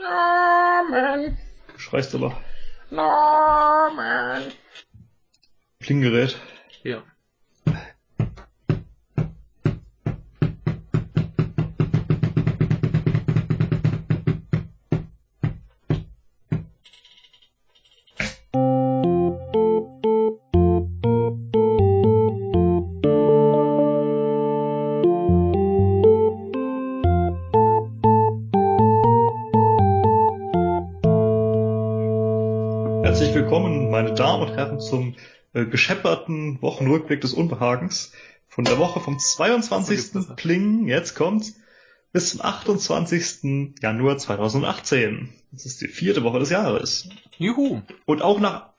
Norman. Du schreist aber. Norman. Klinggerät. Ja. Geschepperten Wochenrückblick des Unbehagens von der Woche vom 22. Pling, jetzt kommt, bis zum 28. Januar 2018. Das ist die vierte Woche des Jahres. Juhu. Und auch nach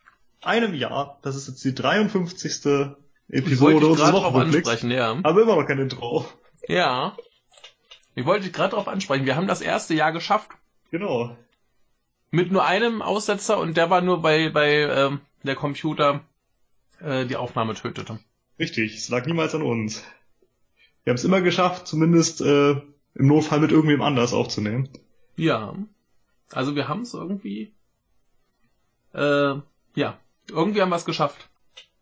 einem Jahr, das ist jetzt die 53. Ich wollte Episode unseres Wochenrückblicks, ja. aber immer noch kein Intro. Ja. Ich wollte dich gerade drauf ansprechen. Wir haben das erste Jahr geschafft. Genau. Mit nur einem Aussetzer und der war nur bei, bei ähm, der Computer äh, die Aufnahme tötete. Richtig, es lag niemals an uns. Wir haben es immer geschafft, zumindest äh, im Notfall mit irgendwem anders aufzunehmen. Ja. Also wir haben es irgendwie. Äh, ja. Irgendwie haben wir es geschafft.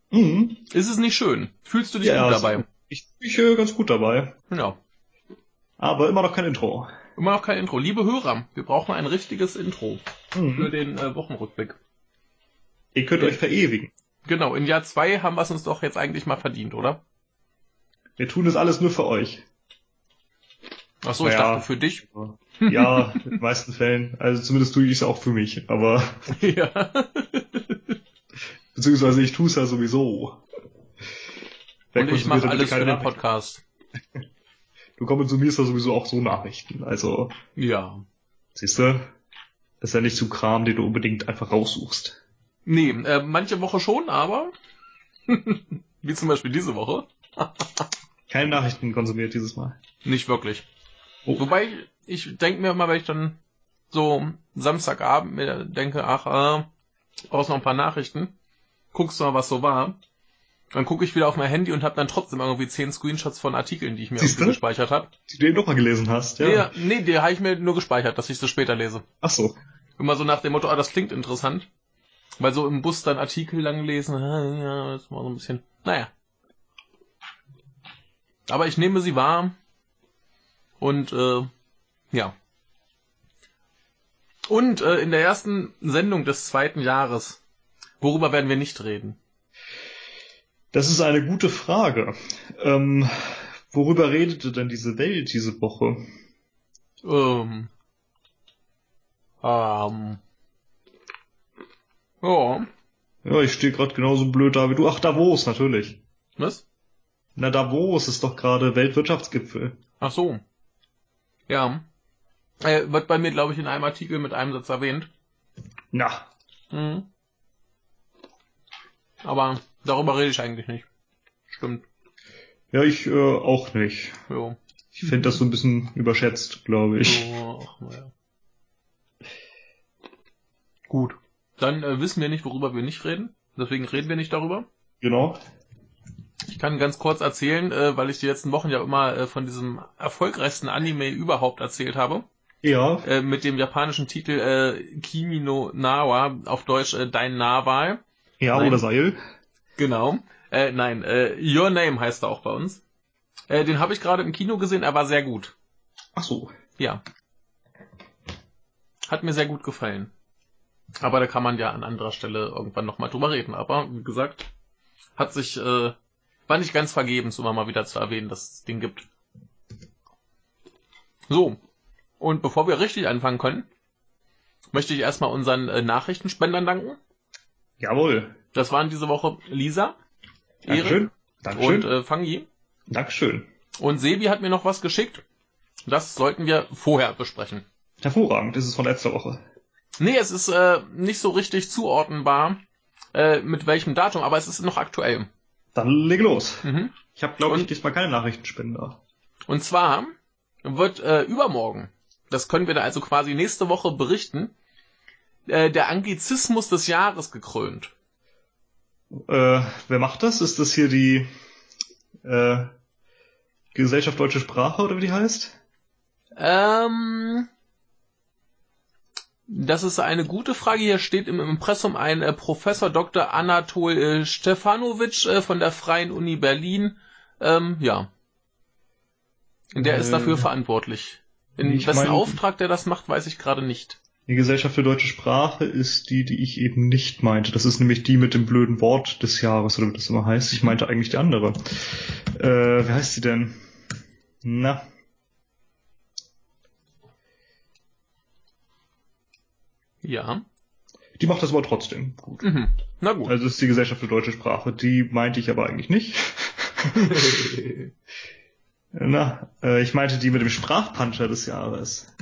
Mhm. Ist es nicht schön? Fühlst du dich Ja, gut also- dabei? Ich bin äh, ganz gut dabei. Ja. Aber immer noch kein Intro. Immer noch kein Intro. Liebe Hörer, wir brauchen ein richtiges Intro für Mhm. den äh, Wochenrückblick. Ihr könnt euch verewigen. Genau, in Jahr zwei haben wir es uns doch jetzt eigentlich mal verdient, oder? Wir tun das alles nur für euch. Ach so, ich Ja. dachte für dich. Ja, in den meisten Fällen. Also zumindest tue ich es auch für mich. Aber, ja. beziehungsweise ich tue es ja sowieso. Wer Und ich mache alles für den? Podcast. Du konsumierst ja sowieso auch so Nachrichten. Also, Ja. siehst du, das ist ja nicht so Kram, den du unbedingt einfach raussuchst. Nee, äh, manche Woche schon, aber wie zum Beispiel diese Woche. Keine Nachrichten konsumiert dieses Mal. Nicht wirklich. Oh. Wobei, ich denke mir immer, wenn ich dann so Samstagabend mir denke, ach, äh, brauchst noch ein paar Nachrichten, guckst du mal, was so war. Dann gucke ich wieder auf mein Handy und habe dann trotzdem irgendwie zehn Screenshots von Artikeln, die ich mir gespeichert habe. Die du eben doch mal gelesen hast, ja. Ja. Nee, die habe ich mir nur gespeichert, dass ich sie später lese. Ach so. Immer so nach dem Motto, ah, das klingt interessant. Weil so im Bus dann Artikel lang lesen, ja, das war so ein bisschen, naja. Aber ich nehme sie wahr. Und, äh, ja. Und äh, in der ersten Sendung des zweiten Jahres, worüber werden wir nicht reden? Das ist eine gute Frage. Ähm, worüber redete denn diese Welt diese Woche? Ähm. Ähm. Ja. Ja, ich stehe gerade genauso blöd da wie du. Ach, Davos, natürlich. Was? Na, Davos ist doch gerade Weltwirtschaftsgipfel. Ach so. Ja. Äh, wird bei mir, glaube ich, in einem Artikel mit einem Satz erwähnt. Na, Mhm. Aber darüber rede ich eigentlich nicht. Stimmt. ja, ich äh, auch nicht. Jo. Ich finde das so ein bisschen überschätzt, glaube ich. So, ach, naja. Gut. Dann äh, wissen wir nicht, worüber wir nicht reden. Deswegen reden wir nicht darüber. Genau. Ich kann ganz kurz erzählen, äh, weil ich die letzten Wochen ja immer äh, von diesem erfolgreichsten Anime überhaupt erzählt habe. Ja, Äh, mit dem japanischen Titel äh, Kimi no Nawa, auf Deutsch äh, Dein Nahwahl. ja, Nein. oder Seil. Genau. Äh, nein, äh, Your Name heißt er auch bei uns. Äh, den habe ich gerade im Kino gesehen, er war sehr gut. Ach so. Ja. Hat mir sehr gut gefallen. Aber da kann man ja an anderer Stelle irgendwann nochmal drüber reden. Aber wie gesagt, hat sich, äh, war nicht ganz vergebens, immer mal wieder zu erwähnen, dass es den gibt. So. Und bevor wir richtig anfangen können, möchte ich erstmal unseren äh, Nachrichtenspendern danken. Jawohl. Das waren diese Woche Lisa. Erik und äh, Fangi. Dankeschön. Und Sebi hat mir noch was geschickt. Das sollten wir vorher besprechen. Hervorragend. Das ist von letzter Woche. Nee, es ist äh, nicht so richtig zuordnenbar, äh, mit welchem Datum, aber es ist noch aktuell. Dann leg los. Mhm. Ich habe, glaube ich, diesmal keine Nachrichtenspender. Und zwar wird äh, übermorgen, das können wir da also quasi nächste Woche berichten, äh, der Anglizismus des Jahres gekrönt. Äh, wer macht das? Ist das hier die äh, Gesellschaft Deutsche Sprache oder wie die heißt? Ähm, Das ist eine gute Frage. Hier steht im Impressum ein äh, Professor Dr. Anatol äh, Stefanovic äh, von der Freien Uni Berlin. Ähm, ja. Der Äh, ist dafür verantwortlich. In ich wessen mein- Auftrag der das macht, weiß ich gerade nicht. Die Gesellschaft für deutsche Sprache ist die, die ich eben nicht meinte. Das ist nämlich die mit dem blöden Wort des Jahres, oder wie das immer heißt. Ich meinte eigentlich die andere. Äh, wie heißt sie denn? Na, Ja. die macht das aber trotzdem gut. Mhm. Na gut. Also es ist die Gesellschaft für deutsche Sprache. Die meinte ich aber eigentlich nicht. Na, äh, ich meinte die mit dem Sprachpuncher des Jahres.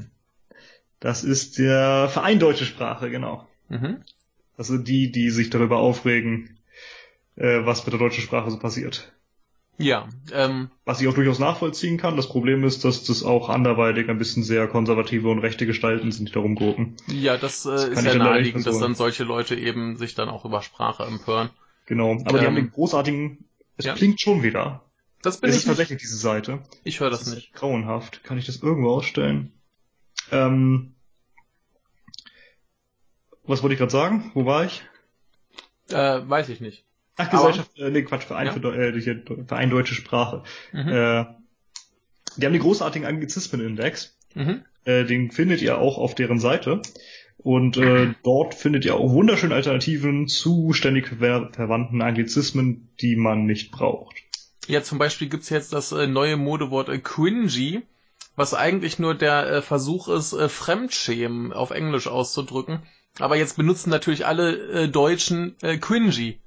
Das ist der Verein Deutsche Sprache, genau. mhm. Also die, die sich darüber aufregen, äh, was mit der deutschen Sprache so passiert. Ja. Ähm, Was ich auch durchaus nachvollziehen kann. Das Problem ist, dass das auch anderweitig ein bisschen sehr konservative und rechte Gestalten sind, die darum gucken. ja, das, äh, kann ist ja naheliegend, dass dann solche Leute eben sich dann auch über Sprache empören. Genau. Aber die Ähm, haben den großartigen, es ja. klingt schon wieder. Das bin Es ich ist nicht. tatsächlich diese Seite. Ich höre das ist nicht. grauenhaft. Kann ich das irgendwo ausstellen? Ähm, was wollte ich gerade sagen? Wo war ich? Äh, weiß ich nicht. Ach, Aber- Gesellschaft, äh, nee, Quatsch, Verein, Ja. für, äh, Verein Deutsche Sprache. Mhm. Äh, die haben den großartigen Anglizismen-Index. Mhm. Äh, den findet ihr auch auf deren Seite. Und äh, dort findet ihr auch wunderschöne Alternativen zu ständig ver verwandten Anglizismen, die man nicht braucht. Ja, zum Beispiel gibt's jetzt das äh, neue Modewort äh, cringy, was eigentlich nur der äh, Versuch ist, äh, Fremdschämen auf Englisch auszudrücken. Aber jetzt benutzen natürlich alle äh, Deutschen äh, cringy.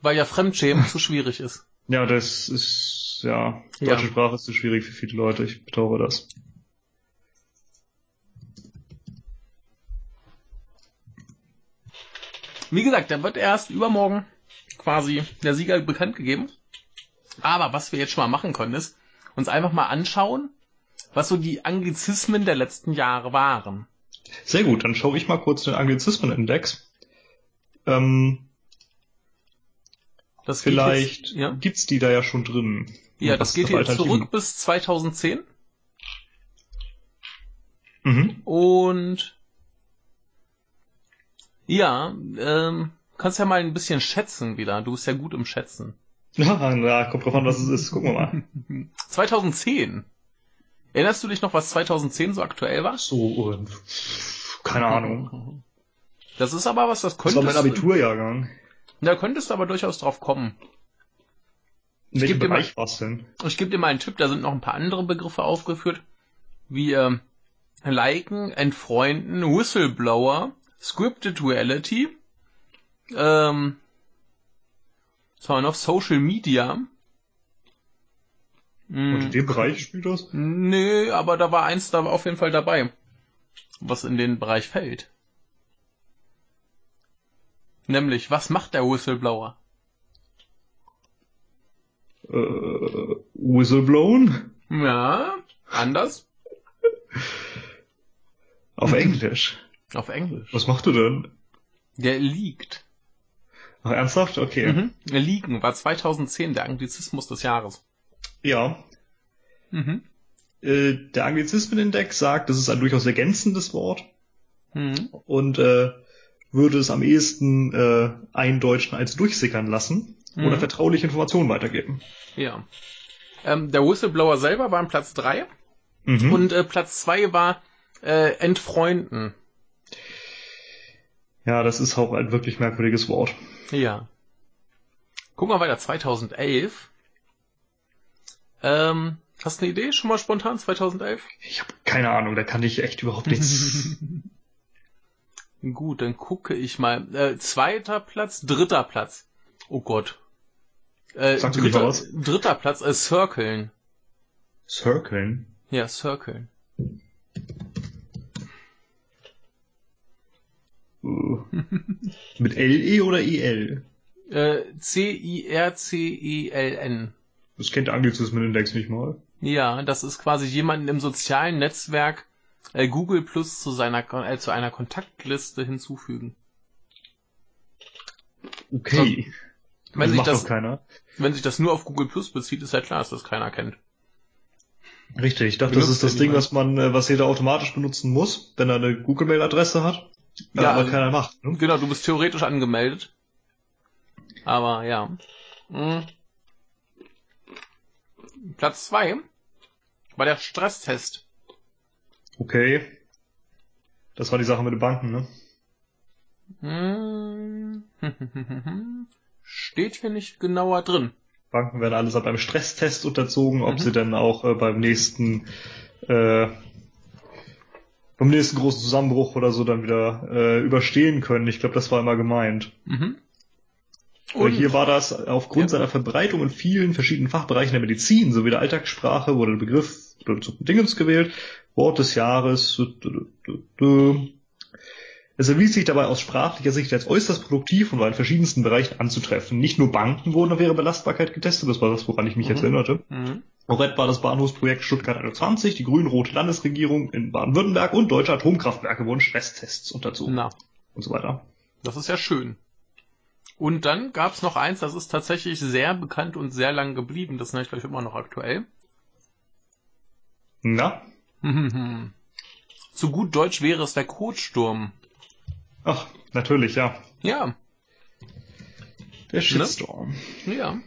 Weil ja Fremdschämen zu schwierig ist. Ja, das ist, ja, Ja. deutsche Sprache ist zu schwierig für viele Leute, ich bedauere das. Wie gesagt, da wird erst übermorgen quasi der Sieger bekannt gegeben. Aber was wir jetzt schon mal machen können, ist uns einfach mal anschauen, was so die Anglizismen der letzten Jahre waren. Sehr gut, dann schaue ich mal kurz den Anglizismen-Index. Ähm, Das vielleicht Jetzt, ja, gibt's die da ja schon drin. ja das geht hier Alternativen? zurück bis 2010 Mhm. und ja, ähm, kannst ja mal ein bisschen schätzen wieder. Du bist ja gut im Schätzen. Ja, na, kommt drauf an, was es ist. Gucken wir mal. 2010. Erinnerst du dich noch, was 2010 so aktuell war? So, äh, keine Ahnung. Das ist aber was, das Das war mein Abiturjahrgang. Da könntest du aber durchaus drauf kommen. In welchem geb dir mal-? Ich gebe dir mal einen Tipp, da sind noch ein paar andere Begriffe aufgeführt, wie ähm, liken, entfreunden, Whistleblower, Scripted Reality, ähm, was haben wir noch? Social Media. Hm, Und in dem Bereich spielt das? Nö, aber da war eins da auf jeden Fall dabei, was in den Bereich fällt. Nämlich, was macht der Whistleblower? Äh, Whistleblown? Ja, anders. Auf Englisch. Auf Englisch. Was macht du denn? Der liegt. Ach, ernsthaft? Okay. Mhm. Liegen war 2010 der Anglizismus des Jahres. Ja. Mhm. Äh, der Anglizismenindex sagt, das ist ein durchaus ergänzendes Wort Mhm. und äh, würde es am ehesten äh, eindeutschen als durchsickern lassen oder Mhm. vertrauliche Informationen weitergeben. Ja. Ähm, der Whistleblower selber war an Platz 3 Mhm. und äh, Platz 2 war äh, Entfreunden. ja, das ist auch ein wirklich merkwürdiges Wort. Ja. Gucken wir weiter, 2011. Ähm, hast du eine Idee schon mal spontan, 2011? Ich habe keine Ahnung, da kann ich echt überhaupt nichts. Gut, dann gucke ich mal. Äh, zweiter Platz, dritter Platz. Oh Gott. Äh, Sag dritter, was. dritter Platz, äh, Circlen. Circlen. Ja, Circlen. Uh. Mit LE oder EL? Äh, C-I-R-C-E-L-N. Das kennt der Anglizismenindex nicht mal. Ja, das ist quasi jemanden im sozialen Netzwerk äh, Google Plus zu seiner äh, zu einer Kontaktliste hinzufügen. Okay. Wenn das sich macht das, keiner. wenn sich das nur auf Google Plus bezieht, ist ja klar, dass das keiner kennt. Richtig, ich dachte, das ist das Ding, was man, äh, was jeder automatisch benutzen muss, wenn er eine Google-Mail-Adresse hat. Ja, aber also, keiner macht. Ne? Genau, du bist theoretisch angemeldet. Aber ja. Hm. Platz zwei war der Stresstest. Okay. Das war die Sache mit den Banken, ne? Hm. Steht hier nicht genauer drin. Banken werden alles beim Stresstest unterzogen, ob mhm. sie dann auch äh, beim nächsten äh, beim nächsten großen Zusammenbruch oder so dann wieder äh, überstehen können. Ich glaube, das war immer gemeint. Mhm. Und hier war das aufgrund ja. seiner Verbreitung in vielen verschiedenen Fachbereichen der Medizin sowie der Alltagssprache wurde der Begriff zu Dingens gewählt. Wort des Jahres. Es erwies sich dabei aus sprachlicher Sicht als äußerst produktiv und war in verschiedensten Bereichen anzutreffen. Nicht nur Banken wurden auf ihre Belastbarkeit getestet, das war das, woran ich mich mhm. jetzt erinnerte. Mhm. Auch etwa das Bahnhofsprojekt Stuttgart 21, die grün-rote Landesregierung in Baden-Württemberg und deutsche Atomkraftwerke wurden Stresstests unterzogen. Na. Und so weiter. Das ist ja schön. Und dann gab's noch eins, das ist tatsächlich sehr bekannt und sehr lang geblieben. Das ist nämlich, glaube ich, immer noch aktuell. Na? Zu gut Deutsch wäre es der Kotsturm. Ach, natürlich, ja. Ja. Der Shitstorm. Ne? Ja.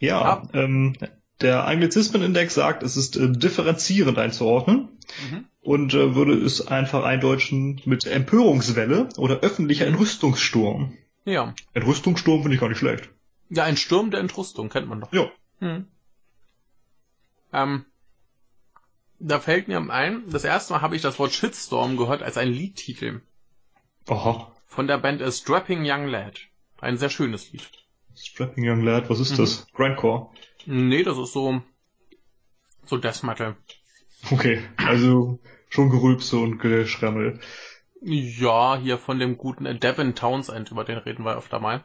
Ja, ah. ähm, der Anglizismenindex sagt, es ist äh, differenzierend einzuordnen mhm. und äh, würde es einfach eindeutschen mit Empörungswelle oder öffentlicher. Entrüstungssturm. Ja. Entrüstungssturm finde ich gar nicht schlecht. Ja, ein Sturm der Entrüstung kennt man doch. Ja. Mhm. Ähm, da fällt mir ein, das erste Mal habe ich das Wort Shitstorm gehört als ein Liedtitel. Aha. Von der Band A Strapping Young Lad. Ein sehr schönes Lied. Strapping Young Lad, was ist mhm. das? Grindcore? Nee, das ist so, so Death Metal. Okay, also schon Gerülpse und Geschrammel. Ja, hier von dem guten Devin Townsend, über den reden wir öfter mal.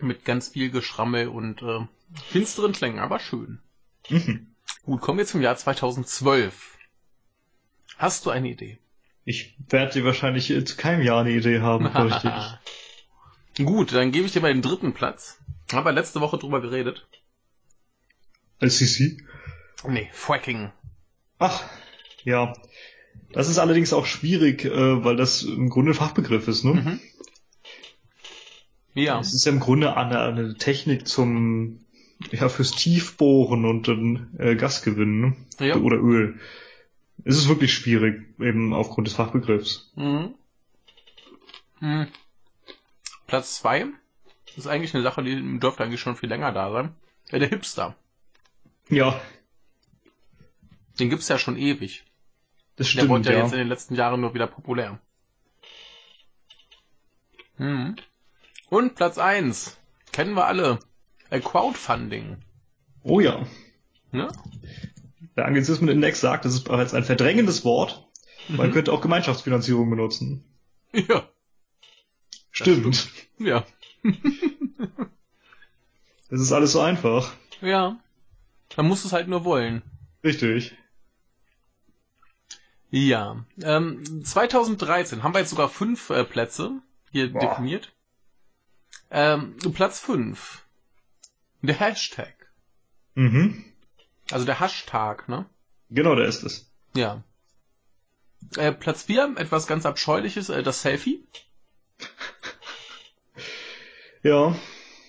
Mit ganz viel Geschrammel und äh, finsteren Klängen, aber schön. Mhm. Gut, kommen wir zum Jahr 2012. Hast du eine Idee? Ich werde wahrscheinlich zu keinem Jahr eine Idee haben, fürchte ich. Gut, dann gebe ich dir mal den dritten Platz. Haben wir letzte Woche drüber geredet. SCC? Nee, Fracking. Ach, ja. Das ist allerdings auch schwierig, äh, weil das im Grunde ein Fachbegriff ist, ne? Mhm. Ja. Es ist ja im Grunde eine, eine Technik zum, ja, fürs Tiefbohren und dann äh, Gas gewinnen, ne? Ja. Oder Öl. Es ist wirklich schwierig, eben aufgrund des Fachbegriffs. Mhm. Mhm. Platz zwei ist eigentlich eine Sache, die dürfte eigentlich schon viel länger da sein. Ja, der Hipster. Ja. Den gibt's ja schon ewig. Das stimmt, Der wurde ja, ja jetzt in den letzten Jahren nur wieder populär. Mhm. Und Platz eins Kennen wir alle. Äh, Crowdfunding. Oh ja. Ne? Der Anglizismenindex sagt, es ist bereits ein verdrängendes Wort. Man mhm. könnte auch Gemeinschaftsfinanzierung benutzen. Ja. Stimmt. stimmt. Ja. Es ist alles so einfach. Ja. Man muss es halt nur wollen. Richtig. Ja. Ähm, 2013 haben wir jetzt sogar fünf äh, Plätze hier Boah. definiert. Ähm, Platz fünf. Der Hashtag. Mhm. Also der Hashtag, ne? Genau, der ist es. Ja. Äh, Platz 4, etwas ganz Abscheuliches, äh, das Selfie. ja.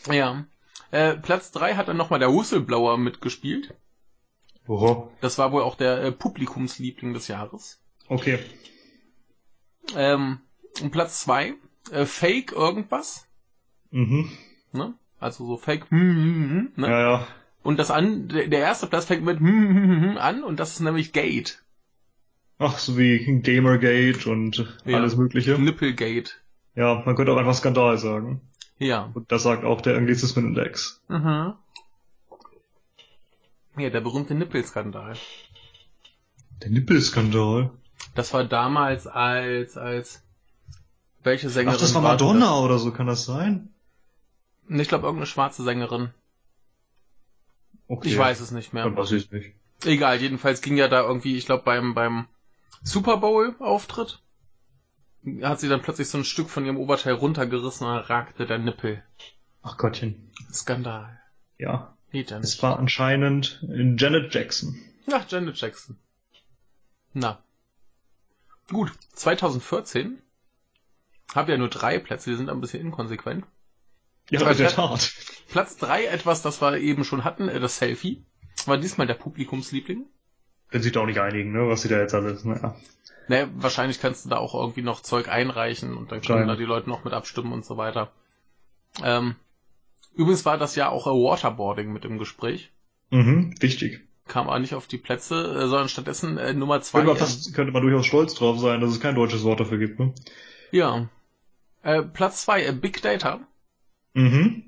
Ja. Äh, Platz 3 hat dann nochmal der Whistleblower mitgespielt. Oho. Das war wohl auch der äh, Publikumsliebling des Jahres. Okay. Ähm, und Platz 2, äh, Fake irgendwas. Mhm. Ne? Also so Fake. Hm, hm, hm, ne? Ja, ja. Und das an, der erste Platz fängt mit hm, hm, hm, hm, an und das ist nämlich Gate. Ach, so wie Gamergate und ja, alles mögliche. Nipplegate. Ja, man könnte auch einfach Skandal sagen. Ja. Und das sagt auch der Anglizismen-Index. Mhm. Ja, der berühmte Nippelskandal. Der Nippelskandal? Das war damals als, als, welche Sängerin? Ach, das war Madonna das? oder so, kann das sein? Ich glaube, irgendeine schwarze Sängerin. Okay. Ich weiß es nicht mehr. Dann weiß ich nicht. Egal, jedenfalls ging ja da irgendwie, ich glaube, beim, beim Super Bowl-Auftritt hat sie dann plötzlich so ein Stück von ihrem Oberteil runtergerissen und dann ragte der Nippel. Ach Gottchen. Skandal. Ja. Geht ja Es nicht. war anscheinend Janet Jackson. Ach, Janet Jackson. Na. Gut, 2014 habe ja nur drei Plätze, die sind ein bisschen inkonsequent. Ja, in der Tat. Platz drei etwas, das wir eben schon hatten, äh, das Selfie. War diesmal der Publikumsliebling. Können sich da auch nicht einigen, ne, was sie da jetzt alles, naja. Naja, wahrscheinlich kannst du da auch irgendwie noch Zeug einreichen und dann können da die Leute noch mit abstimmen und so weiter. Ähm, übrigens war das ja auch Waterboarding mit im Gespräch. Mhm, wichtig. Kam aber nicht auf die Plätze, äh, sondern stattdessen äh, Nummer zwei. Könnte man, fast, könnte man durchaus stolz drauf sein, dass es kein deutsches Wort dafür gibt, ne? ja. Äh, Platz zwei äh, Big Data. Mhm.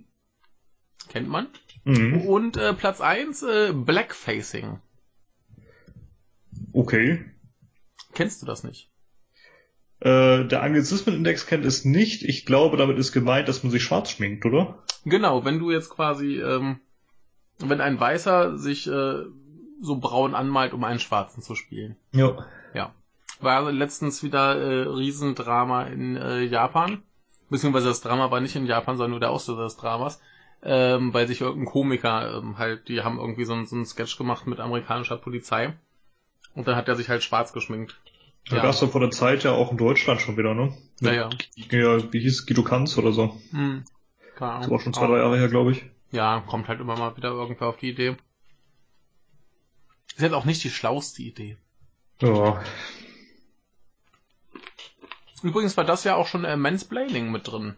Kennt man. Mhm. Und äh, Platz eins äh, Blackfacing. Okay. Kennst du das nicht? Äh, der Anglizismenindex kennt es nicht. Ich glaube, damit ist gemeint, dass man sich schwarz schminkt, oder? Genau, wenn du jetzt quasi, ähm, wenn ein Weißer sich äh, so braun anmalt, um einen Schwarzen zu spielen. Ja. Ja. War letztens wieder äh, Riesendrama in äh, Japan. Beziehungsweise das Drama war nicht in Japan, sondern nur der Auslöser des Dramas. Ähm, weil sich irgendein Komiker ähm, halt, die haben irgendwie so, so einen Sketch gemacht mit amerikanischer Polizei. Und dann hat er sich halt schwarz geschminkt. Da Ja. gab's doch vor der Zeit ja auch in Deutschland schon wieder, ne? Naja. Ja, wie hieß es? Guido Kanz oder so. Hm. Keine Das Ahnung. war auch schon zwei, drei Jahre her, glaube ich. Ja, kommt halt immer mal wieder irgendwer auf die Idee. Ist jetzt auch nicht die schlauste Idee. Ja. Übrigens war das ja auch schon äh, Mansplaining mit drin.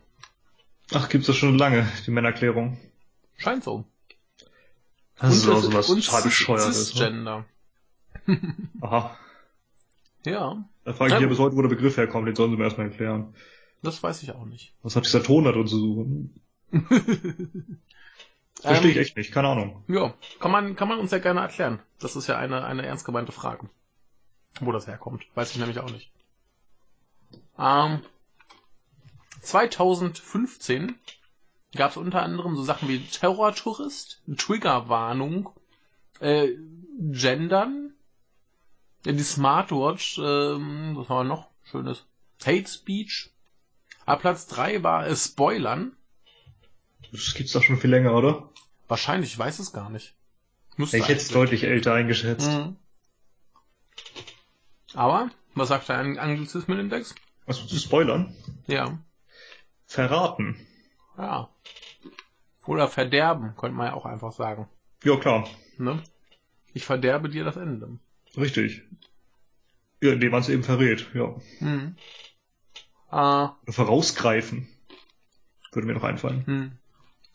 Ach, gibt's das schon lange, die Männerklärung. Scheint so. Das ist auch so was und total bescheuertes. Ne? Cisgender. Aha. Ja, Da frage ich mich Ja. ja bis heute, wo der Begriff herkommt, den sollen sie mir erstmal erklären. das weiß ich auch nicht. Was hat dieser Ton da drin zu suchen? Verstehe ich Ähm, echt nicht, keine Ahnung. Ja, kann man, kann man uns ja gerne erklären. Das ist ja eine, eine ernst gemeinte Frage. Wo das herkommt. Weiß ich nämlich auch nicht. Ähm, 2015 gab es unter anderem so Sachen wie Terrortourist, Triggerwarnung, äh, Gendern, ja, die Smartwatch, ähm, was war noch Schönes? Hate Speech. Aber Platz 3 war äh, Spoilern. Das gibt's doch schon viel länger, oder? Wahrscheinlich, ich weiß es gar nicht. Müsste Ich hätte es deutlich älter eingeschätzt. Mhm. Aber, was sagt der Ang- Anglizismenindex? Also zu spoilern? Ja. Verraten. Ja. Oder verderben, könnte man ja auch einfach sagen. Ja, klar. Ne? Ich verderbe dir das Ende. Richtig. Ja, indem man es eben verrät, ja. Mhm. Äh, vorausgreifen. Würde mir noch einfallen. hm.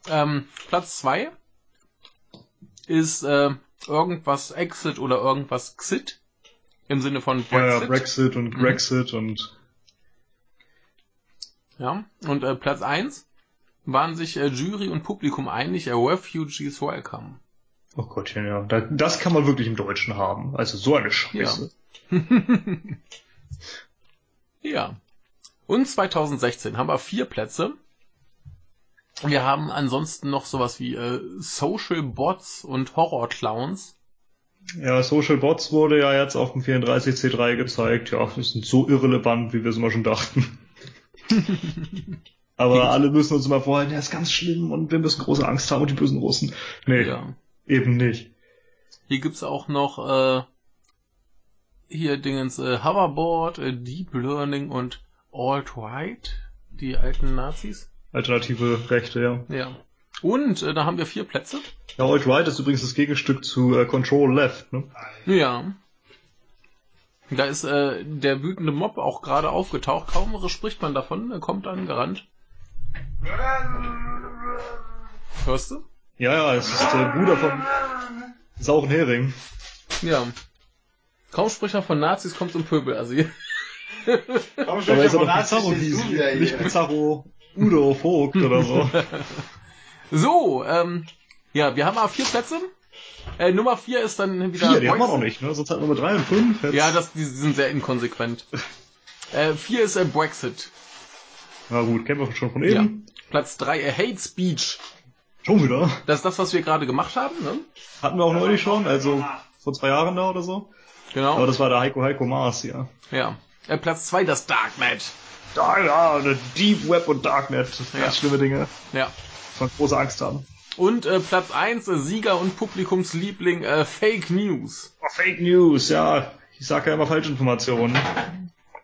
ähm, Platz zwei ist äh, irgendwas Exit oder irgendwas Xit. Im Sinne von Ja, ja, Brexit. Brexit und Mhm. Grexit und Ja, und äh, Platz eins waren sich äh, Jury und Publikum einig, äh, Refugees Welcome. oh Gottchen, ja. Da, das kann man wirklich im Deutschen haben. Also so eine Scheiße. ja. Und 2016 haben wir vier Plätze. Wir haben ansonsten noch sowas wie äh, Social Bots und Horror Clowns. Ja, Social Bots wurde ja jetzt auf dem 34C3 gezeigt. Ja, das sind so irrelevant, wie wir es immer schon dachten. Aber alle müssen uns immer vorhalten, ja, ist ganz schlimm und wir müssen große Angst haben und die bösen Russen. Nee, Ja. eben nicht. Hier gibt's auch noch äh, hier Dingens äh, Hoverboard, äh, Deep Learning und Alt-Right, die alten Nazis. Alternative Rechte, ja. Ja. Und äh, da haben wir vier Plätze. Ja, Alt-Right ist übrigens das Gegenstück zu äh, Control Left, ne? Ja. Da ist äh, der wütende Mob auch gerade aufgetaucht. Kaum spricht man davon, er kommt angerannt. Hörst du? Ja, ja, es ist der Bruder vom sauren Hering. Ja. Kaum spricht man von Nazis, kommt zum Pöbelasyl. Aber er ist ja doch Pizarro hieß, nicht Pizarro Udo Vogt oder so. So, ähm, ja, wir haben aber vier Plätze. Äh, Nummer vier ist dann wieder. Vier, die haben wir Boys- noch nicht, ne? Sonst hatten wir Nummer drei und fünf. Jetzt. Ja, das, die sind sehr inkonsequent. äh, vier ist äh, Brexit. Na gut, kennen wir schon von eben. Platz drei äh, Hate Speech. Schon wieder. Das ist das, was wir gerade gemacht haben, ne? Hatten wir auch neulich schon, also vor zwei Jahren da oder so. Genau. Aber das war der Heiko Heiko Maas hier. Ja. Äh, Platz zwei das Darknet. Da, ja, der Deep Web und Darknet. Ganz Ja. schlimme Dinge. Ja. Von große Angst haben. Und äh, Platz 1, äh, Sieger und Publikumsliebling, äh, Fake News. Oh, Fake News, ja. Ich sage ja immer Falschinformationen.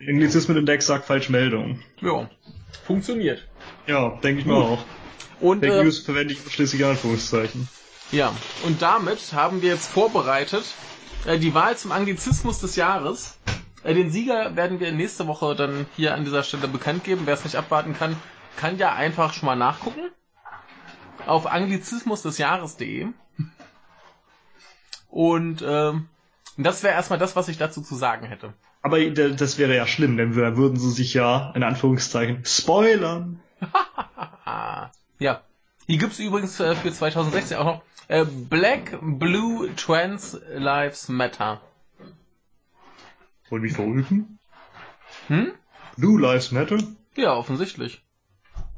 Anglizismenindex sagt Falschmeldung. Ja, funktioniert. Ja, denke ich mal Gut. auch. Und Fake äh, News verwende ich schließlich in Anführungszeichen. ja, und damit haben wir jetzt vorbereitet äh, die Wahl zum Anglizismus des Jahres. Äh, den Sieger werden wir nächste Woche dann hier an dieser Stelle bekannt geben. Wer es nicht abwarten kann, kann ja einfach schon mal nachgucken. Auf anglizismusdesjahres.de. Und ähm, das wäre erstmal das, was ich dazu zu sagen hätte. Aber d- das wäre ja schlimm, denn da würden sie sich ja, in Anführungszeichen, spoilern. Ja. Hier gibt's übrigens äh, für 2016 auch noch äh, Black, Blue, Trans Lives Matter. Wollen wir verrücken? Hm? Blue Lives Matter? Ja, offensichtlich.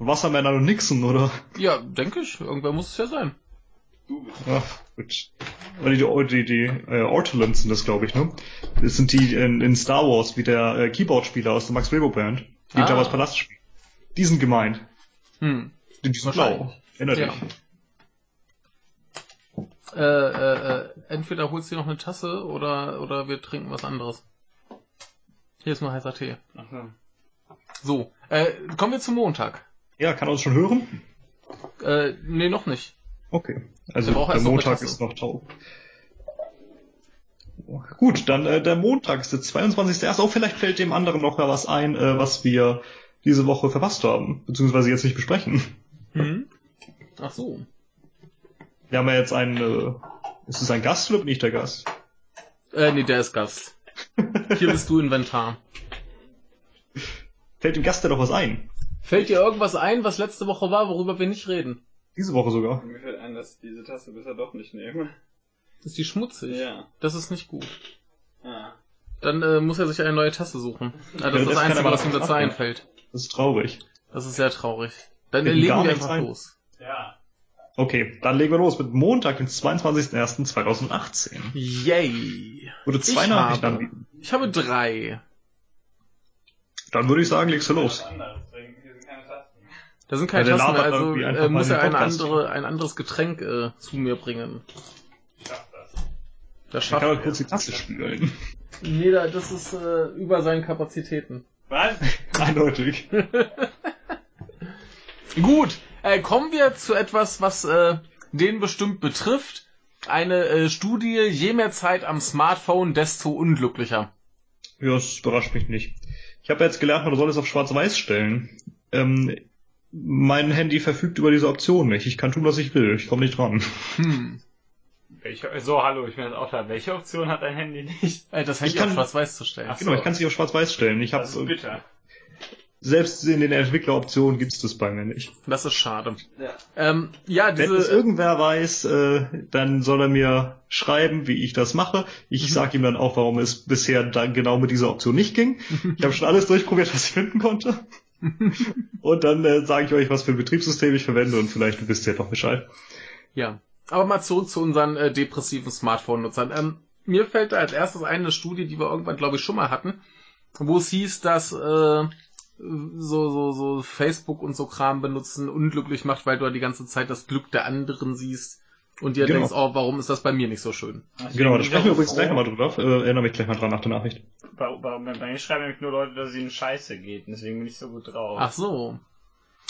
Wassermänner und Nixon, oder? Ja, denke ich. Irgendwer muss es ja sein. Ja, gut. Die, die, die äh, Ortolans sind das, glaube ich, ne? Das sind die in, in Star Wars, wie der äh, Keyboard-Spieler aus der Max Rebo Band, die Ah. Jabba's Palast spielen. Die sind gemeint. Hm. Die sind Wahrscheinlich. blau. Erinner Ja. dich. Äh, äh, äh, entweder holst du dir noch eine Tasse oder, oder wir trinken was anderes. Hier ist nur heißer Tee. So, äh, kommen wir zum Montag. Ja, kann er uns schon hören? Äh, nee, noch nicht. Okay. Also Der der Montag ist noch taub. Gut, dann äh, der Montag ist der 22.1. Auch vielleicht fällt dem anderen noch mal was ein, äh, was wir diese Woche verpasst haben, beziehungsweise jetzt nicht besprechen. Hm? Ach so. Wir haben ja jetzt einen, äh, ist es ein Gast oder bin ich der Gast? Äh, nee, der ist Gast. Hier bist du Inventar. Fällt dem Gast ja doch was ein? Fällt dir irgendwas ein, was letzte Woche war, worüber wir nicht reden? Diese Woche sogar. Mir fällt ein, dass ich diese Tasse bisher doch nicht nehme. Ist die schmutzig? Ja. Das ist nicht gut. Ah. Dann äh, muss er sich eine neue Tasse suchen. Ja, das Ja, ist das das Einzige, was ihm dazu einfällt. Das ist traurig. Das ist sehr traurig. Dann legen wir einfach ein. los. Ja. Okay, dann legen wir los mit Montag, den 22.01.2018. Yay! Würde zwei Ich Nachrichten habe- anbieten. Ich habe drei. Dann würde ich sagen, legst du los. Tasten. Da sind keine Ja, mehr, labert also äh, muss er eine andere, ein anderes Getränk äh, zu mir bringen. Ich schaff das. Das Ich schafft kann er. doch kurz die Tasse spülen. Nee, da- das ist äh, über seinen Kapazitäten. Was? Eindeutig. Gut, äh, kommen wir zu etwas, was äh, den bestimmt betrifft. Eine äh, Studie, je mehr Zeit am Smartphone, desto unglücklicher. Ja, das überrascht mich nicht. Ich habe jetzt gelernt, man soll es auf Schwarz-Weiß stellen. Ähm, mein Handy verfügt über diese Option nicht. Ich kann tun, was ich will. Ich komme nicht dran. Hm. Welche, so, hallo, ich bin jetzt auch da. Welche Option hat dein Handy nicht? Äh, das Handy Ich kann- auf Schwarz-Weiß zu stellen. Ach so. Genau, ich kann es nicht auf Schwarz-Weiß stellen. Ich habe ist bitter. Selbst in den Entwickleroptionen gibt's das bei mir nicht. Das ist schade. Ja. Ähm, ja, Wenn es diese. irgendwer weiß, äh, dann soll er mir schreiben, wie ich das mache. Ich Mhm. sage ihm dann auch, warum es bisher dann genau mit dieser Option nicht ging. Ich habe schon alles durchprobiert, was ich finden konnte. Und dann äh, sage ich euch, was für ein Betriebssystem ich verwende und vielleicht wisst ihr doch Bescheid. Ja. Aber mal zurück zu unseren äh, depressiven Smartphone-Nutzern. Ähm, mir fällt da als erstes eine Studie, die wir irgendwann, glaube ich, schon mal hatten, wo es hieß, dass äh, so, so, so Facebook und so Kram benutzen unglücklich macht, weil du ja die ganze Zeit das Glück der anderen siehst und dir Genau. denkst, oh, warum ist das bei mir nicht so schön? Genau, da sprechen wir übrigens gleich nochmal drüber. Äh, erinnere mich gleich mal dran nach der Nachricht. Bei, bei, bei mir schreiben nämlich nur Leute, dass es ihnen scheiße geht. Deswegen bin ich so gut drauf. Ach so.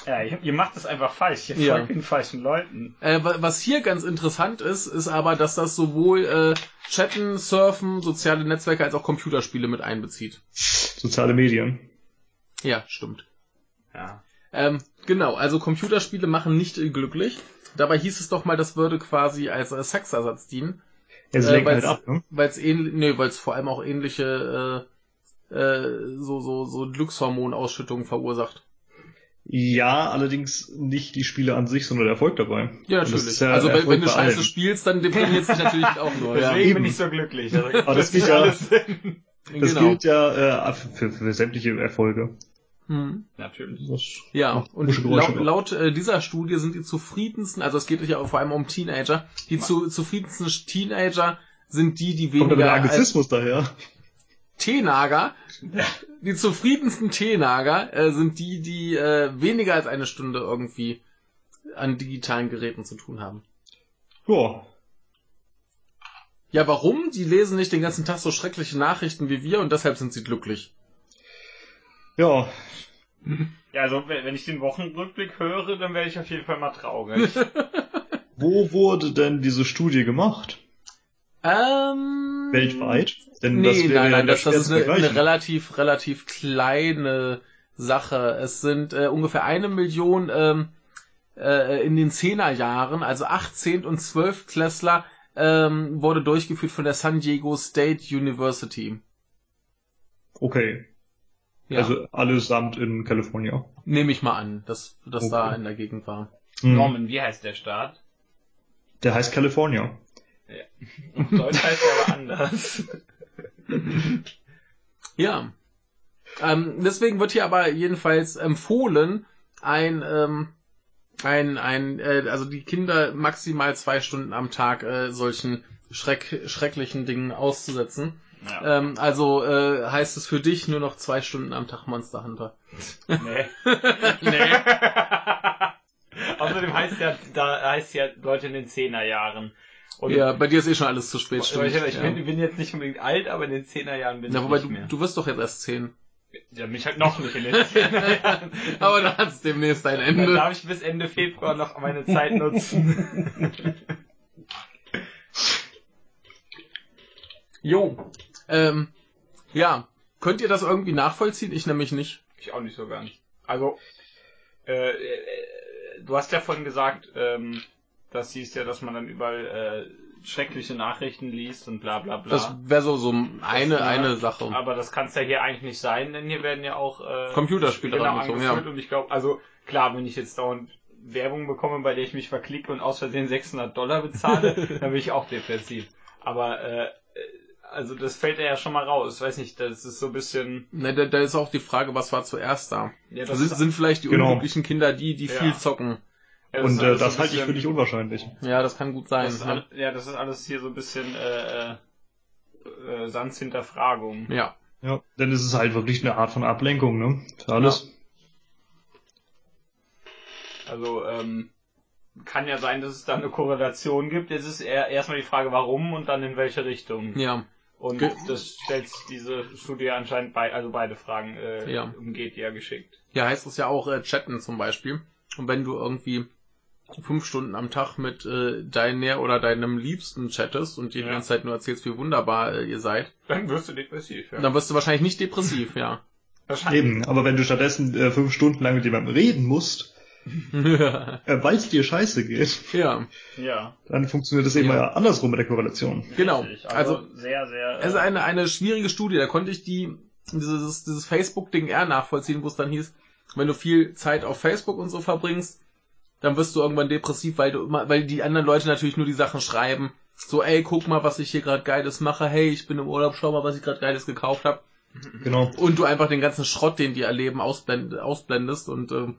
Ja, ihr, ihr macht das einfach falsch. Ihr Ja. folgt den falschen Leuten. Äh, wa- was hier ganz interessant ist, ist aber, dass das sowohl äh, Chatten, Surfen, soziale Netzwerke als auch Computerspiele mit einbezieht. Soziale Medien. Ja, stimmt. Ja. Ähm, genau, also Computerspiele machen nicht glücklich. Dabei hieß es doch mal, das würde quasi als äh, Sexersatz dienen, Ja, sie Äh, halt ab, ne? weil es ähnlich, nee, weil es vor allem auch ähnliche äh, äh, so so so Glückshormonausschüttungen verursacht. Ja, allerdings nicht die Spiele an sich, sondern der Erfolg dabei. Ja, das natürlich. ja also wenn, wenn du Scheiße allen. spielst, dann deprimiert sich natürlich auch nur. Ja. Deswegen eben. bin ich so glücklich. Also, Aber das macht geht ja-. Das genau. gilt ja äh, für, für sämtliche Erfolge. Hm. Natürlich. Das Ja, und laut, laut äh, dieser Studie sind die zufriedensten, also es geht ja vor allem um Teenager, die zu, zufriedensten Teenager sind die, die Kommt weniger der als Anglizismus daher. Teenager, die zufriedensten Teenager äh, sind die, die äh, weniger als eine Stunde irgendwie an digitalen Geräten zu tun haben. Ja, Ja, warum? Die lesen nicht den ganzen Tag so schreckliche Nachrichten wie wir und deshalb sind sie glücklich. Ja, Ja, also wenn ich den Wochenrückblick höre, dann werde ich auf jeden Fall mal traurig. wo wurde denn diese Studie gemacht? Ähm. Weltweit? Denn Nee, das wäre nein, nein, das, das ist eine, eine relativ, relativ kleine Sache. Es sind äh, ungefähr eine Million ähm, äh, in den Zehnerjahren, also 18 und 12 Klässler, ähm, wurde durchgeführt von der San Diego State University. Okay, Ja, also allesamt in Kalifornien. nehme ich mal an, dass das da Okay. in der Gegend war. Hm. Norman, wie heißt der Staat? Der heißt California. Auf Deutsch heißt er aber anders. Ja. Ähm, deswegen wird hier aber jedenfalls empfohlen, ein, ähm, ein, ein, äh, also die Kinder maximal zwei Stunden am Tag äh, solchen schreck, schrecklichen Dingen auszusetzen. Ja. Ähm, also äh, heißt es für dich nur noch zwei Stunden am Tag Monster Hunter. Nee. nee. Außerdem heißt ja, da heißt ja Leute in den Zehnerjahren. Und Ja, bei dir ist eh schon alles zu spät. ich, stimmt. ich, ich ja. bin, bin jetzt nicht unbedingt alt, aber in den Zehnerjahren bin ja, ich wobei nicht du, mehr. du wirst doch jetzt erst zehn. Ja, mich halt noch nicht in den Zehnerjahren. aber du hast demnächst ein Dann Ende. darf ich bis Ende Februar noch meine Zeit nutzen. Jo. Ähm, ja. Könnt ihr das irgendwie nachvollziehen? Ich nämlich nicht. Ich auch nicht so ganz. Also, äh, äh, du hast ja vorhin gesagt, ähm, das hieß ja, dass man dann überall äh, schreckliche Nachrichten liest und bla bla bla. Das wäre so, so eine, Das, ja, eine Sache. Aber das kann es ja hier eigentlich nicht sein, denn hier werden ja auch äh, Computerspiele genau, angeführt ja. und ich glaube, also klar, wenn ich jetzt dauernd Werbung bekomme, bei der ich mich verklicke und aus Versehen 600 Dollar bezahle, dann bin ich auch depressiv. Aber äh, also das fällt ja schon mal raus. Weiß nicht, das ist so ein bisschen. Ne, da, da ist auch die Frage, was war zuerst da? Ja, das Sind, ist, sind vielleicht die Genau. unglücklichen Kinder die, die Ja. viel zocken? ja, Und ist äh, das halte ich für nicht unwahrscheinlich. Ja, das kann gut sein. Das ist, ne? ja, das ist alles hier so ein bisschen äh, äh, äh, Sans Hinterfragung. Ja. Ja, denn es ist halt wirklich eine Art von Ablenkung, ne? Für alles. Also ähm, kann ja sein, dass es da eine Korrelation gibt. Jetzt ist eher erstmal die Frage, warum und dann in welche Richtung. Ja. Und Ge- das stellt diese Studie anscheinend bei, also beide Fragen äh, Ja. umgeht, ja geschickt. Hier heißt es ja auch äh, chatten zum Beispiel. Und wenn du irgendwie fünf Stunden am Tag mit äh, deiner oder deinem Liebsten chattest und dir die Ja. ganze Zeit nur erzählst, wie wunderbar äh, ihr seid, Dann wirst du depressiv, ja. dann wirst du wahrscheinlich nicht depressiv, ja. Wahrscheinlich. Eben, aber wenn du stattdessen äh, fünf Stunden lang mit jemandem reden musst, weil es dir scheiße geht, ja, Ja. dann funktioniert das eben Ja. ja andersrum mit der Korrelation. genau. Richtig. Also sehr, sehr. Es ist eine, eine schwierige Studie. Da konnte ich die, dieses, dieses Facebook-Ding eher nachvollziehen, wo es dann hieß, wenn du viel Zeit auf Facebook und so verbringst, dann wirst du irgendwann depressiv, weil du immer, weil die anderen Leute natürlich nur die Sachen schreiben. So, ey, guck mal, was ich hier gerade Geiles mache. Hey, ich bin im Urlaub, schau mal, was ich gerade Geiles gekauft habe. Genau. Und du einfach den ganzen Schrott, den die erleben, ausblend, ausblendest und ähm,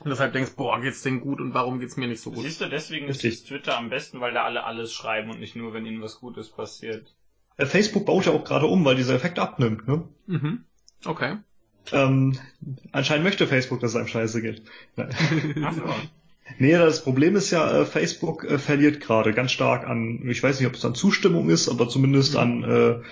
und deshalb denkst, boah, geht's denen gut und warum geht's mir nicht so gut? Siehst du, deswegen ist Richtig. das Twitter am besten, weil da alle alles schreiben und nicht nur, wenn ihnen was Gutes passiert. Äh, Facebook baut ja auch gerade um, weil dieser Effekt abnimmt, ne? Mhm. Okay. Ähm, anscheinend möchte Facebook, dass es einem scheiße geht. Ach so. Nee, das Problem ist ja, äh, Facebook äh, verliert gerade ganz stark an, ich weiß nicht, ob es an Zustimmung ist, aber zumindest an äh,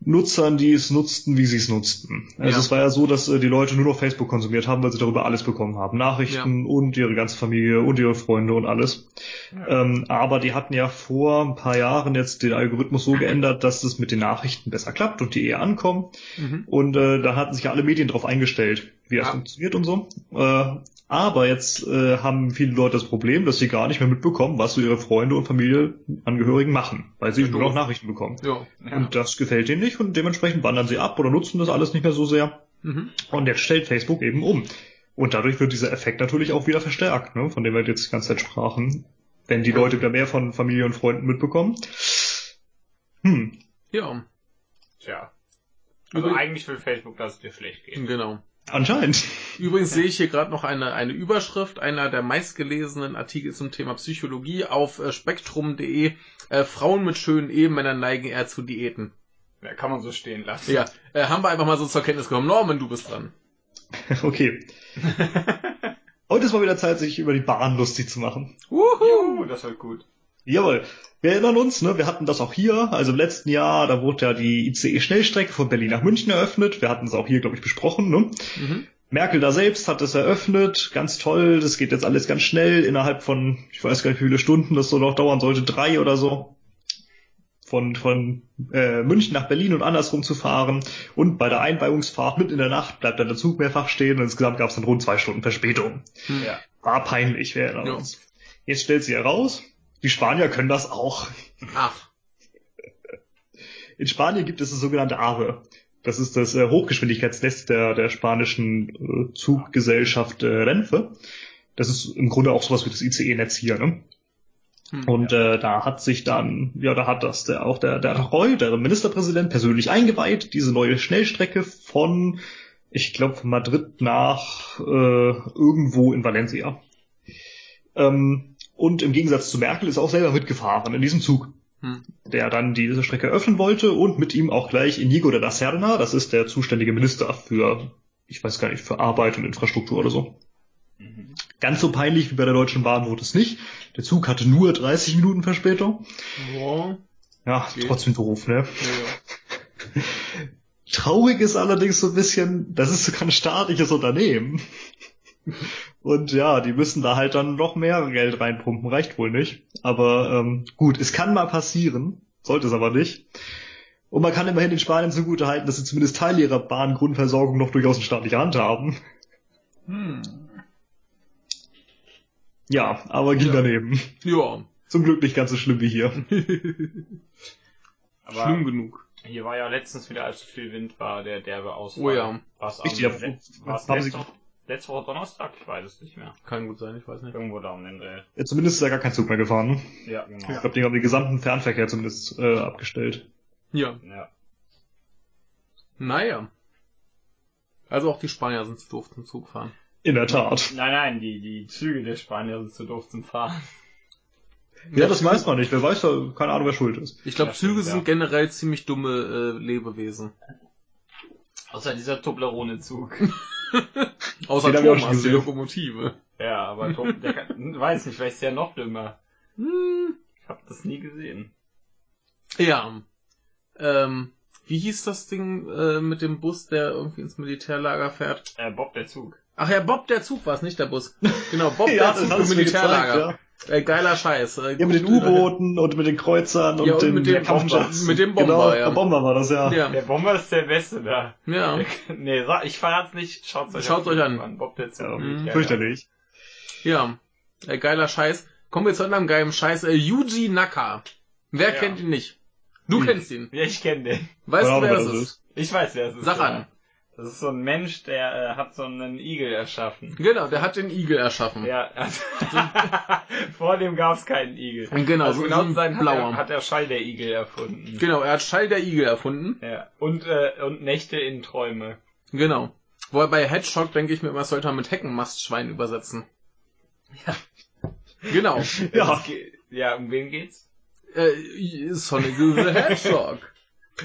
Nutzern, die es nutzten, wie sie es nutzten. Also Ja. es war ja so, dass äh, die Leute nur noch Facebook konsumiert haben, weil sie darüber alles bekommen haben. Nachrichten und ihre ganze Familie und ihre Freunde und alles. Ähm, aber die hatten ja vor ein paar Jahren jetzt den Algorithmus so geändert, dass es mit den Nachrichten besser klappt und die eher ankommen. Mhm. Und äh, da hatten sich ja alle Medien drauf eingestellt, wie das Ja. funktioniert und so. Äh, aber jetzt äh, haben viele Leute das Problem, dass sie gar nicht mehr mitbekommen, was so ihre Freunde und Familienangehörigen machen, weil sie Ja, nur noch. Nachrichten bekommen. Ja. Ja. Und das gefällt ihnen nicht und dementsprechend wandern sie ab oder nutzen das alles nicht mehr so sehr. Mhm. Und jetzt stellt Facebook eben um. Und dadurch wird dieser Effekt natürlich auch wieder verstärkt, ne, von dem wir jetzt die ganze Zeit sprachen. Wenn die Ja. Leute wieder mehr von Familie und Freunden mitbekommen. Hm, Ja, Tja. Also Übrig- eigentlich will Facebook, dass es dir schlecht geht. genau. Anscheinend. Übrigens sehe ich hier gerade noch eine, eine Überschrift, einer der meistgelesenen Artikel zum Thema Psychologie auf äh, spektrum.de. Äh, Frauen mit schönen Ehemännern neigen eher zu Diäten. Ja, kann man so stehen lassen. Ja, äh, haben wir einfach mal so zur Kenntnis genommen. Norman, du bist dran. Okay. Heute ist mal wieder Zeit, sich über die Bahn lustig zu machen. Juhu, das wird gut. Jawohl. Wir erinnern uns, ne, wir hatten das auch hier, also im letzten Jahr, da wurde ja die ICE-Schnellstrecke von Berlin nach München eröffnet. Wir hatten es auch hier, glaube ich, besprochen. Ne? Mhm. Merkel da selbst hat es eröffnet, ganz toll, das geht jetzt alles ganz schnell, innerhalb von, ich weiß gar nicht, wie viele Stunden das so noch dauern sollte, drei oder so, von, von äh, München nach Berlin und andersrum zu fahren. Und bei der Einweihungsfahrt mitten in der Nacht bleibt dann der Zug mehrfach stehen und insgesamt gab es dann rund zwei Stunden Verspätung. Hm. Ja. War peinlich, wir erinnern Ja. uns. Jetzt stellt sie heraus, die Spanier können das auch. Ach. In Spanien gibt es das sogenannte AVE. Das ist das äh, Hochgeschwindigkeitsnetz der, der spanischen äh, Zuggesellschaft äh, Renfe. Das ist im Grunde auch sowas wie das ICE-Netz hier. Ne? Hm. Und äh, da hat sich dann, ja, da hat das der, auch der, der Rajoy, der Ministerpräsident, persönlich eingeweiht, diese neue Schnellstrecke von, ich glaube, Madrid nach äh, irgendwo in Valencia. Ähm, und im Gegensatz zu Merkel ist er auch selber mitgefahren in diesem Zug Hm. der dann diese Strecke öffnen wollte und mit ihm auch gleich Inigo de la Serna, das ist der zuständige Minister für, ich weiß gar nicht, für Arbeit und Infrastruktur oder so. Mhm. Ganz so peinlich wie bei der Deutschen Bahn wurde es nicht. Der Zug hatte nur 30 Minuten Verspätung. Ja. Ja, Okay. trotzdem doof, ne? Ja. Traurig ist allerdings so ein bisschen, das ist sogar ein staatliches Unternehmen. Und ja, die müssen da halt dann noch mehr Geld reinpumpen, reicht wohl nicht. Aber ähm, gut, es kann mal passieren, sollte es aber nicht. Und man kann immerhin in Spanien zugute halten, dass sie zumindest Teil ihrer Bahngrundversorgung noch durchaus in staatlicher Hand haben. Hm. Ja, aber ging Ja. daneben. ja. Zum Glück nicht ganz so schlimm wie hier. Aber Schlimm genug. hier war ja letztens wieder, als so viel Wind war, der derbe Ausfall. Oh ja. Was am Richtig, ja, letzt, war's haben sie- letzte, Woche Donnerstag? Ich weiß es nicht mehr. Kann gut sein, ich weiß nicht. Irgendwo da um den Dreh. Ja, zumindest ist ja gar kein Zug mehr gefahren. Ne? Ja, genau. Ich glaube, die haben den gesamten Fernverkehr zumindest äh, abgestellt. Ja. Ja. Naja. Also auch die Spanier sind zu doof zum Zug fahren. In der Tat. Nein, nein, die, die Züge der Spanier sind zu doof zum Fahren. Ja, das weiß man nicht. Wer weiß, da- keine Ahnung, wer schuld ist. Ich glaube, Ja, Züge ja. sind generell ziemlich dumme äh, Lebewesen. Außer dieser Toblerone-Zug. Außer Den hab Thomas, die. Lokomotive. ja, aber Tob der kann, weiß nicht, vielleicht ist der noch dümmer. Hm. Ich habe das nie gesehen. Ja. Ähm, wie hieß das Ding äh, mit dem Bus, der irgendwie ins Militärlager fährt? Äh, Bob der Zug. Ach ja, Bob der Zug war es, nicht der Bus. Genau, Bob Ja, der das Zug im Militärlager. gezeigt, Äh, geiler Scheiß. Äh, Ja, mit den U-Booten und mit den Kreuzern und, Ja, und den mit dem Kampfjets. Bomber- mit dem Bomber, genau, ja. Der Bomber war das, ja. Ja, Der Bomber ist der Beste da. ja. nee, sag, ich verrat's nicht. Schaut's euch Schaut's euch an. Bob der ja Mhm. Ja, fürchterlich. Ja, äh, geiler Scheiß. Kommen wir zu einem geilen Scheiß. Äh, Yuji Naka. Wer Ja. kennt ihn nicht? Du Hm. kennst ihn. Ja, ich kenne den. Weißt du, wer das wer ist? Ich weiß, wer es ist. Sag ja. an. Das ist so ein Mensch, der äh, hat so einen Igel erschaffen. Genau, der hat den Igel erschaffen. Ja, also, vor dem gab's keinen Igel. Genau, also so genau zu sein hat er, hat er Schall der Igel erfunden. Genau, er hat Schall der Igel erfunden. Ja. Und, äh, und Nächte in Träume. Genau. Wobei bei Hedgehog denke ich mir immer, sollte man mit Heckenmastschwein übersetzen. Ja. Genau. Ja. Es Ja, um wen geht's? Äh, Sonic the Hedgehog.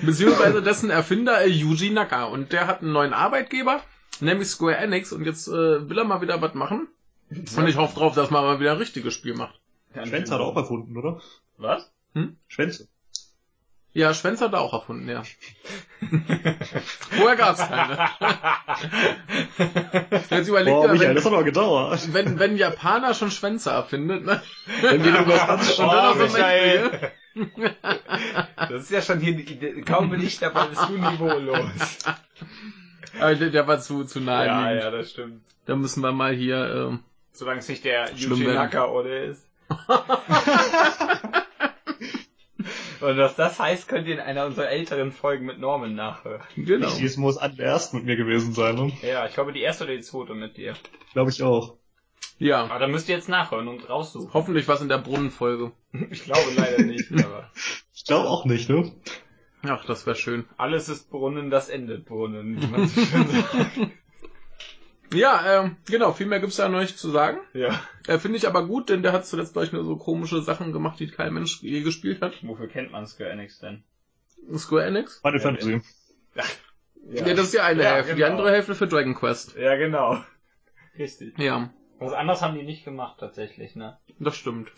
Beziehungsweise dessen Erfinder äh, Yuji Naka. Und der hat einen neuen Arbeitgeber, nämlich Square Enix. Und jetzt äh, will er mal wieder was machen. Und ich hoffe drauf, dass man mal wieder ein richtiges Spiel macht. Schwänze hat er auch erfunden, oder? Was? Schwänze. Ja, Schwänz hat er auch erfunden, ja. Vorher gab's keine. Jetzt überlegt Boah, er, Michael, wenn, das hat aber gedauert. wenn, wenn Japaner schon Schwänze erfindet, ne? Dann geht irgendwas ganz Oh, Michael. Das ist ja schon hier, die- kaum bin ich dabei, bist du niveaulos. Aber der, der war zu, zu nahe. Ja, liegend. ja, das stimmt. Da müssen wir mal hier, ähm, Solange es nicht der Yuji oder ist. Und was das heißt, könnt ihr in einer unserer älteren Folgen mit Norman nachhören. genau. Dieses muss an der ersten mit mir gewesen sein, ne? Ja, ich glaube die erste oder die zweite mit dir. Glaube ich auch. Ja. Aber da müsst ihr jetzt nachhören und raussuchen. Hoffentlich was in der Brunnenfolge. Ich glaube leider nicht, aber Ich glaube auch nicht, ne? Ach, das wäre schön. alles ist Brunnen, das endet Brunnen, wie man so schön sagt. Ja, ähm, genau, viel mehr gibt's da noch nicht zu sagen. Ja. Äh, Finde ich aber gut, denn der hat zuletzt gleich nur so komische Sachen gemacht, die kein Mensch je gespielt hat. Wofür kennt man Square Enix denn? Square Enix? Final Ja, Fantasy. Ja, das ist die eine Ja, Hälfte. Die genau. andere Hälfte für Dragon Quest. Ja, genau. Richtig. Ja. Was anderes haben die nicht gemacht, tatsächlich, ne? Das stimmt.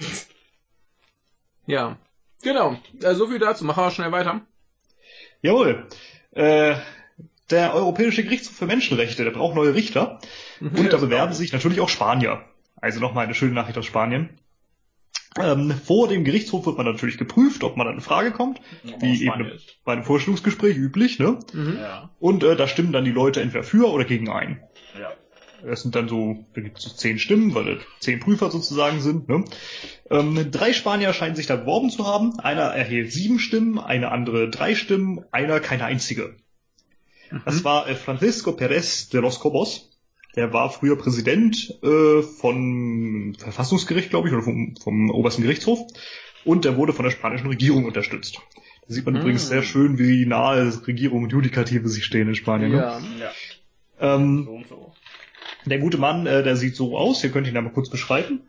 Ja. Genau. Äh, so viel dazu. Machen wir schnell weiter. Jawohl. Äh, der Europäische Gerichtshof für Menschenrechte, der braucht neue Richter. Und da bewerben sich natürlich auch Spanier. Also nochmal eine schöne Nachricht aus Spanien. Ähm, vor dem Gerichtshof wird man natürlich geprüft, ob man an eine Frage kommt, wie eben bei einem Vorstellungsgespräch üblich, ne? Mhm. Ja, Und äh, da stimmen dann die Leute entweder für oder gegen ein. ja. Das sind dann so, da gibt es zehn Stimmen, weil es zehn Prüfer sozusagen sind. Ne? Ähm, drei Spanier scheinen sich da beworben zu haben. Einer erhielt sieben Stimmen, eine andere drei Stimmen, einer keine einzige. Das war äh, Francisco Pérez de los Cobos. Der war früher Präsident äh, von Verfassungsgericht, glaube ich, oder vom, vom obersten Gerichtshof. Und der wurde von der spanischen Regierung unterstützt. Da sieht man Mm. übrigens sehr schön, wie nahe Regierung und Judikative sich stehen in Spanien. Ne? Ja. Ja, Ähm, so und so. Der gute Mann, äh, der sieht so aus. Ihr könnt ihn einmal kurz beschreiben.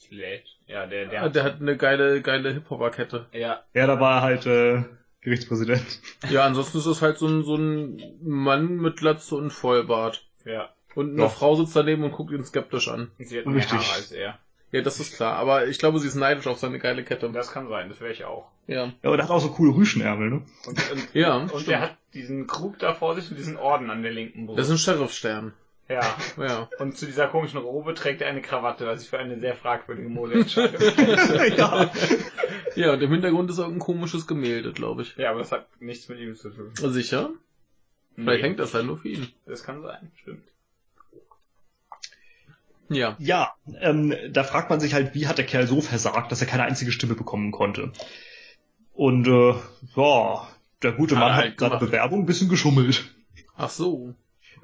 Slate. Ja, der, der, Ja, Der hat eine geile, geile Hip-Hopper-Kette. ja, Ja, da war er halt äh, Gerichtspräsident. Ja, ansonsten ist es halt so ein, so ein Mann mit Glatze und Vollbart. ja. Und eine Ja. Frau sitzt daneben und guckt ihn skeptisch an. Sie hat mehr Richtig. Haare als er. Ja, das ist klar. Aber ich glaube, sie ist neidisch auf seine geile Kette. Das kann sein, das wäre ich auch. Ja. Ja, aber der hat auch so coole Rüschenärmel, ne? Und, und, Ja, und stimmt. der hat diesen Krug da vor sich und diesen Orden an der linken Brust. Das ist ein Sheriffstern. ja. Ja. Und zu dieser komischen Robe trägt er eine Krawatte, was ich für eine sehr fragwürdige Modeentscheidung ja. Ja, und im Hintergrund ist irgendein komisches Gemälde, glaube ich. Ja, aber das hat nichts mit ihm zu tun. Sicher? Vielleicht hängt das ja nur für ihn. Das kann sein, stimmt. Ja. Ja, ähm, da fragt man sich halt, wie hat der Kerl so versagt, dass er keine einzige Stimme bekommen konnte. Und äh, ja, der gute Mann er hat seine gemacht. Bewerbung ein bisschen geschummelt. Ach so.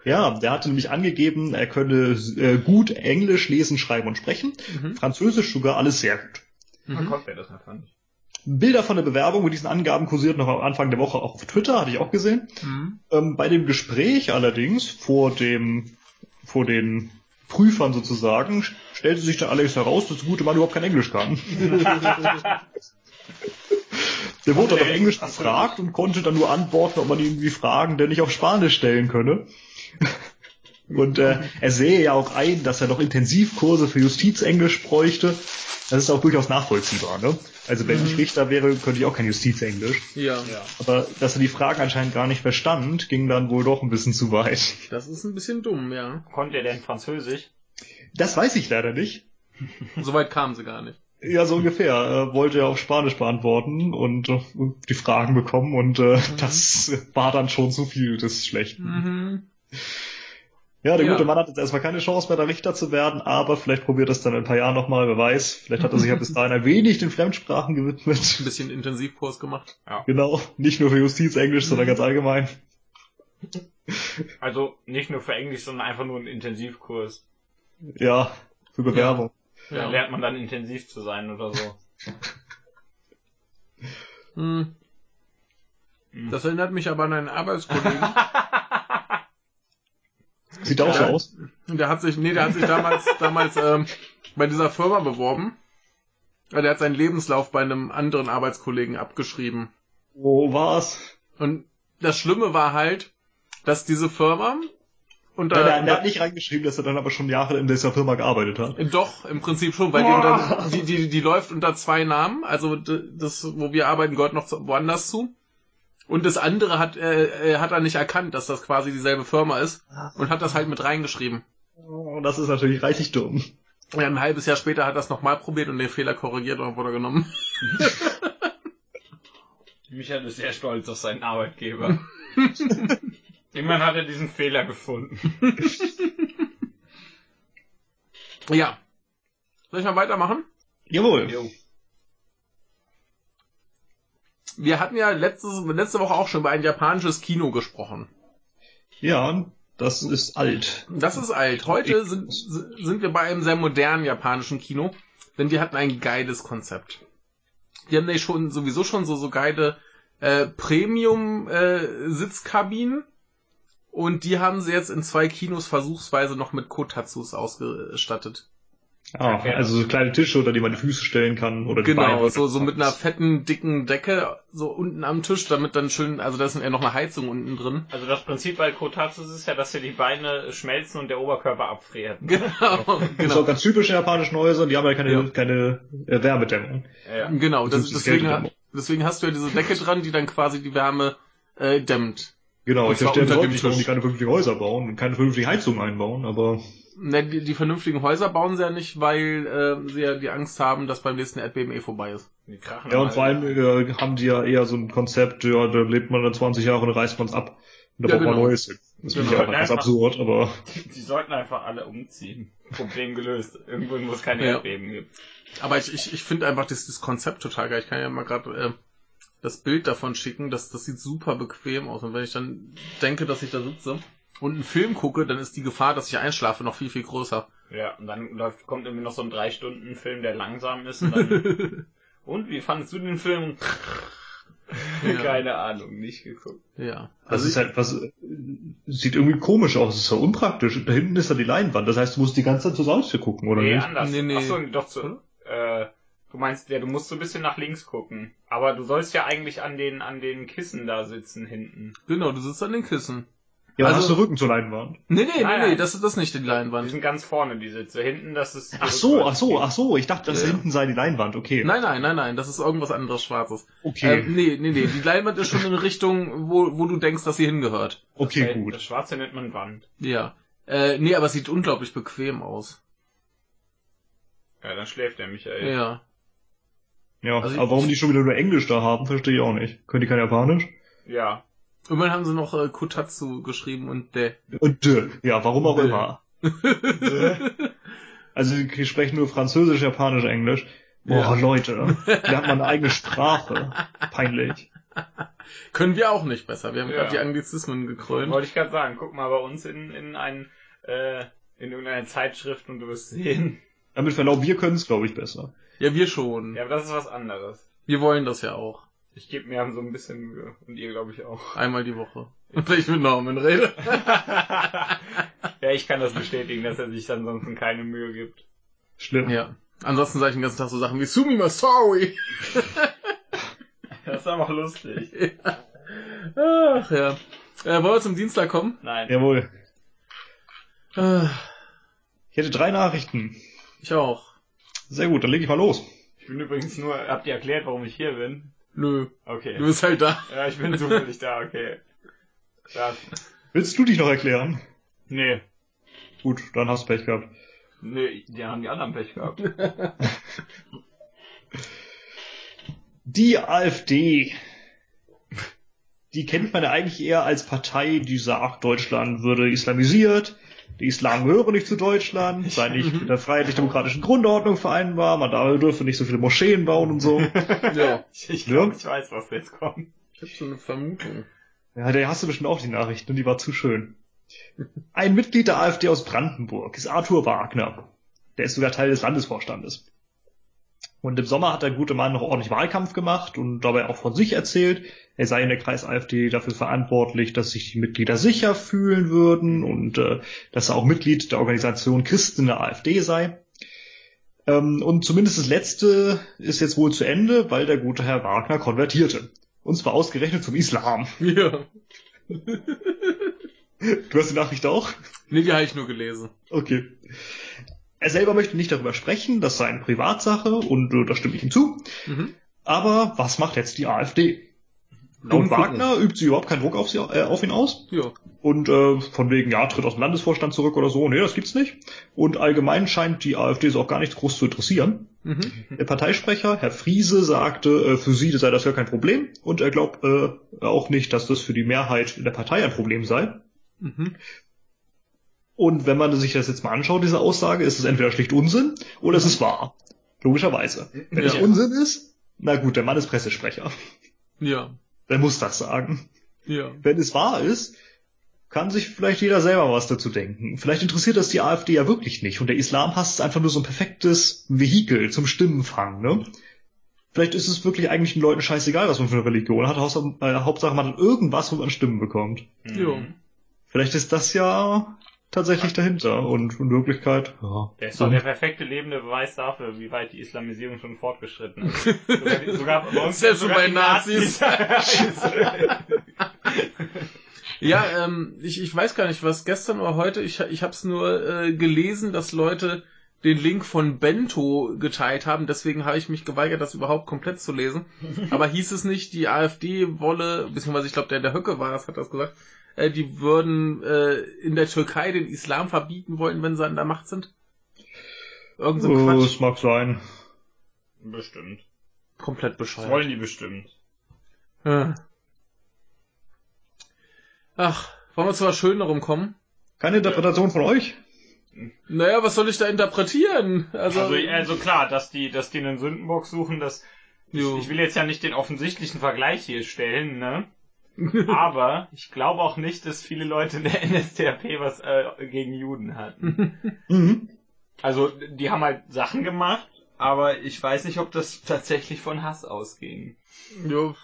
Ja, der hatte nämlich angegeben, er könne äh, gut Englisch lesen, schreiben und sprechen. Mhm. Französisch sogar alles sehr gut. Man Mhm. konnte das mal fand ich. Bilder von der Bewerbung mit diesen Angaben kursiert noch am Anfang der Woche auch auf Twitter, hatte ich auch gesehen. Mhm. Ähm, bei dem Gespräch allerdings vor dem, vor den Prüfern sozusagen, stellte sich dann allerdings heraus, dass der gute Mann überhaupt kein Englisch kann. Der wurde dann auf Englisch gefragt und konnte dann nur antworten, ob man ihm die Fragen denn nicht auf Spanisch stellen könne. Und äh, er sehe ja auch ein, dass er noch Intensivkurse für Justizenglisch bräuchte. Das ist auch durchaus nachvollziehbar. Ne? Also wenn ich Richter wäre, könnte ich auch kein Justizenglisch. Ja. Ja. Aber dass er die Fragen anscheinend gar nicht verstand, ging dann wohl doch ein bisschen zu weit. Das ist ein bisschen dumm, ja. Konnte er denn Französisch? Das weiß ich leider nicht. Soweit kamen sie gar nicht. Ja, so ungefähr. Er wollte ja auf Spanisch beantworten und äh, die Fragen bekommen und äh, das war dann schon zu viel des Schlechten. Mhm. Ja, der Ja. gute Mann hat jetzt erstmal keine Chance mehr, da Richter zu werden, aber vielleicht probiert er es dann in ein paar Jahren nochmal, wer weiß. Vielleicht hat er sich ja bis dahin ein wenig den Fremdsprachen Ein gewidmet. bisschen Intensivkurs gemacht. Genau, nicht nur für Justizenglisch, sondern ganz allgemein. Also nicht nur für Englisch, sondern einfach nur ein Intensivkurs. Ja, für Bewerbung. Da Ja. lernt man dann intensiv zu sein oder so. Hm. Hm. Das erinnert mich aber an einen Arbeitskollegen. Sieht auch so aus. Der hat sich, nee, der hat sich damals, damals ähm, bei dieser Firma beworben. Der hat seinen Lebenslauf bei einem anderen Arbeitskollegen abgeschrieben. Wo war's? Und das Schlimme war halt, dass diese Firma und Ja, da, der, der hat nicht reingeschrieben, dass er dann aber schon Jahre in dieser Firma gearbeitet hat. Doch, im Prinzip schon, weil die, unter, die, die, die läuft unter zwei Namen. Also das, wo wir arbeiten, gehört noch woanders zu. Und das andere hat, äh, äh, hat er nicht erkannt, dass das quasi dieselbe Firma ist und hat das halt mit reingeschrieben. Oh, das ist natürlich reichlich dumm. Ja, ein halbes Jahr später hat er es nochmal probiert und den Fehler korrigiert und dann wurde er genommen. Michael ist sehr stolz auf seinen Arbeitgeber. Irgendwann hat er diesen Fehler gefunden. Ja. Soll ich mal weitermachen? Jawohl. Jo. Wir hatten ja letztes, letzte Woche auch schon über ein japanisches Kino gesprochen. Ja, das ist alt. Das ist alt. Heute sind, sind wir bei einem sehr modernen japanischen Kino, denn die hatten ein geiles Konzept. Die haben nämlich schon sowieso schon so, so geile äh, Premium-Sitzkabinen und die haben sie jetzt in zwei Kinos versuchsweise noch mit Kotatsus ausgestattet. Ah, Okay. also so kleine Tische, unter die man die Füße stellen kann oder die Genau, Beine. so, so mit einer fetten, dicken Decke, so unten am Tisch, damit dann schön, also da ist ja noch eine Heizung unten drin. Also das Prinzip bei Kotatsus ist ja, dass dir die Beine schmelzen und der Oberkörper abfriert. Genau, Das ist auch genau. ganz typisch in japanischen Häusern, die haben ja keine, Ja. keine äh, Wärmedämmung. Ja. Genau, das, deswegen, deswegen hast du ja diese Decke dran, die dann quasi die Wärme äh, dämmt. Genau, Und ich verstehe überhaupt nicht, warum die keine vernünftigen Häuser bauen und keine vernünftigen Heizungen einbauen, aber Ne, die, die vernünftigen Häuser bauen sie ja nicht, weil äh, sie ja die Angst haben, dass beim nächsten Erdbeben eh vorbei ist. Die krachen ja, und alle. vor allem äh, haben die ja eher so ein Konzept, ja, da lebt man dann 20 Jahre und reißt man's ab. Und da Ja, braucht man genau. Neues. Das finde ich Genau. auch etwas absurd, aber Die sollten einfach alle umziehen. Problem gelöst. Irgendwo, wo es keine Ja. Erdbeben gibt. Aber ich, ich, ich finde einfach das, das Konzept total geil. Ich kann ja mal gerade äh, das Bild davon schicken. Das, das sieht super bequem aus. Und wenn ich dann denke, dass ich da sitze und einen Film gucke, dann ist die Gefahr, dass ich einschlafe, noch viel, viel größer. Ja, und dann läuft, kommt irgendwie noch so ein drei Stunden Film, der langsam ist und dann, und wie fandest du den Film? Ja. Keine Ahnung, nicht geguckt. ja. das Also ist halt was, äh, sieht irgendwie komisch aus, es ist ja unpraktisch. Da hinten ist dann die Leinwand, das heißt, du musst die ganze Zeit zur Seite gucken, oder nee, nicht? anders. Nee, nee. Ach so, doch zu, äh, du meinst, ja, du musst so ein bisschen nach links gucken. Aber du sollst ja eigentlich an den, an den Kissen da sitzen hinten. genau, du sitzt an den Kissen. Ja, also- hast du Rücken zur Leinwand. Nee, nee, Nein, nee, nee, nein. das ist das nicht die Die Leinwand. sind ganz vorne, die Sitze. Hinten, das ist. die Ach so, ach so, ach so, ich dachte, das Ja. hinten sei die Leinwand, okay. Nein, nein, nein, nein, das ist irgendwas anderes Schwarzes. Okay, Ähm, nee, nee, nee, die Leinwand ist schon in Richtung, wo, wo du denkst, dass sie hingehört. okay, Das- gut. Das Schwarze nennt man Wand. Ja. Äh, nee, aber es sieht unglaublich bequem aus. Ja, dann schläft der Michael. Ja. Ja, Also aber warum die schon wieder nur Englisch da haben, verstehe ich auch nicht. Können die kein Japanisch? Ja. Immerhin haben sie noch äh, Kotatsu geschrieben und der. Und dö. Ja, warum auch Dö. immer. Also die sprechen nur Französisch, Japanisch, Englisch. Boah, Ja. Leute, lernt man eine eigene Sprache. Peinlich. Können wir auch nicht besser. Wir haben Ja. gerade die Anglizismen gekrönt. Wollte ich gerade sagen, guck mal bei uns in, in ein, äh, in irgendeine Zeitschrift und du wirst sehen. Damit Verlaub, wir können es, glaube ich, besser. Ja, wir schon. Ja, aber das ist was anderes. Wir wollen das ja auch. Ich gebe mir so ein bisschen Mühe. Und ihr, glaube ich, auch. Einmal die Woche. Und wenn ich mit Norman rede. ja, ich kann das bestätigen, dass er sich ansonsten keine Mühe gibt. Schlimm. Ja. Ansonsten sage ich den ganzen Tag so Sachen wie Sumi Masawi. Das ist einfach lustig. Ach ja. Äh, wollen wir zum Dienstag kommen? Nein. Jawohl. Äh, Ich hätte drei Nachrichten. ich auch. Sehr gut, dann lege ich mal los. Ich bin übrigens nur, habt ihr erklärt, warum ich hier bin? Nö. Okay. Du bist halt da. Ja, ich bin zufällig da, okay. Krass. Willst du dich noch erklären? Nee. Gut, dann hast du Pech gehabt. Nee, die haben die anderen Pech gehabt. Die AfD. Die kennt man ja eigentlich eher als Partei, die sagt, Deutschland würde islamisiert, der Islam gehöre nicht zu Deutschland, sei nicht mit der freiheitlich-demokratischen Grundordnung vereinbar, man dürfe nicht so viele Moscheen bauen und so. Ja. Ich, ich Ja. glaube, ich weiß, was jetzt kommt. Ich hab so eine Vermutung. Ja, der hast du bestimmt auch die Nachricht, und die war zu schön. Ein Mitglied der AfD aus Brandenburg ist Arthur Wagner. Der ist sogar Teil des Landesvorstandes. Und im Sommer hat der gute Mann noch ordentlich Wahlkampf gemacht und dabei auch von sich erzählt, er sei in der Kreis AfD dafür verantwortlich, dass sich die Mitglieder sicher fühlen würden und äh, dass er auch Mitglied der Organisation Christen der AfD sei. Ähm, und zumindest das letzte ist jetzt wohl zu Ende, weil der gute Herr Wagner konvertierte. Und zwar ausgerechnet zum Islam. Ja. Du hast die Nachricht auch? Nee, die habe ich nur gelesen. Okay. Er selber möchte nicht darüber sprechen, das sei eine Privatsache und äh, da stimme ich ihm zu. Mhm. Aber was macht jetzt die AfD? Laut. Wagner übt sie überhaupt keinen Druck auf, sie, äh, auf ihn aus. Ja. Und äh, von wegen, ja, tritt aus dem Landesvorstand zurück oder so. Nee, das gibt's nicht. Und allgemein scheint die AfD es auch gar nicht groß zu interessieren. Mhm. Der Parteisprecher, Herr Friese, sagte, äh, für sie sei das ja kein Problem. Und er glaubt äh, auch nicht, dass das für die Mehrheit in der Partei ein Problem sei. Mhm. Und wenn man sich das jetzt mal anschaut, diese Aussage, ist es entweder schlicht Unsinn oder es ist wahr. Logischerweise. Wenn es Ja. Unsinn ist, na gut, der Mann ist Pressesprecher. Ja. Der muss das sagen. Ja. Wenn es wahr ist, kann sich vielleicht jeder selber was dazu denken. Vielleicht interessiert das die AfD ja wirklich nicht und der Islamhass ist einfach nur so ein perfektes Vehikel zum Stimmenfang, ne? Vielleicht ist es wirklich eigentlich den Leuten scheißegal, was man für eine Religion hat. Hauptsache, äh, Hauptsache man hat irgendwas, wo man Stimmen bekommt. Mhm. Vielleicht ist das ja tatsächlich dahinter. Und in Wirklichkeit, ja. Der ist doch der perfekte lebende Beweis dafür, wie weit die Islamisierung schon fortgeschritten ist. Sogar, sogar bei uns Selbst sogar bei die Nazis. Ja, ähm, ich, ich weiß gar nicht, was gestern oder heute, ich, ich habe es nur äh, gelesen, dass Leute den Link von Bento geteilt haben, deswegen habe ich mich geweigert, das überhaupt komplett zu lesen. Aber hieß es nicht, die AfD wolle, beziehungsweise ich glaube, der, der Höcke war das, hat das gesagt, äh, die würden äh, in der Türkei den Islam verbieten wollen, wenn sie an der Macht sind? Irgend so Oh, Quatsch. es mag sein. Bestimmt. Komplett Das bescheuert. wollen die bestimmt. Ja. Ach, wollen wir zu was Schönerem kommen? Keine Interpretation von euch? Naja, was soll ich da interpretieren? Also, Also, also klar, dass die, dass die einen Sündenbock suchen, das, jo. ich will jetzt ja nicht den offensichtlichen Vergleich hier stellen, ne? Aber ich glaube auch nicht, dass viele Leute in der NSDAP was äh, gegen Juden hatten. Mhm. Also die haben halt Sachen gemacht, aber ich weiß nicht, ob das tatsächlich von Hass ausging. Jo.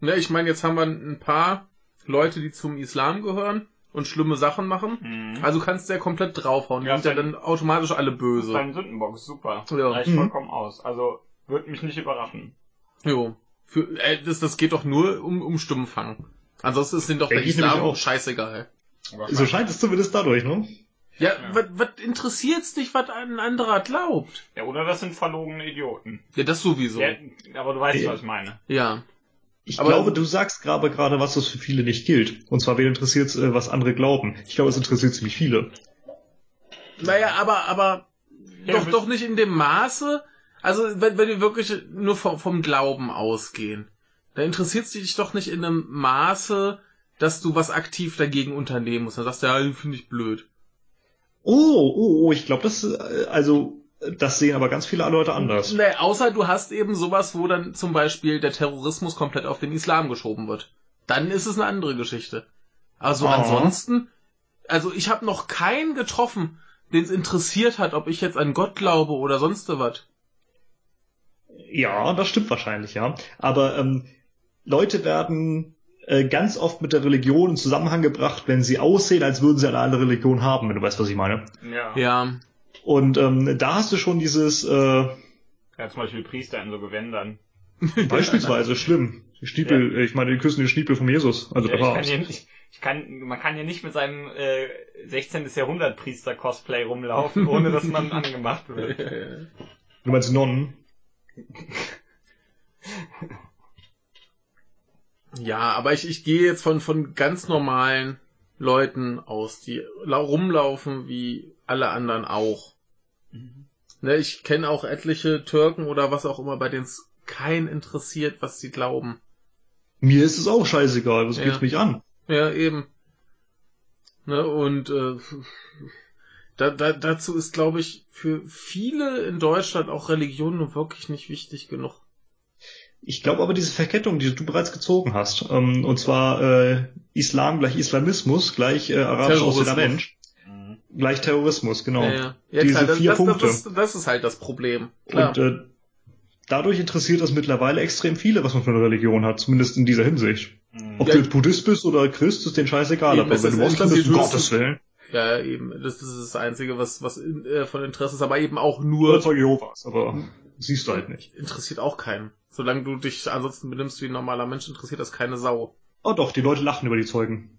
Ne, ich meine, jetzt haben wir ein paar Leute, die zum Islam gehören und schlimme Sachen machen. Mhm. Also kannst du ja komplett draufhauen. Die Ja, sind ja dann- automatisch alle böse. Beim Sündenbock ist super. Ja. Reicht Mhm. vollkommen aus. Also würde mich nicht überraschen. Jo. Für, äh, das, das geht doch nur um, um Stimmenfang. Ansonsten ist denen doch Denke nämlich Islam auch. scheißegal. So scheint es zumindest dadurch, ne? Ja, Ja. was was interessiert's dich, was ein anderer glaubt? Ja, oder das sind verlogene Idioten. Ja, das sowieso. Ja, aber du weißt, Ja. was ich meine. Ja. Ich Aber- glaube, du sagst gerade gerade was, was für viele nicht gilt. Und zwar, wen interessiert äh, was andere glauben? Ich glaube, es interessiert ziemlich viele. Naja, aber, aber Ja, doch, doch nicht in dem Maße. Also, wenn, wenn wir wirklich nur vom, vom Glauben ausgehen, dann interessiert es dich doch nicht in einem Maße, dass du was aktiv dagegen unternehmen musst. Dann sagst du, ja, finde ich blöd. Oh, oh, oh, ich glaube, das, also, das sehen aber ganz viele Leute anders. Nee, außer du hast eben sowas, wo dann zum Beispiel der Terrorismus komplett auf den Islam geschoben wird. Dann ist es eine andere Geschichte. Also Ah. ansonsten, also ich habe noch keinen getroffen, den es interessiert hat, ob ich jetzt an Gott glaube oder sonst was. Ja, das stimmt wahrscheinlich, ja. Aber ähm, Leute werden äh, ganz oft mit der Religion in Zusammenhang gebracht, wenn sie aussehen, als würden sie eine andere Religion haben, wenn du weißt, was ich meine. Ja. Ja. Und ähm, da hast du schon dieses äh, Ja, zum Beispiel Priester in so Gewändern. beispielsweise schlimm. Die Stiepel, äh, ich meine, die küssen den Stiepel von Jesus. Also Ja, da ich kann war's. hier nicht, ich kann, man kann ja nicht mit seinem äh, 16. Jahrhundert Priester Cosplay rumlaufen, ohne dass man angemacht wird. Du meinst Nonnen? Ja, aber ich, ich gehe jetzt von, von ganz normalen Leuten aus, die lau- rumlaufen wie alle anderen auch. Ne, ich kenne auch etliche Türken oder was auch immer, bei denen es kein interessiert, was sie glauben. Mir ist es auch scheißegal, was Ja. geht's mich an? Ja, eben. Ne, und äh, da, da, dazu ist, glaube ich, für viele in Deutschland auch Religion nun wirklich nicht wichtig genug. Ich glaube aber diese Verkettung, die du bereits gezogen hast, ähm, und zwar äh, Islam gleich Islamismus gleich äh, arabisch aussehender Mensch Mhm. gleich Terrorismus, genau. Ja, ja. ja Diese klar, das, vier das, Punkte. Das, ist, das ist halt das Problem. Klar. Und äh, dadurch interessiert das mittlerweile extrem viele, was man für eine Religion hat, zumindest in dieser Hinsicht. Mhm. Ob Ja, du jetzt Buddhist bist oder Christ, ist den scheißegal, Eben, aber wenn du Moslem bist, um Gottes Willen. Ja, eben. Das, das ist das Einzige, was, was in, äh, von Interesse ist, aber eben auch nur Zeuge Jehovas, aber siehst du halt nicht. interessiert auch keinen. Solange du dich ansonsten benimmst wie ein normaler Mensch, interessiert das keine Sau. Oh doch, die Leute lachen über die Zeugen.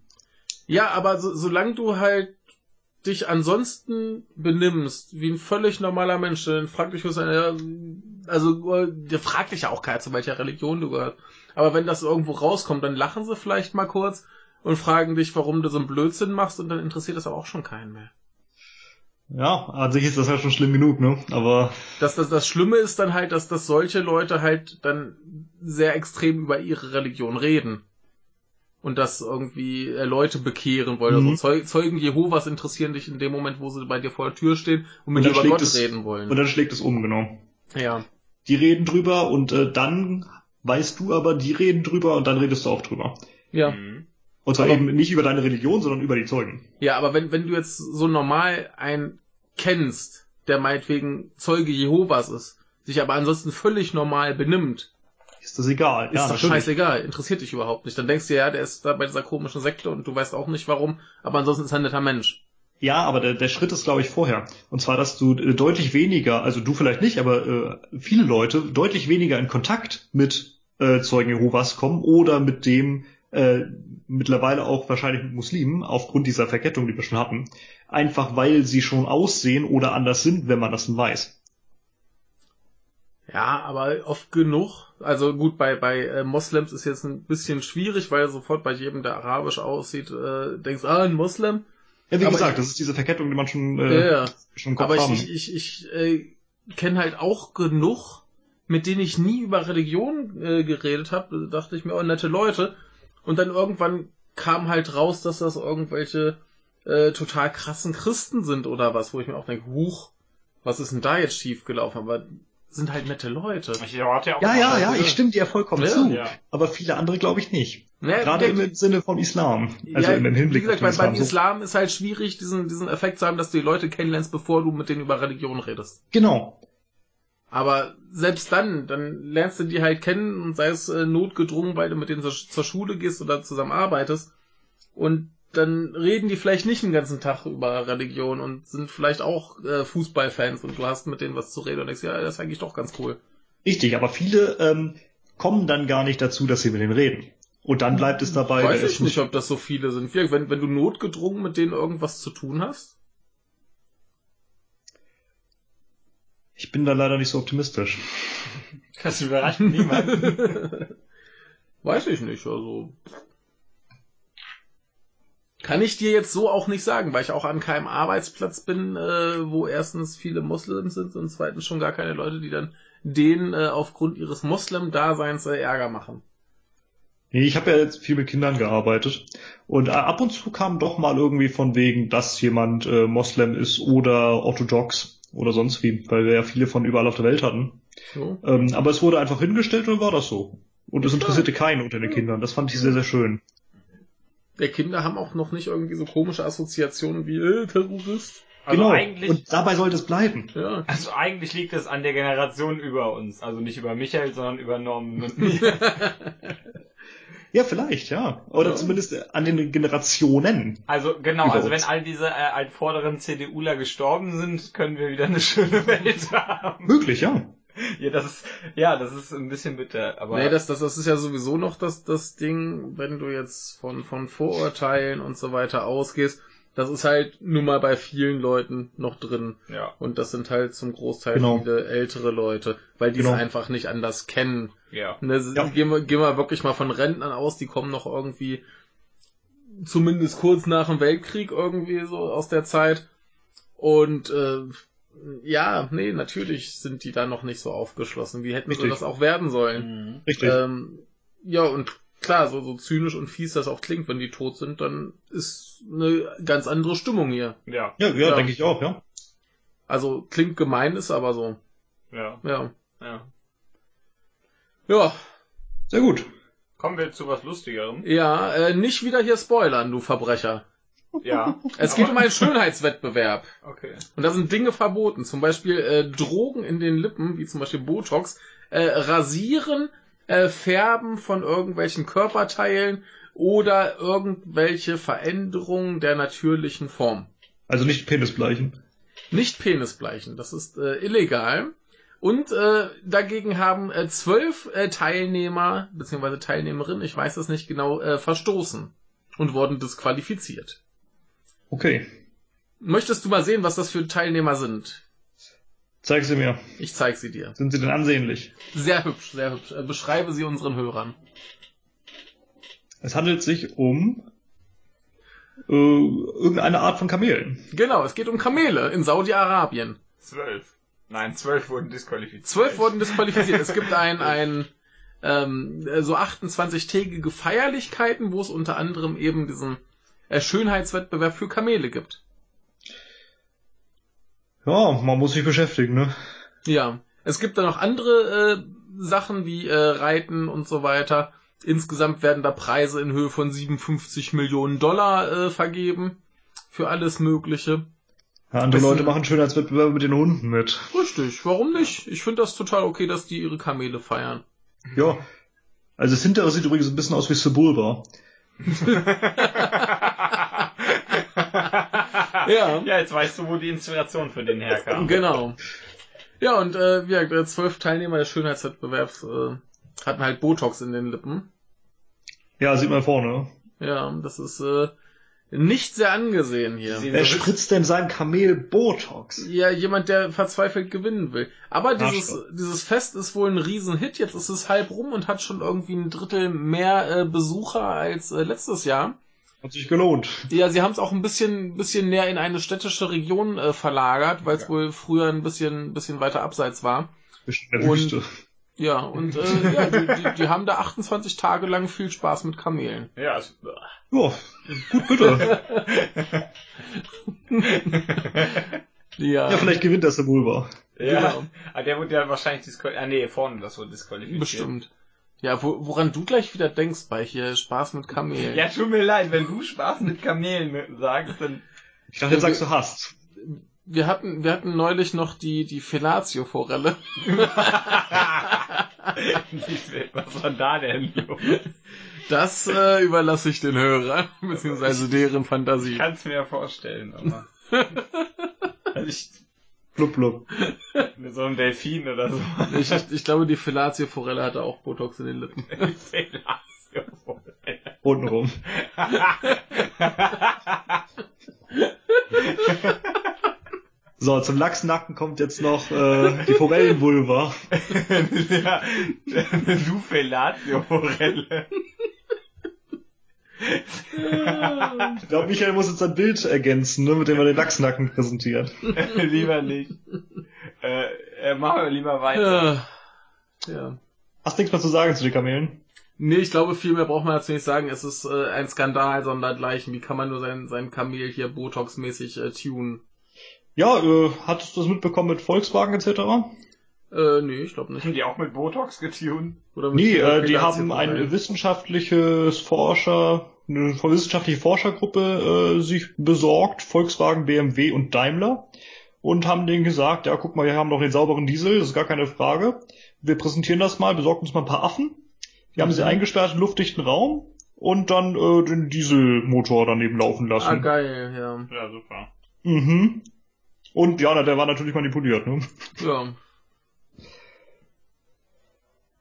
Ja, aber so, solange du halt dich ansonsten benimmst wie ein völlig normaler Mensch, dann fragt dich, was eine, also, der fragt dich ja auch keiner, zu welcher Religion du gehörst. Aber wenn das irgendwo rauskommt, dann lachen sie vielleicht mal kurz und fragen dich, warum du so einen Blödsinn machst und dann interessiert das aber auch schon keinen mehr. Ja, an sich ist das ja schon schlimm genug, ne? Aber Das, das, das Schlimme ist dann halt, dass, dass solche Leute halt dann sehr extrem über ihre Religion reden. Und das irgendwie äh, Leute bekehren wollen. Mhm. Also Zeu Zeugen Jehovas interessieren dich in dem Moment, wo sie bei dir vor der Tür stehen und mit Und dir über Gott es- reden wollen. und dann schlägt es um, genau. ja. Die reden drüber und äh, dann weißt du aber, die reden drüber und dann redest du auch drüber. Ja. Mhm. Und zwar Aber- eben nicht über deine Religion, sondern über die Zeugen. Ja, aber wenn, wenn du jetzt so normal einen kennst, der meinetwegen Zeuge Jehovas ist, sich aber ansonsten völlig normal benimmt, Ist das egal. ist doch natürlich. scheißegal, interessiert dich überhaupt nicht. Dann denkst du ja, der ist da bei dieser komischen Sekte und du weißt auch nicht warum, aber ansonsten ist er ein netter Mensch. Ja, aber der, der Schritt ist, glaube ich, vorher. Und zwar, dass du äh, deutlich weniger, also du vielleicht nicht, aber äh, viele Leute deutlich weniger in Kontakt mit äh, Zeugen Jehovas kommen oder mit dem äh, mittlerweile auch wahrscheinlich mit Muslimen aufgrund dieser Verkettung, die wir schon hatten, einfach weil sie schon aussehen oder anders sind, wenn man das denn weiß. Ja, aber oft genug. Also gut, bei, bei äh, Moslems ist jetzt ein bisschen schwierig, weil sofort bei jedem, der arabisch aussieht, äh, denkst, ah, ein Moslem. Ja, wie Aber gesagt, ich- das ist diese Verkettung, die man schon, äh, ja. schon Kopf Aber haben. ich, ich, ich, ich äh, kenne halt auch genug, mit denen ich nie über Religion äh, geredet habe. Da dachte ich mir, oh, nette Leute. Und dann irgendwann kam halt raus, dass das irgendwelche äh, total krassen Christen sind oder was, wo ich mir auch denke, huch, was ist denn da jetzt schiefgelaufen? Aber sind halt nette Leute. Ich ja auch ja, ja, ja, ich stimme dir vollkommen Ja, zu. ja. Aber viele andere glaube ich nicht. Ja, Gerade der- im Sinne vom Islam. Also ja, im, Hinblick wie gesagt, auf den beim. Islam ist halt schwierig, diesen, diesen Effekt zu haben, dass du die Leute kennenlernst, bevor du mit denen über Religion redest. Genau. Aber selbst dann, dann lernst du die halt kennen und sei es äh, notgedrungen, weil du mit denen zur, zur Schule gehst oder zusammen arbeitest. Und dann reden die vielleicht nicht den ganzen Tag über Religion und sind vielleicht auch äh, Fußballfans und du hast mit denen was zu reden und denkst, ja, das ist eigentlich doch ganz cool. Richtig, aber viele ähm, kommen dann gar nicht dazu, dass sie mit denen reden. Und dann bleibt es dabei. Weiß ich nicht, ob das so viele sind. Wenn, wenn du notgedrungen mit denen irgendwas zu tun hast. Ich bin da leider nicht so optimistisch. Das überrascht niemanden. Weiß ich nicht, also. Kann ich dir jetzt so auch nicht sagen, weil ich auch an keinem Arbeitsplatz bin, äh, wo erstens viele Moslems sind und zweitens schon gar keine Leute, die dann denen äh, aufgrund ihres Moslem-Daseins äh, Ärger machen. Nee, ich habe ja jetzt viel mit Kindern gearbeitet und äh, ab und zu kam doch mal irgendwie von wegen, dass jemand äh, Moslem ist oder orthodox oder sonst wie, weil wir ja viele von überall auf der Welt hatten. So. Ähm, aber es wurde einfach hingestellt und war das so. Und es interessierte keinen unter den Kindern. Das fand ich sehr, sehr schön. Der Kinder haben auch noch nicht irgendwie so komische Assoziationen wie äh, Terrorist. Also genau. eigentlich, Und dabei sollte es bleiben. Ja. also eigentlich liegt es an der Generation über uns. Also nicht über Michael, sondern über Norman und mir. Ja, vielleicht, ja. Oder Ja. zumindest an den Generationen. Also genau, also uns. wenn all diese äh, altvorderen CDUler gestorben sind, können wir wieder eine schöne Welt haben. Möglich, ja. Ja, das ist, ja, das ist ein bisschen bitter, aber Nee, das, das, das ist ja sowieso noch das, das Ding, wenn du jetzt von, von Vorurteilen und so weiter ausgehst. Das ist halt nun mal bei vielen Leuten noch drin. ja, Und das sind halt zum Großteil Genau. viele ältere Leute, weil die es Genau. einfach nicht anders kennen. ja. Ne, Ja. gehen, wir, gehen wir wirklich mal von Rentnern aus, die kommen noch irgendwie zumindest kurz nach dem Weltkrieg irgendwie so aus der Zeit. Und äh, ja, nee, natürlich sind die da noch nicht so aufgeschlossen. Wie hätten sie Richtig. das auch werden sollen? Mhm. Richtig. Ähm, ja, und klar, so, so zynisch und fies das auch klingt, wenn die tot sind, dann ist eine ganz andere Stimmung hier. Ja, ja, ja, ja. denke ich auch, ja. Also klingt gemein, ist aber so. ja, Ja. ja. Ja, Sehr gut. Kommen wir zu was Lustigerem. ja, äh, nicht wieder hier spoilern, du Verbrecher. Ja. Es Aber- geht um einen Schönheitswettbewerb. Okay. Und da sind Dinge verboten. Zum Beispiel äh, Drogen in den Lippen, wie zum Beispiel Botox, äh, Rasieren, äh, Färben von irgendwelchen Körperteilen oder irgendwelche Veränderungen der natürlichen Form. Also nicht Penisbleichen. Nicht Penisbleichen, das ist äh, illegal. Und äh, dagegen haben äh, zwölf äh, Teilnehmer bzw. Teilnehmerinnen, ich weiß es nicht genau, äh, verstoßen und wurden disqualifiziert. Okay. Möchtest du mal sehen, was das für Teilnehmer sind? Zeig sie mir. Ich zeig sie dir. Sind sie denn ansehnlich? Sehr hübsch, sehr hübsch. Äh, Beschreibe sie unseren Hörern. Es handelt sich um äh, irgendeine Art von Kamelen. Genau, es geht um Kamele in Saudi-Arabien. Zwölf. Nein, zwölf wurden disqualifiziert. Zwölf wurden disqualifiziert. Es gibt ein, ein ähm, äh, so 28-tägige Feierlichkeiten, wo es unter anderem eben diesen äh, Schönheitswettbewerb für Kamele gibt. Ja, man muss sich beschäftigen, ne? Ja. Es gibt da noch andere äh, Sachen wie äh, Reiten und so weiter. Insgesamt werden da Preise in Höhe von 57 Millionen Dollar äh, vergeben. Für alles Mögliche. Ja, andere Das Leute machen Schönheitswettbewerbe mit den Hunden mit. Richtig, warum nicht? Ich finde das total okay, dass die ihre Kamele feiern. Ja. Also das hintere sieht übrigens ein bisschen aus wie Sebulba. ja. ja, jetzt weißt du, wo die Inspiration für den herkam. Genau. Ja, und äh, wie gesagt, zwölf Teilnehmer des Schönheitswettbewerbs äh, hatten halt Botox in den Lippen. Ja, sieht man vorne. Ja, das ist äh, nicht sehr angesehen hier. Wer spritzt denn seinem Kamel Botox? Ja, jemand, der verzweifelt gewinnen will. Aber dieses, dieses Fest ist wohl ein Riesenhit. Jetzt ist es halb rum und hat schon irgendwie ein Drittel mehr äh, Besucher als äh, letztes Jahr. Hat sich gelohnt. Ja, sie haben es auch ein bisschen, bisschen näher in eine städtische Region äh, verlagert, weil es ja. wohl früher ein bisschen, bisschen weiter abseits war. Und ja, und äh, ja, die, die, die haben da 28 Tage lang viel Spaß mit Kamelen. Ja, ist, ja gut, bitte. ja. ja, vielleicht gewinnt das der Bulba. Ja, genau. aber ah, der wurde ja wahrscheinlich disqualifiziert. Ah, nee, vorne das wurde disqualifiziert. Bestimmt. Ja, wo, woran du gleich wieder denkst bei hier Spaß mit Kamelen. Ja, tut mir leid, wenn du Spaß mit Kamelen sagst, dann... Ich dachte, ja, sagst du hast wir hatten, wir hatten neulich noch die, die Fellatio-Forelle. Was war da denn los? Das äh, überlasse ich den Hörern, beziehungsweise deren Fantasie. Ich kann es mir ja vorstellen, aber. also ich, blub blub. Mit so einem Delfin oder so. Ich, ich, ich glaube, die Fellatio-Forelle hatte auch Botox in den Lippen. Fellatio-Forelle. Untenrum. So, zum Lachsnacken kommt jetzt noch äh, die Forellenvulva. ja, eine Lufellatio-Forelle. Ich glaube, Michael muss jetzt ein Bild ergänzen, ne, mit dem er den Lachsnacken präsentiert. lieber nicht. Äh, äh, machen wir lieber weiter. Ja. ja. Hast nichts mehr zu sagen zu den Kamelen? Nee, ich glaube, viel mehr braucht man dazu nicht sagen. Es ist äh, ein Skandal sondergleichen. Wie kann man nur sein, sein Kamel hier Botox-mäßig äh, tunen? Ja, äh, hattest du das mitbekommen mit Volkswagen etc.? Äh, nee, ich glaube nicht. Haben die auch mit Botox getunt? Oder mit nee, äh, die haben ein wissenschaftliches Forscher, eine wissenschaftliche Forschergruppe äh, sich besorgt, Volkswagen, BMW und Daimler, und haben denen gesagt, ja, guck mal, wir haben doch den sauberen Diesel, das ist gar keine Frage. Wir präsentieren das mal, besorgen uns mal ein paar Affen. Die haben mhm. sie eingesperrt in luftdichten Raum und dann äh, den Dieselmotor daneben laufen lassen. Ah, geil, ja. Ja, super. Mhm. Und ja, der war natürlich manipuliert, ne? Ja.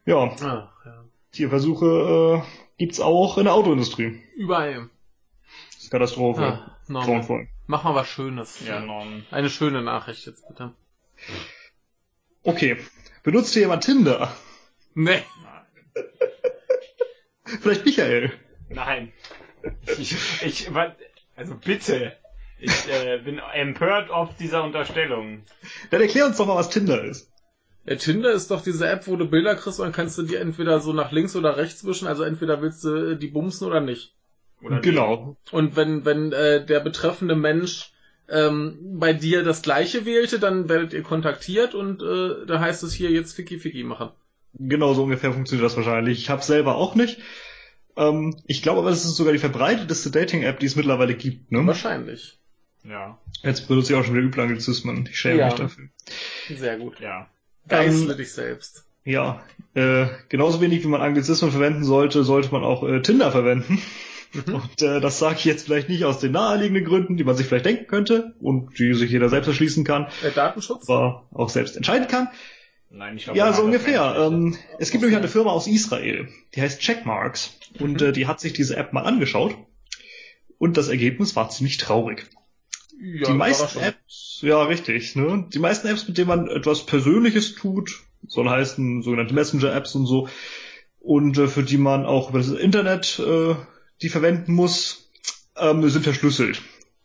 Ja. Ach, ja. Tierversuche äh, gibt's auch in der Autoindustrie. Überall. Das ist Katastrophe. Ah, Grauenvoll. Mach mal was Schönes. Ja, Norman. Eine schöne Nachricht jetzt bitte. Okay. Benutzt hier jemand Tinder? Nee. Vielleicht Michael. Nein. Ich, ich, also bitte. Ich äh, bin empört auf dieser Unterstellung. Dann erklär uns doch mal, was Tinder ist. Ja, Tinder ist doch diese App, wo du Bilder kriegst und dann kannst du die entweder so nach links oder rechts wischen, also entweder willst du die bumsen oder nicht. Oder genau. Die. Und wenn, wenn äh, der betreffende Mensch ähm, bei dir das gleiche wählte, dann werdet ihr kontaktiert und äh, da heißt es hier jetzt Ficky Ficky machen. Genau so ungefähr funktioniert das wahrscheinlich. Ich habe selber auch nicht. Ähm, ich glaube aber, das ist sogar die verbreiteteste Dating-App, die es mittlerweile gibt. Ne? Wahrscheinlich. Ja. Jetzt benutze ich auch schon wieder Üblanglizismen. Ich schäme ja. mich dafür. Sehr gut. Ja. Geißle ähm, dich selbst. Ja. Äh, genauso wenig wie man Anglizismen verwenden sollte, sollte man auch äh, Tinder verwenden. Mhm. Und äh, das sage ich jetzt vielleicht nicht aus den naheliegenden Gründen, die man sich vielleicht denken könnte und die sich jeder selbst erschließen kann. Der äh, Datenschutz? Aber auch selbst entscheiden kann. Nein, ich glaube, ja, so ungefähr. Ähm, es gibt nämlich eine Firma aus Israel, die heißt Checkmarks. Und mhm. äh, die hat sich diese App mal angeschaut. Und das Ergebnis war ziemlich traurig. Ja, die meisten Apps, ja richtig, ne? Die meisten Apps, mit denen man etwas Persönliches tut, soll heißen sogenannte Messenger-Apps und so, und äh, für die man auch über das Internet äh, die verwenden muss, ähm, sind verschlüsselt.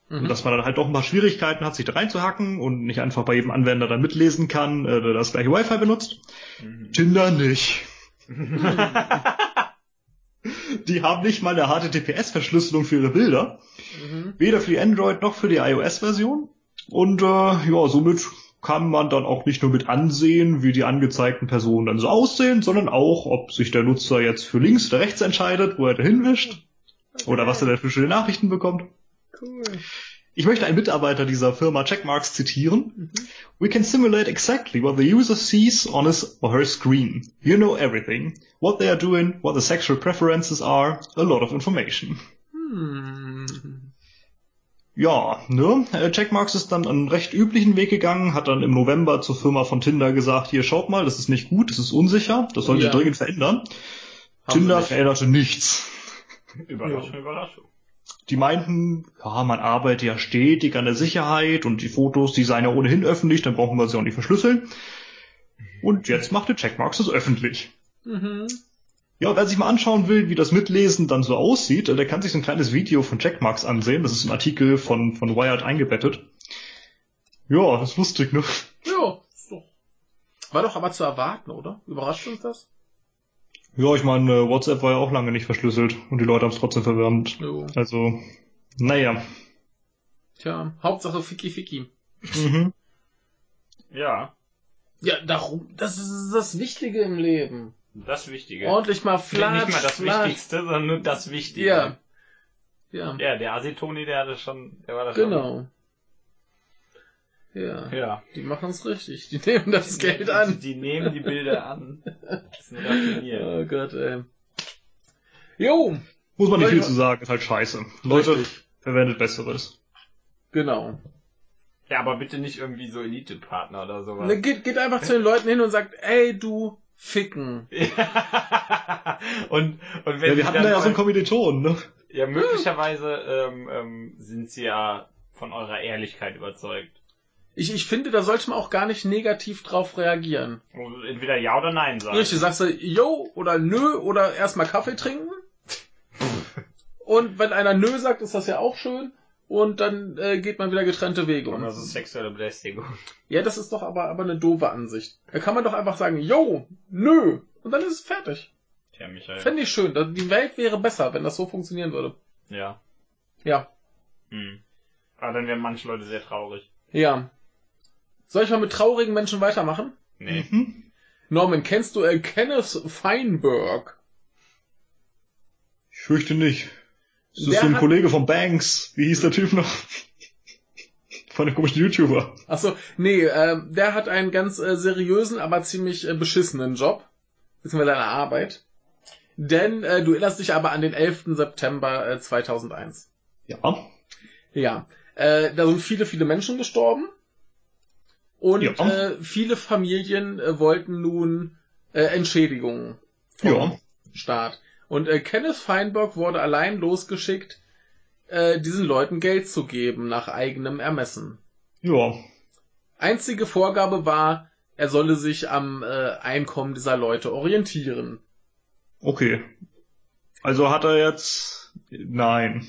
Mhm. Und dass man dann halt auch ein paar Schwierigkeiten hat, sich da reinzuhacken und nicht einfach bei jedem Anwender dann mitlesen kann, äh, der das gleiche Wi-Fi benutzt. Mhm. Tinder nicht. die haben nicht mal eine HTTPS-Verschlüsselung für ihre Bilder. Mhm. Weder für die Android noch für die iOS-Version. Und äh, ja, somit kann man dann auch nicht nur mit ansehen, wie die angezeigten Personen dann so aussehen, sondern auch, ob sich der Nutzer jetzt für links oder rechts entscheidet, wo er da hinwischt. Okay. Oder was er denn für schöne Nachrichten bekommt. Cool. Ich möchte einen Mitarbeiter dieser Firma Checkmarks zitieren. Mhm. We can simulate exactly what the user sees on his or her screen. You know everything. What they are doing, what the sexual preferences are, a lot of information. Hm. Ja, ne? Äh, Jack Marks ist dann einen recht üblichen Weg gegangen, hat dann im November zur Firma von Tinder gesagt, hier schaut mal, das ist nicht gut, das ist unsicher, das sollt ihr Ja. dringend verändern. Haben Tinder nicht. veränderte nichts. Überraschung, Überraschung. Die meinten, ja, man arbeitet ja stetig an der Sicherheit und die Fotos, die seien ja ohnehin öffentlich, dann brauchen wir sie auch nicht verschlüsseln. Und jetzt machte Checkmarks es öffentlich. Mhm. Ja, wer sich mal anschauen will, wie das Mitlesen dann so aussieht, der kann sich so ein kleines Video von Checkmarks ansehen. Das ist ein Artikel von, von Wired eingebettet. Ja, das ist lustig, ne? Ja, doch. War doch aber zu erwarten, oder? Überrascht uns das? Ja, ich meine, äh, WhatsApp war ja auch lange nicht verschlüsselt und die Leute haben es trotzdem verwendet. Jo. Also, naja. Tja, Hauptsache Ficky Ficky. Mhm. Ja, Ja, darum, das ist das Wichtige im Leben. das Wichtige. Ordentlich mal flatsch, Nicht mal das flatsch. Wichtigste, sondern nur das Wichtige. Ja. Ja, Ja, der Asitoni, der hatte schon, der war das genau. Schon. Ja. die machen es richtig. Die nehmen das Geld die, an. Die nehmen die Bilder an. Das sind raffiniert. Oh Gott, ey. Jo, Muss man nicht viel zu sagen, ist halt scheiße. Leute, Richtig. verwendet Besseres. genau. Ja, aber bitte nicht irgendwie so Elite-Partner oder sowas. Ne, geht, geht einfach zu den Leuten hin und sagt, ey, du Ficken. und, und wenn Ja, wir hatten da ja so einen Kommilitonen, ne? Ja, möglicherweise ähm, ähm, sind sie ja von eurer Ehrlichkeit überzeugt. Ich, ich finde, da sollte man auch gar nicht negativ drauf reagieren. Entweder ja oder nein sagen. Richtig, sagst du, yo oder nö oder erstmal Kaffee trinken. Und wenn einer nö sagt, ist das ja auch schön. Und dann äh, geht man wieder getrennte Wege. Und das ist sexuelle Belästigung. ja, das ist doch aber, aber eine doofe Ansicht. Da kann man doch einfach sagen, yo, nö. Und dann ist es fertig. Tja, Michael. Fände ich schön. Die Welt wäre besser, wenn das so funktionieren würde. Ja. Ja. Hm. Aber dann wären manche Leute sehr traurig. Ja. Soll ich mal mit traurigen Menschen weitermachen? Nee. Mhm. Norman, kennst du äh, Kenneth Feinberg? Ich fürchte nicht. Das ist Der so ein hat- Kollege von Banks. Wie hieß der Typ noch? Von dem komischen YouTuber. Achso, nee, äh, der hat einen ganz äh, seriösen, aber ziemlich äh, beschissenen Job. Beziehungsweise eine Arbeit. Denn äh, du erinnerst dich aber an den 11. September äh, 2001. Ja. Ja. Äh, da sind viele, viele Menschen gestorben. Und Ja. äh, viele Familien äh, wollten nun äh, Entschädigungen vom Ja. Staat. Und äh, Kenneth Feinberg wurde allein losgeschickt, äh, diesen Leuten Geld zu geben, nach eigenem Ermessen. Ja. Einzige Vorgabe war, er solle sich am äh, Einkommen dieser Leute orientieren. Okay. Also hat er jetzt. Nein.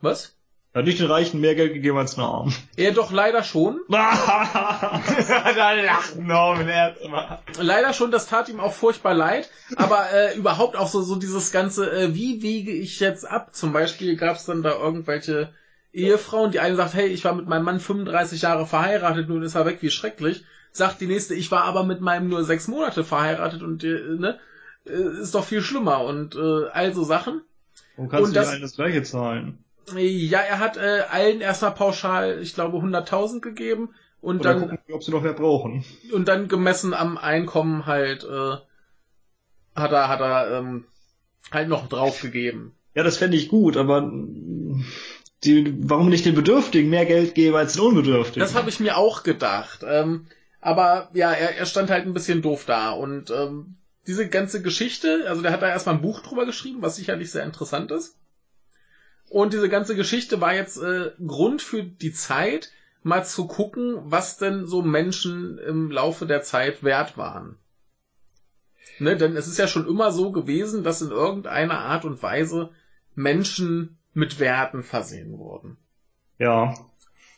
Was? Er hat nicht den Reichen mehr Geld gegeben als den Armen. Er doch leider schon. da lacht Norman erstmal. Leider schon, das tat ihm auch furchtbar leid. Aber äh, überhaupt auch so, so dieses ganze, äh, wie wiege ich jetzt ab? Zum Beispiel gab es dann da irgendwelche Ehefrauen, die eine sagt, hey, ich war mit meinem Mann 35 Jahre verheiratet, nun ist er weg, wie schrecklich. Sagt die nächste, ich war aber mit meinem nur sechs Monate verheiratet und äh, ne, äh, ist doch viel schlimmer und äh, all so Sachen. Warum kannst Und du das- allen das gleiche zahlen? Ja, er hat äh, allen erstmal pauschal, ich glaube, 100.000 gegeben und Oder dann gucken, ob sie noch mehr brauchen. und dann gemessen am Einkommen halt äh, hat er hat er ähm, halt noch drauf gegeben. Ja, das fände ich gut, aber mm, die, warum nicht den Bedürftigen mehr Geld geben als den Unbedürftigen? Das habe ich mir auch gedacht. Ähm, aber ja, er, er stand halt ein bisschen doof da und ähm, diese ganze Geschichte, also der hat da erstmal ein Buch drüber geschrieben, was sicherlich sehr interessant ist. Und diese ganze Geschichte war jetzt äh, Grund für die Zeit, mal zu gucken, was denn so Menschen im Laufe der Zeit wert waren. Ne, denn es ist ja schon immer so gewesen, dass in irgendeiner Art und Weise Menschen mit Werten versehen wurden. Ja.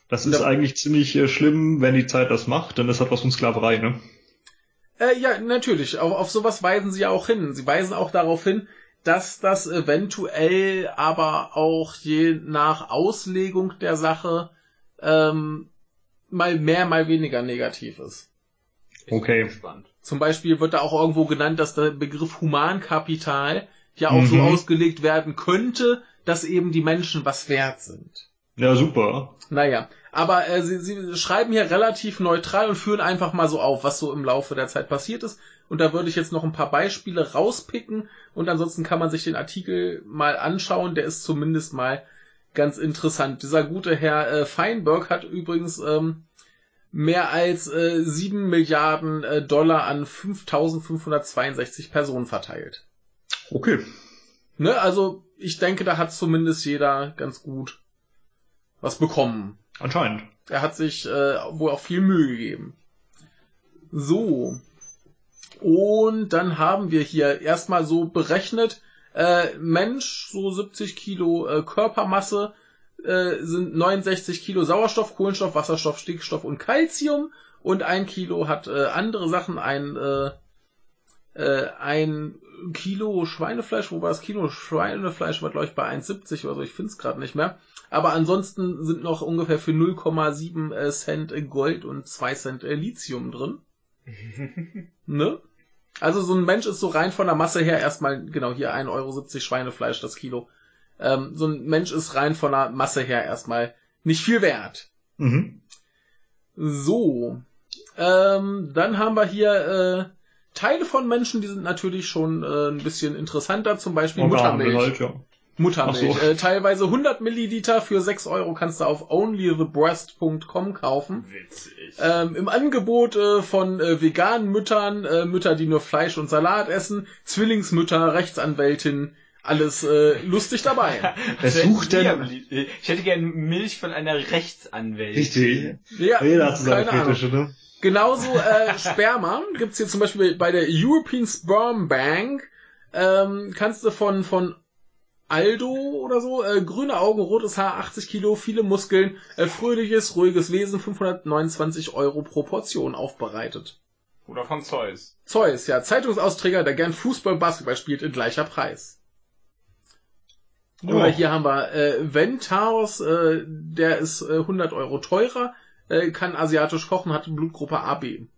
Das ist Da- eigentlich ziemlich äh, schlimm, wenn die Zeit das macht, denn das hat was von Sklaverei, ne? Äh, ja, natürlich. Auf, auf sowas weisen sie ja auch hin. Sie weisen auch darauf hin, dass das eventuell aber auch je nach Auslegung der Sache ähm, mal mehr, mal weniger negativ ist. Ich Okay. Zum Beispiel wird da auch irgendwo genannt, dass der Begriff Humankapital ja auch so Mhm. ausgelegt werden könnte, dass eben die Menschen was wert sind. Ja, super. Naja, aber äh, sie, sie schreiben hier relativ neutral und führen einfach mal so auf, was so im Laufe der Zeit passiert ist. Und da würde ich jetzt noch ein paar Beispiele rauspicken und ansonsten kann man sich den Artikel mal anschauen. Der ist zumindest mal ganz interessant. Dieser gute Herr äh, Feinberg hat übrigens ähm, mehr als äh, 7 Milliarden äh, Dollar an 5562 Personen verteilt. Okay. Ne, also ich denke, da hat zumindest jeder ganz gut was bekommen. Anscheinend. Er hat sich äh, wohl auch viel Mühe gegeben. So. Und dann haben wir hier erstmal so berechnet, äh, Mensch, so 70 Kilo äh, Körpermasse, äh, sind 69 Kilo Sauerstoff, Kohlenstoff, Wasserstoff, Stickstoff und Calcium und ein Kilo hat äh, andere Sachen, ein, äh, äh, ein Kilo Schweinefleisch, wo war das Kilo Schweinefleisch war glaube ich bei 1,70 oder so, ich finde es gerade nicht mehr. Aber ansonsten sind noch ungefähr für 0,7 äh, Cent Gold und 2 Cent äh, Lithium drin. ne? Also so ein Mensch ist so rein von der Masse her erstmal, genau, hier 1,70 Euro Schweinefleisch das Kilo. Ähm, so ein Mensch ist rein von der Masse her erstmal nicht viel wert. Mhm. So. Ähm, dann haben wir hier äh, Teile von Menschen, die sind natürlich schon äh, ein bisschen interessanter, zum Beispiel Organe Muttermilch. Halt, ja. Muttermilch. So. Äh, teilweise 100 Milliliter für 6 Euro kannst du auf onlythebreast.com kaufen. Witzig. Ähm, Im Angebot äh, von äh, veganen Müttern, äh, Mütter, die nur Fleisch und Salat essen, Zwillingsmütter, Rechtsanwältin, alles äh, lustig dabei. Wer sucht denn? Ich hätte gern Milch von einer Rechtsanwältin. Richtig. Ja, Jeder hat so seine. Fetische, ne? Genauso äh, Sperma gibt's hier zum Beispiel bei der European Sperm Bank. Ähm, kannst du von von Aldo oder so, äh, grüne Augen, rotes Haar, 80 Kilo, viele Muskeln, äh, fröhliches, ruhiges Wesen, 529 Euro pro Portion aufbereitet. Oder von Zeus. Zeus, ja, Zeitungsausträger, der gern Fußball, Basketball spielt, in gleicher Preis. Oder hier haben wir äh, Ventaos, äh, der ist äh, 100 Euro teurer, äh, kann asiatisch kochen, hat Blutgruppe AB.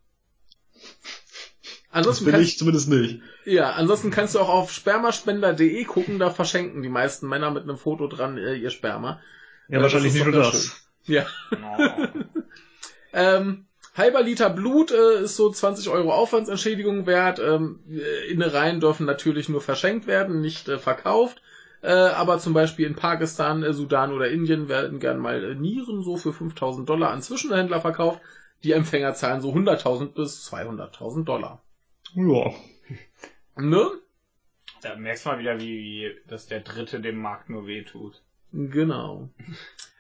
Das Ansonsten will kannst, ich zumindest nicht. ja, ansonsten kannst du auch auf spermaspender.de gucken, da verschenken die meisten Männer mit einem Foto dran äh, ihr Sperma. Ja, Äh, wahrscheinlich das nicht nur das. ganz Ja. Oh. Ähm, halber Liter Blut äh, ist so 20 Euro Aufwandsentschädigung wert. Ähm, äh, Innereien dürfen natürlich nur verschenkt werden, nicht äh, verkauft. Äh, aber zum Beispiel in Pakistan, äh, Sudan oder Indien werden gern mal äh, Nieren so für 5000 Dollar an Zwischenhändler verkauft. Die Empfänger zahlen so 100.000 bis 200.000 Dollar. Ja. Ne? Da merkst du mal wieder, wie, wie dass der Dritte dem Markt nur wehtut. Genau.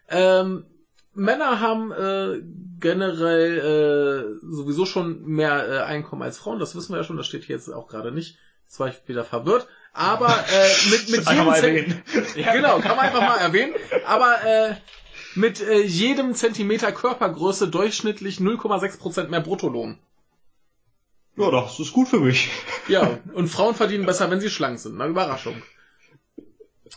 ähm, Männer haben äh, generell äh, sowieso schon mehr äh, Einkommen als Frauen, das wissen wir ja schon, das steht hier jetzt auch gerade nicht. Jetzt war ich wieder verwirrt. Aber äh, mit, mit jedem mal Zent- erwähnen. Ja, Genau, kann man einfach mal erwähnen. Aber äh, mit äh, jedem Zentimeter Körpergröße durchschnittlich 0,6% mehr Bruttolohn. Ja, das ist gut für mich. Ja, und Frauen verdienen besser, wenn sie schlank sind. Na, Überraschung.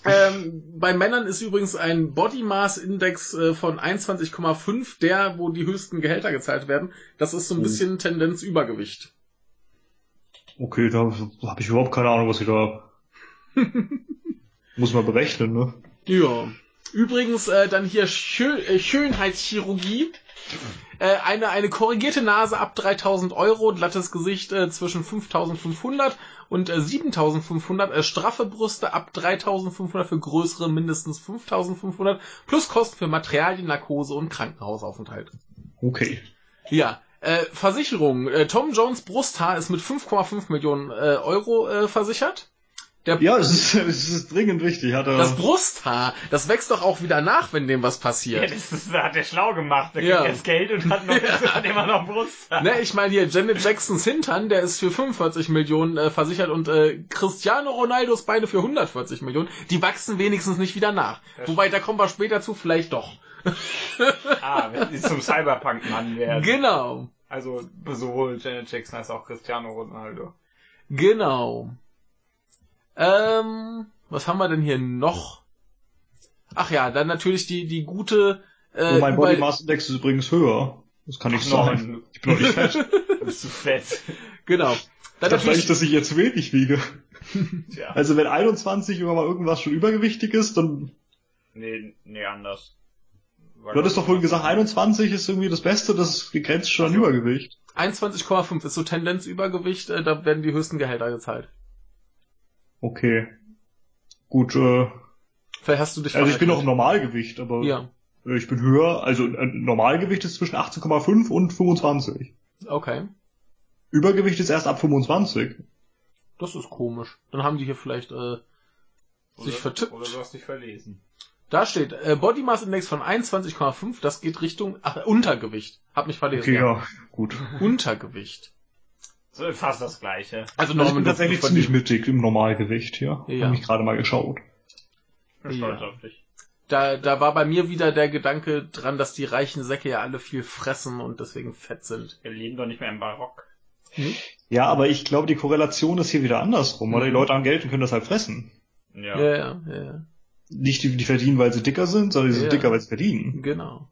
Ähm, bei Männern ist übrigens ein Body Mass Index äh, von 21,5 der, wo die höchsten Gehälter gezahlt werden. Das ist so ein Oh. bisschen Tendenz Übergewicht. Okay, da habe ich überhaupt keine Ahnung, was ich da. Muss man berechnen, ne? Ja. Übrigens äh, dann hier Schö äh, Schönheitschirurgie. Äh, eine, eine korrigierte Nase ab 3000 Euro, glattes Gesicht äh, zwischen 5500 und äh, 7500, äh, straffe Brüste ab 3500 für größere mindestens 5500 plus Kosten für Materialien, Narkose und Krankenhausaufenthalt. Okay. Ja, äh, Versicherung. Äh, Tom Jones Brusthaar ist mit 5,5 Millionen äh, Euro äh, versichert. Der Ja, es ist, es ist dringend wichtig. Hat er. Das Brusthaar, das wächst doch auch wieder nach, wenn dem was Ja, passiert. das, ist, hat der schlau gemacht. Der Ja. kriegt jetzt Geld und hat, noch, hat immer noch Brust. Ne, ich meine hier Janet Jacksons Hintern, der ist für 45 Millionen äh, versichert und äh, Cristiano Ronaldos beide für 140 Millionen. Die wachsen wenigstens nicht wieder nach. Das Wobei, da kommen wir später zu, vielleicht doch. Ah, wenn sie zum Cyberpunk-Mann werden. Genau, Also sowohl Janet Jackson als auch Cristiano Ronaldo. genau. Ähm, was haben wir denn hier noch? Ach ja, dann natürlich die die gute. Äh, oh, mein Body Mass Index ist übrigens höher. Das kann nicht sein. Nein, Ich bin doch nicht fett. du bist zu fett. Genau. Ich Dann dachte eigentlich, natürlich, dass ich jetzt wenig wiege. Tja. Also wenn 21 immer mal irgendwas schon übergewichtig ist, dann Nee, nee, anders. Weil du hattest doch vorhin gesagt, 21 ist irgendwie das Beste, das grenzt schon an. Übergewicht. 21,5 ist so Tendenzübergewicht, äh, da werden die höchsten Gehälter gezahlt. Okay. Gut, äh, Vielleicht hast du dich Also ich bin noch im. Normalgewicht, aber Ja, äh, ich bin höher, also ein Normalgewicht ist zwischen 18,5 und 25. okay. Übergewicht ist erst ab 25. Das ist komisch. Dann haben die hier vielleicht äh, sich vertippt. Oder du hast dich verlesen. Da steht äh, Body Mass Index von 21,5, das geht Richtung ach, Untergewicht. Hab mich verlesen. Okay, ja, gut. Untergewicht. So fast das gleiche. Also Also ich Norman, bin tatsächlich von ziemlich mittig im Normalgewicht hier. Ja. Hab ich gerade mal geschaut. Ich bin stolz Ja. auf dich. Da, da war bei mir wieder der Gedanke dran, dass die reichen Säcke ja alle viel fressen und deswegen fett sind. Wir leben doch nicht mehr im Barock. Ja, aber ich glaube, die Korrelation ist hier wieder andersrum, oder? Die Mhm. Leute haben Geld und können das halt fressen. Ja. Ja, ja, ja. ja. Nicht die, die verdienen, weil sie dicker sind, sondern die sind Ja. dicker, weil sie verdienen. Genau.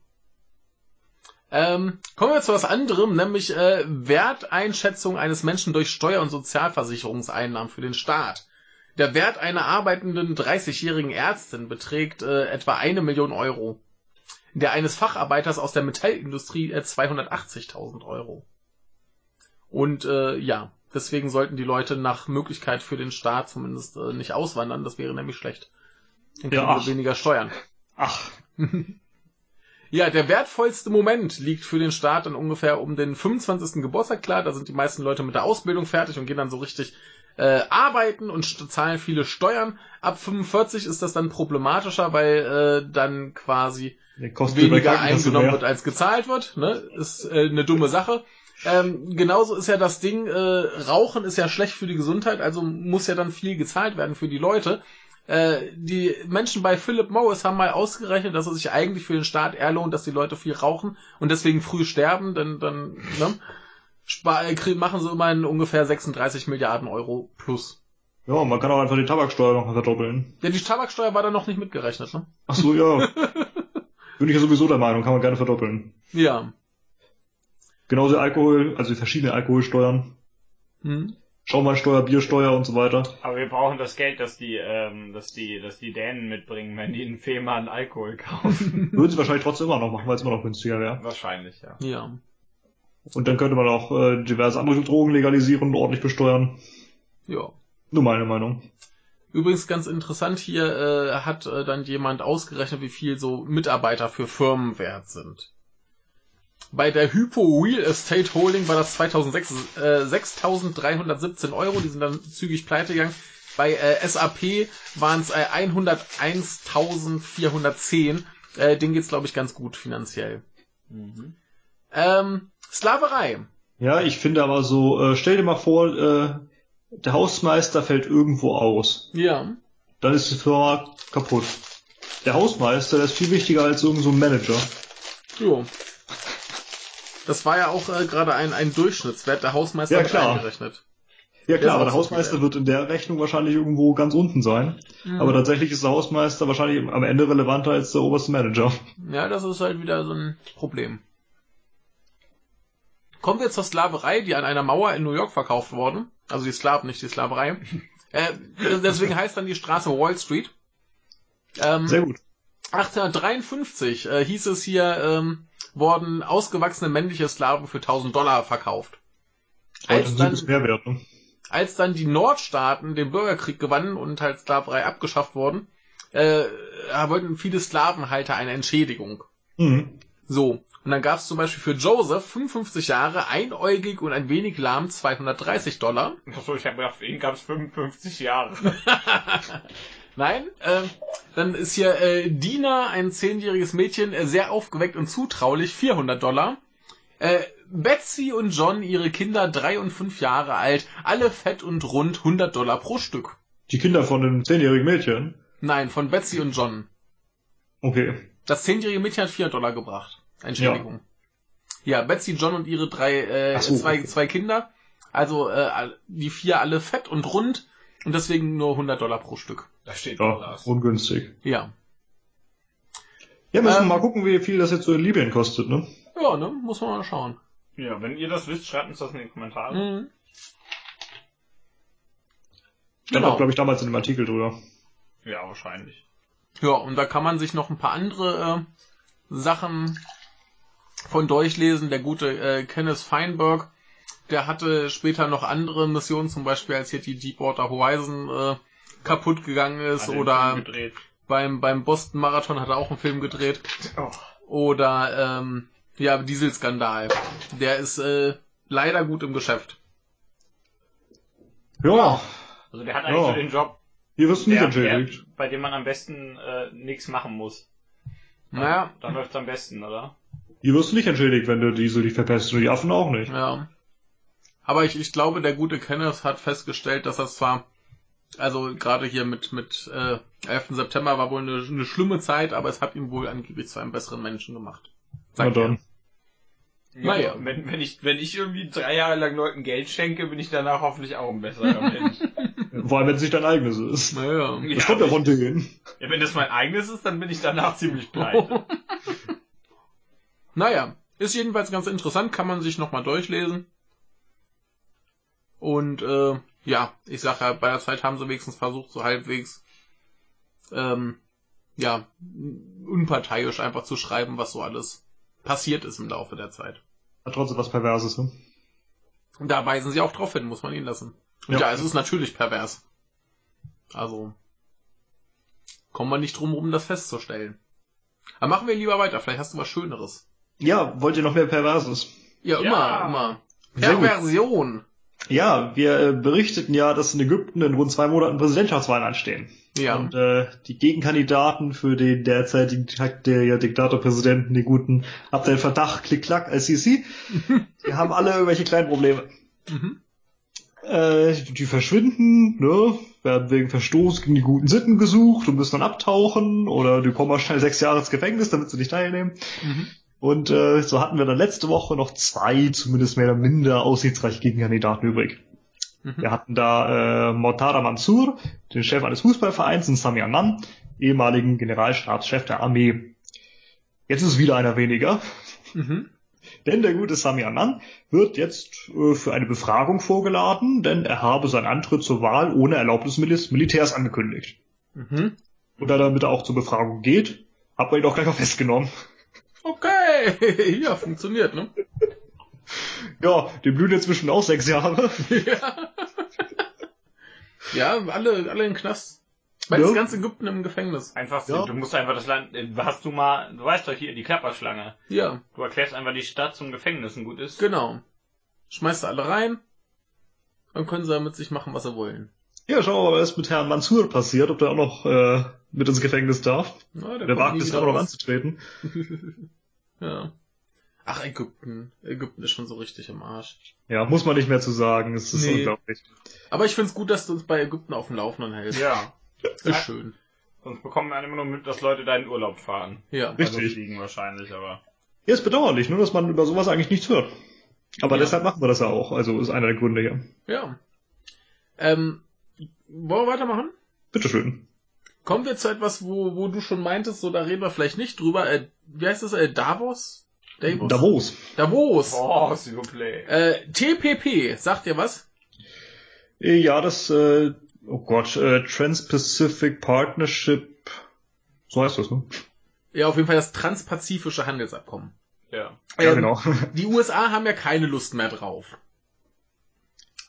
Ähm, kommen wir zu was anderem, nämlich äh, Werteinschätzung eines Menschen durch Steuer- und Sozialversicherungseinnahmen für den Staat. Der Wert einer arbeitenden 30-jährigen Ärztin beträgt äh, etwa eine Million Euro. Der eines Facharbeiters aus der Metallindustrie äh, 280.000 Euro. Und äh, ja, deswegen sollten die Leute nach Möglichkeit für den Staat zumindest äh, nicht auswandern. Das wäre nämlich schlecht. Dann Ja, kriegen wir ach. weniger Steuern. Ach, Ja, der wertvollste Moment liegt für den Staat dann ungefähr um den 25. Geburtstag klar. Da sind die meisten Leute mit der Ausbildung fertig und gehen dann so richtig äh, arbeiten und zahlen viele Steuern. Ab 45 ist das dann problematischer, weil äh, dann quasi weniger eingenommen wird, als gezahlt wird. Ne? Ist äh, eine dumme Sache. Ähm, genauso ist ja das Ding, äh, Rauchen ist ja schlecht für die Gesundheit, also muss ja dann viel gezahlt werden für die Leute. Äh, die Menschen bei Philip Morris haben mal ausgerechnet, dass es sich eigentlich für den Staat eher lohnt, dass die Leute viel rauchen und deswegen früh sterben, denn dann ne, spar- äh, machen sie immerhin ungefähr 36 Milliarden Euro plus. Ja, man kann auch einfach die Tabaksteuer noch verdoppeln. Ja, die Tabaksteuer war da noch nicht mitgerechnet, ne? Ach so, ja. Bin ich ja sowieso der Meinung, kann man gerne verdoppeln. Ja. Genauso Alkohol, also die verschiedenen Alkoholsteuern. Hm. Schaumweinsteuer, Biersteuer und so weiter. Aber wir brauchen das Geld, das die, ähm, das die, das die Dänen mitbringen, wenn die in Fehmarn Alkohol kaufen. Würden sie wahrscheinlich trotzdem immer noch machen, weil es immer noch günstiger wäre. Wahrscheinlich, ja. Ja. Und dann könnte man auch äh, diverse andere Drogen legalisieren und ordentlich besteuern. Ja. Nur meine Meinung. Übrigens ganz interessant, hier äh, hat äh, dann jemand ausgerechnet, wie viel so Mitarbeiter für Firmen wert sind. Bei der Hypo Real Estate Holding war das 2006 äh, 6.317 Euro, die sind dann zügig pleite gegangen. Bei äh, SAP waren es äh, 101.410. Äh, denen geht's glaube ich ganz gut finanziell. Mhm. Ähm, Sklaverei. Ja, ich finde aber so, äh, stell dir mal vor, äh, der Hausmeister fällt irgendwo aus. Ja. Dann ist die Firma kaputt. Der Hausmeister, der ist viel wichtiger als irgend so ein Manager. Jo. Das war ja auch äh, gerade ein, ein Durchschnittswert der Hausmeister Ja, klar. eingerechnet. Ja klar, aber der Hausmeister wird in der Rechnung wahrscheinlich irgendwo ganz unten sein. Mhm. Aber tatsächlich ist der Hausmeister wahrscheinlich am Ende relevanter als der oberste Manager. Ja, das ist halt wieder so ein Problem. Kommen wir zur Sklaverei, die an einer Mauer in New York verkauft worden. Also die Sklaven, nicht die Sklaverei. äh, deswegen heißt dann die Straße Wall Street. Ähm, Sehr gut. 1853 äh, hieß es hier, ähm, wurden ausgewachsene männliche Sklaven für 1000 Dollar verkauft. Als dann, es mehr wert, ne? als dann die Nordstaaten den Bürgerkrieg gewannen und halt Sklaverei abgeschafft wurden, äh, wollten viele Sklavenhalter eine Entschädigung. Mhm. So. Und dann gab es zum Beispiel für Joseph 55 Jahre, einäugig und ein wenig lahm 230 Dollar. Achso, ich habe gedacht, für ihn gab es 55 Jahre. Nein, äh, dann ist hier äh, Dina, ein zehnjähriges Mädchen, äh, sehr aufgeweckt und zutraulich, 400 Dollar. Äh, Betsy und John, ihre Kinder, drei und fünf Jahre alt, alle fett und rund, 100 Dollar pro Stück. Die Kinder von dem zehnjährigen Mädchen. Nein, von Betsy und John. Okay. Das zehnjährige Mädchen hat 400 Dollar gebracht. Entschädigung. Ja, Betsy, John und ihre drei, äh, so, zwei, okay. zwei Kinder. Also äh, die vier alle fett und rund und deswegen nur 100 Dollar pro Stück. Da steht Ja, Dollars. ungünstig. Ja. Ja, müssen wir Ähm, mal gucken, wie viel das jetzt so in Libyen kostet, ne? Ja, ne? Muss man mal schauen. Ja, wenn ihr das wisst, schreibt uns das in die Kommentare. Mhm. Stand Genau. auch, glaube ich, damals in dem Artikel drüber. Ja, wahrscheinlich. Ja, und da kann man sich noch ein paar andere äh, Sachen von durchlesen. Der gute äh, Kenneth Feinberg, der hatte später noch andere Missionen, zum Beispiel als hier die Deepwater Horizon äh, kaputt gegangen ist oder beim, beim Boston Marathon hat er auch einen Film gedreht. Oh. Oder, ähm, ja, Dieselskandal. Der ist äh, leider gut im Geschäft. Ja, Also der hat eigentlich Ja. so den Job, hier wirst du nicht der, entschädigt. der, bei dem man am besten äh, nichts machen muss. Naja, Dann läuft's am besten, oder? Hier wirst du nicht entschädigt, wenn du Diesel dich verpestest und die Affen auch nicht. ja. Aber ich, ich glaube, der gute Kenneth hat festgestellt, dass das zwar, also gerade hier mit, mit äh, 11. September war wohl eine, eine schlimme Zeit, aber es hat ihn wohl angeblich zu einem besseren Menschen gemacht. Na Sagt er. dann. Naja. Wenn, wenn, ich, wenn ich irgendwie drei Jahre lang Leuten Geld schenke, bin ich danach hoffentlich auch ein besserer Mensch. Vor allem, wenn es nicht dein eigenes ist. Naja. Ja, Das kommt ja von denen. ja, wenn das mein eigenes ist, dann bin ich danach ziemlich pleite. Naja, ist jedenfalls ganz interessant, kann man sich nochmal durchlesen. Und äh, ja, ich sag ja, bei der Zeit haben sie wenigstens versucht, so halbwegs ähm, ja, unparteiisch einfach zu schreiben, was so alles passiert ist im Laufe der Zeit. Hat trotzdem was Perverses, ne? Und da weisen sie auch drauf hin, muss man ihnen lassen. Und ja, Ja. es ist natürlich pervers. Also kommen wir nicht drum rum, das festzustellen. Aber machen wir lieber weiter, vielleicht hast du was Schöneres. Ja, wollt ihr noch mehr Perverses? Ja, immer, Ja. immer. Sehr gut. Perversion. Ja, wir äh, berichteten ja, dass in Ägypten in rund zwei Monaten Präsidentschaftswahlen anstehen. Ja. Und äh, die Gegenkandidaten für den derzeitigen der ja, Diktatorpräsidenten, die guten Abdel Fattah, Klick-Klack, al-Sisi, die haben alle irgendwelche kleinen Probleme. Mhm. Äh, die verschwinden, ne, werden wegen Verstoß gegen die guten Sitten gesucht und müssen dann abtauchen oder die kommen mal schnell sechs Jahre ins Gefängnis, damit sie nicht teilnehmen. Mhm. Und äh, so hatten wir dann letzte Woche noch zwei, zumindest mehr oder minder aussichtsreiche Gegenkandidaten übrig. Mhm. Wir hatten da äh, Mortada Mansour, den Chef eines Fußballvereins, und Sami Annan, ehemaligen Generalstabschef der Armee. Jetzt ist wieder einer weniger, Mhm. denn der gute Sami Annan wird jetzt äh, für eine Befragung vorgeladen, denn er habe seinen Antritt zur Wahl ohne Erlaubnis des Militärs angekündigt. Mhm. Und da er damit auch zur Befragung geht, hat man ihn auch gleich mal festgenommen. Okay, ja, funktioniert, ne? Ja, dem blühen inzwischen auch sechs Jahre. ja. ja, alle, alle in den Knast. Weil Ja. das ganze Ägypten im Gefängnis. Einfach, Ja. du musst einfach das Land, äh, hast du mal, du weißt doch hier, die Klapperschlange. Ja, Du erklärst einfach die Stadt zum Gefängnis und gut ist. genau. Schmeißt alle rein, dann können sie mit sich machen, was sie wollen. Ja, schauen wir mal, was mit Herrn Mansour passiert, ob der auch noch äh, mit ins Gefängnis darf. Na, der wagt es aber noch anzutreten. ja. Ach, Ägypten. Ägypten ist schon so richtig im Arsch. Ja, muss man nicht mehr zu sagen. Es ist Nee. unglaublich. Aber ich find's gut, dass du uns bei Ägypten auf dem Laufenden hältst. Ja. Ist schön. Sonst bekommen wir immer nur mit, dass Leute da in Urlaub fahren. Ja. Richtig. Also fliegen wahrscheinlich, aber. Ja, ist bedauerlich, nur dass man über sowas eigentlich nichts hört. Aber Ja. deshalb machen wir das ja auch. Also ist einer der Gründe hier. Ja. Ähm, wollen wir weitermachen? Bitteschön. Kommen wir zu etwas, wo, wo du schon meintest, so da reden wir vielleicht nicht drüber. Äh, wie heißt das? Äh, Davos? Davos? Davos. Davos. Oh, Superplay. Äh, TPP, sagt ihr was? Äh, Ja, das, äh, oh Gott, äh, Trans-Pacific Partnership. So heißt das, ne? Ja, auf jeden Fall das transpazifische Handelsabkommen. Ja. Ja, Ähm, genau. Die USA haben ja keine Lust mehr drauf.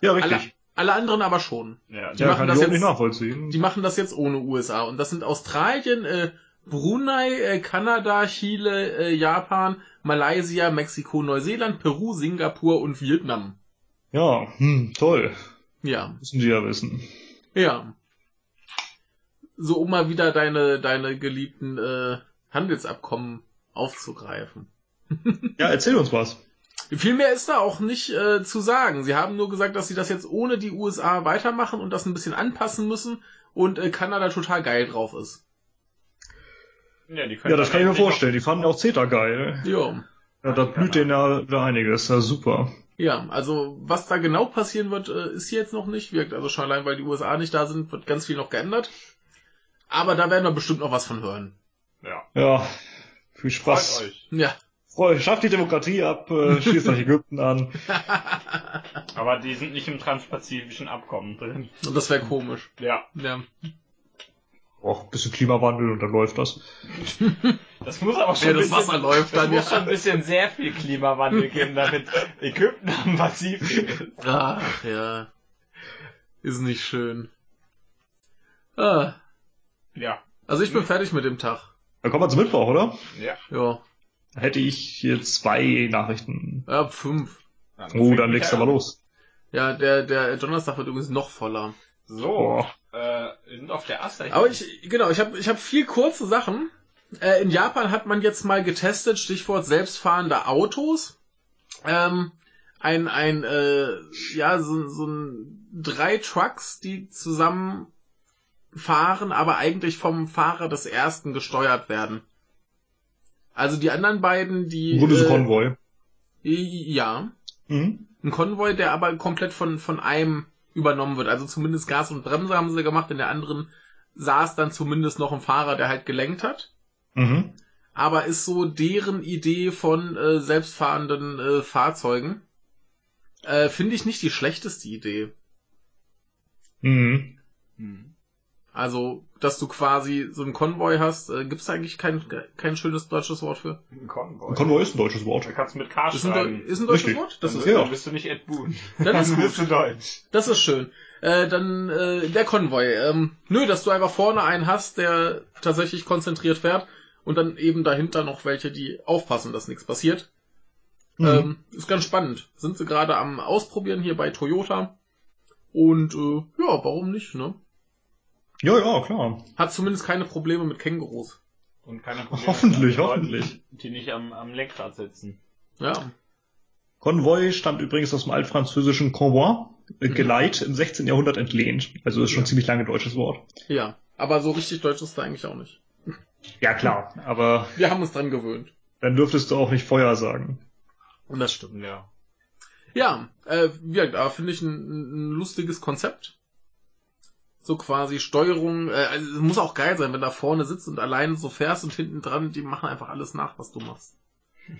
Ja, Alle, richtig. Alle anderen aber schon. Ja, die ja, machen kann das jetzt- nicht nachvollziehen. Die machen das jetzt ohne USA. Und das sind Australien, äh, Brunei, äh, Kanada, Chile, äh, Japan, Malaysia, Mexiko, Neuseeland, Peru, Singapur und Vietnam. Ja, hm, toll. Ja, Müssen die ja wissen. ja. So, um mal wieder deine, deine geliebten äh, Handelsabkommen aufzugreifen. Ja, erzähl uns was. Viel mehr ist da auch nicht äh, zu sagen. Sie haben nur gesagt, dass sie das jetzt ohne die USA weitermachen und das ein bisschen anpassen müssen und äh, Kanada total geil drauf ist. ja, Ja, das kann ich mir vorstellen. Die fanden auch CETA geil. Ja. Ja, da blüht denen ja wieder einiges. Ja, super. Ja, also was da genau passieren wird, äh, ist hier jetzt noch nicht. Wirkt also schon allein, weil die USA nicht da sind, wird ganz viel noch geändert. Aber da werden wir bestimmt noch was von hören. Ja. Ja, viel Spaß. euch. Ja. Schafft die Demokratie ab, äh, schließt euch Ägypten an. Aber die sind nicht im transpazifischen Abkommen drin. Und das wäre komisch. Ja. Ja. Och, bisschen Klimawandel und dann läuft das. Das muss aber schon Ja, das ein bisschen, Wasser läuft das dann, muss ja. schon ein bisschen sehr viel Klimawandel geben, damit Ägypten am Pazifik ist. Ach ja. Ist nicht schön. Ah. Ja. Also ich bin fertig mit dem Tag. Dann kommen wir zum Mittwoch, oder? Ja. Ja. Hätte ich hier zwei Nachrichten. Ja, fünf. Oh, dann legst du aber los. Ja, der, der Donnerstag wird übrigens noch voller. So, Boah. äh, wir sind auf der Aster. Aber ich, genau, ich habe ich hab viel kurze Sachen. Äh, in Japan hat man jetzt mal getestet, Stichwort selbstfahrende Autos. Ähm, ein, ein, äh, ja, so, so ein, drei Trucks, die zusammen fahren, aber eigentlich vom Fahrer des ersten gesteuert werden. Also die anderen beiden, die. Ein gutes äh, Konvoi. Ja. Mhm. Ein Konvoi, der aber komplett von, von einem übernommen wird. Also zumindest Gas und Bremse haben sie gemacht, in der anderen saß dann zumindest noch ein Fahrer, der halt gelenkt hat. Mhm. Aber ist so deren Idee von äh, selbstfahrenden äh, Fahrzeugen. Äh, Finde ich nicht die schlechteste Idee. Mhm. Hm. Also, dass du quasi so einen Konvoi hast, äh, gibt es eigentlich kein, kein schönes deutsches Wort für? Ein Konvoi. Ein Konvoi ist ein deutsches Wort. Da kannst du mit K Ist ein, schreiben. Deu- ist ein deutsches Richtig. Wort? Das dann, ist, ja. dann bist du nicht Ed Boon. Dann ist bist gut. du Deutsch. das ist schön. Äh, dann äh, der Konvoi. Ähm, nö, dass du einfach vorne einen hast, der tatsächlich konzentriert fährt und dann eben dahinter noch welche, die aufpassen, dass nichts passiert. Mhm. Ähm, ist ganz spannend. Sind sie gerade am Ausprobieren hier bei Toyota. Und äh, ja, warum nicht, ne? Ja, ja, klar. Hat zumindest keine Probleme mit Kängurus. Und keine Probleme Hoffentlich, mit Leuten, hoffentlich. Die nicht am, am Lenkrad sitzen. Ja. Konvoi stammt übrigens aus dem altfranzösischen Convoi, äh, Mhm. Geleit, im 16. Jahrhundert entlehnt. Also ist schon Ja. ziemlich lange deutsches Wort. Ja. Aber so richtig deutsch ist da eigentlich auch nicht. Ja, klar. Aber Wir haben uns dran gewöhnt. dann dürftest du auch nicht Feuer sagen. Und das stimmt. Ja. Ja, äh, ja, da finde ich ein, ein lustiges Konzept. So quasi Steuerung, äh, also es muss auch geil sein, wenn da vorne sitzt und allein so fährst und hinten dran, die machen einfach alles nach, was du machst.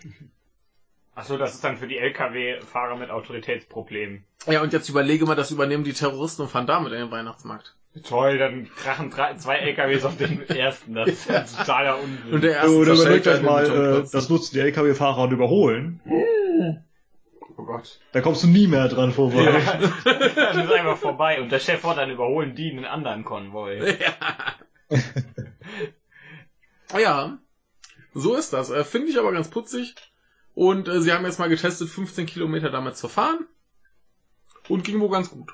Achso, das ist dann für die LKW-Fahrer mit Autoritätsproblemen. Ja, und jetzt überlege mal, das übernehmen die Terroristen und fahren damit in den Weihnachtsmarkt. Toll, dann krachen drei, zwei LKWs auf den ersten. Das ist ein totaler Unsinn. Und der erste Oder überlegt euch mal, äh, das nutzen die LKW-Fahrer und überholen. Oh Gott. Da kommst du nie mehr dran vorbei. Ja, dann ist einfach vorbei. Und der Chef hat dann überholen die einen anderen Konvoi. Ja. ja, so ist das. Äh, Finde ich aber ganz putzig. Und äh, sie haben jetzt mal getestet, 15 Kilometer damit zu fahren. Und ging wohl ganz gut.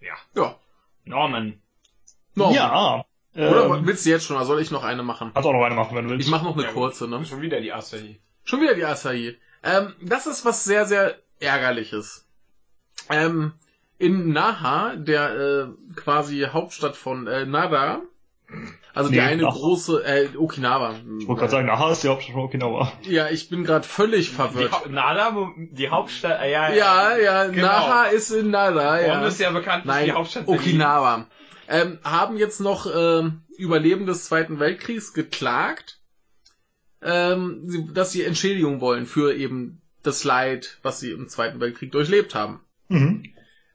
Ja. Ja. Norman. No. Ja. Oder Ähm, willst du jetzt schon, oder soll ich noch eine machen? kannst auch noch eine machen, wenn du willst. Ich mache noch eine Ja, kurze, ne? Schon wieder die Asahi. Schon wieder die Asahi. Ähm, das ist was sehr, sehr ärgerliches. Ähm, in Naha, der äh, quasi Hauptstadt von äh, Nara, also die Nee, eine Naha. große, äh, Okinawa. Ich wollte gerade sagen, aha, ist die Hauptstadt von Okinawa. Ja, ich bin gerade völlig Die verwirrt. ha Nada, wo- die Hauptstadt, äh, ja, Ja, ja, genau. Naha ist in Nara, ja. ist ja bekannt, Nein, die Hauptstadt Okinawa. Ähm, haben jetzt noch ähm, Überleben des Zweiten Weltkriegs geklagt, ähm, sie, dass sie Entschädigung wollen für eben das Leid, was sie im Zweiten Weltkrieg durchlebt haben. Mhm.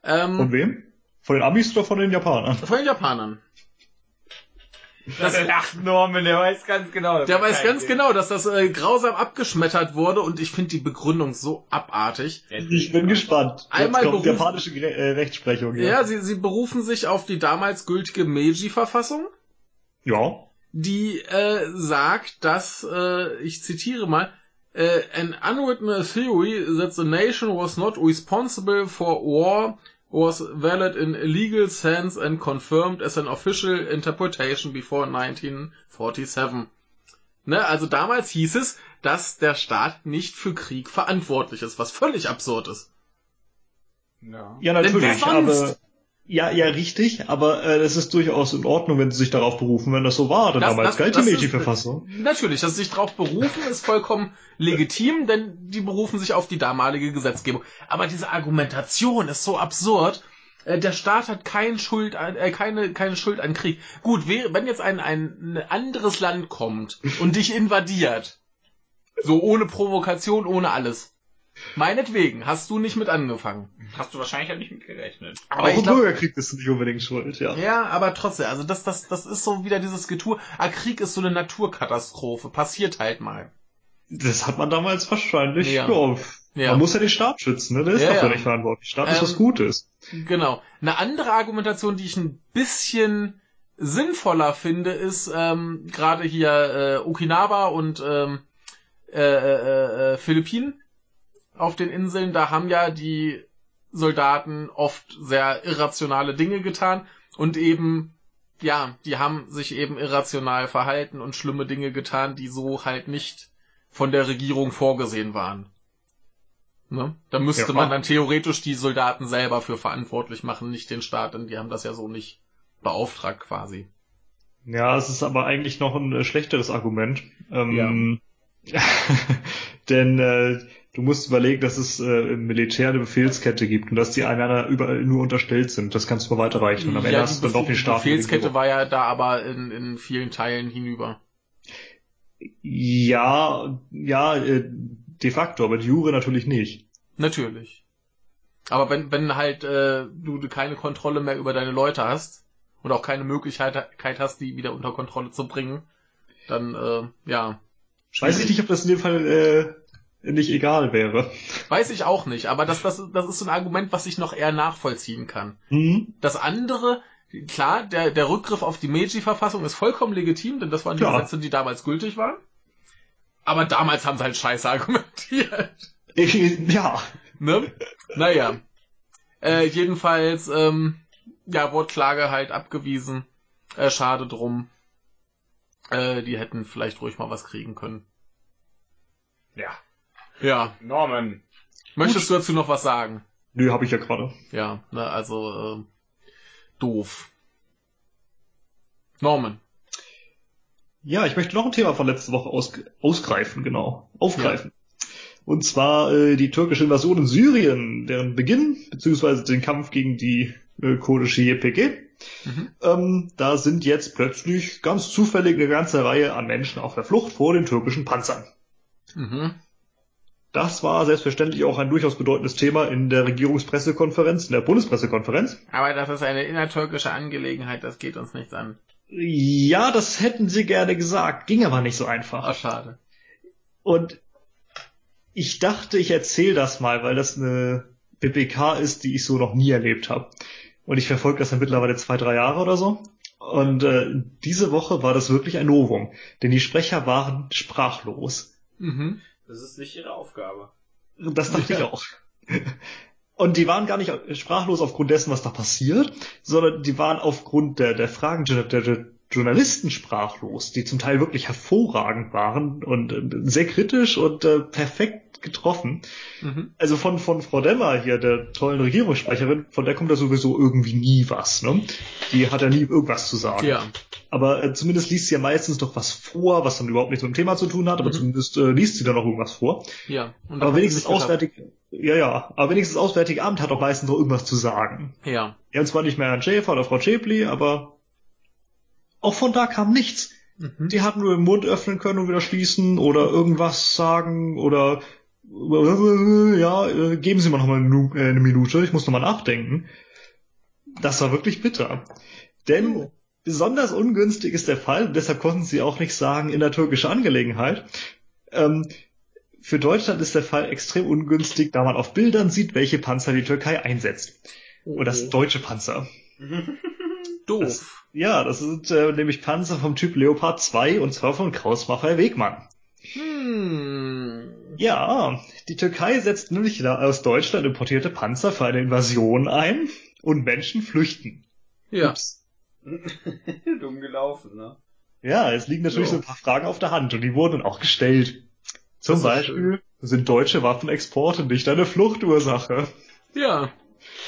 Ähm, Von wem? Von den Amis oder von den Japanern? von den Japanern. Das Ach, Norman, der weiß ganz genau. Der weiß ganz Ding- genau, dass das äh, grausam abgeschmettert wurde und ich finde die Begründung so abartig. Ich bin gespannt. Einmal Jetzt kommt berufen- japanische Gre äh, Rechtsprechung hier. Ja, sie, sie berufen sich auf die damals gültige Meiji-Verfassung. ja. Die äh, sagt, dass, äh, ich zitiere mal, äh, an unwritten theory that the nation was not responsible for war was valid in a legal sense and confirmed as an official interpretation before 1947. Ne, also damals hieß es, dass der Staat nicht für Krieg verantwortlich ist, was völlig absurd ist. Ja. Ja, natürlich, sonst? aber ja, ja, richtig, aber äh, das ist durchaus in Ordnung, wenn sie sich darauf berufen, wenn das so war, denn Das- damals das- galt das die Meiji-Verfassung. Natürlich, dass sie sich darauf berufen, ist vollkommen legitim, denn die berufen sich auf die damalige Gesetzgebung. Aber diese Argumentation ist so absurd. Äh, Der Staat hat kein Schuld, an- äh, keine, keine Schuld an Krieg. Gut, wenn jetzt ein, ein anderes Land kommt und dich invadiert, so ohne Provokation, ohne alles, meinetwegen, hast du nicht mit angefangen. Hast du wahrscheinlich auch nicht mit gerechnet. Aber Auch im glaub, Bürgerkrieg bist du nicht unbedingt schuld, ja. ja, aber trotzdem, also das, das, das ist so wieder dieses Getue. Ah, Krieg ist so eine Naturkatastrophe, passiert halt mal. Das hat man damals wahrscheinlich, Ja. ja. Ja. Man muss ja den Staat schützen, ne? Der ist Ja, dafür ja. nicht verantwortlich. Staat ist Ähm, was Gutes. Genau. Eine andere Argumentation, die ich ein bisschen sinnvoller finde, ist ähm, gerade hier äh, Okinawa und ähm, äh, äh, äh, Philippinen auf den Inseln. Da haben ja die Soldaten oft sehr irrationale Dinge getan und eben ja, die haben sich eben irrational verhalten und schlimme Dinge getan, die so halt nicht von der Regierung vorgesehen waren. Ne? Da müsste ja, man dann theoretisch die Soldaten selber für verantwortlich machen, nicht den Staat, denn die haben das ja so nicht beauftragt quasi. Ja, es ist aber eigentlich noch ein äh, schlechteres Argument. Ähm, ja. denn äh, du musst überlegen, dass es äh, im Militär eine Befehlskette gibt und dass die einander überall nur unterstellt sind. Das kannst du mal weiterreichen. Und am Ende hast du dann noch den Staat. Die Befehlskette war ja da aber in, in vielen Teilen hinüber. Ja, ja, äh, de facto, aber die Jure natürlich nicht. Natürlich. Aber wenn, wenn halt äh, du keine Kontrolle mehr über deine Leute hast und auch keine Möglichkeit hast, die wieder unter Kontrolle zu bringen, dann äh, ja. Schwierig. Weiß ich nicht, ob das in dem Fall äh, nicht egal wäre. Weiß ich auch nicht, aber das, das, das ist so ein Argument, was ich noch eher nachvollziehen kann. Mhm. Das andere, klar, der, der Rückgriff auf die Meiji-Verfassung ist vollkommen legitim, denn das waren die Gesetze, die damals gültig waren. Aber damals haben sie halt scheiße argumentiert. ja. Ne? Naja. Äh, jedenfalls, ähm, ja, wurde Klage halt abgewiesen. Äh, schade drum. Äh, die hätten vielleicht ruhig mal was kriegen können. Ja. Ja. Norman. Möchtest Gut. du dazu noch was sagen? Nö, habe ich ja gerade. Ja, ne, also äh, doof. Norman. Ja, ich möchte noch ein Thema von letzter Woche aus, ausgreifen, genau. Aufgreifen. Ja. Und zwar äh, die türkische Invasion in Syrien, deren Beginn, beziehungsweise den Kampf gegen die äh, kurdische JPG. Mhm. Ähm, da sind jetzt plötzlich ganz zufällig eine ganze Reihe an Menschen auf der Flucht vor den türkischen Panzern. Mhm. Das war selbstverständlich auch ein durchaus bedeutendes Thema in der Regierungspressekonferenz, in der Bundespressekonferenz. Aber das ist eine innertürkische Angelegenheit, das geht uns nichts an. Ja, das hätten sie gerne gesagt, ging aber nicht so einfach. Ach, schade. Und ich dachte, ich erzähle das mal, weil das eine PPK ist, die ich so noch nie erlebt habe. Und ich verfolge das ja mittlerweile zwei, drei Jahre oder so. Und äh, diese Woche war das wirklich ein Novum, denn die Sprecher waren sprachlos. Mhm. Das ist nicht ihre Aufgabe. Das dachte ich auch. Und die waren gar nicht sprachlos aufgrund dessen, was da passiert, sondern die waren aufgrund der, der Fragen der, der Journalisten sprachlos, die zum Teil wirklich hervorragend waren und äh, sehr kritisch und äh, perfekt getroffen. Mhm. Also von, von Frau Demmer hier, der tollen Regierungssprecherin, von der kommt da sowieso irgendwie nie was. Ne? Die hat ja nie irgendwas zu sagen. Ja. Aber äh, zumindest liest sie ja meistens doch was vor, was dann überhaupt nichts mit dem Thema zu tun hat, aber mhm. zumindest äh, liest sie dann noch irgendwas vor. Ja. aber wenigstens auswärtig, ja, ja, aber wenigstens das Auswärtige Amt hat auch meistens noch irgendwas zu sagen. Ja. Ja, und zwar nicht mehr Herrn Schäfer oder Frau Schäpli, aber auch von da kam nichts. Mhm. Die hatten nur den Mund öffnen können und wieder schließen oder irgendwas sagen oder ja, äh, geben Sie mir noch mal äh, eine Minute, ich muss noch mal nachdenken. Das war wirklich bitter. Denn oh. besonders ungünstig ist der Fall, deshalb konnten sie auch nicht sagen, in der türkischen Angelegenheit. Ähm, für Deutschland ist der Fall extrem ungünstig, da man auf Bildern sieht, welche Panzer die Türkei einsetzt. Und das deutsche Panzer. Doof. Das, ja, das sind äh, nämlich Panzer vom Typ Leopard 2 und zwar von Kraus-Maffei Wegmann. Hm. Ja, die Türkei setzt nämlich aus Deutschland importierte Panzer für eine Invasion ein und Menschen flüchten. Ja. Ups. Dumm gelaufen, ne? Ja, es liegen natürlich so. so ein paar Fragen auf der Hand und die wurden auch gestellt. Zum Beispiel sind deutsche Waffenexporte nicht eine Fluchtursache. Ja.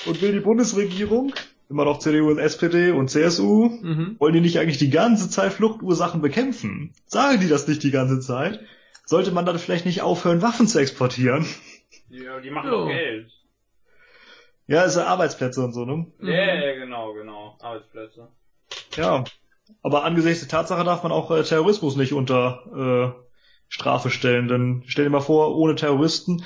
Und will die Bundesregierung, immer noch CDU und SPD und CSU, mhm. wollen die nicht eigentlich die ganze Zeit Fluchtursachen bekämpfen? Sagen die das nicht die ganze Zeit? Sollte man dann vielleicht nicht aufhören, Waffen zu exportieren? Ja, die machen doch Geld. Ja, also Arbeitsplätze und so, ne? Ja, ja, genau, genau. Arbeitsplätze. Ja. Aber angesichts der Tatsache darf man auch äh, Terrorismus nicht unter äh, Strafe stellen. Denn stell dir mal vor, ohne Terroristen,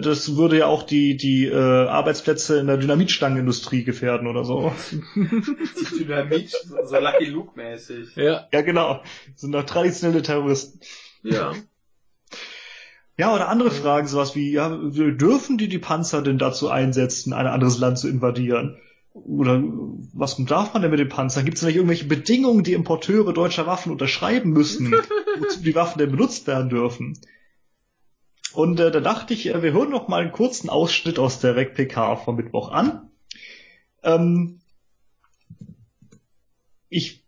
das würde ja auch die, die äh, Arbeitsplätze in der Dynamitstangenindustrie gefährden oder so. die Dynamit, so Lucky Luke mäßig. Ja. Ja, genau. Das sind doch traditionelle Terroristen. Ja. Ja, oder andere Fragen, sowas wie, ja, dürfen die die Panzer denn dazu einsetzen, ein anderes Land zu invadieren? oder was darf man denn mit dem Panzer? Gibt es nicht irgendwelche Bedingungen, die Importeure deutscher Waffen unterschreiben müssen, wozu die Waffen denn benutzt werden dürfen? Und äh, da dachte ich, äh, wir hören noch mal einen kurzen Ausschnitt aus der REC-PK vom Mittwoch an. Ähm, ich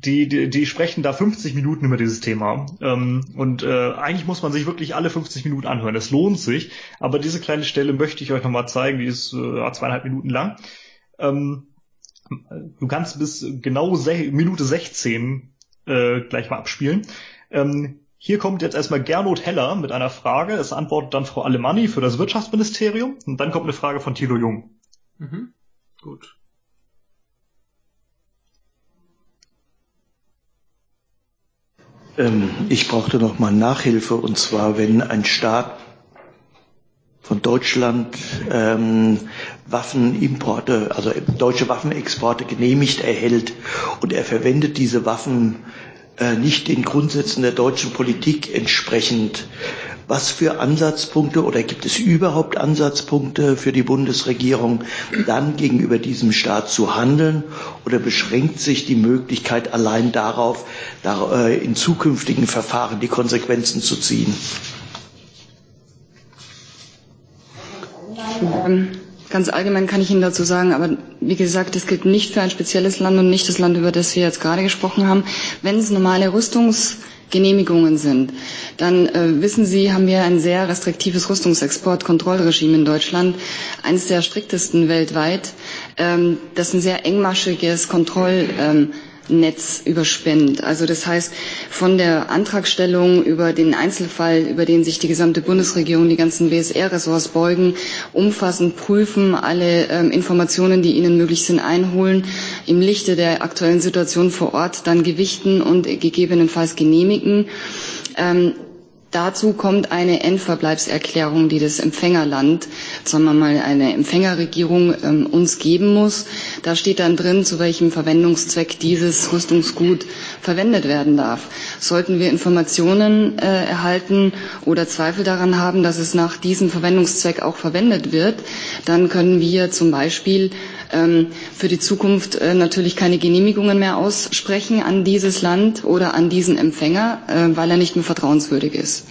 die, die, die sprechen da 50 Minuten über dieses Thema. Ähm, und äh, eigentlich muss man sich wirklich alle 50 Minuten anhören. Es lohnt sich. Aber diese kleine Stelle möchte ich euch nochmal zeigen. Die ist äh, zweieinhalb Minuten lang. Ähm, du kannst bis genau Minute 16 äh, gleich mal abspielen. Ähm, hier kommt jetzt erstmal Gernot Heller mit einer Frage. Es antwortet dann Frau Alemanni für das Wirtschaftsministerium. Und dann kommt eine Frage von Thilo Jung. Mhm. Gut. Ähm, ich brauchte noch mal Nachhilfe und zwar, wenn ein Staat von Deutschland ähm, Waffenimporte, also deutsche Waffenexporte genehmigt erhält und er verwendet diese Waffen äh, nicht den Grundsätzen der deutschen Politik entsprechend, was für Ansatzpunkte oder gibt es überhaupt Ansatzpunkte für die Bundesregierung, dann gegenüber diesem Staat zu handeln oder beschränkt sich die Möglichkeit allein darauf, da, äh, in zukünftigen Verfahren die Konsequenzen zu ziehen? Ähm, ganz allgemein kann ich Ihnen dazu sagen, aber wie gesagt, das gilt nicht für ein spezielles Land und nicht das Land, über das wir jetzt gerade gesprochen haben. Wenn es normale Rüstungs Genehmigungen sind, dann äh, wissen Sie, haben wir ein sehr restriktives Rüstungsexportkontrollregime in Deutschland, eines der striktesten weltweit, ähm, das ein sehr engmaschiges Kontroll ähm, Netz überspinnt. Also das heißt, von der Antragstellung über den Einzelfall, über den sich die gesamte Bundesregierung, die ganzen BSR-Ressorts beugen, umfassend prüfen, alle ähm, Informationen, die ihnen möglich sind, einholen, im Lichte der aktuellen Situation vor Ort dann gewichten und gegebenenfalls genehmigen. Ähm, Dazu kommt eine Endverbleibserklärung, die das Empfängerland, sagen wir mal eine Empfängerregierung, ähm, uns geben muss. Da steht dann drin, zu welchem Verwendungszweck dieses Rüstungsgut verwendet werden darf. Sollten wir Informationen äh, erhalten oder Zweifel daran haben, dass es nach diesem Verwendungszweck auch verwendet wird, dann können wir zum Beispiel für die Zukunft äh, natürlich keine Genehmigungen mehr aussprechen an dieses Land oder an diesen Empfänger, äh, weil er nicht mehr vertrauenswürdig ist.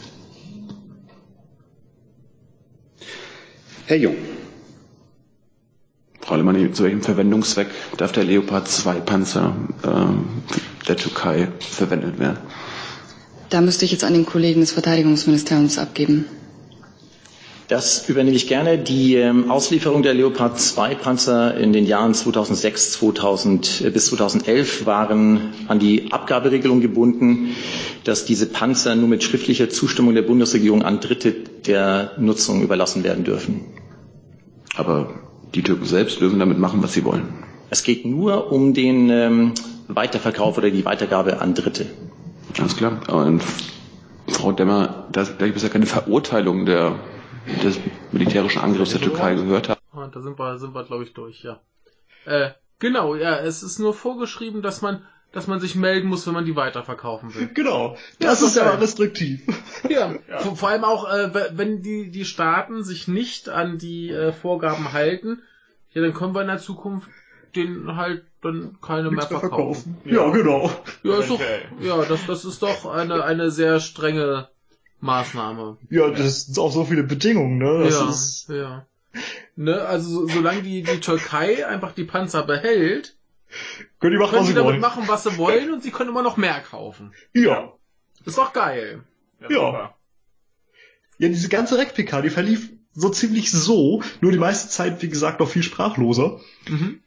Herr Jung. Frau Alemanni, zu welchem Verwendungszweck darf der Leopard 2 Panzer äh, der Türkei verwendet werden? Da müsste ich jetzt an den Kollegen des Verteidigungsministeriums abgeben. Das übernehme ich gerne. Die ähm, Auslieferung der Leopard 2 Panzer in den Jahren 2006 2000, äh, bis 2011 waren an die Abgaberegelung gebunden, dass diese Panzer nur mit schriftlicher Zustimmung der Bundesregierung an Dritte der Nutzung überlassen werden dürfen. Aber die Türken selbst dürfen damit machen, was sie wollen. Es geht nur um den ähm, Weiterverkauf oder die Weitergabe an Dritte. Alles klar. Und Frau Demmer, da ich bisher keine Verurteilung der, des militärischen Angriffs der Türkei gehört habe. Ah, da sind wir, sind wir glaube ich, durch, ja. Äh, genau, ja, es ist nur vorgeschrieben, dass man dass man sich melden muss, wenn man die weiterverkaufen will. Genau. Das, das ist ja restriktiv. Ja, ja. Vor, vor, allem auch, äh, wenn die, die Staaten sich nicht an die äh, Vorgaben halten, ja, dann können wir in der Zukunft den halt dann keine mehr verkaufen. verkaufen. Ja. ja, genau. Ja, ist doch, ja das, das ist doch eine, eine sehr strenge Maßnahme. Ja, das sind auch so viele Bedingungen, ne? Das ja, ist... ja. Ne, also so, solange die, die Türkei einfach die Panzer behält, können die machen, können was sie damit wollen. machen, was sie wollen und sie können immer noch mehr kaufen. Ja. Ist doch geil. Ja. Ja, ja diese ganze REC-PK, die verlief so ziemlich so, nur die meiste Zeit, wie gesagt, noch viel sprachloser. Mhm.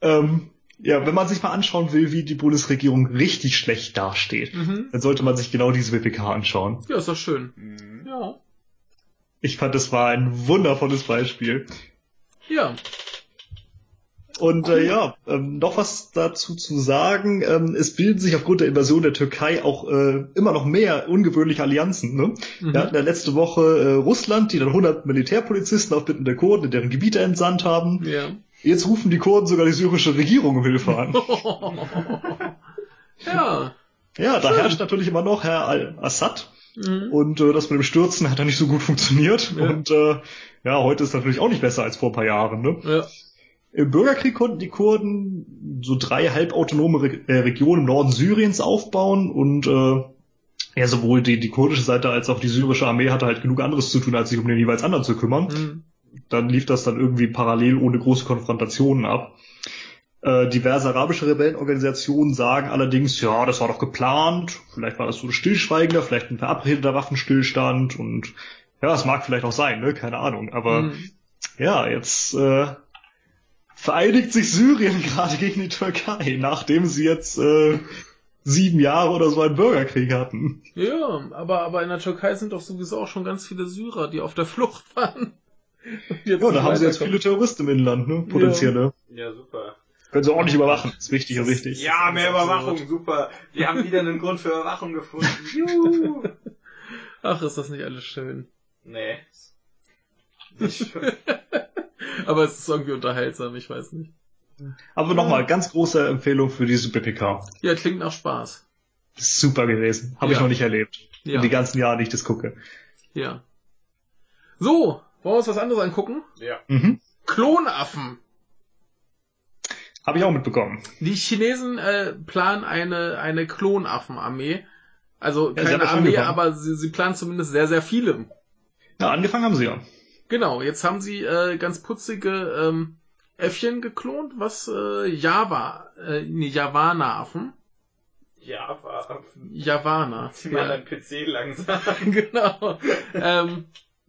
Ähm, ja, wenn man sich mal anschauen will, wie die Bundesregierung richtig schlecht dasteht, Mhm. dann sollte man sich genau diese WPK anschauen. Ja, ist doch schön. Mhm. Ja. Ich fand, das war ein wundervolles Beispiel. Ja. Und äh, ja, ähm, noch was dazu zu sagen. Ähm, es bilden sich aufgrund der Invasion der Türkei auch äh, immer noch mehr ungewöhnliche Allianzen. Ne? Mhm. Wir hatten ja letzte Woche äh, Russland, die dann 100 Militärpolizisten auf Bitten der Kurden in deren Gebiete entsandt haben. Ja. Jetzt rufen die Kurden sogar die syrische Regierung um Hilfe an. ja. ja, da Schön. herrscht natürlich immer noch Herr Al-Assad. Mhm. Und äh, das mit dem Stürzen hat ja nicht so gut funktioniert. Ja. Und äh, ja, heute ist natürlich auch nicht besser als vor ein paar Jahren. Ne? Ja. Im Bürgerkrieg konnten die Kurden so drei halbautonome Re äh, Regionen im Norden Syriens aufbauen und äh, ja, sowohl die, die kurdische Seite als auch die syrische Armee hatte halt genug anderes zu tun, als sich um den jeweils anderen zu kümmern. Mhm. Dann lief das dann irgendwie parallel ohne große Konfrontationen ab. Äh, diverse arabische Rebellenorganisationen sagen allerdings, ja, das war doch geplant, vielleicht war das so ein stillschweigender, vielleicht ein verabredeter Waffenstillstand und ja, es mag vielleicht auch sein, ne? Keine Ahnung. Aber Mhm. ja, jetzt äh, vereinigt sich Syrien gerade gegen die Türkei, nachdem sie jetzt äh, sieben Jahre oder so einen Bürgerkrieg hatten. Ja, aber, aber in der Türkei sind doch sowieso auch schon ganz viele Syrer, die auf der Flucht waren. Ja, da nicht haben sie jetzt viele Terroristen im Inland, ne? Potenzielle. Ja, super. Können sie ordentlich überwachen. ist wichtig und richtig. Ja, mehr Überwachung, super. Wir haben wieder einen Grund für Überwachung gefunden. Juhu. Ach, ist das nicht alles schön. Nee. Nicht schön. aber es ist irgendwie unterhaltsam, ich weiß nicht. Aber nochmal, ganz große Empfehlung für diese BPK. Ja, klingt nach Spaß. Ist super gewesen. Habe ich Ja. noch nicht erlebt. Ja. In die ganzen Jahre, die ich das gucke. Ja. So, wollen wir uns was anderes angucken? ja. Mhm. Klonaffen. Habe ich auch mitbekommen. Die Chinesen äh, planen eine, eine Klonaffenarmee. Also Ja, keine ja Armee, aber sie, sie planen zumindest sehr, sehr viele. Ja, angefangen haben sie ja. Genau, jetzt haben sie äh, ganz putzige ähm, Äffchen geklont, was äh, Java, äh, nee, Javana-Affen. Ja, aber Javana. zieh mal dein PC langsam. genau. ähm,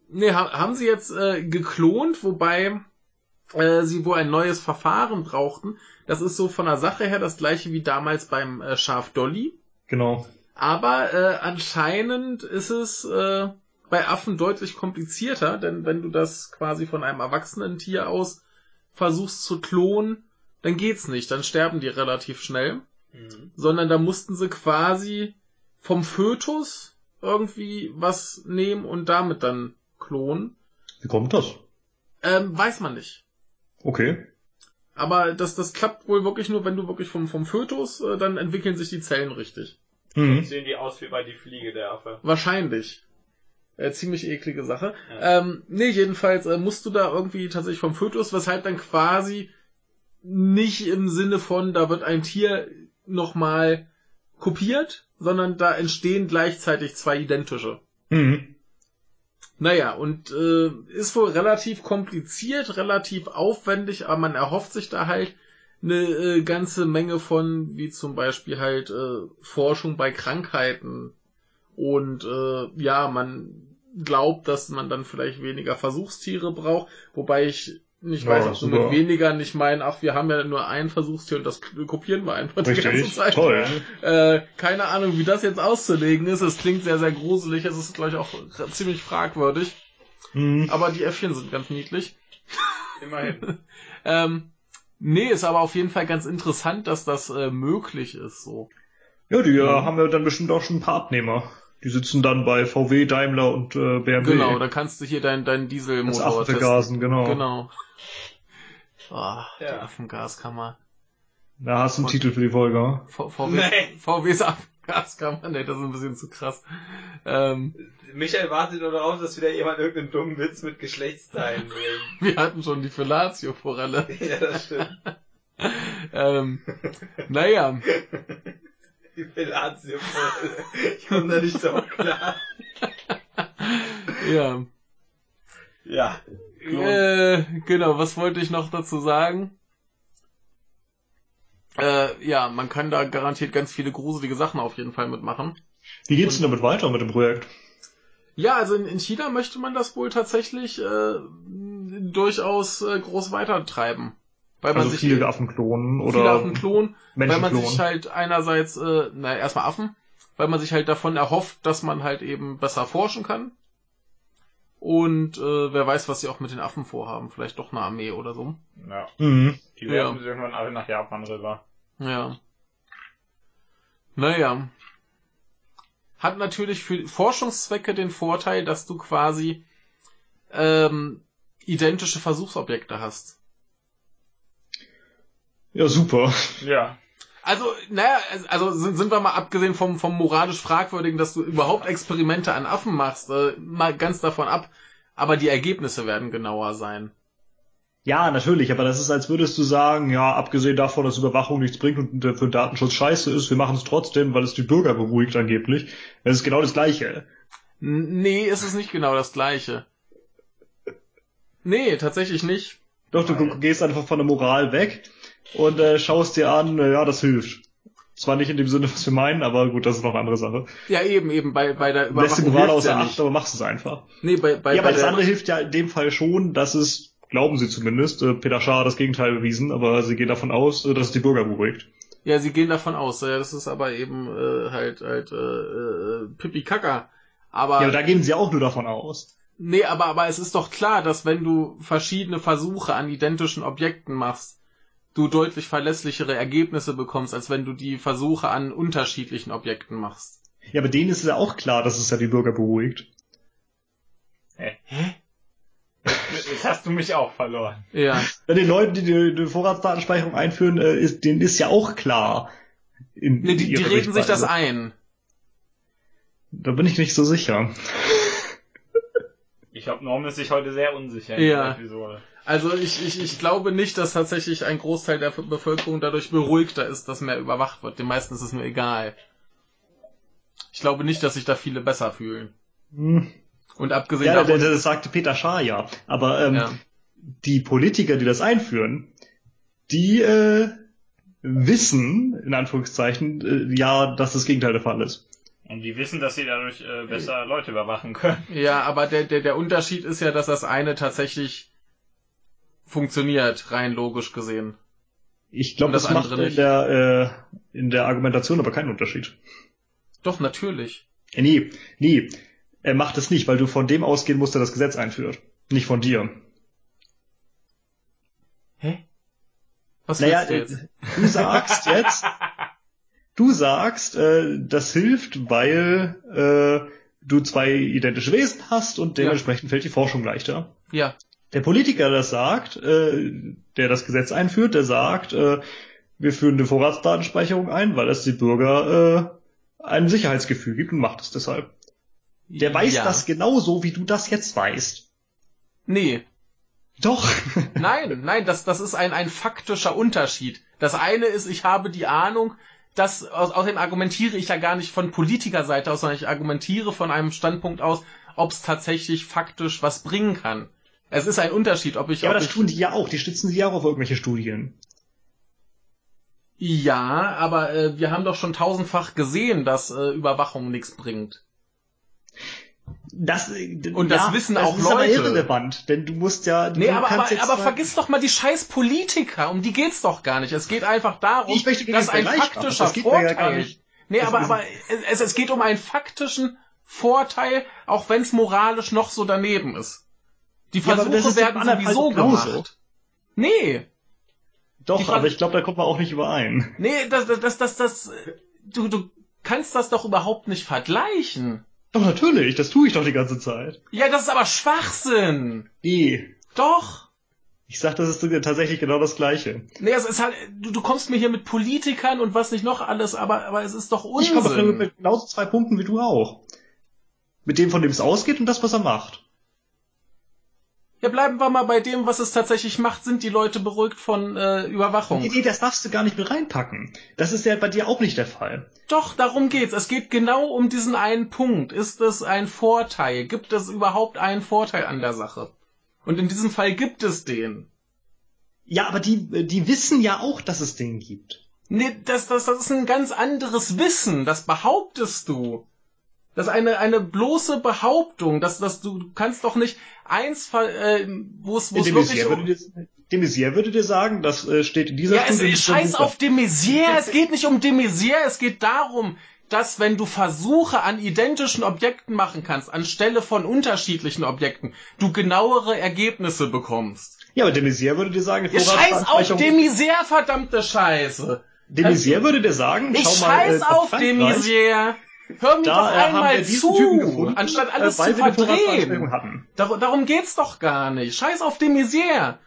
nee, ha haben sie jetzt äh, geklont, wobei äh, sie wohl ein neues Verfahren brauchten. Das ist so von der Sache her das gleiche wie damals beim äh, Schaf Dolly. Genau. Aber äh, anscheinend ist es äh, bei Affen deutlich komplizierter, denn wenn du das quasi von einem erwachsenen Tier aus versuchst zu klonen, dann geht's nicht, dann sterben die relativ schnell, Mhm. sondern da mussten sie quasi vom Fötus irgendwie was nehmen und damit dann klonen. Wie kommt das? Ähm, weiß man nicht. Okay. Aber das, das klappt wohl wirklich nur, wenn du wirklich vom, vom Fötus, äh, dann entwickeln sich die Zellen richtig. Mhm. Sehen die aus wie bei die Fliege der Affe. Wahrscheinlich. Äh, ziemlich eklige Sache. Ja. Ähm, nee, jedenfalls äh, musst du da irgendwie tatsächlich vom Fötus, weshalb dann quasi nicht im Sinne von, da wird ein Tier nochmal kopiert, sondern da entstehen gleichzeitig zwei identische. Mhm. Naja, und äh, ist wohl relativ kompliziert, relativ aufwendig, aber man erhofft sich da halt eine äh, ganze Menge von, wie zum Beispiel halt äh, Forschung bei Krankheiten. Und äh, ja, man glaubt, dass man dann vielleicht weniger Versuchstiere braucht, wobei ich nicht Ja, weiß, ob sie super. mit weniger nicht meinen, ach, wir haben ja nur ein Versuchstier und das kopieren wir einfach die ganze Richtig. Zeit. Toll. Äh, keine Ahnung, wie das jetzt auszulegen ist. Es klingt sehr, sehr gruselig. Es ist, glaube ich, auch ziemlich fragwürdig. Mhm. Aber die Äffchen sind ganz niedlich. Immerhin. Ähm, nee, ist aber auf jeden Fall ganz interessant, dass das äh, möglich ist. So. Ja, die Mhm. haben ja dann bestimmt auch schon ein paar Abnehmer. Die sitzen dann bei VW, Daimler und äh, BMW. Genau, da kannst du hier dein, dein das Dieselmotor Affen vergasen, genau. Genau. Oh, die Ja. Affengaskammer. Da hast du einen Titel für die Folge. V VW, Nee. VWs Affengaskammer, nee, das ist ein bisschen zu krass. Ähm, Michael wartet nur darauf, dass wieder jemand irgendeinen dummen Witz mit Geschlechtsteilen bringt. wir hatten schon die Fellatio-Forelle. ja, das stimmt. Ähm, naja, Die Fellatio. Ich komme da nicht so klar. ja. Ja. Äh, genau, was wollte ich noch dazu sagen? Äh, ja, man kann da garantiert ganz viele gruselige Sachen auf jeden Fall mitmachen. Wie geht's denn damit weiter mit dem Projekt? Ja, also in, in China möchte man das wohl tatsächlich äh, durchaus äh, groß weitertreiben. Weil man Also sich viele Affen klonen viele oder Affen klonen, weil man sich halt einerseits, äh, na erstmal Affen, weil man sich halt davon erhofft, dass man halt eben besser forschen kann. Und äh, wer weiß, was sie auch mit den Affen vorhaben. Vielleicht doch eine Armee oder so. Ja. Mhm. Die Ja. werfen sie irgendwann alle nach Japan rüber. Ja. Naja. Hat natürlich für Forschungszwecke den Vorteil, dass du quasi ähm, identische Versuchsobjekte hast. Ja, super. Ja. Also, naja, also sind, sind wir mal abgesehen vom, vom moralisch fragwürdigen, dass du überhaupt Experimente an Affen machst, äh, mal ganz davon ab, aber die Ergebnisse werden genauer sein. Ja, natürlich, aber das ist, als würdest du sagen, ja, abgesehen davon, dass Überwachung nichts bringt und für den Datenschutz scheiße ist, wir machen es trotzdem, weil es die Bürger beruhigt angeblich. Das ist genau das Gleiche. Nee, ist es nicht genau das Gleiche. Nee, tatsächlich nicht. Doch, du gehst einfach von der Moral weg und äh, schaust dir an, äh, ja, das hilft. Zwar nicht in dem Sinne, was wir meinen, aber gut, das ist noch eine andere Sache. Ja, eben, eben, bei, bei der Du lässt die Überwachung Moral außer ja Acht, aber machst es einfach. Nee, bei, bei, ja, bei aber das der, andere hilft ja in dem Fall schon, dass es, glauben sie zumindest, äh, Peter Schaar hat das Gegenteil bewiesen, aber sie gehen davon aus, äh, dass es die Bürger beruhigt. Ja, sie gehen davon aus. Ja, das ist aber eben äh, halt halt äh, äh, Pipi Kaka. Aber Ja, aber da gehen sie auch nur davon aus. nee, aber aber es ist doch klar, dass wenn du verschiedene Versuche an identischen Objekten machst, du deutlich verlässlichere Ergebnisse bekommst, als wenn du die Versuche an unterschiedlichen Objekten machst. Ja, aber denen ist ja auch klar, dass es ja die Bürger beruhigt. Jetzt hast du mich auch verloren. Ja. Ja, den Leuten, die die, Vorratsdatenspeicherung einführen, äh, ist, denen ist ja auch klar. In, Nee, die, die reden sich das ein. Da bin ich nicht so sicher. Ich glaube, Norm ist sich heute sehr unsicher in Ja. dieser Episode. Also ich, ich, ich glaube nicht, dass tatsächlich ein Großteil der Bevölkerung dadurch beruhigter ist, dass mehr überwacht wird. Den meisten ist es nur egal. Ich glaube nicht, dass sich da viele besser fühlen. Hm. Und abgesehen Ja, davon, das, das sagte Peter Schaar ja. Aber ähm, ja. die Politiker, die das einführen, die äh, wissen, in Anführungszeichen, äh, ja, dass das Gegenteil der Fall ist. Und die wissen, dass sie dadurch äh, besser Leute überwachen können. ja, aber der, der, der Unterschied ist ja, dass das eine tatsächlich funktioniert, rein logisch gesehen. Ich glaube, das das, macht andere in nicht. der, äh, in der Argumentation aber keinen Unterschied. Doch, natürlich. Äh, nee, nee. Er macht es nicht, weil du von dem ausgehen musst, der das Gesetz einführt. Nicht von dir. Hä? Was Naja, du jetzt? äh, du sagst jetzt, du sagst, äh, das hilft, weil äh, du zwei identische Wesen hast und dementsprechend fällt die Forschung leichter. Ja. Der Politiker, der das sagt, äh, der das Gesetz einführt, der sagt, äh, wir führen eine Vorratsdatenspeicherung ein, weil es die Bürger äh, ein Sicherheitsgefühl gibt und macht es deshalb. Der weiß ja. das genauso, wie du das jetzt weißt. Nee. Doch. Nein, nein, das, das ist ein, ein faktischer Unterschied. Das eine ist, ich habe die Ahnung, dass, aus, außerdem argumentiere ich ja gar nicht von Politikerseite aus, sondern ich argumentiere von einem Standpunkt aus, ob es tatsächlich faktisch was bringen kann. Es ist ein Unterschied, ob ich, ja, aber das tun die ja auch. Die stützen sie ja auch auf irgendwelche Studien. ja, aber äh, wir haben doch schon tausendfach gesehen, dass äh, Überwachung nichts bringt. Das, äh, Und das wissen das auch ist aber Leute. irrelevant, denn du musst ja. Nee, du aber, aber, aber mal- vergiss doch mal die scheiß Politiker, um die geht's doch gar nicht. Es geht einfach darum, Ich möchte dass ein faktischer Das ja Vorteil. gar nicht. Nee, Das aber, ist- aber es, es geht um einen faktischen Vorteil, auch wenn es moralisch noch so daneben ist. Die Ja, Versuche im werden sowieso genauso. gemacht. Nee, Doch, Ver- aber ich glaube, da kommt man auch nicht überein. nee, das, das, das, das, das du, du kannst das doch überhaupt nicht vergleichen. Doch, natürlich, das tue ich doch die ganze Zeit. Ja, das ist aber Schwachsinn. Eh. Doch. Ich sag, das ist tatsächlich genau das Gleiche. Nee, es ist halt, du, du kommst mir hier mit Politikern und was nicht noch alles, aber, aber es ist doch Ich komme Unsinn. mit genauso zwei Punkten wie du auch. Mit dem, von dem es ausgeht und das, was er macht. Ja, bleiben wir mal bei dem, was es tatsächlich macht. Sind die Leute beruhigt von äh, Überwachung? Nee, nee, das darfst du gar nicht mit reinpacken. Das ist ja bei dir auch nicht der Fall. Doch, darum geht's. Es geht genau um diesen einen Punkt. Ist es ein Vorteil? Gibt es überhaupt einen Vorteil an der Sache? Und in diesem Fall gibt es den. Ja, aber die, die wissen ja auch, dass es den gibt. Nee, das, das, das ist ein ganz anderes Wissen. Das behauptest du. Das ist eine, eine bloße Behauptung. Das, das, du, du kannst doch nicht eins, ver- äh, wo es, wo es De wirklich um, würde, dir, de Maizière würde dir sagen, das äh, steht in dieser Ja, Studie. ist scheiß auf de Maizière. Es geht nicht um de Maizière. Es geht darum, dass wenn du Versuche an identischen Objekten machen kannst, anstelle von unterschiedlichen Objekten, du genauere Ergebnisse bekommst. Ja, aber de Maizière würde dir sagen, Ja, scheiß auf de Maizière, verdammte Scheiße. De Maizière würde dir sagen, Ich schau mal, scheiß äh, nach auf de Maizière. Hör mir Da doch äh, einmal Typen gefunden, zu, anstatt alles äh, zu verdrehen. Dar darum geht's doch gar nicht. Scheiß auf de Maizière.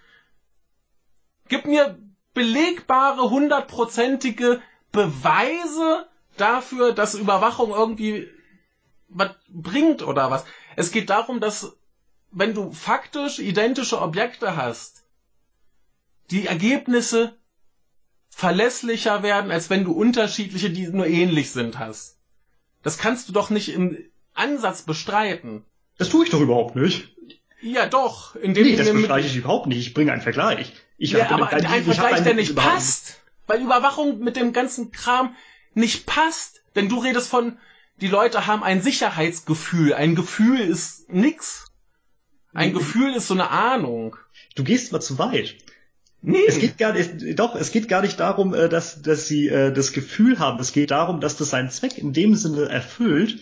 Gib mir belegbare, hundertprozentige Beweise dafür, dass Überwachung irgendwie was bringt oder was. Es geht darum, dass wenn du faktisch identische Objekte hast, die Ergebnisse verlässlicher werden, als wenn du unterschiedliche, die nur ähnlich sind, hast. Das kannst du doch nicht im Ansatz bestreiten. Das tue ich doch überhaupt nicht. Ja, doch. Indem Nee, das bestreite ich überhaupt nicht. Ich bringe einen Vergleich. Ich ja, aber ich- ein Vergleich, einen- der nicht passt. Weil Überwachung mit dem ganzen Kram nicht passt. Denn du redest von, die Leute haben ein Sicherheitsgefühl. Ein Gefühl ist nix. Ein. Gefühl ist so eine Ahnung. Du gehst mal zu weit. Nee. Es geht gar nicht, doch, es geht gar nicht darum, äh, dass, dass sie äh, das Gefühl haben. Es geht darum, dass das seinen Zweck in dem Sinne erfüllt,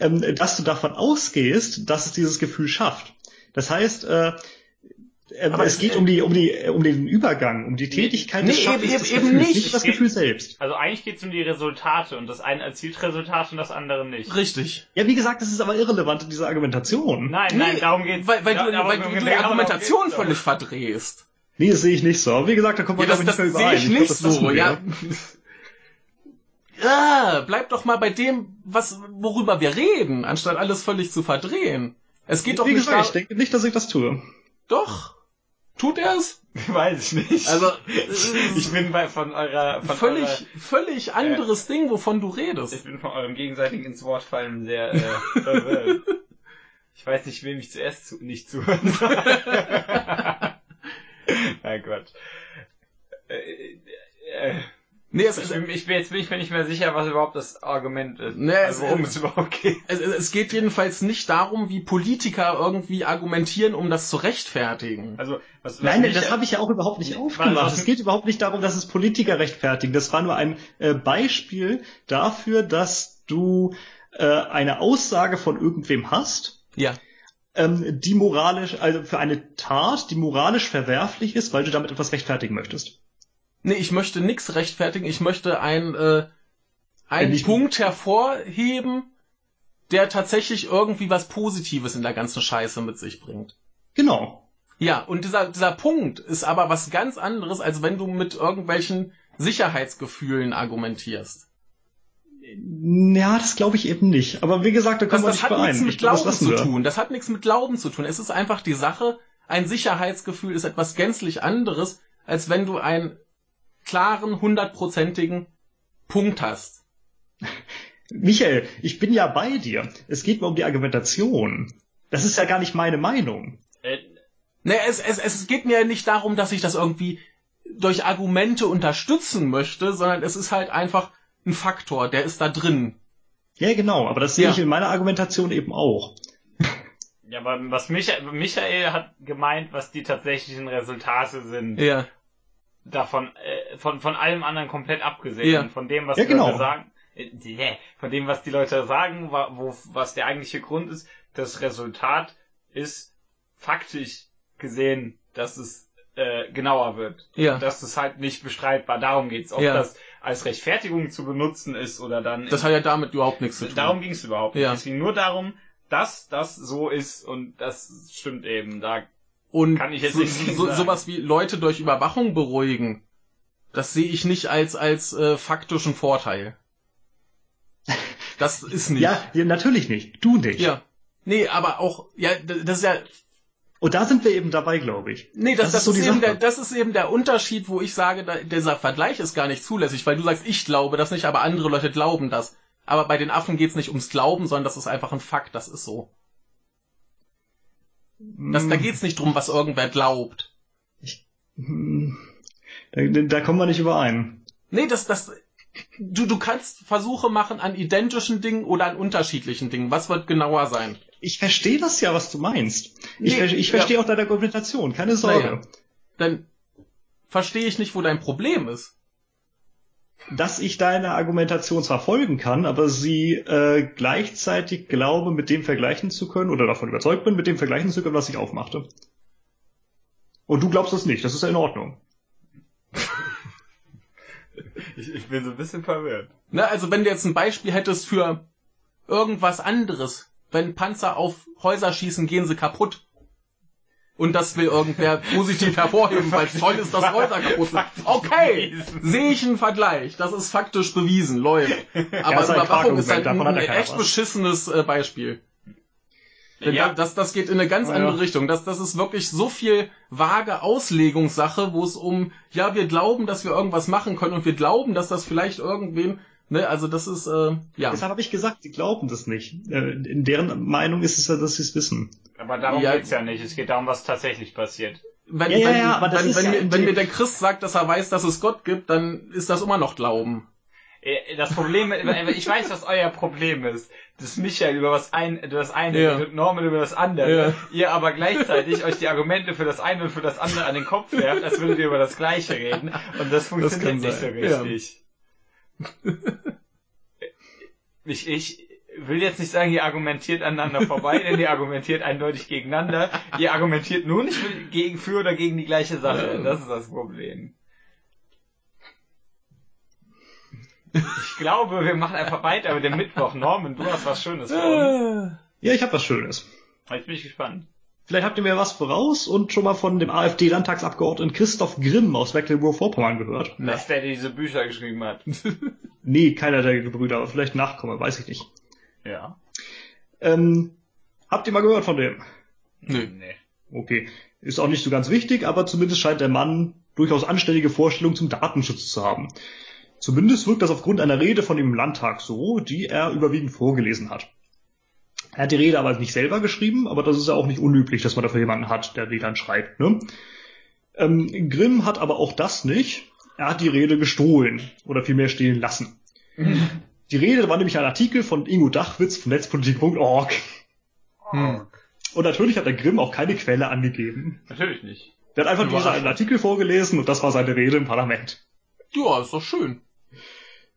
ähm, dass du davon ausgehst, dass es dieses Gefühl schafft. Das heißt, äh, äh, Aber es geht um die, um die, um den Übergang, um die Tätigkeit nee, des Schaffens eben- des eben Gefühls, nicht. nicht das Gefühl selbst. Also eigentlich geht es um die Resultate und das eine erzielt Resultate und das andere nicht. Richtig. Ja, wie gesagt, das ist aber irrelevant in dieser Argumentation. Nein, nein, darum geht's. Weil, weil, Ja, du, weil du die genau Argumentation völlig verdrehst. Nee, das sehe ich nicht so. Aber wie gesagt, da kommt Ja, man, das, glaub das ich, nicht sehe mehr ich überein. nicht glaub, das lassen so, ja. Ja, bleib doch mal bei dem, was, worüber wir reden, anstatt alles völlig zu verdrehen. Es geht doch Wie nicht gesagt, ich denke nicht, dass ich das tue. Doch. Tut er es? Weiß ich nicht. Also, ich bin bei von eurer von völlig, eurer, völlig anderes Ding, wovon du ich redest. bin von eurem gegenseitigen ins Wort fallen sehr äh, verwirrt. Ich weiß nicht, wem ich zuerst zu, nicht zuhören soll. Nein, Quatsch. Äh, äh, Nee, es, ich, ich bin jetzt bin ich mir nicht mehr sicher, was überhaupt das Argument ist. Nee, also es- worum es- es überhaupt geht. es, es geht jedenfalls nicht darum, wie Politiker irgendwie argumentieren, um das zu rechtfertigen. Also was, was Nein, mich- das habe ich ja auch überhaupt nicht aufgemacht. was- Es geht überhaupt nicht darum, dass es Politiker rechtfertigen. Das war nur ein äh, Beispiel dafür, dass du äh, eine Aussage von irgendwem hast, Ja. Ähm, die moralisch, also für eine Tat, die moralisch verwerflich ist, weil du damit etwas rechtfertigen möchtest. Nee, ich möchte nichts rechtfertigen, ich möchte ein, äh, einen Punkt hervorheben, der tatsächlich irgendwie was Positives in der ganzen Scheiße mit sich bringt. Genau. Ja, und dieser, dieser Punkt ist aber was ganz anderes, als wenn du mit irgendwelchen Sicherheitsgefühlen argumentierst. Ja, das glaube ich eben nicht. Aber wie gesagt, da Das, können wir das nicht hat nichts mit das Glauben zu tun. Das hat nichts mit Glauben zu tun. Es ist einfach die Sache, ein Sicherheitsgefühl ist etwas gänzlich anderes, als wenn du einen klaren, hundertprozentigen Punkt hast. Michael, ich bin ja bei dir. Es geht mir um die Argumentation. Das ist ja gar nicht meine Meinung. Äh, Ne, es, es, es geht mir nicht darum, dass ich das irgendwie durch Argumente unterstützen möchte, sondern es ist halt einfach ein Faktor, der ist da drin. Ja, genau, aber das sehe Ja. ich in meiner Argumentation eben auch. ja, aber was Michael, Michael hat gemeint, was die tatsächlichen Resultate sind. Ja. davon, äh, von, von allem anderen komplett abgesehen. Ja. Und Von dem, was Ja, die genau. Leute sagen, äh, von dem, was die Leute sagen, wa- wo, was der eigentliche Grund ist, das Resultat ist faktisch gesehen, dass es äh, genauer wird. Ja. Das ist halt nicht bestreitbar. Darum geht's. Ob Ja. das als Rechtfertigung zu benutzen ist oder dann. Das hat ja damit überhaupt nichts zu tun. darum ging's überhaupt nicht. Ja. Es ging nur darum, dass das so ist und das stimmt eben. Da Und Kann ich jetzt so, nicht so, sagen. sowas wie Leute durch Überwachung beruhigen, das sehe ich nicht als, als äh, faktischen Vorteil. Das ist nicht. Ja, natürlich nicht. Du nicht. Ja. Nee, aber auch, ja, das ist ja, Und da sind wir eben dabei, glaube ich. nee, das, Das das, ist so ist, eben der, das ist eben der Unterschied, wo ich sage, da, dieser Vergleich ist gar nicht zulässig, weil du sagst, ich glaube das nicht, aber andere Leute glauben das. Aber bei den Affen geht's nicht ums Glauben, sondern das ist einfach ein Fakt, das ist so. Das, da geht's nicht drum, was irgendwer glaubt. Hm. Da, da kommen wir nicht überein. Nee, das, das, du, du kannst Versuche machen an identischen Dingen oder an unterschiedlichen Dingen. Was wird genauer sein? Ich verstehe das ja, was du meinst. Ich, Nee, ich ja. verstehe auch deine Argumentation, keine Sorge. Naja. Dann verstehe ich nicht, wo dein Problem ist. Dass ich deine Argumentation zwar folgen kann, aber sie äh, gleichzeitig glaube, mit dem vergleichen zu können, oder davon überzeugt bin, mit dem vergleichen zu können, was ich aufmachte. Und du glaubst das nicht, das ist ja in Ordnung. ich, ich bin so ein bisschen verwirrt. Ne, also wenn du jetzt ein Beispiel hättest für irgendwas anderes, wenn Panzer auf Häuser schießen, gehen sie kaputt. Und das will irgendwer positiv hervorheben, weil toll ist, dass Häuser kaputt sind. Okay, sehe ich einen Vergleich. Das ist faktisch bewiesen, läuft. Aber ein Überwachung ist halt ein, ja echt was. beschissenes äh, Beispiel. Denn Ja. da- das, das geht in eine ganz Ja, andere ja. Richtung. Das, das ist wirklich so viel vage Auslegungssache, wo es um, ja, wir glauben, dass wir irgendwas machen können und wir glauben, dass das vielleicht irgendwem, ne, also das ist, äh, ja. Deshalb habe ich gesagt, die glauben das nicht. Äh, In deren Meinung ist es ja, dass sie es wissen. Aber darum Ja. geht's ja nicht. Es geht darum, was tatsächlich passiert. Wenn, Ja, wenn, ja, aber das wenn, wenn, ja mir- wenn mir der Christ sagt, dass er weiß, dass es Gott gibt, dann ist das immer noch Glauben. Äh, Das Problem, ich weiß, was euer Problem ist. Dass Michael über was ein, über das eine Ja. redet und Norman über das andere. Ja. Ihr aber gleichzeitig euch die Argumente für das eine und für das andere an den Kopf werft, als würdet ihr über das gleiche reden. Und das funktioniert kann nicht so sein, ja. Ich, ich will jetzt nicht sagen, ihr argumentiert aneinander vorbei, denn ihr argumentiert eindeutig gegeneinander. Ihr argumentiert nur nicht für, gegen, für oder gegen die gleiche Sache. Das ist das Problem. Ich glaube, wir machen einfach weiter mit dem Mittwoch. Norman, du hast was Schönes für uns. Ja, ich habe was Schönes. Jetzt bin ich gespannt. Vielleicht habt ihr mir was voraus und schon mal von dem AfD-Landtagsabgeordneten Christoph Grimm aus Mecklenburg-Vorpommern gehört. Dass der diese Bücher geschrieben hat. Nee, keiner der Gebrüder, aber vielleicht Nachkomme, weiß ich nicht. Ja. Ähm, habt ihr mal gehört von dem? Nö. Nee. Okay. Ist auch nicht so ganz wichtig, aber zumindest scheint der Mann durchaus anständige Vorstellungen zum Datenschutz zu haben. Zumindest wirkt das aufgrund einer Rede von ihm im Landtag so, die er überwiegend vorgelesen hat. Er hat die Rede aber nicht selber geschrieben, aber das ist ja auch nicht unüblich, dass man dafür jemanden hat, der die dann schreibt. Ne? Ähm, Grimm hat aber auch das nicht. Er hat die Rede gestohlen oder vielmehr stehlen lassen. Die Rede war nämlich ein Artikel von Ingo Dachwitz von netzpolitik.org. Hm. Und natürlich hat der Grimm auch keine Quelle angegeben. Natürlich nicht. Der hat einfach nur seinen Artikel vorgelesen und das war seine Rede im Parlament. Ja, ist doch schön.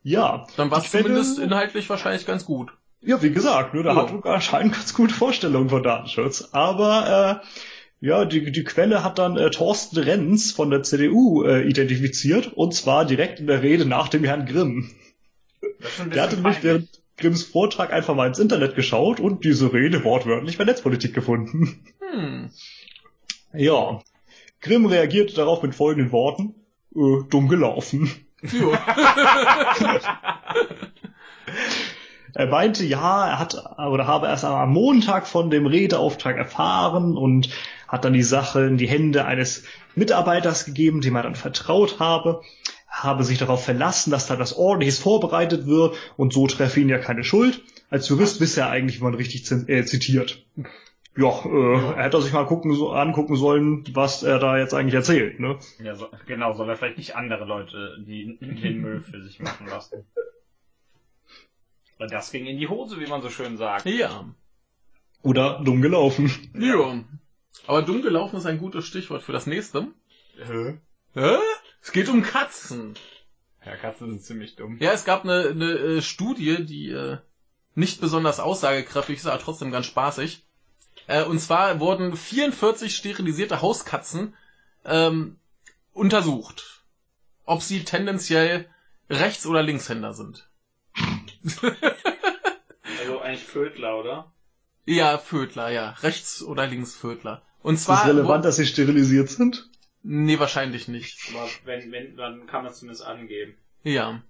Ja. Dann war es zumindest inhaltlich wahrscheinlich ganz gut. Ja, wie gesagt, ne, der Ja. hat sogar anscheinend ganz gute Vorstellungen von Datenschutz. Aber äh, ja, die, die Quelle hat dann äh, Thorsten Renz von der CDU äh, identifiziert und zwar direkt in der Rede nach dem Herrn Grimm. Der hatte nämlich während Grimms Vortrag einfach mal ins Internet geschaut und diese Rede wortwörtlich bei Netzpolitik gefunden. Hm. Ja. Grimm reagierte darauf mit folgenden Worten. Äh, dumm gelaufen. Ja. Er meinte, ja, er hat oder habe erst am Montag von dem Redeauftrag erfahren und hat dann die Sache in die Hände eines Mitarbeiters gegeben, dem er dann vertraut habe, habe sich darauf verlassen, dass da das ordentliches vorbereitet wird und so treffe ihn ja keine Schuld. Als Jurist wisse er eigentlich, wie man richtig äh, zitiert. Ja, äh, er hätte sich mal gucken, so, angucken sollen, was er da jetzt eigentlich erzählt. Ne? Ja, so, genau, soll er vielleicht nicht andere Leute die, den Müll für sich machen lassen. Weil das ging in die Hose, wie man so schön sagt. ja. Oder dumm gelaufen. Ja. Aber dumm gelaufen ist ein gutes Stichwort für das nächste. Hä? Hä? Es geht um Katzen. Ja, Katzen sind ziemlich dumm. Ja, es gab eine, eine äh, Studie, die äh, nicht besonders aussagekräftig ist, aber trotzdem ganz spaßig. Äh, und zwar wurden 44 sterilisierte Hauskatzen ähm, untersucht, ob sie tendenziell Rechts- oder Linkshänder sind. Also eigentlich Vödler, oder? Ja, Vödler, ja. Rechts- oder Linksvödler. Und Ist zwar... das relevant, dass sie sterilisiert sind? Nee, wahrscheinlich nicht. Aber wenn, wenn, dann kann man es zumindest angeben. Ja.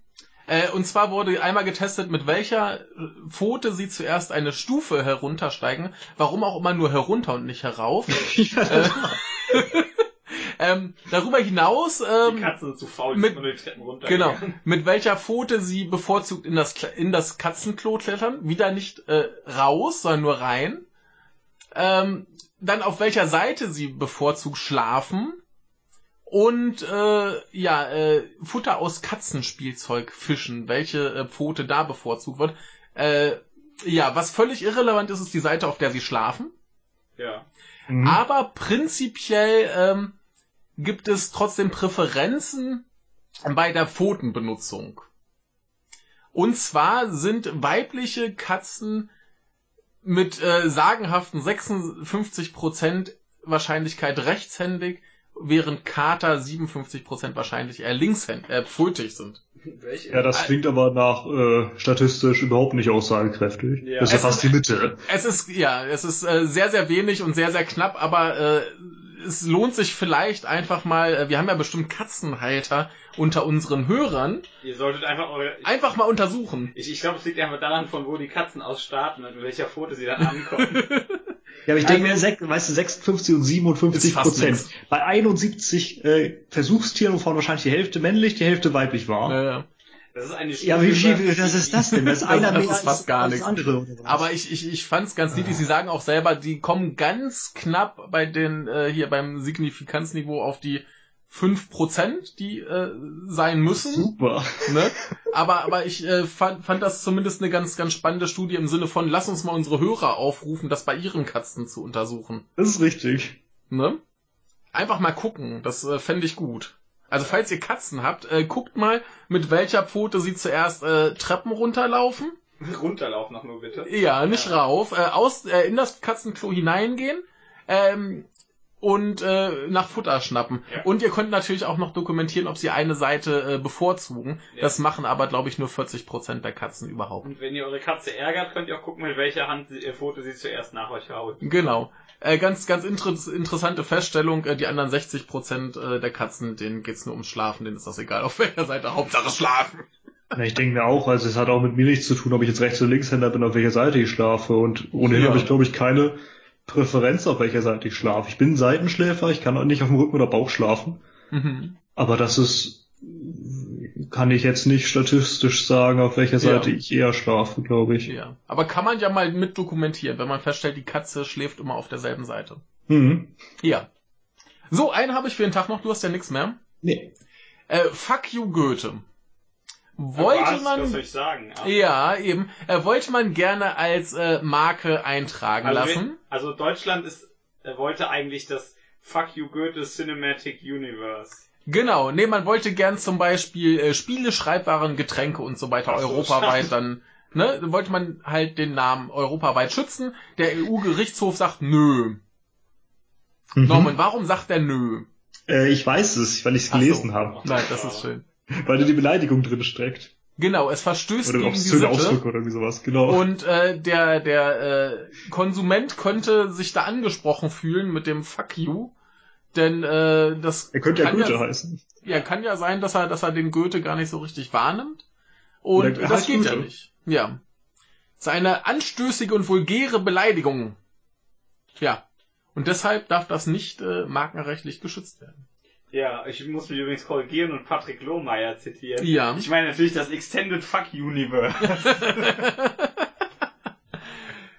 Äh, und zwar wurde einmal getestet, mit welcher Pfote sie zuerst eine Stufe heruntersteigen. Warum auch immer nur herunter und nicht herauf. äh, ähm, darüber hinaus, Die ähm, Katzen sind zu faul, mit- die nur die Treppen runter. genau, mit welcher Pfote sie bevorzugt in das, in das Katzenklo klettern. Wieder nicht äh, raus, sondern nur rein. Ähm, dann auf welcher Seite sie bevorzugt schlafen. Und äh, ja, äh, Futter aus Katzenspielzeug fischen, welche äh, Pfote da bevorzugt wird. Äh, ja, was völlig irrelevant ist, ist die Seite, auf der sie schlafen. Ja. Mhm. Aber prinzipiell ähm, gibt es trotzdem Präferenzen bei der Pfotenbenutzung. Und zwar sind weibliche Katzen mit äh, sagenhaften 56% Wahrscheinlichkeit rechtshändig, während Kater 57% wahrscheinlich eher linkshändig, äh, pfotig sind. Welche? Ja, das klingt aber nach äh, statistisch überhaupt nicht aussagekräftig. Ja. Das ist ja Es fast die Mitte. Es ist, ja, es ist äh, sehr, sehr wenig und sehr, sehr knapp, aber äh, es lohnt sich vielleicht einfach mal, äh, wir haben ja bestimmt Katzenhalter unter unseren Hörern, Ihr solltet einfach eure... einfach mal untersuchen. Ich, ich glaube, es liegt einfach daran, von wo die Katzen aus starten und in welcher Pfote sie dann ankommen. Ja, aber ich denke also, mir, weißt du, 56 und 57 Prozent. Bei 71 äh, Versuchstieren, wovon wahrscheinlich die Hälfte männlich, die Hälfte weiblich war. Ja, ja. Das ist eine Ja, wie viel, was ist das denn? Das ist einer das mehr ist fast als, gar nichts. andere. Aber ich, ich, ich fand's ganz niedlich. Sie sagen auch selber, die kommen ganz knapp bei den, äh, hier beim Signifikanzniveau auf die 5%, die äh, sein müssen. Super. Ne? Aber, aber ich äh, fand, fand das zumindest eine ganz, ganz spannende Studie im Sinne von, lass uns mal unsere Hörer aufrufen, das bei ihren Katzen zu untersuchen. Das ist richtig. Ne? Einfach mal gucken, das äh, fände ich gut. Also falls ihr Katzen habt, äh, guckt mal, mit welcher Pfote sie zuerst äh, Treppen runterlaufen. Runterlaufen noch nur bitte. Ja, nicht ja. rauf. Äh, aus, äh, in das Katzenklo hineingehen. Ähm, und äh, nach Futter schnappen. Ja. Und ihr könnt natürlich auch noch dokumentieren, ob sie eine Seite äh, bevorzugen. Ja. Das machen aber, glaube ich, nur 40% der Katzen überhaupt. Und wenn ihr eure Katze ärgert, könnt ihr auch gucken, mit welcher Hand sie, äh, Foto sie zuerst nach euch haut. Genau. Äh, ganz, ganz inter interessante Feststellung. Äh, die anderen 60% äh, der Katzen, denen geht's nur ums Schlafen. Denen ist das egal, auf welcher Seite. Hauptsache schlafen. Na, ich denke mir auch, also es hat auch mit mir nichts zu tun, ob ich jetzt Rechts- oder Linkshänder bin, auf welcher Seite ich schlafe. Und ohnehin Ja. habe ich, glaube ich, keine Präferenz, auf welcher Seite ich schlafe. Ich bin Seitenschläfer, ich kann auch nicht auf dem Rücken oder Bauch schlafen. Mhm. Aber das ist, kann ich jetzt nicht statistisch sagen, auf welcher Seite Ja. ich eher schlafe, glaube ich. Ja. Aber kann man ja mal mit dokumentieren, wenn man feststellt, die Katze schläft immer auf derselben Seite. Hm. Ja. So, einen habe ich für den Tag noch. Du hast ja nichts mehr. Nee. Äh, fuck you, Goethe. Wollte Was? man... Ich sagen? Ah. Ja, eben. Äh, wollte man gerne als äh, Marke eintragen Also, lassen. wenn- also Deutschland ist, äh, wollte eigentlich das Fuck You Goethe Cinematic Universe. Genau, nee, man wollte gern zum Beispiel äh, Spiele, Schreibwaren, Getränke und so weiter Ach so, europaweit schade. dann, ne, dann wollte man halt den Namen europaweit schützen. Der EU-Gerichtshof sagt nö. Mhm. Norman, warum sagt er nö? Äh, ich weiß es, weil ich es Ach so. gelesen habe. Nein, das ist schön. Weil da die Beleidigung drin steckt. Genau, es verstößt Oder gegen die Sitte. Ausdrücke oder irgendwie sowas, genau. Und äh, der, der äh, Konsument könnte sich da angesprochen fühlen mit dem Fuck you. Denn äh, das er könnte ja kann Goethe ja, heißen. ja, kann ja sein, dass er, dass er den Goethe gar nicht so richtig wahrnimmt. Und Oder er das geht ja Goethe. nicht. Ja. Es ist eine anstößige und vulgäre Beleidigung. Ja. Und deshalb darf das nicht äh, markenrechtlich geschützt werden. Ja, ich muss mich übrigens korrigieren und Patrick Lohmeier zitieren. Ja. Ich meine natürlich das Extended Fuck Universe.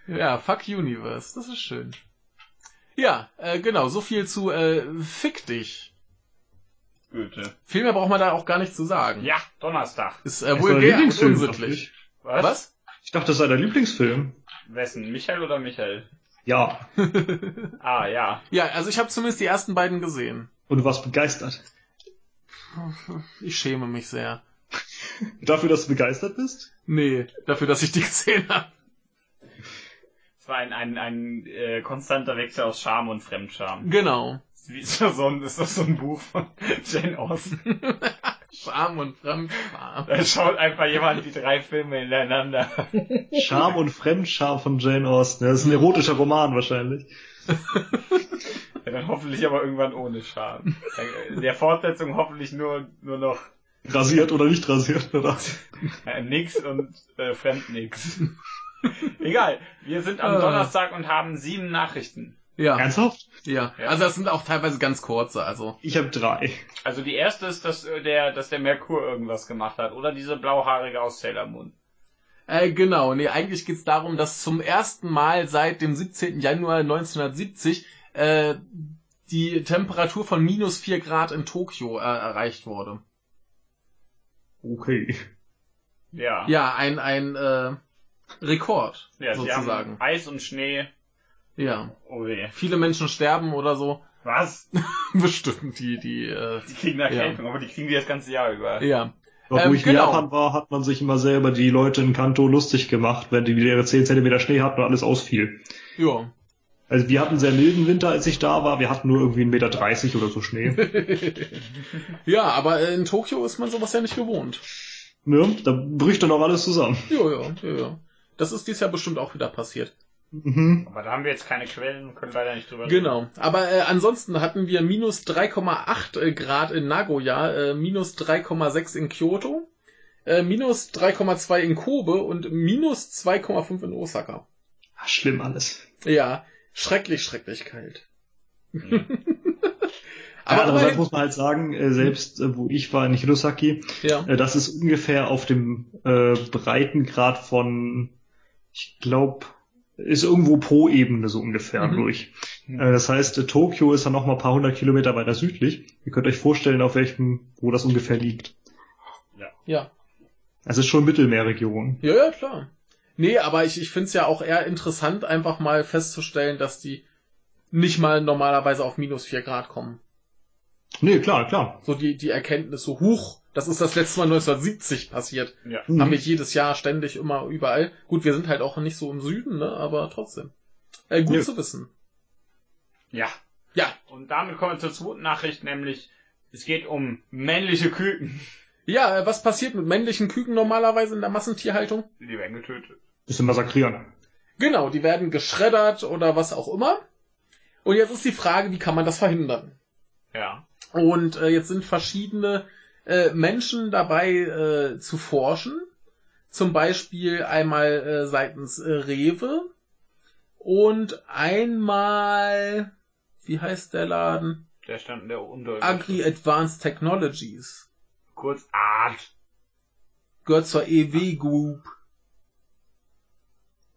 ja, fuck Universe, das ist schön. Ja, äh, genau, so viel zu äh, Fick dich. Goethe. Viel mehr braucht man da auch gar nicht zu sagen. Ja, Donnerstag. Ist äh, und Lieblingsfilm, unsittlich. Was? Was? Ich dachte, das sei dein Lieblingsfilm. Wessen? Michael oder Michael? Ja. Ah, ja. Ja, also ich habe zumindest die ersten beiden gesehen. Und du warst begeistert. Ich schäme mich sehr. Dafür, dass du begeistert bist? Nee, dafür, dass ich die gesehen habe. War ein, ein, ein äh, konstanter Wechsel aus Charme und Fremdscham. Genau. Ist das so ein, ist das so ein Buch von Jane Austen? Scham und Fremdscham. Da schaut einfach jemand die drei Filme hintereinander. Scham und Fremdscham von Jane Austen. Das ist ein erotischer Roman wahrscheinlich. Ja, dann hoffentlich aber irgendwann ohne Scham. In der Fortsetzung hoffentlich nur, nur noch Rasiert oder nicht rasiert, oder? nix und äh, fremd nix. Egal, wir sind am Ah. Donnerstag und haben sieben Nachrichten. Ja, Ernsthaft? ja. Ja. Also das sind auch teilweise ganz kurze, also. Ich habe drei. Also die erste ist, dass äh, der, dass der Merkur irgendwas gemacht hat. Oder diese blauhaarige aus Sailor Moon. Äh, genau, nee, eigentlich geht's darum, dass zum ersten Mal seit dem 17. Januar 1970 äh, die Temperatur von minus 4 Grad in Tokio äh, erreicht wurde. Okay. Ja. Ja, ein, ein äh, Rekord, ja sie sozusagen. haben Eis und Schnee. Ja. Oh weh. Viele Menschen sterben oder so. Was? Bestimmt, die, die, äh, Die kriegen Erkältung, aber die kriegen die das ganze Jahr über. ja. Aber Ähm, wo ich in genau. Japan war, hat man sich immer selber die Leute in Kanto lustig gemacht, wenn die wieder ihre 10 cm Schnee hatten und alles ausfiel. Ja. Also wir hatten einen sehr milden Winter, als ich da war. Wir hatten nur irgendwie 1,30 Meter oder so Schnee. ja, aber in Tokio ist man sowas ja nicht gewohnt. ne? Da bricht dann auch alles zusammen. Ja, ja, ja, ja. Das ist dieses Jahr bestimmt auch wieder passiert. Mhm. Aber da haben wir jetzt keine Quellen können leider nicht drüber Genau. Aber äh, ansonsten hatten wir minus 3,8 äh, Grad in Nagoya, äh, minus 3,6 in Kyoto, äh, minus 3,2 in Kobe und minus 2,5 in Osaka. Ach, schlimm alles. Ja. schrecklich, schrecklich kalt. Aber aber andererseits immerhin, muss man halt sagen, äh, selbst äh, wo ich war in Hirosaki, ja. äh, das ist ungefähr auf dem äh, Breitengrad von, ich glaube, ist irgendwo Po-Ebene so ungefähr Mhm. durch. Äh, das heißt, äh, Tokio ist dann noch mal ein paar hundert Kilometer weiter südlich. Ihr könnt euch vorstellen, auf welchem, wo das ungefähr liegt. ja. Es ist schon Mittelmeerregion. Ja, ja, klar. Nee, aber ich, ich find's ja auch eher interessant, einfach mal festzustellen, dass die nicht mal normalerweise auf minus vier Grad kommen. Nee, klar, klar. So die, die Erkenntnis so hoch. Das ist das letzte Mal 1970 passiert. Ja. Mhm. Haben wir jedes Jahr ständig immer überall. Gut, wir sind halt auch nicht so im Süden, ne, aber trotzdem. Äh, gut Ja. zu wissen. Ja. Ja. Und damit kommen wir zur zweiten Nachricht, nämlich es geht um männliche Küken. Ja, äh, was passiert mit männlichen Küken normalerweise in der Massentierhaltung? Die werden getötet. Bisschen massakrieren. Genau, die werden geschreddert oder was auch immer. Und jetzt ist die Frage, wie kann man das verhindern? Ja. Und äh, jetzt sind verschiedene äh, Menschen dabei äh, zu forschen. Zum Beispiel einmal äh, seitens äh, Rewe und einmal, wie heißt der Laden? Der stand in der Undeutschen. Agri Advanced Technologies. Kurz Art. Gehört zur EW Group.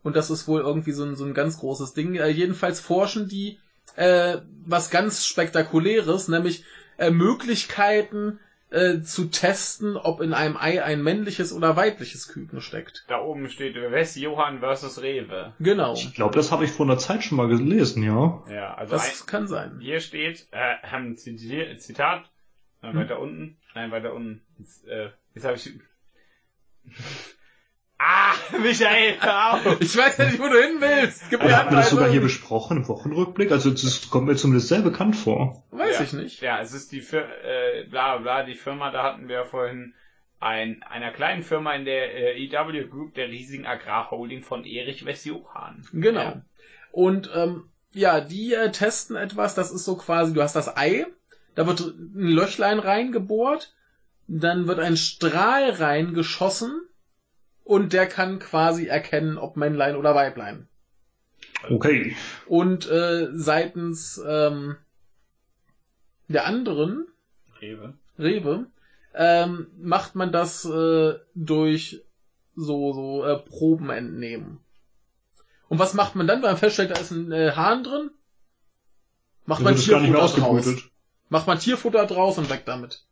Und das ist wohl irgendwie so ein, so ein ganz großes Ding. Äh, jedenfalls forschen die äh, was ganz Spektakuläres, nämlich äh, Möglichkeiten äh, zu testen, ob in einem Ei ein männliches oder weibliches Küken steckt. Da oben steht West Johann versus Rewe. Genau. Ich glaube, das habe ich vor einer Zeit schon mal gelesen, ja. Ja, also ein, Das kann sein. hier steht, äh, ähm, Zitat, äh, Hm. weiter unten, nein, weiter unten. Jetzt, äh, jetzt habe ich. ah, Michael, hör auf! Ich weiß ja nicht, wo du hin willst. Gib mir Wir hatten wir das sogar hier besprochen im Wochenrückblick. Also das kommt mir zumindest sehr bekannt vor. Weiß Ja. ich nicht. Ja, es ist die Fir äh, bla bla, die Firma, da hatten wir vorhin ein, einer kleinen Firma in der äh, EW Group, der riesigen Agrarholding von Erich Westjohann. Genau. Ja. Und ähm, ja, die äh, testen etwas, das ist so quasi, du hast das Ei, da wird ein Löchlein reingebohrt, dann wird ein Strahl reingeschossen und der kann quasi erkennen, ob Männlein oder Weiblein. Okay. Und äh, seitens ähm, der anderen, Rewe. Rewe, ähm, macht man das äh, durch so, so äh, Proben entnehmen. Und was macht man dann, wenn man feststellt, da ist ein äh, Hahn drin? Macht man Tierfutter draus. Macht man Tierfutter draus und weg damit.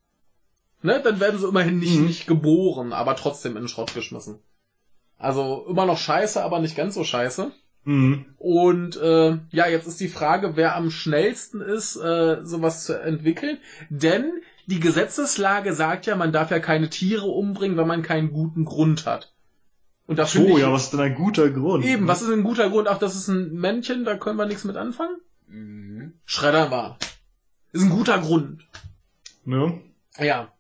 Ne? Dann werden sie immerhin nicht, Mhm. nicht geboren, aber trotzdem in den Schrott geschmissen. Also immer noch scheiße, aber nicht ganz so scheiße. Mhm. Und äh, ja, jetzt ist die Frage, wer am schnellsten ist, äh, sowas zu entwickeln. Denn die Gesetzeslage sagt ja, man darf ja keine Tiere umbringen, wenn man keinen guten Grund hat. Und da finde So, ich ja, was ist denn ein guter Grund? eben, was ist ein guter Grund? Ach, das ist ein Männchen, da können wir nichts mit anfangen. Mhm. Schredder war. Ist ein guter Grund. Ne? Ja.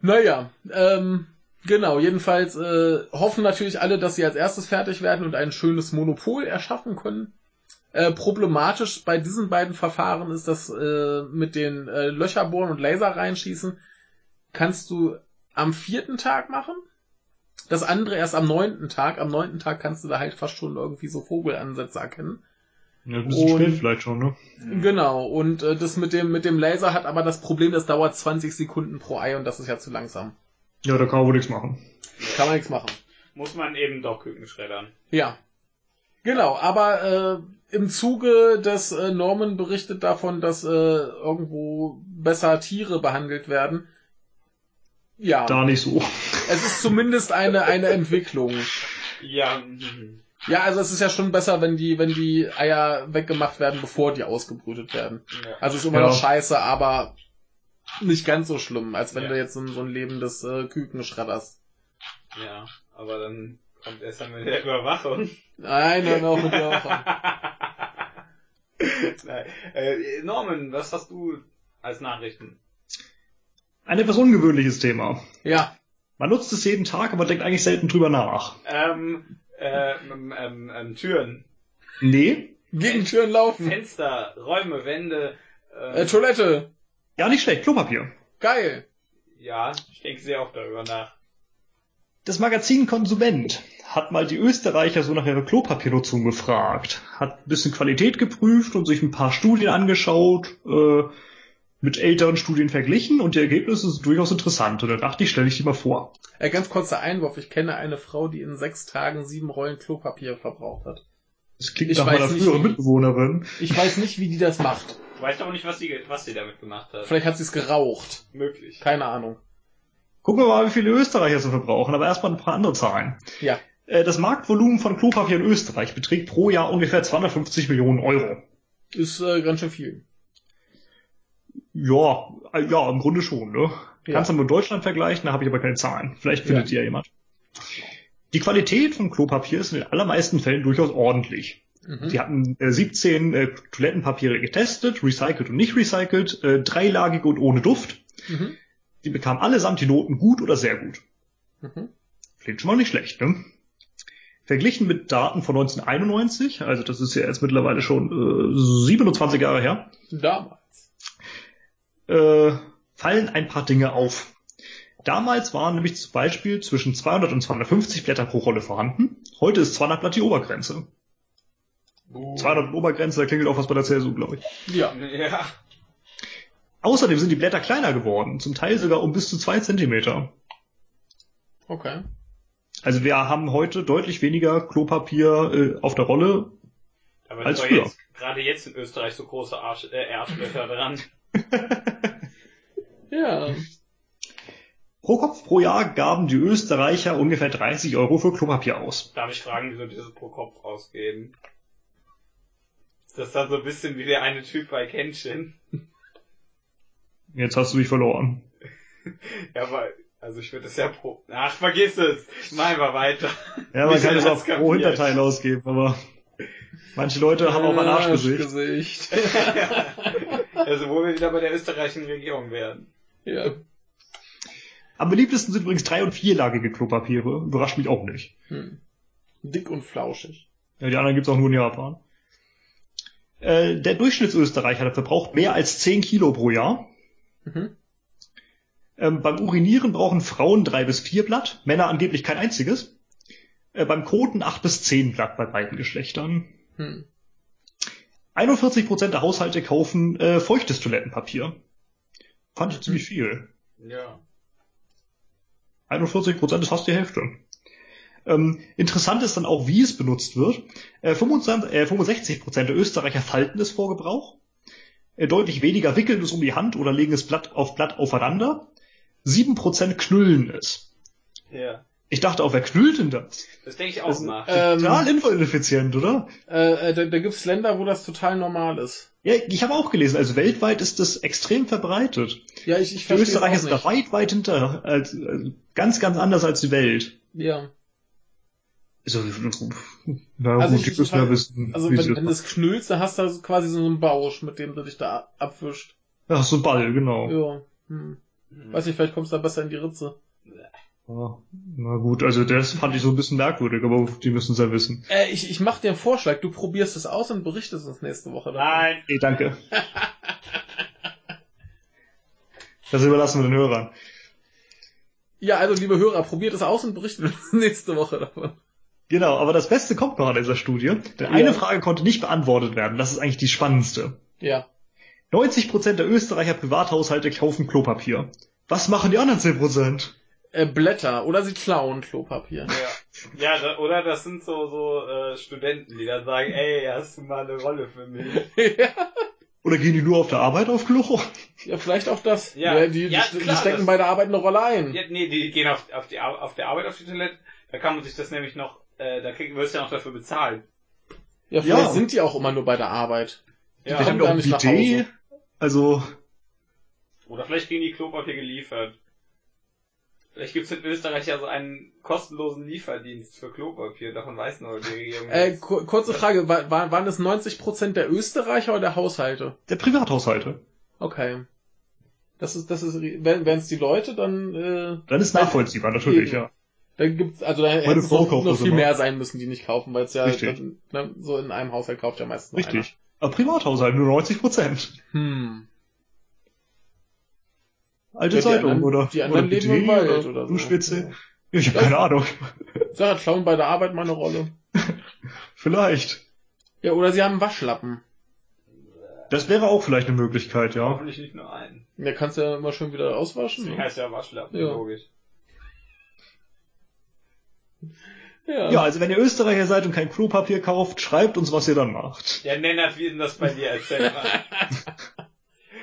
Naja, ähm, genau, jedenfalls äh, hoffen natürlich alle, dass sie als erstes fertig werden und ein schönes Monopol erschaffen können. Äh, problematisch bei diesen beiden Verfahren ist das äh, mit den äh, Löcher bohren und Laser reinschießen. Kannst du am vierten Tag machen. Das andere erst am neunten Tag. Am neunten Tag kannst du da halt fast schon irgendwie so Vogelansätze erkennen. Ja, ein bisschen Und- spät vielleicht schon, ne? Genau, und äh, das mit dem, mit dem Laser hat aber das Problem, das dauert 20 Sekunden pro Ei und das ist ja zu langsam. Ja, da kann man wohl nichts machen. Kann man nichts machen. Muss man eben doch Küken schreddern. Ja. Genau, aber äh, im Zuge des äh, Norman berichtet davon, dass äh, irgendwo besser Tiere behandelt werden. Ja, Da nicht so. es ist zumindest eine, eine Entwicklung. Ja, mhm. Ja, also es ist ja schon besser, wenn die, wenn die Eier weggemacht werden, bevor die ausgebrütet werden. ja. Also ist immer Ja. noch scheiße, aber nicht ganz so schlimm, als wenn Ja. du jetzt so ein, so ein lebendes äh, Küken schredderst. ja, aber dann kommt erst dann mit der Überwachung. Nein, nein, auch mit der Woche. Nein. Äh, Norman, was hast du als Nachrichten? Ein etwas ungewöhnliches Thema. Ja, Man nutzt es jeden Tag, aber denkt eigentlich selten drüber nach. Ähm, äh, ähm, ähm, ähm, Türen, Nee? gegen Türen laufen. Fenster, Räume, Wände. Äh, Ähm, Toilette. Ja, nicht schlecht. Klopapier. Geil. ja, ich denke sehr oft darüber nach. Das Magazin Konsument hat mal die Österreicher so nach ihrer Klopapiernutzung gefragt, hat ein bisschen Qualität geprüft und sich ein paar Studien angeschaut, äh, mit älteren Studien verglichen und die Ergebnisse sind durchaus interessant. Und da dachte ich, stelle ich die mal vor. Äh, ganz kurzer Einwurf. Ich kenne eine Frau, die in sechs Tagen sieben Rollen Klopapier verbraucht hat. Das klingt Ich nach meiner weiß nicht, früheren wie- Mitbewohnerin. Ich weiß nicht, wie die das macht. Du weißt aber nicht, was sie, was sie damit gemacht hat. Vielleicht hat sie es geraucht. Möglich. Keine Ahnung. Gucken wir mal, wie viele Österreicher so verbrauchen, aber erstmal ein paar andere Zahlen. Ja. Äh, Das Marktvolumen von Klopapier in Österreich beträgt pro Jahr ungefähr 250 Millionen Euro. Ist äh, ganz schön viel. Ja, äh, ja, im Grunde schon, ne? Ja. Kannst du mit Deutschland vergleichen, da habe ich aber keine Zahlen. Vielleicht findet Ja. die ja jemand. Die Qualität von Klopapier ist in den allermeisten Fällen durchaus ordentlich. Mhm. Die hatten äh, 17 äh, Toilettenpapiere getestet, recycelt und nicht recycelt, äh, dreilagig und ohne Duft. Mhm. Die bekamen allesamt die Noten gut oder sehr gut. Mhm. Klingt schon mal nicht schlecht, ne? Verglichen mit Daten von 1991, also das ist ja jetzt mittlerweile schon äh, 27 Jahre her, Damals. Äh, fallen ein paar Dinge auf. Damals waren nämlich zum Beispiel zwischen 200 und 250 Blätter pro Rolle vorhanden. Heute ist 200 Blatt die Obergrenze. 200 Obergrenze, da klingelt auch was bei der CSU, glaube ich. Ja. Ja. Außerdem sind die Blätter kleiner geworden, zum Teil sogar um bis zu zwei Zentimeter. Okay. Also wir haben heute deutlich weniger Klopapier äh, auf der Rolle. Aber Als früher. jetzt, gerade jetzt in Österreich so große Arsch, äh, Arschlöcher dran. Ja. Pro Kopf pro Jahr gaben die Österreicher ungefähr 30 Euro für Klopapier aus. Darf ich fragen, wieso diese pro Kopf ausgeben? Ist das dann so ein bisschen wie der eine Typ bei Kenshin? Jetzt hast du mich verloren. Ja, aber, also ich würde das ja pro... Ach, vergiss es! Mal mal weiter. Ja, man kann es auch pro. Hinterteil ausgeben, aber manche Leute haben auch ein Arschgesicht. Arschgesicht. also wo wir wieder bei der österreichischen Regierung werden. ja. Am beliebtesten sind übrigens drei- und vierlagige Klopapiere. Überrascht mich auch nicht. Hm. Dick und flauschig. Ja, die anderen gibt's auch nur in Japan. Äh, der Durchschnittsösterreicher der verbraucht mehr als 10 Kilo pro Jahr. Mhm. Ähm, beim Urinieren brauchen Frauen drei bis vier Blatt, Männer angeblich kein einziges. Äh, beim Koten acht bis zehn Blatt bei beiden Geschlechtern. Hm. 41% der Haushalte kaufen äh, feuchtes Toilettenpapier. Fand ich ziemlich viel. Ja. 41% ist fast die Hälfte. Ähm, interessant ist dann auch, wie es benutzt wird. Äh, 25, äh, 65% der Österreicher falten es vor Gebrauch. Äh, deutlich weniger wickeln es um die Hand oder legen es Blatt auf Blatt aufeinander. 7% knüllen es. Ja. Ich dachte auch, wer knüllt denn das? Das denke ich auch Das- nach. Ähm, Total ineffizient, oder? äh, äh, da, da gibt's Länder, wo das total normal ist. Ja, ich habe auch gelesen, also weltweit ist das extrem verbreitet. Ja, ich, ich verstehe sind auch da weit, weit hinter, als, also ganz, ganz anders als die Welt. Ja. Also, na Also gut, ich- die müssen ja wissen, Also wie wenn, wenn das du es knüllst, dann hast du also quasi so einen Bausch, mit dem du dich da abwischt. Ach, so ein Ball, genau. Ja. Hm. Weiß nicht, vielleicht kommst du da besser in die Ritze. Ja, na gut, also das fand ich so ein bisschen merkwürdig, aber die müssen es ja wissen. Äh, ich, ich mach dir einen Vorschlag, du probierst es aus und berichtest uns nächste Woche. davon. Nein. Nee, danke. Das überlassen wir den Hörern. Ja, also liebe Hörer, probiert es aus und berichtet uns nächste Woche davon. Genau, aber das Beste kommt noch an dieser Studie. Denn Ja. eine Frage konnte nicht beantwortet werden. Das ist eigentlich die spannendste. Ja. 90% der Österreicher Privathaushalte kaufen Klopapier. Was machen die anderen 10%? Äh, Blätter oder sie klauen Klopapier. Ja. Ja, da, oder das sind so, so äh, Studenten, die dann sagen, ey, hast du mal eine Rolle für mich? ja. Oder gehen die nur auf der Arbeit auf Klo? ja, vielleicht auch das. Ja. die, die, Ja, die klar, stecken das- bei der Arbeit eine Rolle ein. Ja, nee, die gehen auf, auf, die, auf der Arbeit auf die Toilette, da kann man sich das nämlich noch, äh, da krieg, wirst du ja noch dafür bezahlen. Ja, vielleicht Ja. sind die auch immer nur bei der Arbeit. Ja. Wir kommen haben ja auch nicht Idee. Also, Oder vielleicht kriegen die Klopapier geliefert. Vielleicht gibt's in Österreich ja so einen kostenlosen Lieferdienst für Klopapier, davon weiß nur die Regierung. Äh, ku kurze Frage, war, war, waren es 90% der Österreicher oder der Haushalte? der Privathaushalte. Okay. Das ist, das ist, wenn es die Leute, dann, äh, Dann ist nachvollziehbar, natürlich, Eben. ja. da gibt's, also da hätte es noch, noch das viel immer. mehr sein müssen, die nicht kaufen, weil es ja dann, ne, so in einem Haushalt kauft ja meistens nur Richtig. Aber Privathaushalt nur 90%. einer. Hm. Alte Ja, Zeitung anderen- oder die anderen oder leben im Wald oder so. Duschwitze. Ich habe keine Ahnung. Sarah, klauen bei der Arbeit mal eine Rolle. Vielleicht. Ja, oder sie haben einen Waschlappen. Das wäre auch vielleicht eine Möglichkeit, ja. Hoffentlich nicht nur einen. Der kannst du ja immer schön wieder auswaschen. Deswegen Ne? heißt ja Waschlappen, Ja. logisch. Ja. Ja, also wenn ihr Österreicher seid und kein Klopapier kauft, schreibt uns, was ihr dann macht. Ja, Nennert, wie denn das bei dir? Erzähl mal.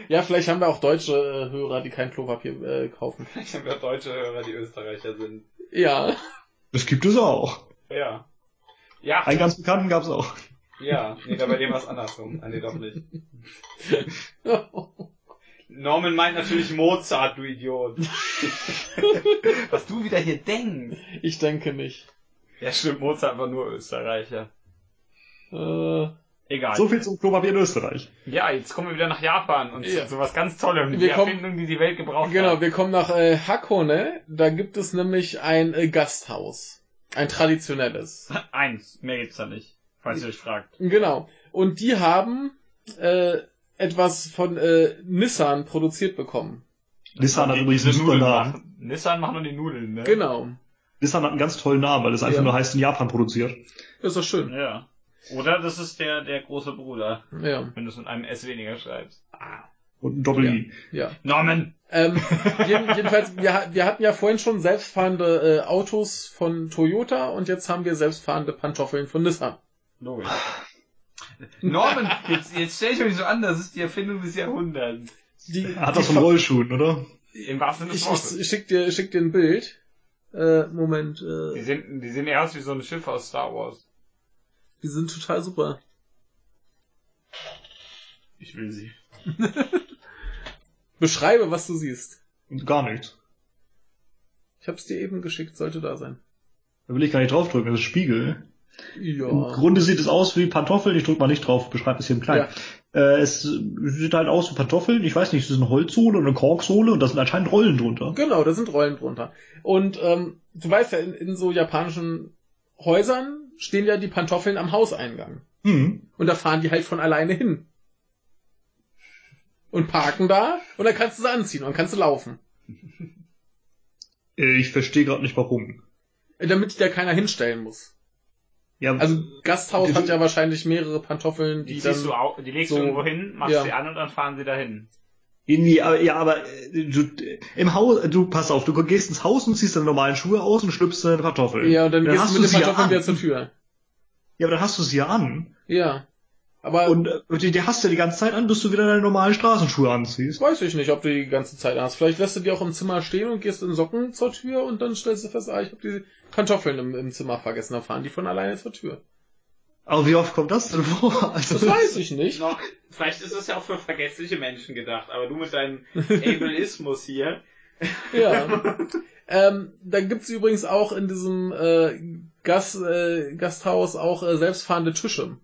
Ja, vielleicht haben wir auch deutsche äh, Hörer, die kein Klopapier äh, kaufen. Ich habe ja deutsche Hörer, die Österreicher sind. Ja. Das gibt es auch. Ja. Ja, Einen ganz bekannten gab's auch. ja. Nee, da bei dem was andersrum. Ah, nee, doch nicht. Norman meint natürlich Mozart, du Idiot. was du wieder hier denkst. ich denke nicht. Ja, stimmt, Mozart war nur Österreicher. Äh, Egal. So viel zum Klopapier in Österreich. Ja, jetzt kommen wir wieder nach Japan und Ja. zu sowas ganz Tollem. Die Wir kommen- Erfindung, die die Welt gebraucht genau, hat. wir kommen nach äh, Hakone. Da gibt es nämlich ein äh, Gasthaus. Ein traditionelles. Eins, mehr gibt's da nicht, falls ihr euch fragt. Genau. Und die haben äh, etwas von äh, Nissan produziert bekommen. Nissan hat übrigens einen super Nudeln Namen. machen. Nissan macht nur die Nudeln, ne? Genau. Nissan hat einen ganz tollen Namen, weil es einfach Ja. nur heißt in Japan produziert. Ist doch schön. Ja. Oder das ist der, der große Bruder, Ja. wenn du es mit einem S weniger schreibst. Und ein Doppel-I. Ja. Norman! Ähm, jeden, jedenfalls, wir, wir hatten ja vorhin schon selbstfahrende äh, Autos von Toyota und jetzt haben wir selbstfahrende Pantoffeln von Nissan. Logisch. Norman, jetzt, jetzt stell ich mich so an, das ist die Erfindung des Jahrhunderts. Die, Er hat die das von Rollschuhen, oder? Im wahrsten Sinne des Ich, ich, ich schick dir, schick dir ein Bild. Äh, Moment. Die Äh, sehen, die sehen eher aus wie so ein Schiff aus Star Wars. Die sind total super. Ich will sie. Beschreibe, was du siehst. Und gar nichts. Ich hab's dir eben geschickt, sollte da sein. Da will ich gar nicht draufdrücken, das ist Spiegel. Ja. Im Grunde sieht es aus wie Pantoffeln, ich drück mal nicht drauf, beschreibe es hier im Kleinen. Äh, es sieht halt aus wie Pantoffeln, ich weiß nicht, es ist eine Holzsohle oder eine Korksohle und da sind anscheinend Rollen drunter. Genau, da sind Rollen drunter. Und ähm, du weißt ja, in, in so japanischen Häusern stehen ja die Pantoffeln am Hauseingang. Hm. Und da fahren die halt von alleine hin. Und parken da und dann kannst du sie anziehen und dann kannst du laufen. Äh, Ich verstehe gerade nicht warum. Äh, Damit dich da keiner hinstellen muss. Ja, Also Gasthaus Die- hat ja wahrscheinlich mehrere Pantoffeln, Die, die, dann... du au die legst so- du irgendwo hin, machst ja. sie an und dann fahren sie dahin. Irgendwie, aber, ja, aber äh, du, äh, im Haus, du pass auf, du gehst ins Haus und ziehst deine normalen Schuhe aus und schlüpfst deine Pantoffeln. Ja, und dann, gehst hast du mit den an. wieder zur Tür. Ja, aber dann hast du sie ja an. Ja. Aber Und äh, die, die hast du ja die ganze Zeit an, bis du wieder deine normalen Straßenschuhe anziehst. weiß ich nicht, ob du die ganze Zeit hast. Vielleicht lässt du die auch im Zimmer stehen und gehst in Socken zur Tür und dann stellst du fest, ah, ich habe die Pantoffeln im, im Zimmer vergessen. Dann fahren die von alleine zur Tür. Aber wie oft kommt das denn vor? Also, Das weiß ich nicht. Noch, vielleicht ist es ja auch für vergessliche Menschen gedacht, aber du mit deinem Ableismus hier. Ja. ähm, da gibt's übrigens auch in diesem äh, Gas, äh, Gasthaus auch äh, selbstfahrende Tische.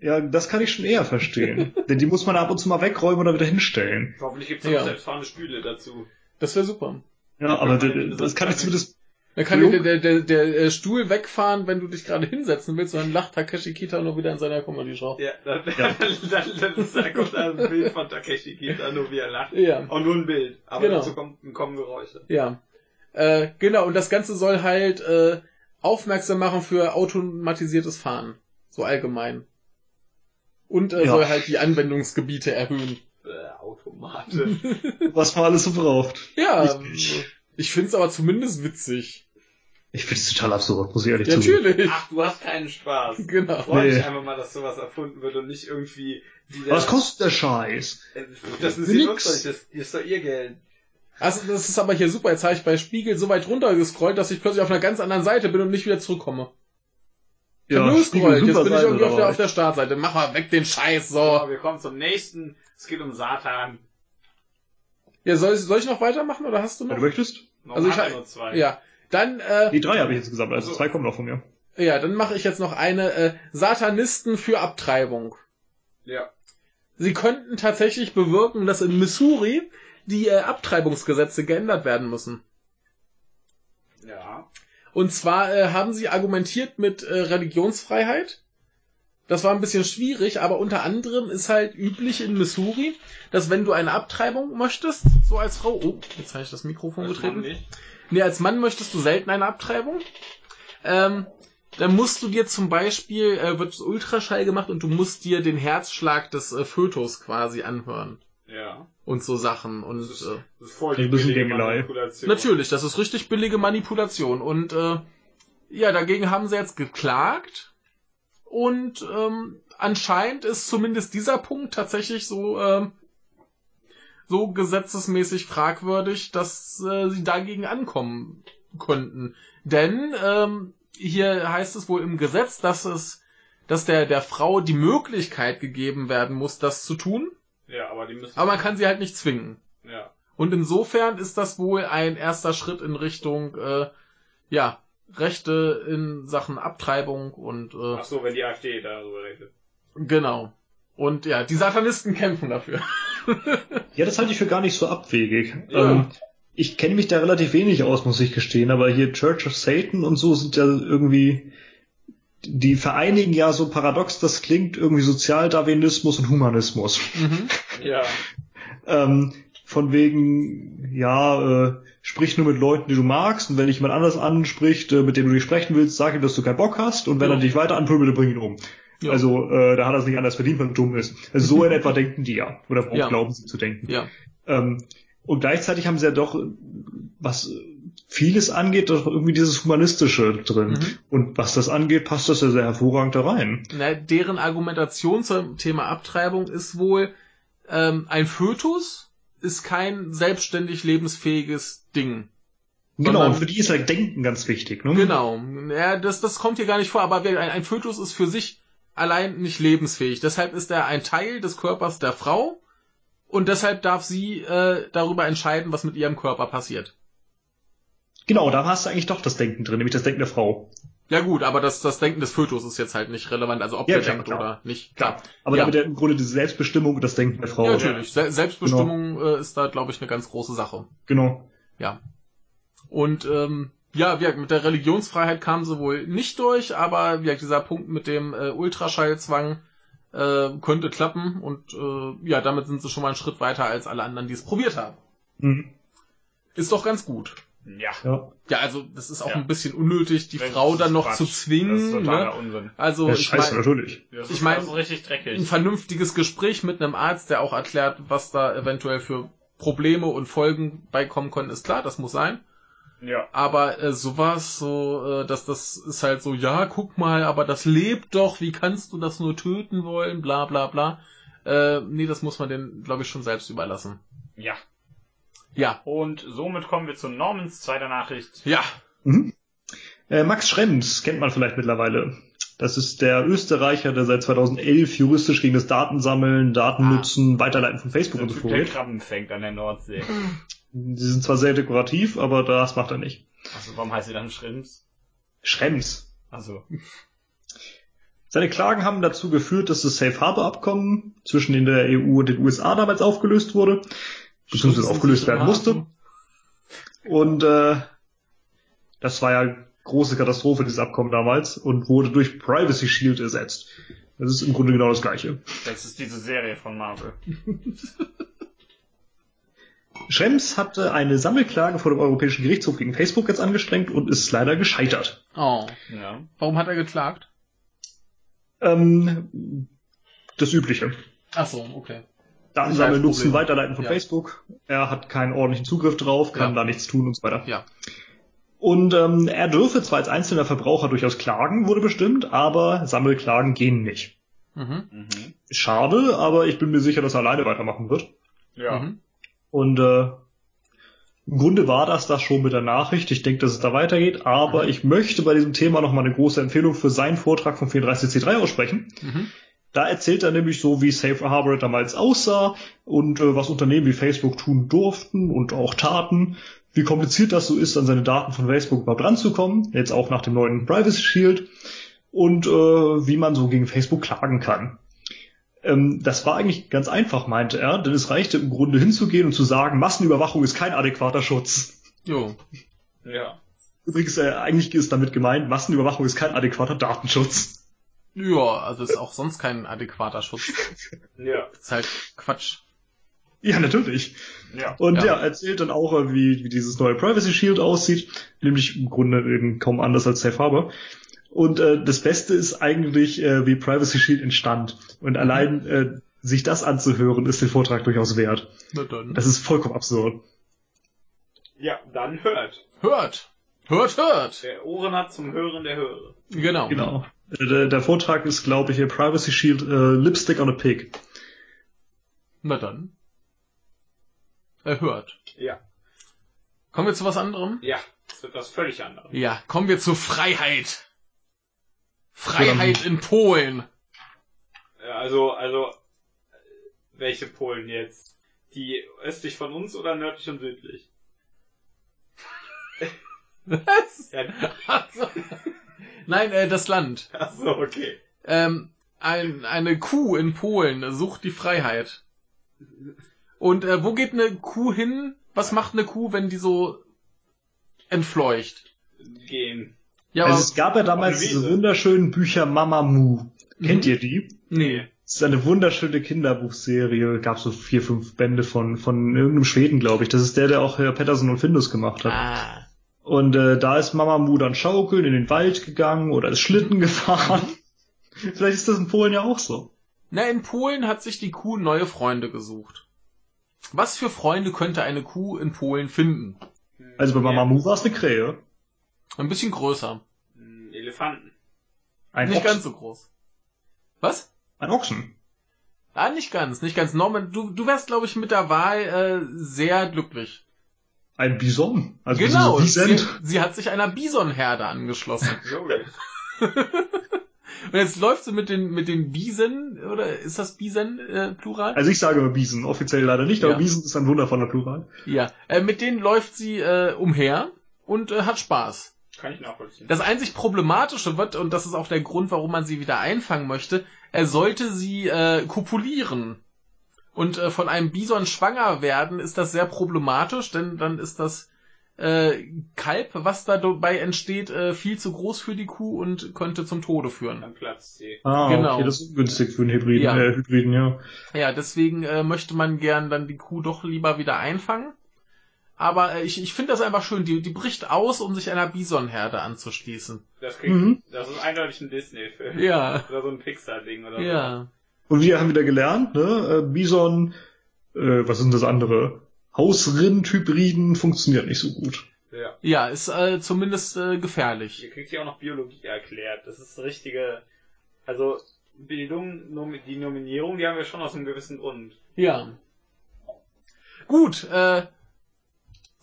Ja, das kann ich schon eher verstehen. Denn die muss man ab und zu mal wegräumen oder wieder hinstellen. Hoffentlich gibt es auch Ja. selbstfahrende Stühle dazu. Das wäre super. Ja, aber das kann ich zumindest. Dann kann Jo. der, der, der, der äh, Stuhl wegfahren, wenn du dich gerade hinsetzen willst, und dann lacht Takeshi Kita nur wieder in seiner Comedy-Show. Ja, dann, Ja. dann, dann, dann, dann kommt da ein Bild von Takeshi Kita, nur wie er lacht. Ja, Auch nur ein Bild, aber Genau. dazu kommt, kommen Geräusche. ja. Äh, genau, und das Ganze soll halt äh, aufmerksam machen für automatisiertes Fahren. So allgemein. Und äh, Ja. soll halt die Anwendungsgebiete erhöhen. Äh, Automate. Was man alles so braucht. Ja, Richtig. ich find's aber zumindest witzig. Ich finde es total absurd, muss ich ehrlich Ja, zugeben. natürlich. Ach, du hast keinen Spaß. Genau. Freu dich Nee. einfach mal, dass sowas erfunden wird und nicht irgendwie wieder... Was kostet der Scheiß? Äh, Das ist Nix. ihr euch, das, das ist doch ihr Geld. Also das ist aber hier super. Jetzt habe ich bei Spiegel so weit runtergescrollt, dass ich plötzlich auf einer ganz anderen Seite bin und nicht wieder zurückkomme. Ich hab nur gescrollt. Jetzt bin ich irgendwie auf der, auf der Startseite. Mach mal weg den Scheiß, So, so. wir kommen zum nächsten. Es geht um Satan. Ja, soll ich, soll ich noch weitermachen oder hast du Wenn noch? du möchtest. Noch Also ich hat hab- nur zwei. Ja. Dann, äh, Die drei habe ich insgesamt, also So. zwei kommen noch von mir. ja, dann mache ich jetzt noch eine äh, Satanisten für Abtreibung. Ja. Sie könnten tatsächlich bewirken, dass in Missouri die äh, Abtreibungsgesetze geändert werden müssen. Ja. Und zwar äh, haben sie argumentiert mit äh, Religionsfreiheit. Das war ein bisschen schwierig, aber unter anderem ist halt üblich in Missouri, dass wenn du eine Abtreibung möchtest, so als Frau, oh, jetzt habe ich das Mikrofon Das getreten. Nee, als Mann möchtest du selten eine Abtreibung. Ähm, dann musst du dir zum Beispiel, äh, wird Ultraschall gemacht und du musst dir den Herzschlag des äh, Fötus quasi anhören. Ja. Und so Sachen. Und Das ist, äh, das ist voll bisschen billige. Manipulation. natürlich, das ist richtig billige Manipulation. Und äh, ja, dagegen haben sie jetzt geklagt. Und ähm, anscheinend ist zumindest dieser Punkt tatsächlich so ähm, so gesetzesmäßig fragwürdig, dass äh, sie dagegen ankommen könnten. Denn ähm, hier heißt es wohl im Gesetz, dass es, dass der der Frau die Möglichkeit gegeben werden muss, das zu tun, Ja, aber die müssen. aber man kann sie halt nicht zwingen. ja. Und insofern ist das wohl ein erster Schritt in Richtung, äh, ja, Rechte in Sachen Abtreibung und äh, Ach so, wenn die AfD darüber redet. genau. Und ja, die Satanisten kämpfen dafür. Ja, das halte ich für gar nicht so abwegig. Ja. Ähm, ich kenne mich da relativ wenig aus, muss ich gestehen, aber hier Church of Satan und so sind ja irgendwie, die vereinigen ja so paradox, das klingt irgendwie Sozialdarwinismus und Humanismus. mhm. Ja. Ähm, von wegen, ja, äh, sprich nur mit Leuten, die du magst, und wenn dich jemand anders anspricht, äh, mit dem du nicht sprechen willst, sag ihm, dass du keinen Bock hast, und wenn Ja. er dich weiter anpöbelt, bring ihn um. Ja. Also, äh, da hat er es nicht anders verdient, weil er dumm ist. Also so in etwa denken die ja. Oder Ja. glauben sie zu denken. Ja. Ähm, und gleichzeitig haben sie ja doch, was vieles angeht, doch irgendwie dieses Humanistische drin. Mhm. Und was das angeht, passt das ja sehr hervorragend da rein. Na, deren Argumentation zum Thema Abtreibung ist wohl, ähm, ein Fötus ist kein selbstständig lebensfähiges Ding. Genau, und für die ist halt Denken ganz wichtig. Ne? Genau. Ja, das, das kommt hier gar nicht vor, aber ein, ein Fötus ist für sich allein nicht lebensfähig. Deshalb ist er ein Teil des Körpers der Frau und deshalb darf sie äh, darüber entscheiden, was mit ihrem Körper passiert. Genau, da hast du eigentlich doch das Denken drin, nämlich das Denken der Frau. Ja gut, aber das, das Denken des Fötus ist jetzt halt nicht relevant, also ob Ja, der denkt klar. oder nicht. Klar. Aber Ja. damit ja im Grunde diese Selbstbestimmung und das Denken der Frau. Ja, natürlich. Se Selbstbestimmung äh, ist da, glaube ich, eine ganz große Sache. Genau. Und ähm, ja, wie gesagt, mit der Religionsfreiheit kam sie wohl nicht durch, aber wie gesagt, dieser Punkt mit dem äh, Ultraschallzwang äh, könnte klappen und äh, ja, damit sind sie schon mal einen Schritt weiter als alle anderen, die es probiert haben. Mhm. Ist doch ganz gut. Ja. Ja. Ja, also das ist auch Ja. ein bisschen unnötig, die Das Frau dann noch Quatsch. zu Das ist zwingen. totaler Ne? Unsinn. Also ich scheiße, mein, natürlich. Das Ich ist, mein- das ist richtig dreckig. ein vernünftiges Gespräch mit einem Arzt, der auch erklärt, was da eventuell für Probleme und Folgen beikommen können, ist klar, das muss sein. Ja. Aber äh, sowas, so, äh, dass das ist halt so, ja, guck mal, aber das lebt doch, wie kannst du das nur töten wollen, bla bla bla. Äh, nee, das muss man den, glaube ich, schon selbst überlassen. Ja. Ja, Und somit kommen wir zu Normans zweiter Nachricht. ja. Mhm. Äh, Max Schrems kennt man vielleicht mittlerweile. Das ist der Österreicher, der seit 2011 juristisch gegen das Datensammeln, Datennutzen, Weiterleiten von Facebook und so Typ, der vorgeht. Krabben fängt an der Nordsee. Sie sind zwar sehr dekorativ, aber das macht er nicht. Also warum heißt sie dann Schrimps? Schrems. Also. Seine Klagen haben dazu geführt, dass das Safe Harbor Abkommen zwischen der EU und den USA damals aufgelöst wurde, beziehungsweise aufgelöst werden musste. Und äh, das war ja große Katastrophe, dieses Abkommen damals, und wurde durch Privacy Shield ersetzt. Das ist im Grunde genau das gleiche. Das ist diese Serie von Marvel. Schrems hatte eine Sammelklage vor dem Europäischen Gerichtshof gegen Facebook jetzt angestrengt und ist leider gescheitert. Oh. Ja. Warum hat er geklagt? Ähm, das Übliche. Ach so, okay. Datensammeln, Nutzen. Weiterleiten von Ja. Facebook. Er hat keinen ordentlichen Zugriff drauf, kann Ja. da nichts tun und so weiter. Ja. Und ähm, er dürfe zwar als einzelner Verbraucher durchaus klagen, wurde bestimmt, aber Sammelklagen gehen nicht. Mhm. Mhm. Schade, aber ich bin mir sicher, dass er alleine weitermachen wird. Ja. Mhm. Und äh, im Grunde war das das schon mit der Nachricht. Ich denke, dass es da weitergeht, aber Mhm. ich möchte bei diesem Thema nochmal eine große Empfehlung für seinen Vortrag vom 34C3 aussprechen. Mhm. Da erzählt er nämlich so, wie Safe Harbor damals aussah und äh, was Unternehmen wie Facebook tun durften und auch taten, wie kompliziert das so ist, an seine Daten von Facebook überhaupt ranzukommen, jetzt auch nach dem neuen Privacy Shield und äh, wie man so gegen Facebook klagen kann. Ähm, das war eigentlich ganz einfach, meinte er, denn es reichte im Grunde hinzugehen und zu sagen, Massenüberwachung ist kein adäquater Schutz. Jo. Ja. Übrigens, äh, eigentlich ist damit gemeint, Massenüberwachung ist kein adäquater Datenschutz. Ja, also ist auch sonst kein adäquater Schutz. Ja. ist halt Quatsch. Ja, natürlich. Ja. Und ja, Ja. erzählt dann auch, äh, wie, wie dieses neue Privacy Shield aussieht, nämlich im Grunde eben kaum anders als Safe Harbor. Und äh, das Beste ist eigentlich, äh, wie Privacy Shield entstand. Und allein äh, sich das anzuhören, ist den Vortrag durchaus wert. Na dann. Das ist vollkommen absurd. Ja, dann hört. Hört! Hört, hört! Wer Ohren hat zum Hören der Höre. Genau. Genau. Der, der Vortrag ist, glaube ich, Privacy Shield äh, Lipstick on a Pig. Na dann. Er hört. Ja. Kommen wir zu was anderem? Ja, das wird was völlig anderes. Ja, kommen wir zu Freiheit. Freiheit in Polen. Ja, Also, also, äh, welche Polen jetzt? Die östlich von uns oder nördlich und südlich? Was? Ja, Also, Nein, äh, das Land. ach so, okay. Ähm, ein, eine Kuh in Polen sucht die Freiheit. Und äh, wo geht eine Kuh hin? Was macht eine Kuh, wenn die so entfleucht? Gehen. Ja, also es gab ja damals diese wunderschönen Bücher Mama Mu. Kennt Mhm. ihr die? nee. Das ist eine wunderschöne Kinderbuchserie. Gab so vier, fünf Bände von, von irgendeinem Schweden, glaube ich. Das ist der, der auch Herr Patterson und Findus gemacht hat. Ah. Und äh, da ist Mama Mu dann schaukeln, in den Wald gegangen oder ist Schlitten gefahren. Vielleicht ist das in Polen ja auch so. Na, in Polen hat sich die Kuh neue Freunde gesucht. Was für Freunde könnte eine Kuh in Polen finden? Also bei Mama Ja. Mu war es eine Krähe. Ein bisschen größer. Elefanten. Ein nicht Ochsen. ganz so groß. Was? Ein Ochsen. Ah, nicht ganz, nicht ganz. Norman, du, du wärst, glaube ich, mit der Wahl äh, sehr glücklich. Ein Bison. Also genau, sie, sie hat sich einer Bisonherde angeschlossen. Und jetzt läuft sie mit den, mit den Bisen, oder ist das Bisen äh, Plural? Also ich sage Bison, offiziell leider nicht, aber Ja. Bison ist ein wundervoller Plural. ja, äh, mit denen läuft sie äh, umher und äh, hat Spaß. Kann ich nachvollziehen. Das einzig Problematische wird, und das ist auch der Grund, warum man sie wieder einfangen möchte, er sollte sie äh, kopulieren. Und äh, von einem Bison schwanger werden, ist das sehr problematisch, denn dann ist das äh, Kalb, was dabei entsteht, äh, viel zu groß für die Kuh und könnte zum Tode führen. Dann platzt sie. Ah, Genau. okay, das ist ungünstig für einen Hybriden, Ja. äh, Hybriden, ja. Ja, deswegen äh, möchte man gern dann die Kuh doch lieber wieder einfangen. Aber äh, ich, ich finde das einfach schön, die, die bricht aus, um sich einer Bisonherde anzuschließen. Das kriegt, Mhm. das ist eindeutig ein Disney-Film. Ja, Oder so ein Pixar-Ding oder so. ja. Und wir haben wieder gelernt, ne, äh, Bison, äh, was sind das andere? Hausrind-Hybriden funktioniert nicht so gut. Ja. Ja, ist äh, zumindest äh, gefährlich. Ihr kriegt ja auch noch Biologie erklärt. Das ist richtige, also Bildung, Nom- die Nominierung, die haben wir schon aus einem gewissen Grund. Ja. Gut, äh,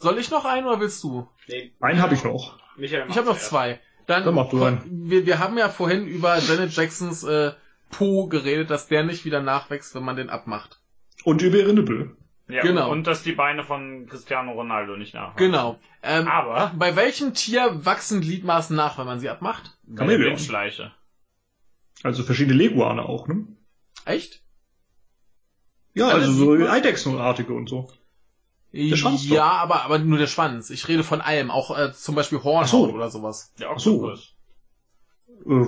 soll ich noch einen oder willst du? Nee, Einen habe ich noch. Michael Ich habe noch zwei. Dann, Dann mach du einen. wir, wir haben ja vorhin über Janet Jacksons äh, Po geredet, dass der nicht wieder nachwächst, wenn man den abmacht. Und über ihre Nippel. Ja, Genau. Und dass die Beine von Cristiano Ronaldo nicht nachwachsen. Genau. Ähm, Aber bei welchem Tier wachsen Gliedmaßen nach, wenn man sie abmacht? bei der. Also verschiedene Leguane auch, ne? Echt? Ja, also so. Eidechsenartige und so. Schwanz doch. ja, aber, aber nur der Schwanz. Ich rede von allem, auch äh, zum Beispiel Hornhaut so. oder sowas. Der Ach so. Oktopus. Äh,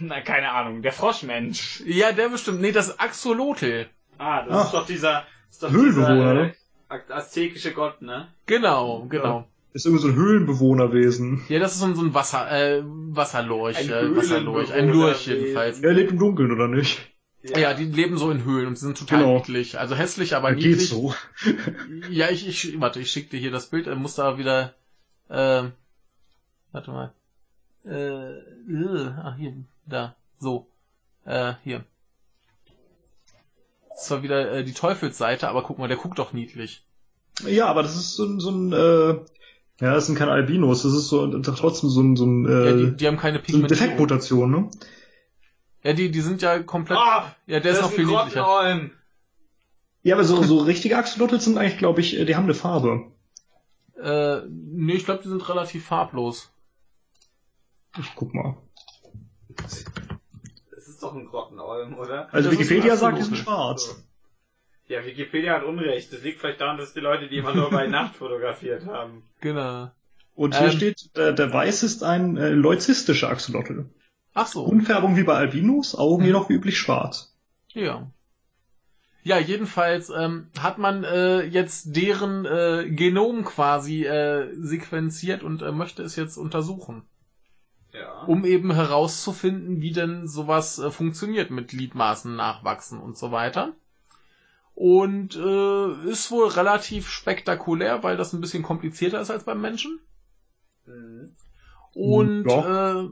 Na, keine Ahnung. Der Froschmensch. Ja, der bestimmt. Nee, das Axolotl. Ah, das Ach. ist doch dieser, ist doch Höhlenbewohner, dieser, ne? äh, aztekische Gott, ne? Genau, genau. ist irgendwie so ein Höhlenbewohnerwesen. Ja, das ist so ein, so ein Wasser, äh, Wasserlurch, Ein äh, Wasserlurch, ein Lurch jedenfalls. Er lebt im Dunkeln, oder nicht? Ja. die leben so in Höhlen und sind total Genau. niedlich. Also hässlich, aber Ja, niedlich. geht so. Ja, ich, ich, warte, ich schick dir hier das Bild, er muss da wieder, ähm, warte mal. Äh, äh, ah, hier, da, so, äh, hier. Das war wieder äh, die Teufelsseite, aber guck mal, der guckt doch niedlich. Ja, aber das ist so ein, so ein äh, ja, das sind keine Albinos, das ist so trotzdem so ein, so ein, ja, äh, die, die haben keine so eine Pigmentierung. Defektmutation, ne? Ja, die, die sind ja komplett, Ah, ja, der ist noch viel niedlicher. Grottenolm. Ja, aber so, so richtige Axolotl sind eigentlich, glaube ich, äh, die haben eine Farbe. Äh, nee, ich glaube, die sind relativ farblos. Ich guck mal. Das ist doch ein Grottenolm, oder? Also Das Wikipedia sagt, die sind schwarz. Ja, Wikipedia hat Unrecht. Das liegt vielleicht daran, dass die Leute die immer nur bei Nacht fotografiert haben. Genau. Und hier Ähm. steht, der, der Weiß ist ein äh, leuzistischer Axolotl. Ach so. Grundfärbung wie bei Albinos, Augen jedoch wie üblich schwarz. Ja. Ja, jedenfalls ähm, hat man äh, jetzt deren äh, Genom quasi äh, sequenziert und äh, möchte es jetzt untersuchen, Ja. um eben herauszufinden, wie denn sowas äh, funktioniert mit Gliedmaßen nachwachsen und so weiter. Und äh, ist wohl relativ spektakulär, weil das ein bisschen komplizierter ist als beim Menschen. Mhm. Und äh,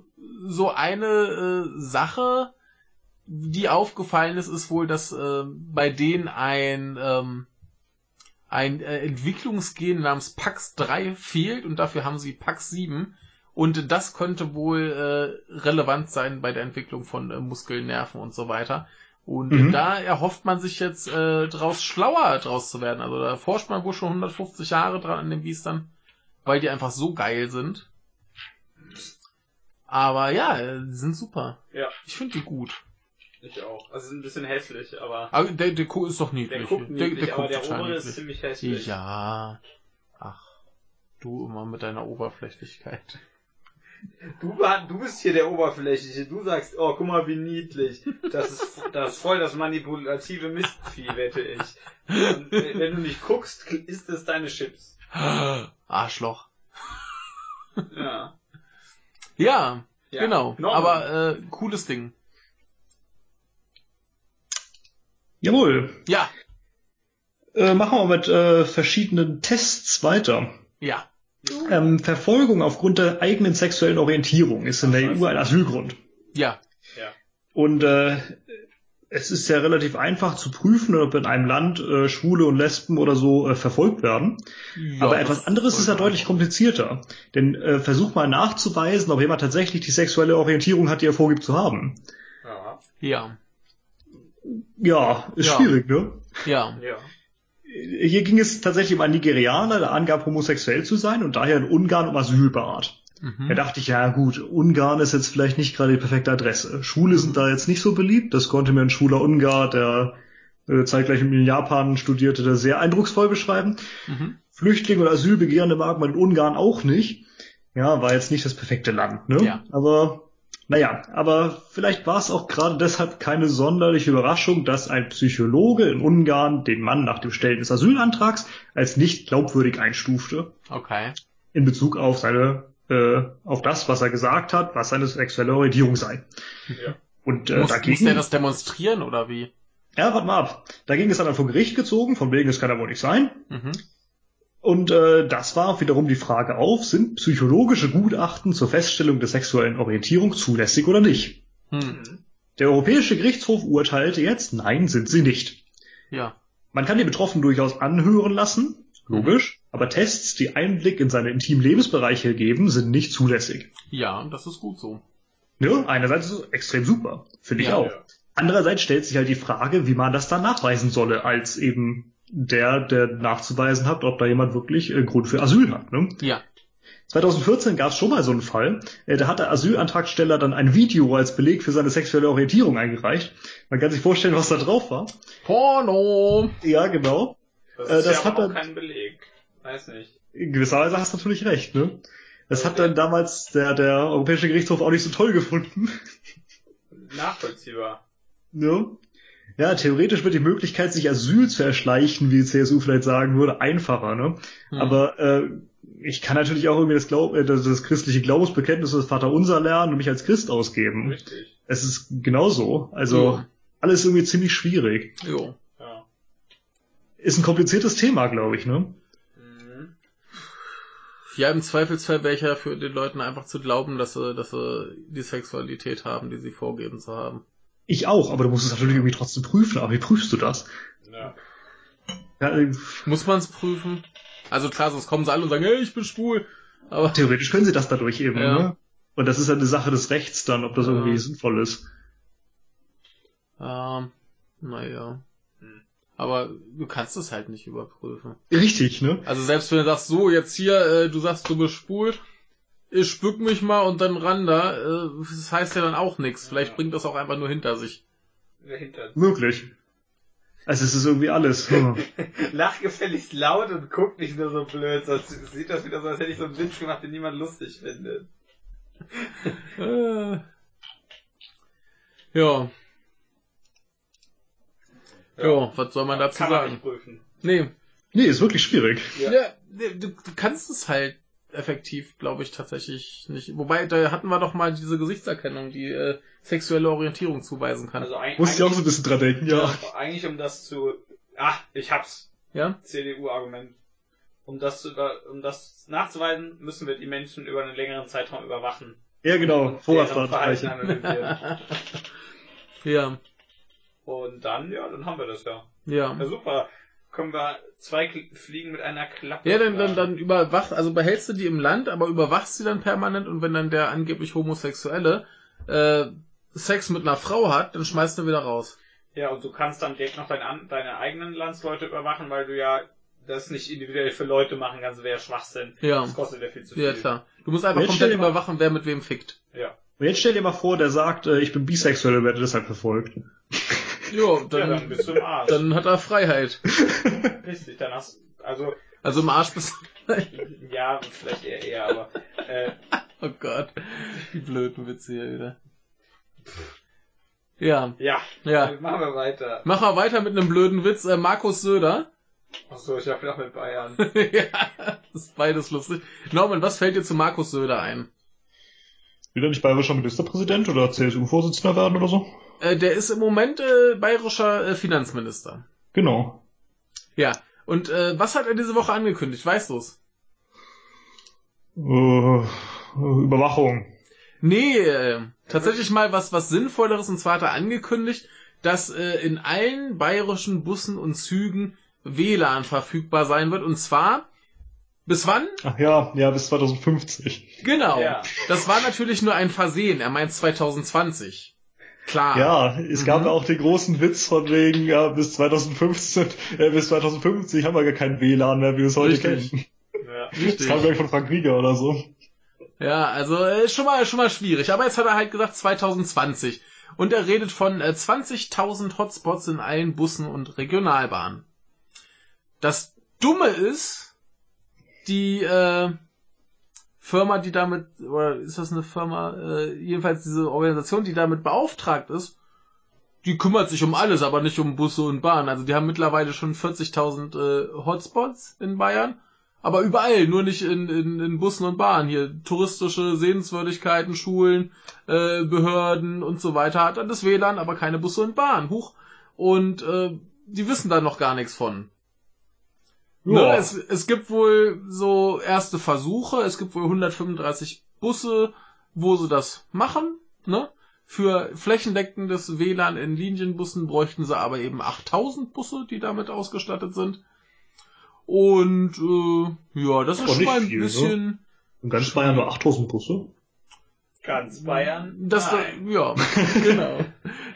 so eine äh, Sache, die aufgefallen ist, ist wohl, dass äh, bei denen ein, ähm, ein äh, Entwicklungsgen namens PAX3 fehlt und dafür haben sie PAX7. Und das könnte wohl äh, relevant sein bei der Entwicklung von äh, Muskeln, Nerven und so weiter. Und Mhm. da erhofft man sich jetzt äh, draus schlauer draus zu werden. Also da forscht man wohl schon 150 Jahre dran an den Biestern, weil die einfach so geil sind. Aber ja, die sind super. Ja. Ich finde die gut. Ich auch. Also sind ein bisschen hässlich, aber Aber der, der Kuh ist doch niedlich. der guckt niedlich, aber der total obere ist ziemlich hässlich. Ja. Ach. Du immer mit deiner Oberflächlichkeit. Du, du bist hier der Oberflächliche. Du sagst, oh, guck mal, wie niedlich. Das ist, das ist voll das manipulative Mistvieh, wette ich. Und wenn wenn du nicht guckst, ist es deine Chips. Arschloch. Ja. Ja, ja. genau. Norman. Aber äh, cooles Ding. Jawohl. Ja, Äh, machen wir mit äh, verschiedenen Tests weiter. ja. Ähm, Verfolgung aufgrund der eigenen sexuellen Orientierung ist in der EU ein Asylgrund. Ja. Und äh, es ist ja relativ einfach zu prüfen, ob in einem Land äh, Schwule und Lesben oder so äh, verfolgt werden. ja Aber etwas anderes ist ja deutlich komplizierter. Denn äh, versuch mal nachzuweisen, ob jemand tatsächlich die sexuelle Orientierung hat, die er vorgibt zu haben. Ja. Ja. Ja, ist Ja. schwierig, ne? Ja. Ja. Hier ging es tatsächlich um einen Nigerianer, der angab, homosexuell zu sein und daher in Ungarn um Asyl bat. Da Mhm. dachte ich, ja gut, Ungarn ist jetzt vielleicht nicht gerade die perfekte Adresse. Schwule sind da jetzt nicht so beliebt. Das konnte mir ein schwuler Ungar, der äh, zeitgleich in Japan studierte, der sehr eindrucksvoll beschreiben. Mhm. Flüchtlinge und Asylbegehrende mag man in Ungarn auch nicht. Ja, war jetzt nicht das perfekte Land, ne? Ja. Aber naja, aber vielleicht war es auch gerade deshalb keine sonderliche Überraschung, dass ein Psychologe in Ungarn den Mann nach dem Stellen des Asylantrags als nicht glaubwürdig einstufte Okay. in Bezug auf seine äh, auf das, was er gesagt hat, was seine sexuelle Orientierung sei. Ja. Und äh, Muss, muss dagegen, der das demonstrieren oder wie? ja, warte mal ab. Dagegen ist er dann vor Gericht gezogen, von wegen, das kann er wohl nicht sein. Mhm. Und äh, das war wiederum die Frage auf, sind psychologische Gutachten zur Feststellung der sexuellen Orientierung zulässig oder nicht? Hm. Mhm. Der Europäische Gerichtshof urteilte jetzt, nein, sind sie nicht. Ja. Man kann die Betroffenen durchaus anhören lassen, logisch, aber Tests, die Einblick in seine intimen Lebensbereiche geben, sind nicht zulässig. Ja, das ist gut so. Ne? Einerseits ist es extrem super, finde ich Ja, auch. ja. Andererseits stellt sich halt die Frage, wie man das dann nachweisen solle, als eben der, der nachzuweisen hat, ob da jemand wirklich äh, Grund für Asyl hat. Ne? Ja. 2014 gab es schon mal so einen Fall, äh, da hat der Asylantragsteller dann ein Video als Beleg für seine sexuelle Orientierung eingereicht. Man kann sich vorstellen, was da drauf war. Porno! Ja, genau. Das Äh, ist das ja hat dann- kein Beleg. Weiß nicht. In gewisser Weise hast du natürlich recht, ne? Das hat dann damals der, der Europäische Gerichtshof auch nicht so toll gefunden. Nachvollziehbar. Ne? Ja, theoretisch wird die Möglichkeit, sich Asyl zu erschleichen, wie die CSU vielleicht sagen würde, einfacher, ne? Hm. Aber äh, ich kann natürlich auch irgendwie das, Glaub äh, das, das christliche Glaubensbekenntnis des Vaterunser lernen und mich als Christ ausgeben. Richtig. Es ist genauso. Also Ja. alles irgendwie ziemlich schwierig. Jo. Ist ein kompliziertes Thema, glaube ich, ne? Ja, im Zweifelsfall wäre ich ja für den Leuten einfach zu glauben, dass sie, dass sie die Sexualität haben, die sie vorgeben zu haben. Ich auch, aber du musst es natürlich irgendwie trotzdem prüfen. Aber wie prüfst du das? Ja. Ja, äh, Muss man es prüfen? Also klar, sonst kommen sie alle und sagen, hey, ich bin schwul. Aber theoretisch können sie das dadurch eben, Ja. ne? Und das ist ja eine Sache des Rechts dann, ob das Ja. irgendwie sinnvoll ist. ähm, naja. Aber du kannst es halt nicht überprüfen. Richtig, ne? Also selbst wenn du sagst, so, jetzt hier, äh, du sagst, du bist schwul, ich spück mich mal und dann ran da, äh, das heißt ja dann auch nichts. Vielleicht bringt das auch einfach nur hinter sich. Dahinter. Möglich. Also es ist irgendwie alles. Hm. Lach gefälligst laut und guck nicht nur so blöd, sonst sieht das wieder so, als hätte ich so einen Witz gemacht, den niemand lustig findet. Äh. Ja. Jo, was soll man dazu Kann man sagen? nicht prüfen. Nee. Nee, ist wirklich schwierig. Ja. Ja, du, du kannst es halt effektiv, glaube ich, tatsächlich nicht. Wobei, da hatten wir doch mal diese Gesichtserkennung, die äh, sexuelle Orientierung zuweisen kann. Also ein, Muss ich auch so ein eigentlich, bisschen dran denken, ja. eigentlich um das zu, ah, ich hab's. ja? CDU-Argument. Um das zu über, um das nachzuweisen, müssen wir die Menschen über einen längeren Zeitraum überwachen. Ja, genau. Deren Vorratsdaten Verhalten speichern. analysieren. ja, Und dann, ja, dann haben wir das ja. ja. Ja, super. Können wir zwei Fliegen mit einer Klappe. Ja, dann, dann, dann überwacht, also behältst du die im Land, aber überwachst sie dann permanent und wenn dann der angeblich Homosexuelle äh, Sex mit einer Frau hat, dann schmeißt du ihn wieder raus. Ja, und du kannst dann direkt noch deine, an- deine eigenen Landsleute überwachen, weil du ja das nicht individuell für Leute machen kannst, wäre Schwachsinn. Ja. Das kostet ja viel zu viel. Ja, klar. Du musst einfach Jetzt komplett überwachen, wer mit wem fickt. Ja. Und jetzt stell dir mal vor, der sagt, äh, ich bin bisexuell und werde deshalb verfolgt. Jo, ja, dann, dann bist du im Arsch. dann hat er Freiheit. Richtig, dann hast also, Also im Arsch bist ja, vielleicht eher eher, aber äh, Oh Gott. Die blöden Witze hier wieder. Ja, ja, ja. machen wir weiter. Mach mal weiter mit einem blöden Witz. Äh, Markus Söder. Achso, ich hab gedacht mit Bayern. ja, das ist beides lustig. Norman, was fällt dir zu Markus Söder ein? Will er nicht bayerischer Ministerpräsident oder CSU-Vorsitzender werden oder so? Äh, der ist im Moment äh, bayerischer äh, Finanzminister. Genau. Ja. Und äh, was hat er diese Woche angekündigt? Weißt du's? Äh, Überwachung. Nee, äh, tatsächlich mal was, was Sinnvolleres. Und zwar hat er angekündigt, dass äh, in allen bayerischen Bussen und Zügen WLAN verfügbar sein wird. Und zwar bis wann? Ach ja, ja, bis 2050. Genau. Ja. Das war natürlich nur ein Versehen. Er meint 2020. Klar. Ja, es gab Mhm. ja auch den großen Witz von wegen, ja, bis 2015, äh, bis 2050 haben wir gar kein WLAN mehr, wie wir es heute Richtig. kennen. Ja. Das kam gleich von Frank Rieger oder so. Ja, also äh, schon mal schon mal schwierig. Aber jetzt hat er halt gesagt 2020 und er redet von äh, 20.000 Hotspots in allen Bussen und Regionalbahnen. Das Dumme ist, die äh, Firma, die damit oder ist das eine Firma? Äh, jedenfalls diese Organisation, die damit beauftragt ist, die kümmert sich um alles, aber nicht um Busse und Bahnen. Also die haben mittlerweile schon 40.000 äh, Hotspots in Bayern. Aber überall, nur nicht in, in, in Bussen und Bahnen. Hier touristische Sehenswürdigkeiten, Schulen, äh, Behörden und so weiter hat dann das WLAN, aber keine Busse und Bahnen. Huch. Und äh, die wissen da noch gar nichts von. Ne? Es, es gibt wohl so erste Versuche, es gibt wohl 135 Busse, wo sie das machen. Ne? Für flächendeckendes WLAN in Linienbussen bräuchten sie aber eben 8000 Busse, die damit ausgestattet sind. Und äh, ja, das ist schon nicht mal ein viel, ne? bisschen. In ganz Bayern nur 8000 Busse. Ganz Bayern? Das, Nein. ja, genau.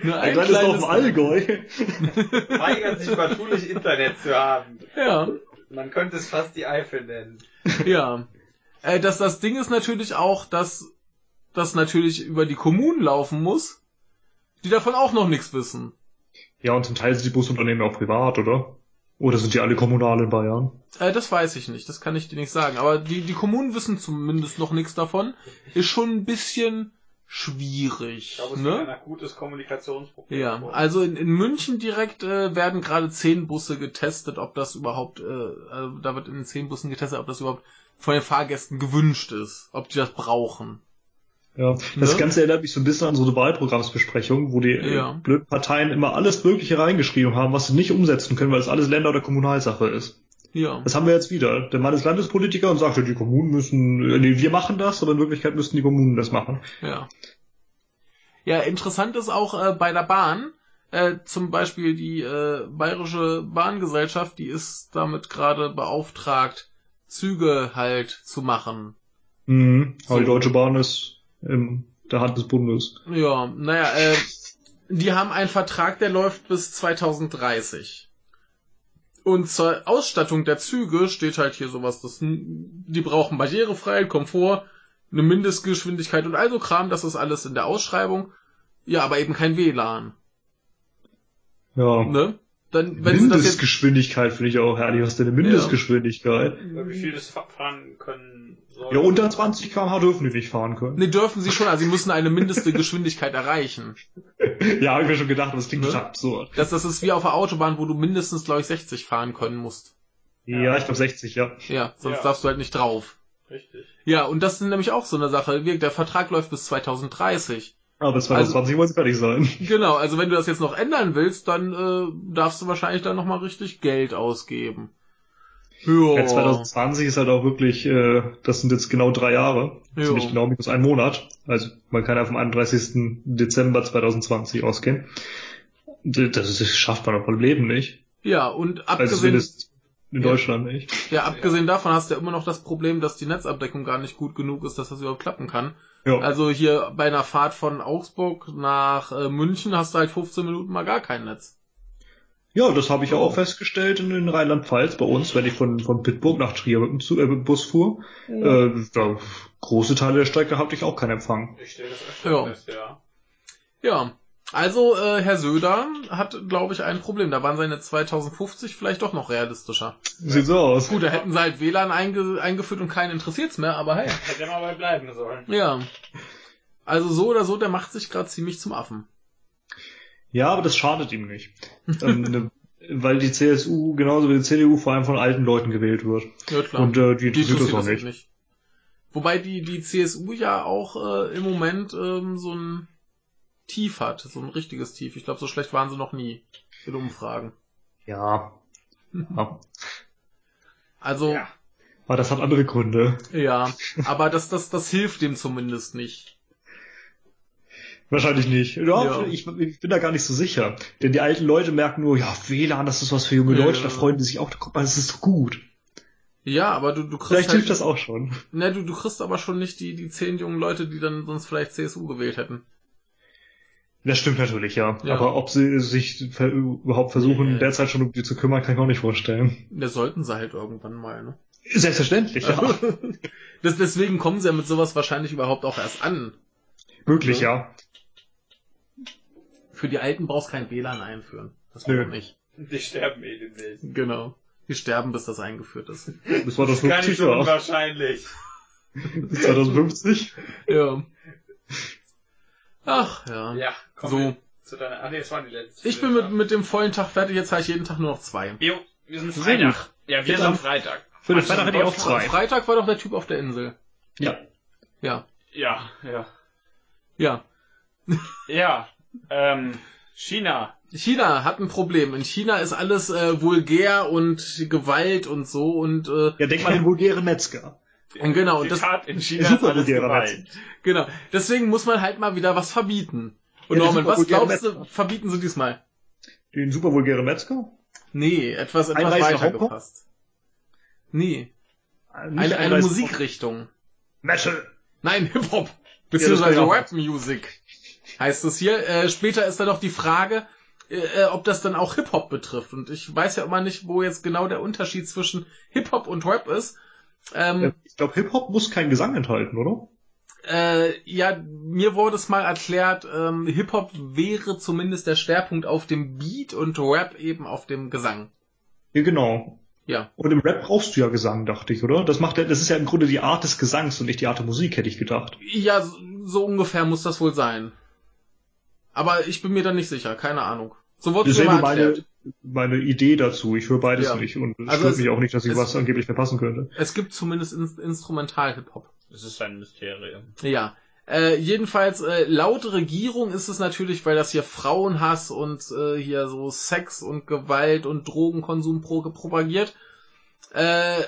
Nur Ein kleines Dorf im Allgäu. Weigert sich partout Internet zu haben. Ja, Man könnte es fast die Eifel nennen. ja. Äh, das, das Ding ist natürlich auch, dass das natürlich über die Kommunen laufen muss, die davon auch noch nichts wissen. Ja, und zum Teil sind die Busunternehmen auch privat, oder? Oder sind die alle kommunal in Bayern? Äh, das weiß ich nicht, das kann ich dir nicht sagen. Aber die, die Kommunen wissen zumindest noch nichts davon. Ist schon ein bisschen schwierig. Ich glaube, es ne? ist ein akutes Kommunikationsproblem. Ja, vor. also in, in München direkt äh, werden gerade zehn Busse getestet, ob das überhaupt, äh, also da wird in den zehn Bussen getestet, ob das überhaupt von den Fahrgästen gewünscht ist, ob die das brauchen. Ja, das Ne? Ganze erinnert mich so ein bisschen an so eine Wahlprogrammsbesprechung, wo die äh, Ja. blöden Parteien immer alles Mögliche reingeschrieben haben, was sie nicht umsetzen können, weil es alles Länder- oder Kommunalsache ist. Ja. Das haben wir jetzt wieder. Der Mann ist Landespolitiker und sagt, ja, die Kommunen müssen, äh, nee, wir machen das, aber in Wirklichkeit müssten die Kommunen das machen. Ja. Ja, interessant ist auch äh, bei der Bahn, äh, zum Beispiel die äh, Bayerische Bahngesellschaft, die ist damit gerade beauftragt, Züge halt zu machen. Mhm. Aber So. die Deutsche Bahn ist in der Hand des Bundes. Ja, naja, äh, die haben einen Vertrag, der läuft bis 2030. Und zur Ausstattung der Züge steht halt hier sowas, das, die brauchen Barrierefreiheit, Komfort, eine Mindestgeschwindigkeit und also Kram, das ist alles in der Ausschreibung. Ja, aber eben kein WLAN, Ja. ne? Dann, wenn jetzt, Mindestgeschwindigkeit finde ich auch herrlich. Was ist denn eine Mindestgeschwindigkeit? Wie viel das fa- fahren können soll. Ja, unter 20 km/h dürfen die nicht fahren können. nee, dürfen sie schon, also sie müssen eine mindeste Geschwindigkeit erreichen. Ja, habe ich mir schon gedacht, das klingt Ne? total absurd. Das, das ist wie auf der Autobahn, wo du mindestens, glaube ich, 60 fahren können musst. Ja, ich glaube 60, ja. Ja, sonst Ja. darfst du halt nicht drauf. Richtig. Ja, und das ist nämlich auch so eine Sache. Der Vertrag läuft bis 2030. Aber bis 2020 wollen sie fertig sein. Genau, also wenn du das jetzt noch ändern willst, dann äh, darfst du wahrscheinlich dann nochmal richtig Geld ausgeben. Ja. Ja, 2020 ist halt auch wirklich, äh, das sind jetzt genau drei Jahre. Ja. Ziemlich genau minus einen Monat. Also man kann ja vom 31. Dezember 2020 ausgehen. Das, das schafft man doch im Leben nicht. Ja, und Also abgesehen, zumindest in Ja. Deutschland nicht. ja, abgesehen davon hast du ja immer noch das Problem, dass die Netzabdeckung gar nicht gut genug ist, dass das überhaupt klappen kann. Ja. Also hier bei einer Fahrt von Augsburg nach äh, München hast du halt 15 Minuten mal gar kein Netz. Ja, das habe ich Oh. auch festgestellt in, in Rheinland-Pfalz bei uns, wenn ich von, von Pittsburgh nach Trier mit dem Zu- äh, mit dem Bus fuhr. Äh, da, große Teile der Strecke hatte ich auch keinen Empfang. Ich stelle das öfter Ja. fest, ja. Ja, also äh, Herr Söder hat, glaube ich, ein Problem. Da waren seine 2050 vielleicht doch noch realistischer. Sieht so aus. Gut, da hätten sie halt WLAN einge eingeführt und keinen interessiert's mehr, aber hey. Hätte mal bei bleiben sollen. Ja. Also so oder so, der macht sich gerade ziemlich zum Affen. Ja, aber das schadet ihm nicht. ähm, ne, weil die CSU genauso wie die CDU vor allem von alten Leuten gewählt wird. Ja, klar. Und äh, die die interessiert das auch nicht. nicht. Wobei die, die CSU ja auch äh, im Moment ähm, so ein Tief hat, so ein richtiges Tief. Ich glaube, so schlecht waren sie noch nie in Umfragen. Ja. ja. Also, Ja. Aber das hat andere Gründe. ja, aber das, das, das hilft dem zumindest nicht. Wahrscheinlich nicht. Ja, Ja. Ich, ich bin da gar nicht so sicher. Denn die alten Leute merken nur, ja, WLAN, das ist was für junge Ja. Leute, da freuen die sich auch, guck mal, das ist doch gut. Ja, aber du, du kriegst Vielleicht halt, hilft das auch schon. Ne, du, du kriegst aber schon nicht die, die zehn jungen Leute, die dann sonst vielleicht CSU gewählt hätten. Das stimmt natürlich, ja. Ja. Aber ob sie sich ver überhaupt versuchen, Nee. derzeit schon um die zu kümmern, kann ich mir auch nicht vorstellen. Das sollten sie halt irgendwann mal, ne? Selbstverständlich, ja. das, deswegen kommen sie ja mit sowas wahrscheinlich überhaupt auch erst an. Möglich, Ja. ja. Für die Alten brauchst kein WLAN einführen. Das braucht nicht. Die sterben eh demnächst. Genau. Die sterben, bis das eingeführt ist. Bis 2050, Gar nicht so unwahrscheinlich. Bis 2050. Ja. Ach, ja. Ja, komm So. zu deiner. Ah, nee, das war die letzte. Ich bin mit, mit dem vollen Tag fertig, jetzt habe ich jeden Tag nur noch zwei. Jo, wir sind Freitag. Ja, wir sind am- Freitag. Für den Freitag hätte ich auch zwei. Freitag war doch der Typ auf der Insel. Ja. Ja. Ja, ja. Ja. Ja, ähm, China. China hat ein Problem. In China ist alles äh, vulgär und Gewalt und so und äh, Ja, denk mal an den vulgären Metzger. Und genau, und das- in China Super ist alles Gewalt. genau. Deswegen muss man halt mal wieder was verbieten. Und Ja, Norman, was glaubst du, verbieten sie diesmal? Den super vulgären Metzger? Nee, etwas, etwas Einreise nach weiter Hongkong? gefasst. Nee, Nicht eine, eine Musikrichtung. Metal. Nein, Hip-Hop. Beziehungsweise auch. Rap-Music. Heißt es hier. Äh, später ist dann noch die Frage, äh, äh, ob das dann auch Hip-Hop betrifft. Und ich weiß ja immer nicht, wo jetzt genau der Unterschied zwischen Hip-Hop und Rap ist. Ähm, Ich glaube, Hip-Hop muss keinen Gesang enthalten, oder? Äh, ja, mir wurde es mal erklärt, ähm, Hip-Hop wäre zumindest der Schwerpunkt auf dem Beat und Rap eben auf dem Gesang. Ja, genau. Ja. Und im Rap brauchst du ja Gesang, dachte ich, oder? Das macht ja, das ist ja im Grunde die Art des Gesangs und nicht die Art der Musik, hätte ich gedacht. Ja, so, so ungefähr muss das wohl sein. Aber ich bin mir da nicht sicher, keine Ahnung. So wurde es mir mal erklärt. meine, meine Idee dazu. Ich höre beides Ja. nicht und es Also stört es- mich auch nicht, dass ich es- was angeblich verpassen könnte. Es gibt zumindest in, Instrumental-Hip-Hop. Das ist ein Mysterium. Ja. Äh, jedenfalls, äh, laut Regierung ist es natürlich, weil das hier Frauenhass und äh, hier so Sex und Gewalt und Drogenkonsum pro propagiert. Äh,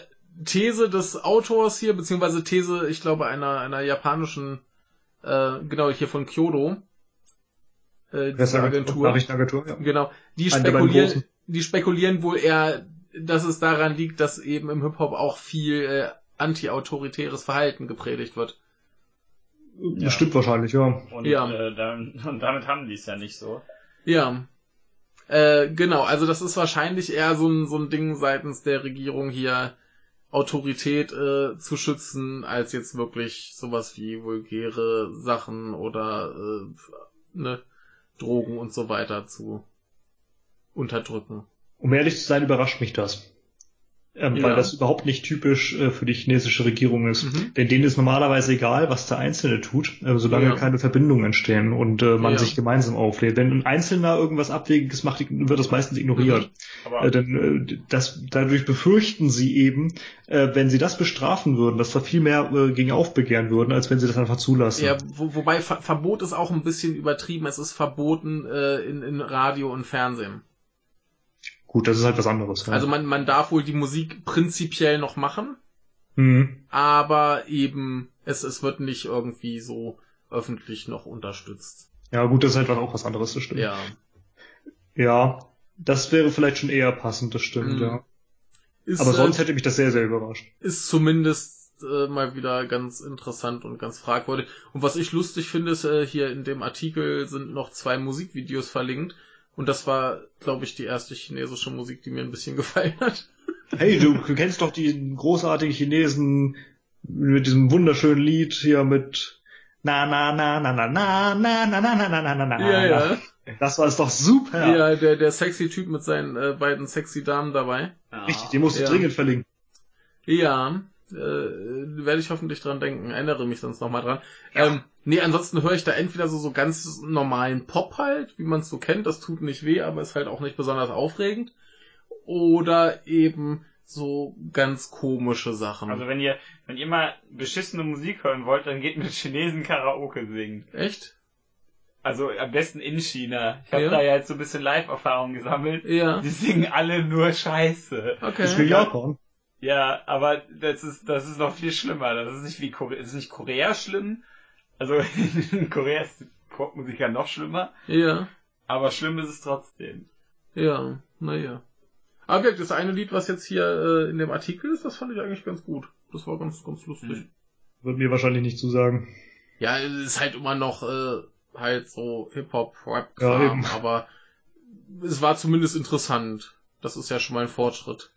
These des Autors hier, beziehungsweise These, ich glaube, einer, einer japanischen, äh, genau, hier von Kyoto, äh, diese Agentur. Nachrichtenagentur, ja. Genau. Die spekulieren, die spekulieren wohl eher, dass es daran liegt, dass eben im Hip-Hop auch viel äh, anti-autoritäres Verhalten gepredigt wird. Ja. Stimmt wahrscheinlich, ja. Und, Ja. äh, dann, und damit haben die es ja nicht so. Ja. Äh, genau, also das ist wahrscheinlich eher so ein, so ein Ding seitens der Regierung hier, Autorität äh, zu schützen, als jetzt wirklich sowas wie vulgäre Sachen oder äh, ne, Drogen und so weiter zu unterdrücken. Um ehrlich zu sein, überrascht mich das. Ähm, Ja. Weil das überhaupt nicht typisch äh, für die chinesische Regierung ist. Mhm. Denn denen ist normalerweise egal, was der Einzelne tut, äh, solange Ja. keine Verbindungen entstehen und äh, man Ja. sich gemeinsam auflädt. Wenn ein Einzelner irgendwas Abwegiges macht, wird das meistens ignoriert. Aber Äh, denn äh, das, dadurch befürchten sie eben, äh, wenn sie das bestrafen würden, dass da viel mehr gegen aufbegehren würden, als wenn sie das einfach zulassen. Ja, wo, wobei Ver Verbot ist auch ein bisschen übertrieben. Es ist verboten in, in Radio und Fernsehen. Gut, das ist halt was anderes. Ja. Also man, man darf wohl die Musik prinzipiell noch machen, mhm. aber eben es, es wird nicht irgendwie so öffentlich noch unterstützt. ja, gut, das ist halt auch was anderes, das stimmt. Ja. Ja, das wäre vielleicht schon eher passend, das stimmt, Mhm. ja. Ist, Aber sonst äh, hätte mich das sehr, sehr überrascht. ist zumindest äh, mal wieder ganz interessant und ganz fragwürdig. Und was ich lustig finde, ist, äh, hier in dem Artikel sind noch zwei Musikvideos verlinkt. Und das war, glaube ich, die erste chinesische Musik, die mir ein bisschen gefallen hat. Hey, du, du kennst doch die großartigen Chinesen mit diesem wunderschönen Lied hier mit na na na na na na na na na na na na na na. Ja, ja. Das war es doch super. Ja, der, der sexy Typ mit seinen äh, beiden sexy Damen dabei. ja. Richtig, den musst du Ja. dringend verlinken. Ja, äh, werde ich hoffentlich dran denken. Erinnere mich sonst nochmal dran. Ähm, nee, ansonsten höre ich da entweder so, so ganz normalen Pop halt, wie man es so kennt. Das tut nicht weh, aber ist halt auch nicht besonders aufregend. Oder eben so ganz komische Sachen. Also wenn ihr, wenn ihr mal beschissene Musik hören wollt, dann geht mit Chinesen Karaoke singen. Echt? Also am besten in China. Ich habe Ja. da ja jetzt so ein bisschen Live-Erfahrung gesammelt. Ja. Die singen alle nur Scheiße. Das will Okay. ich auch hören. Ja, aber das ist, das ist noch viel schlimmer. Das ist nicht wie Korea, ist nicht Korea schlimm. Also in Korea ist die Popmusik ja noch schlimmer. Ja. Aber schlimm ist es trotzdem. Ja. Naja. Aber wirklich, das eine Lied, was jetzt hier äh, in dem Artikel ist, das fand ich eigentlich ganz gut. Das war ganz, ganz lustig. Hm. Wird mir wahrscheinlich nicht zusagen. Ja, es ist halt immer noch äh, halt so Hip-Hop, Ja, aber es war zumindest interessant. Das ist ja schon mal ein Fortschritt.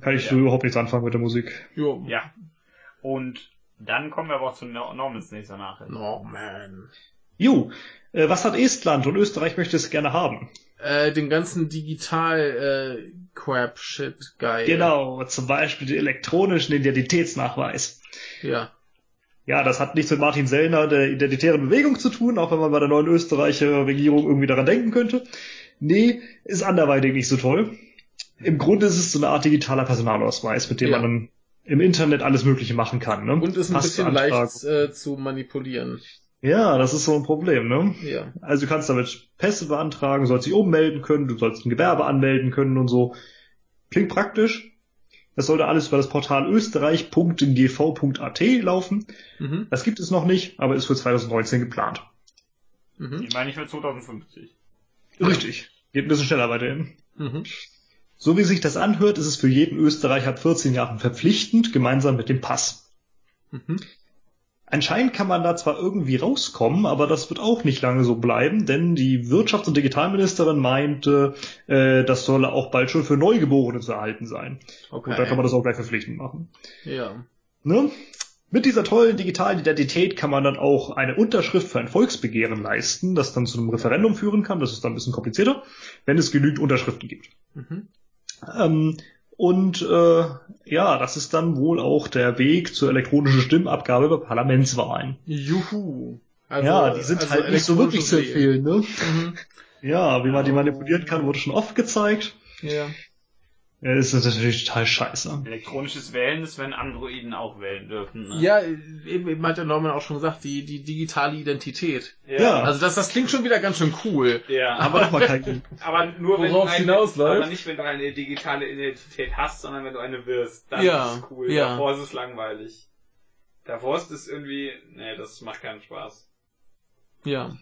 Kann ich Ja. so überhaupt nichts anfangen mit der Musik. Jo. Ja. Und dann kommen wir aber auch zu Nor- Normans nächster Nachricht. Oh man. Jo, äh, was hat Estland und Österreich möchte es gerne haben? Äh, den ganzen digital äh, Crap Shit geil. Genau, zum Beispiel den elektronischen Identitätsnachweis. Ja. Ja, das hat nichts mit Martin Sellner, der identitären Bewegung zu tun, auch wenn man bei der neuen Österreicher Regierung irgendwie daran denken könnte. Nee, ist anderweitig nicht so toll. Im Grunde ist es so eine Art digitaler Personalausweis, mit dem Ja. man dann im Internet alles Mögliche machen kann. Ne? Und ist ein Pass bisschen leicht äh, zu manipulieren. Ja, das ist so ein Problem, ne? Ja. Also du kannst damit Pässe beantragen, sollst dich ummelden können, du sollst ein Gewerbe anmelden können und so. Klingt praktisch. Das sollte alles über das Portal österreich.gv.at laufen. Mhm. Das gibt es noch nicht, aber ist für 2019 geplant. Mhm. Ich meine, ich für 2050. Richtig. Geht ein bisschen schneller weiterhin. Mhm. So wie sich das anhört, ist es für jeden Österreicher ab 14 Jahren verpflichtend, gemeinsam mit dem Pass. Mhm. Anscheinend kann man da zwar irgendwie rauskommen, aber das wird auch nicht lange so bleiben, denn die Wirtschafts- und Digitalministerin meinte, äh, das solle auch bald schon für Neugeborene zu erhalten sein. Okay. Und da kann man das auch gleich verpflichtend machen. ja. Ne? Mit dieser tollen digitalen Identität kann man dann auch eine Unterschrift für ein Volksbegehren leisten, das dann zu einem Referendum führen kann. Das ist dann ein bisschen komplizierter, wenn es genügend Unterschriften gibt. Mhm. Ähm, und äh, ja, das ist dann wohl auch der Weg zur elektronischen Stimmabgabe bei Parlamentswahlen. Juhu. Also, ja, die sind also halt nicht so wirklich zu empfehlen, ne? Wählen. Ja, wie man die Oh. manipulieren kann, wurde schon oft gezeigt. Mhm. Ja. Ja, das ist natürlich total scheiße. Elektronisches Wählen ist, wenn Androiden auch wählen dürfen. Ne? Ja, eben, eben hat der Norman auch schon gesagt, die, die digitale Identität. Ja. Also das, das klingt schon wieder ganz schön cool. ja. Aber kein Aber nur wenn du eine, hinausläuft. aber nicht wenn du eine digitale Identität hast, sondern wenn du eine wirst. Dann Ja, ist es cool. ja. Davor ist es langweilig. Davor ist es irgendwie, nee, das macht keinen Spaß. Ja.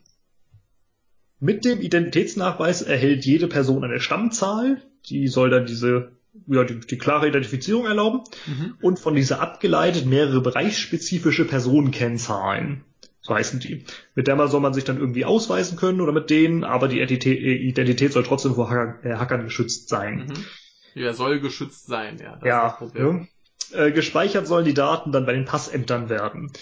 Mit dem Identitätsnachweis erhält jede Person eine Stammzahl, die soll dann diese ja, die, die klare Identifizierung erlauben Mhm. und von dieser abgeleitet mehrere bereichsspezifische Personenkennzahlen. So heißen die. Mit der man soll man sich dann irgendwie ausweisen können oder mit denen, aber die Identität, Identität soll trotzdem vor äh, Hackern geschützt sein. Mhm. Ja, soll geschützt sein, ja. Das ist Ja, das Problem. ja. Äh, gespeichert sollen die Daten dann bei den Passämtern werden.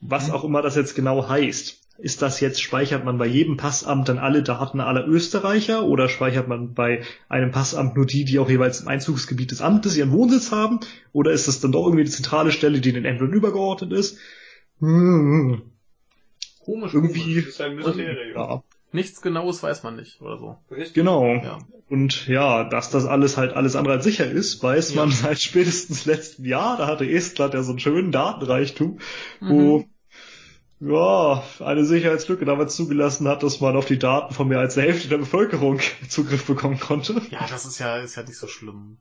Was Mhm. auch immer das jetzt genau heißt. Ist das jetzt, speichert man bei jedem Passamt dann alle Daten aller Österreicher oder speichert man bei einem Passamt nur die, die auch jeweils im Einzugsgebiet des Amtes ihren Wohnsitz haben? Oder ist das dann doch irgendwie die zentrale Stelle, die den Ämtern übergeordnet ist? Hm. Komisch, Irgendwie. komisch. Das ist ein Mysterium. Ja, Nichts Genaues weiß man nicht oder so. Richtig? genau. Ja. Und ja, dass das alles halt alles andere als sicher ist, weiß Ja. man seit spätestens letzten Jahr. Da hatte Estland ja so einen schönen Datenreichtum, wo Mhm. Ja, eine Sicherheitslücke damals zugelassen hat, dass man auf die Daten von mehr als der Hälfte der Bevölkerung Zugriff bekommen konnte. Ja, das ist ja, ist ja nicht so schlimm.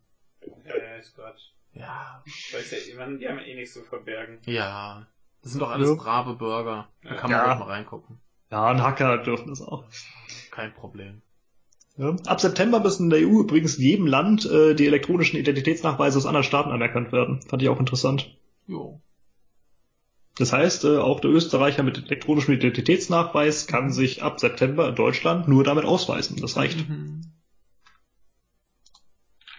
Ja, ja, ist Quatsch. Ja. Weiß ja, man, die haben ja eh nichts zu verbergen. Ja. Das sind doch alles Ja. brave Bürger. Da kann man Ja. doch mal reingucken. Ja, ein Hacker dürfen das auch. Kein Problem. Ja. Ab September müssen in der EU übrigens in jedem Land äh, die elektronischen Identitätsnachweise aus anderen Staaten anerkannt werden. Fand ich auch interessant. Jo. Das heißt, äh, auch der Österreicher mit elektronischem Identitätsnachweis kann sich ab September in Deutschland nur damit ausweisen. Das reicht. Mhm.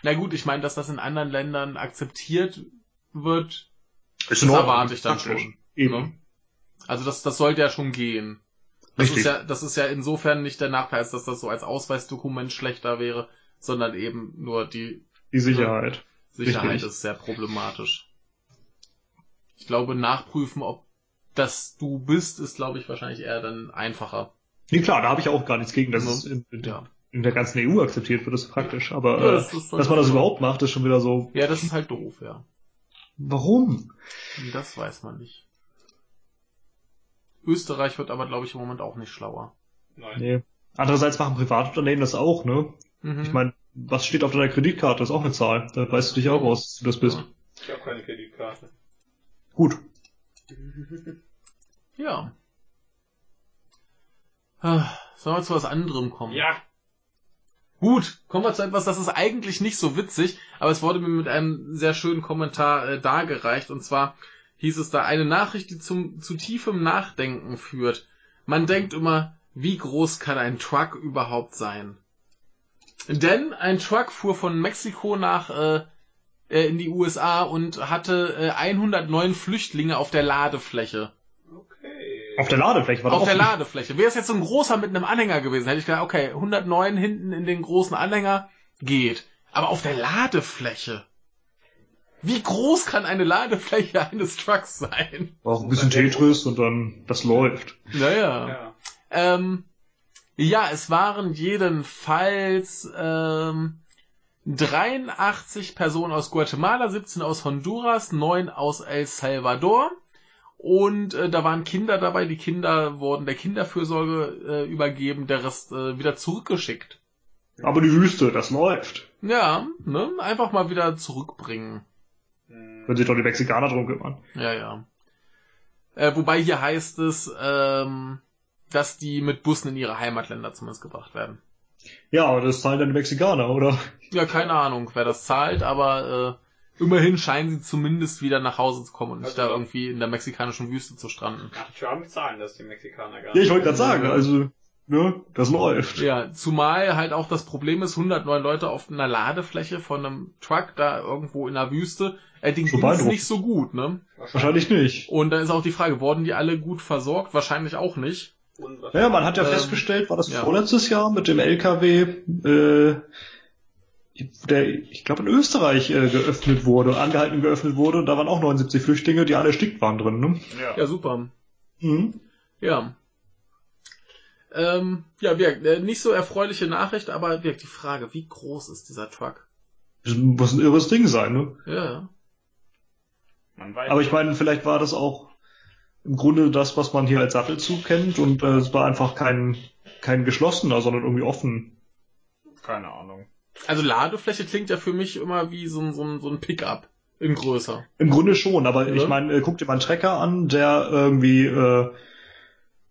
Na gut, ich meine, dass das in anderen Ländern akzeptiert wird, das in Ordnung. erwarte ich dann Praktisch. schon. Eben. Ne? Also das, das sollte ja schon gehen. Das Richtig. ist ja, das ist ja insofern nicht der Nachteil, dass das so als Ausweisdokument schlechter wäre, sondern eben nur die Die Sicherheit. Sicherheit Richtig. ist sehr problematisch. Ich glaube, nachprüfen, ob das du bist, ist, glaube ich, wahrscheinlich eher dann einfacher. Nee, klar, da habe ich auch gar nichts gegen, dass Ja. es in, in, Ja. in der ganzen EU akzeptiert wird, das ist praktisch. Aber Ja, äh, das ist dass man das überhaupt macht, ist schon wieder so. Ja, das ist halt doof, ja. Warum? Das weiß man nicht. Österreich wird aber, glaube ich, im Moment auch nicht schlauer. Nein. Nee. Andererseits machen Privatunternehmen das auch, ne? Mhm. Ich meine, was steht auf deiner Kreditkarte? Das ist auch eine Zahl. Da weißt du dich auch aus, dass du das bist. Ich habe keine Kreditkarte. Gut. Ja. Ah, Sollen wir zu was anderem kommen? Ja. Gut, kommen wir zu etwas, das ist eigentlich nicht so witzig, aber es wurde mir mit einem sehr schönen Kommentar äh, dargereicht. Und zwar hieß es da eine Nachricht, die zum, zu tiefem Nachdenken führt. Man denkt immer, wie groß kann ein Truck überhaupt sein? Denn ein Truck fuhr von Mexiko nach äh, äh, in die USA und hatte äh, 109 Flüchtlinge auf der Ladefläche. Okay. Auf der Ladefläche war Auf doch der. Ladefläche. Wäre es jetzt so ein großer mit einem Anhänger gewesen, hätte ich gedacht, okay, 109 hinten in den großen Anhänger geht. Aber auf der Ladefläche. Wie groß kann eine Ladefläche eines Trucks sein? Auch ein bisschen Tetris und dann das läuft. Naja. Ja. Ähm, ja, es waren jedenfalls ähm, 83 Personen aus Guatemala, 17 aus Honduras, 9 aus El Salvador. Und äh, da waren Kinder dabei. Die Kinder wurden der Kinderfürsorge äh, übergeben, der Rest äh, wieder zurückgeschickt. Aber die Wüste, das läuft. Ja, ne? Einfach mal wieder zurückbringen. Wenn sich doch die Mexikaner drum kümmern. Ja, ja. Äh, wobei hier heißt es, ähm, dass die mit Bussen in ihre Heimatländer zumindest gebracht werden. Ja, aber das zahlen dann die Mexikaner, oder? Ja, keine Ahnung, wer das zahlt, aber äh, immerhin scheinen sie zumindest wieder nach Hause zu kommen und nicht Also- da irgendwie in der mexikanischen Wüste zu stranden. Nach Trump zahlen das die Mexikaner gar Ja, ich nicht. wollte gerade sagen, also, ne, das läuft. Ja, zumal halt auch das Problem ist, 109 Leute auf einer Ladefläche von einem Truck da irgendwo in der Wüste, äh, den ging's nicht so gut, ne? Wahrscheinlich nicht. Und da ist auch die Frage, wurden die alle gut versorgt? Wahrscheinlich auch nicht. Naja, man hat ja Ähm, festgestellt, war das ja. vorletztes Jahr mit dem LKW, äh, der, ich glaube, in Österreich äh, geöffnet wurde, angehalten geöffnet wurde, und da waren auch 79 Flüchtlinge, die alle erstickt waren drin, ne? Ja. Ja, super. Mhm. Ja. Ähm, ja, Birk, äh, nicht so erfreuliche Nachricht, aber Birk, die Frage, wie groß ist dieser Truck? Das muss ein irres Ding sein, ne? Ja. Man weiß Aber ich meine, vielleicht war das auch im Grunde das, was man hier als Sattelzug kennt, und äh, es war einfach kein, kein geschlossener, sondern irgendwie offen. keine Ahnung. Also Ladefläche klingt ja für mich immer wie so ein, so ein, so ein Pickup in größer. Im Grunde schon, aber Ja. ich meine, äh, guck dir mal einen Trecker an, der irgendwie äh,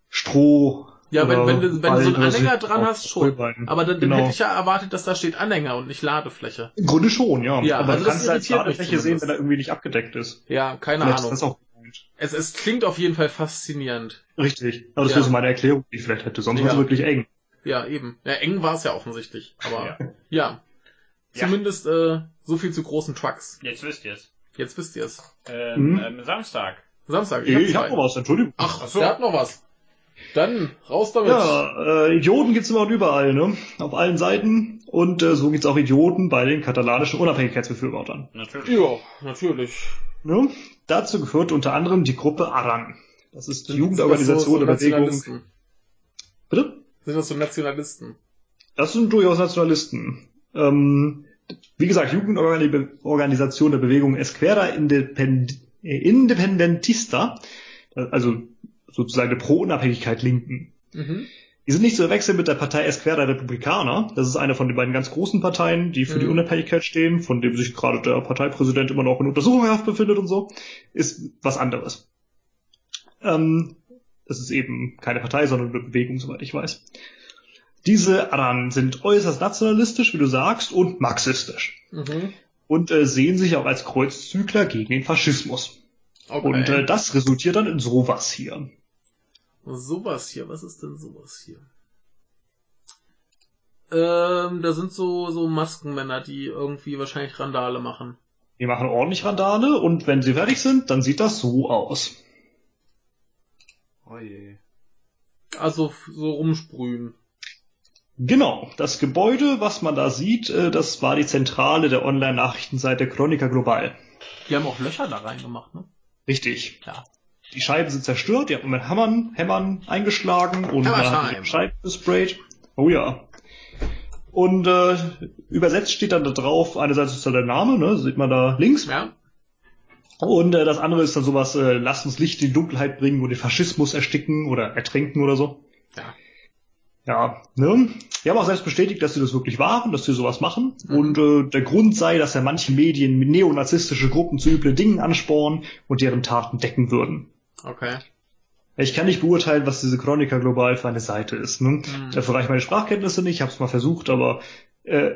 Stroh. Ja, wenn, wenn, du, wenn du so einen Anhänger dran hast, schon. Aber dann, dann Genau. hätte ich ja erwartet, dass da steht Anhänger und nicht Ladefläche. Im Grunde schon, ja. Ja, aber also du das kannst halt irritiert mich Ladefläche sehen, wenn er irgendwie nicht abgedeckt ist. Ja, keine Vielleicht Ahnung. ist das auch gemeint. Es, es klingt auf jeden Fall faszinierend. Richtig. Aber das Ja. wäre so meine Erklärung, die ich vielleicht hätte. Sonst Ja. war es wirklich eng. Ja, eben. Ja, eng war es ja offensichtlich. Aber ja. Ja. Ja. Zumindest äh, so viel zu großen Trucks. Jetzt wisst ihr es. Jetzt wisst ihr es. Ähm, Mhm. ähm, Samstag. Samstag. Ich, ich hab hab zwei. noch was, Entschuldigung. Ach, Ach so. der hat noch was. Dann raus damit. Ja, äh, Idioten gibt's immer und überall, ne? Auf allen Seiten. Und äh, so gibt's auch Idioten bei den katalanischen Unabhängigkeitsbefürwortern. Natürlich. Ja, natürlich. Ne? Dazu gehört unter anderem die Gruppe Aran. Das ist die Jugendorganisation das so, der so Bewegung. Bitte? Sind das so Nationalisten? Das sind durchaus Nationalisten. Ähm, wie gesagt, Jugendorganisation der Bewegung Esquerda Independ äh, Independentista, also sozusagen der Pro-Unabhängigkeit Linken. Mhm. Die sind nicht zu verwechseln mit der Partei Esquerda Republicana. Das ist eine von den beiden ganz großen Parteien, die für die Mhm. Unabhängigkeit stehen, von dem sich gerade der Parteipräsident immer noch in Untersuchungshaft befindet und so. Ist was anderes. Ähm, das ist eben keine Partei, sondern eine Bewegung, soweit ich weiß. Diese Aran sind äußerst nationalistisch, wie du sagst, und marxistisch. Mhm. Und äh, sehen sich auch als Kreuzzügler gegen den Faschismus. Okay. Und äh, das resultiert dann in sowas hier. Sowas hier, was ist denn sowas hier? Ähm, da sind so, so Maskenmänner, die irgendwie wahrscheinlich Randale machen. Die machen ordentlich Randale und wenn sie fertig sind, dann sieht das so aus. Oh je. Also so rumsprühen. Genau, das Gebäude, was man da sieht, äh, das war die Zentrale der Online-Nachrichtenseite Chronica Global. Die haben auch Löcher da reingemacht, ne? Richtig. Ja. Die Scheiben sind zerstört, die hat man mit Hammern, Hämmern eingeschlagen und man hat Scheiben gesprayt. Oh ja. Und äh, übersetzt steht dann da drauf, eine Seite ist da der Name, ne, sieht man da links. Ja. Und äh, das andere ist dann sowas, äh, lasst uns Licht in die Dunkelheit bringen und den Faschismus ersticken oder ertränken oder so. Ja. Ja, ne? Die haben auch selbst bestätigt, dass sie das wirklich waren, dass sie sowas machen. Mhm. Und äh, der Grund sei, dass ja manche Medien neonazistische Gruppen zu üble Dingen anspornen und deren Taten decken würden. Okay. Ich kann nicht beurteilen, was diese Chronica Global für eine Seite ist. Ne? Mhm. Dafür reichen meine Sprachkenntnisse nicht, ich habe es mal versucht, aber äh,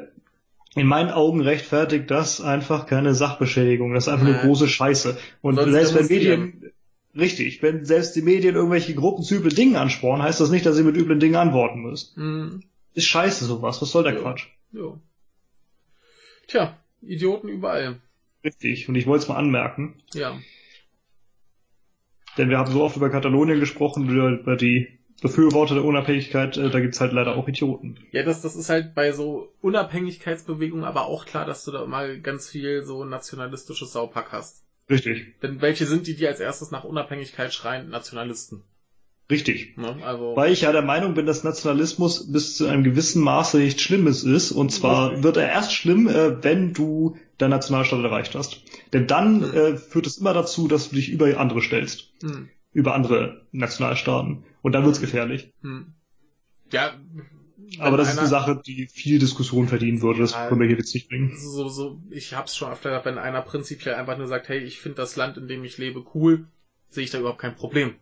in meinen Augen rechtfertigt das einfach keine Sachbeschädigung. Das ist einfach Nee. eine große Scheiße. Und Sonst selbst wenn. Medien, richtig, wenn selbst die Medien irgendwelche Gruppen zu üblen Dingen anspornen, heißt das nicht, dass sie mit üblen Dingen antworten müssen. Mhm. Ist scheiße sowas. Was soll der Ja. Quatsch? Jo. Tja, Idioten überall. Richtig. Und ich wollte es mal anmerken, Ja. Denn wir haben so oft über Katalonien gesprochen, über, die Befürworter der Unabhängigkeit, äh, da gibt's halt leider auch Idioten. Ja, das, das ist halt bei so Unabhängigkeitsbewegungen aber auch klar, dass du da mal ganz viel so nationalistisches Saupack hast. Richtig. Denn welche sind die, die als erstes nach Unabhängigkeit schreien? Nationalisten. Richtig. Ne? Also, Weil ich ja der Meinung bin, dass Nationalismus bis zu einem gewissen Maße nicht Schlimmes ist. Und zwar Richtig. wird er erst schlimm, äh, wenn du deinen Nationalstaat erreicht hast. Denn dann Mhm. äh, führt es immer dazu, dass du dich über andere stellst. hm, Über andere Nationalstaaten. Und dann wird's gefährlich. hm. Ja. Aber das ist eine Sache, die viel Diskussion verdienen würde. Das Ja. können wir hier jetzt nicht bringen. so, so, ich hab's schon öfter gehabt, wenn einer prinzipiell einfach nur sagt, hey, ich finde das Land, in dem ich lebe, cool, sehe ich da überhaupt kein Problem.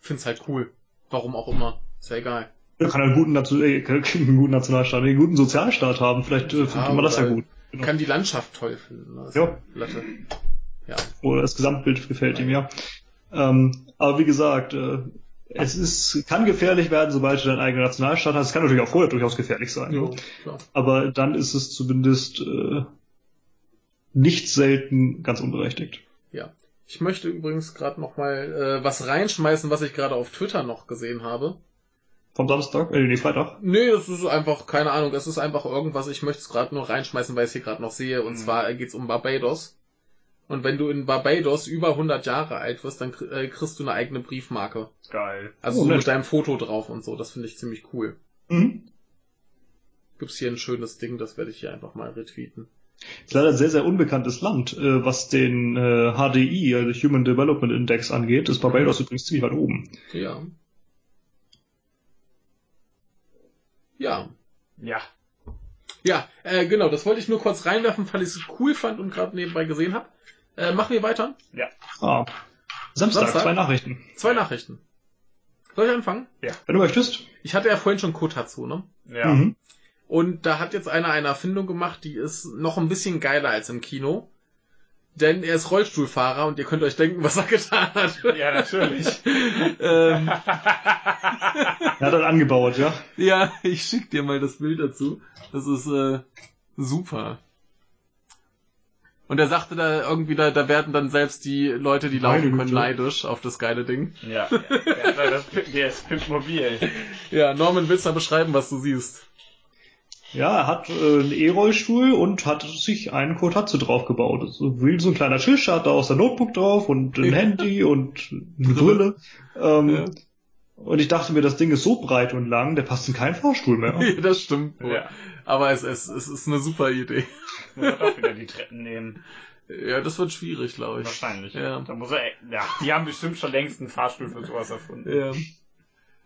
Find's halt cool. Warum auch immer. Ist ja egal. Er kann einen guten, Nation äh, einen guten Nationalstaat, einen guten Sozialstaat haben. Vielleicht äh, findet man das ja gut. Genau. Kann die Landschaft toll finden. Ne? Ja. Latte. Ja. Oder das Gesamtbild gefällt ihm, ja. Ähm, aber wie gesagt, äh, es ist, kann gefährlich werden, sobald du deinen eigenen Nationalstaat hast. Es kann natürlich auch vorher durchaus gefährlich sein. Jo, Ne? klar. Aber dann ist es zumindest äh, nicht selten ganz unberechtigt. Ja. Ich möchte übrigens gerade noch mal äh, was reinschmeißen, was ich gerade auf Twitter noch gesehen habe. Vom Samstag, äh, nee, Freitag. Nee, es ist einfach, keine Ahnung, es ist einfach irgendwas, ich möchte es gerade nur reinschmeißen, weil ich es hier gerade noch sehe. Und Mhm. zwar geht's um Barbados. Und wenn du in Barbados über 100 Jahre alt wirst, dann äh, kriegst du eine eigene Briefmarke. Geil. Also Oh, so mit deinem Foto drauf und so. Das finde ich ziemlich cool. Mhm. Gibt's hier ein schönes Ding, das werde ich hier einfach mal retweeten. Ist leider ein sehr, sehr unbekanntes Land, äh, was den äh, HDI, also Human Development Index angeht. Ist Barbados übrigens ziemlich weit oben. Ja. Ja. Ja. Ja, äh, genau, das wollte ich nur kurz reinwerfen, weil ich es cool fand und gerade nebenbei gesehen habe. Äh, machen wir weiter. Ah. Samstag, Samstag? zwei Nachrichten. Zwei Nachrichten. Soll ich anfangen? Wenn du möchtest. Ich hatte ja vorhin schon Kotatsu, ne? Ja. Mhm. Und da hat jetzt einer eine Erfindung gemacht, die ist noch ein bisschen geiler als im Kino. Denn er ist Rollstuhlfahrer und ihr könnt euch denken, was er getan hat. Ja, natürlich. ähm, Er hat dann angebaut, ja. ja, ich schick dir mal das Bild dazu. Das ist äh, super. Und er sagte da irgendwie, da, da werden dann selbst die Leute, die Meine laufen können, Güte. neidisch auf das geile Ding. Ja, ja, ja das, der ist Pimp-Mobil. Ja, Norman, willst du mal beschreiben, was du siehst? Ja, er hat äh, einen E-Rollstuhl und hat sich einen Kotatsu draufgebaut. So wie so ein kleiner Tisch, hat da auch sein Notebook drauf und ein. Handy und eine Brille. Ähm, Ja. Und ich dachte mir, das Ding ist so breit und lang, der passt in keinen Fahrstuhl mehr. Das stimmt wohl. Ja. Aber es, es, es ist eine super Idee. Muss er wieder die Treppen nehmen. Ja, das wird schwierig, glaube ich. Wahrscheinlich. Ja. Da muss er, ja, die haben bestimmt schon längst einen Fahrstuhl für sowas erfunden. Ja.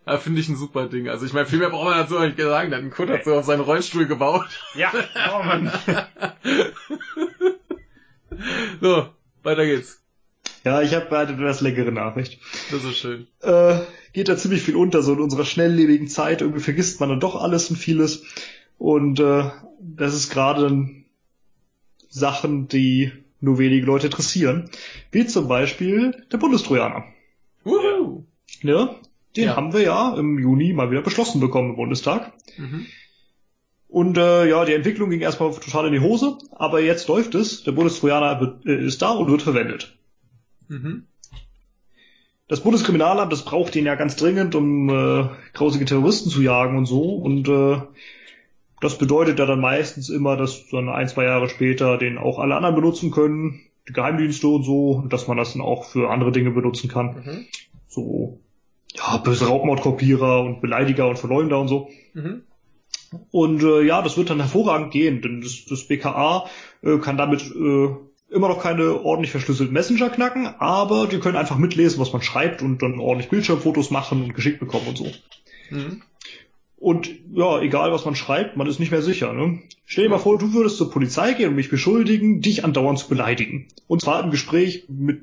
Ja, finde ich ein super Ding. Also ich meine, viel mehr braucht man dazu nicht sagen. Der hat einen Kurt hat so auf seinen Rollstuhl gebaut. Ja, oh Mann. So, weiter geht's. Ja, ich habe eine etwas längere Nachricht. Das ist schön. Äh, geht da ziemlich viel unter, so in unserer schnelllebigen Zeit. Irgendwie vergisst man dann doch alles und vieles. Und äh, das ist gerade Sachen, die nur wenige Leute interessieren. Wie zum Beispiel der Bundestrojaner. Wuhu. Ja, den Ja. haben wir ja im Juni mal wieder beschlossen bekommen im Bundestag. Mhm. Und äh, ja, die Entwicklung ging erstmal total in die Hose, aber jetzt läuft es. Der Bundestrojaner wird, äh, ist da und wird verwendet. Mhm. Das Bundeskriminalamt, das braucht den ja ganz dringend, um äh, grausige Terroristen zu jagen und so. Und äh, das bedeutet ja dann meistens immer, dass dann ein, zwei Jahre später den auch alle anderen benutzen können, die Geheimdienste und so, und dass man das dann auch für andere Dinge benutzen kann. Mhm. So, ja, böse Raubmordkopierer und Beleidiger und Verleumder und so. Mhm. Und äh, ja, das wird dann hervorragend gehen, denn das, das BKA äh, kann damit äh, immer noch keine ordentlich verschlüsselten Messenger knacken, aber die können einfach mitlesen, was man schreibt und dann ordentlich Bildschirmfotos machen und geschickt bekommen und so. Mhm. Und ja, egal was man schreibt, man ist nicht mehr sicher. Ne? Stell dir mal vor, du würdest zur Polizei gehen und mich beschuldigen, dich andauernd zu beleidigen. Und zwar im Gespräch mit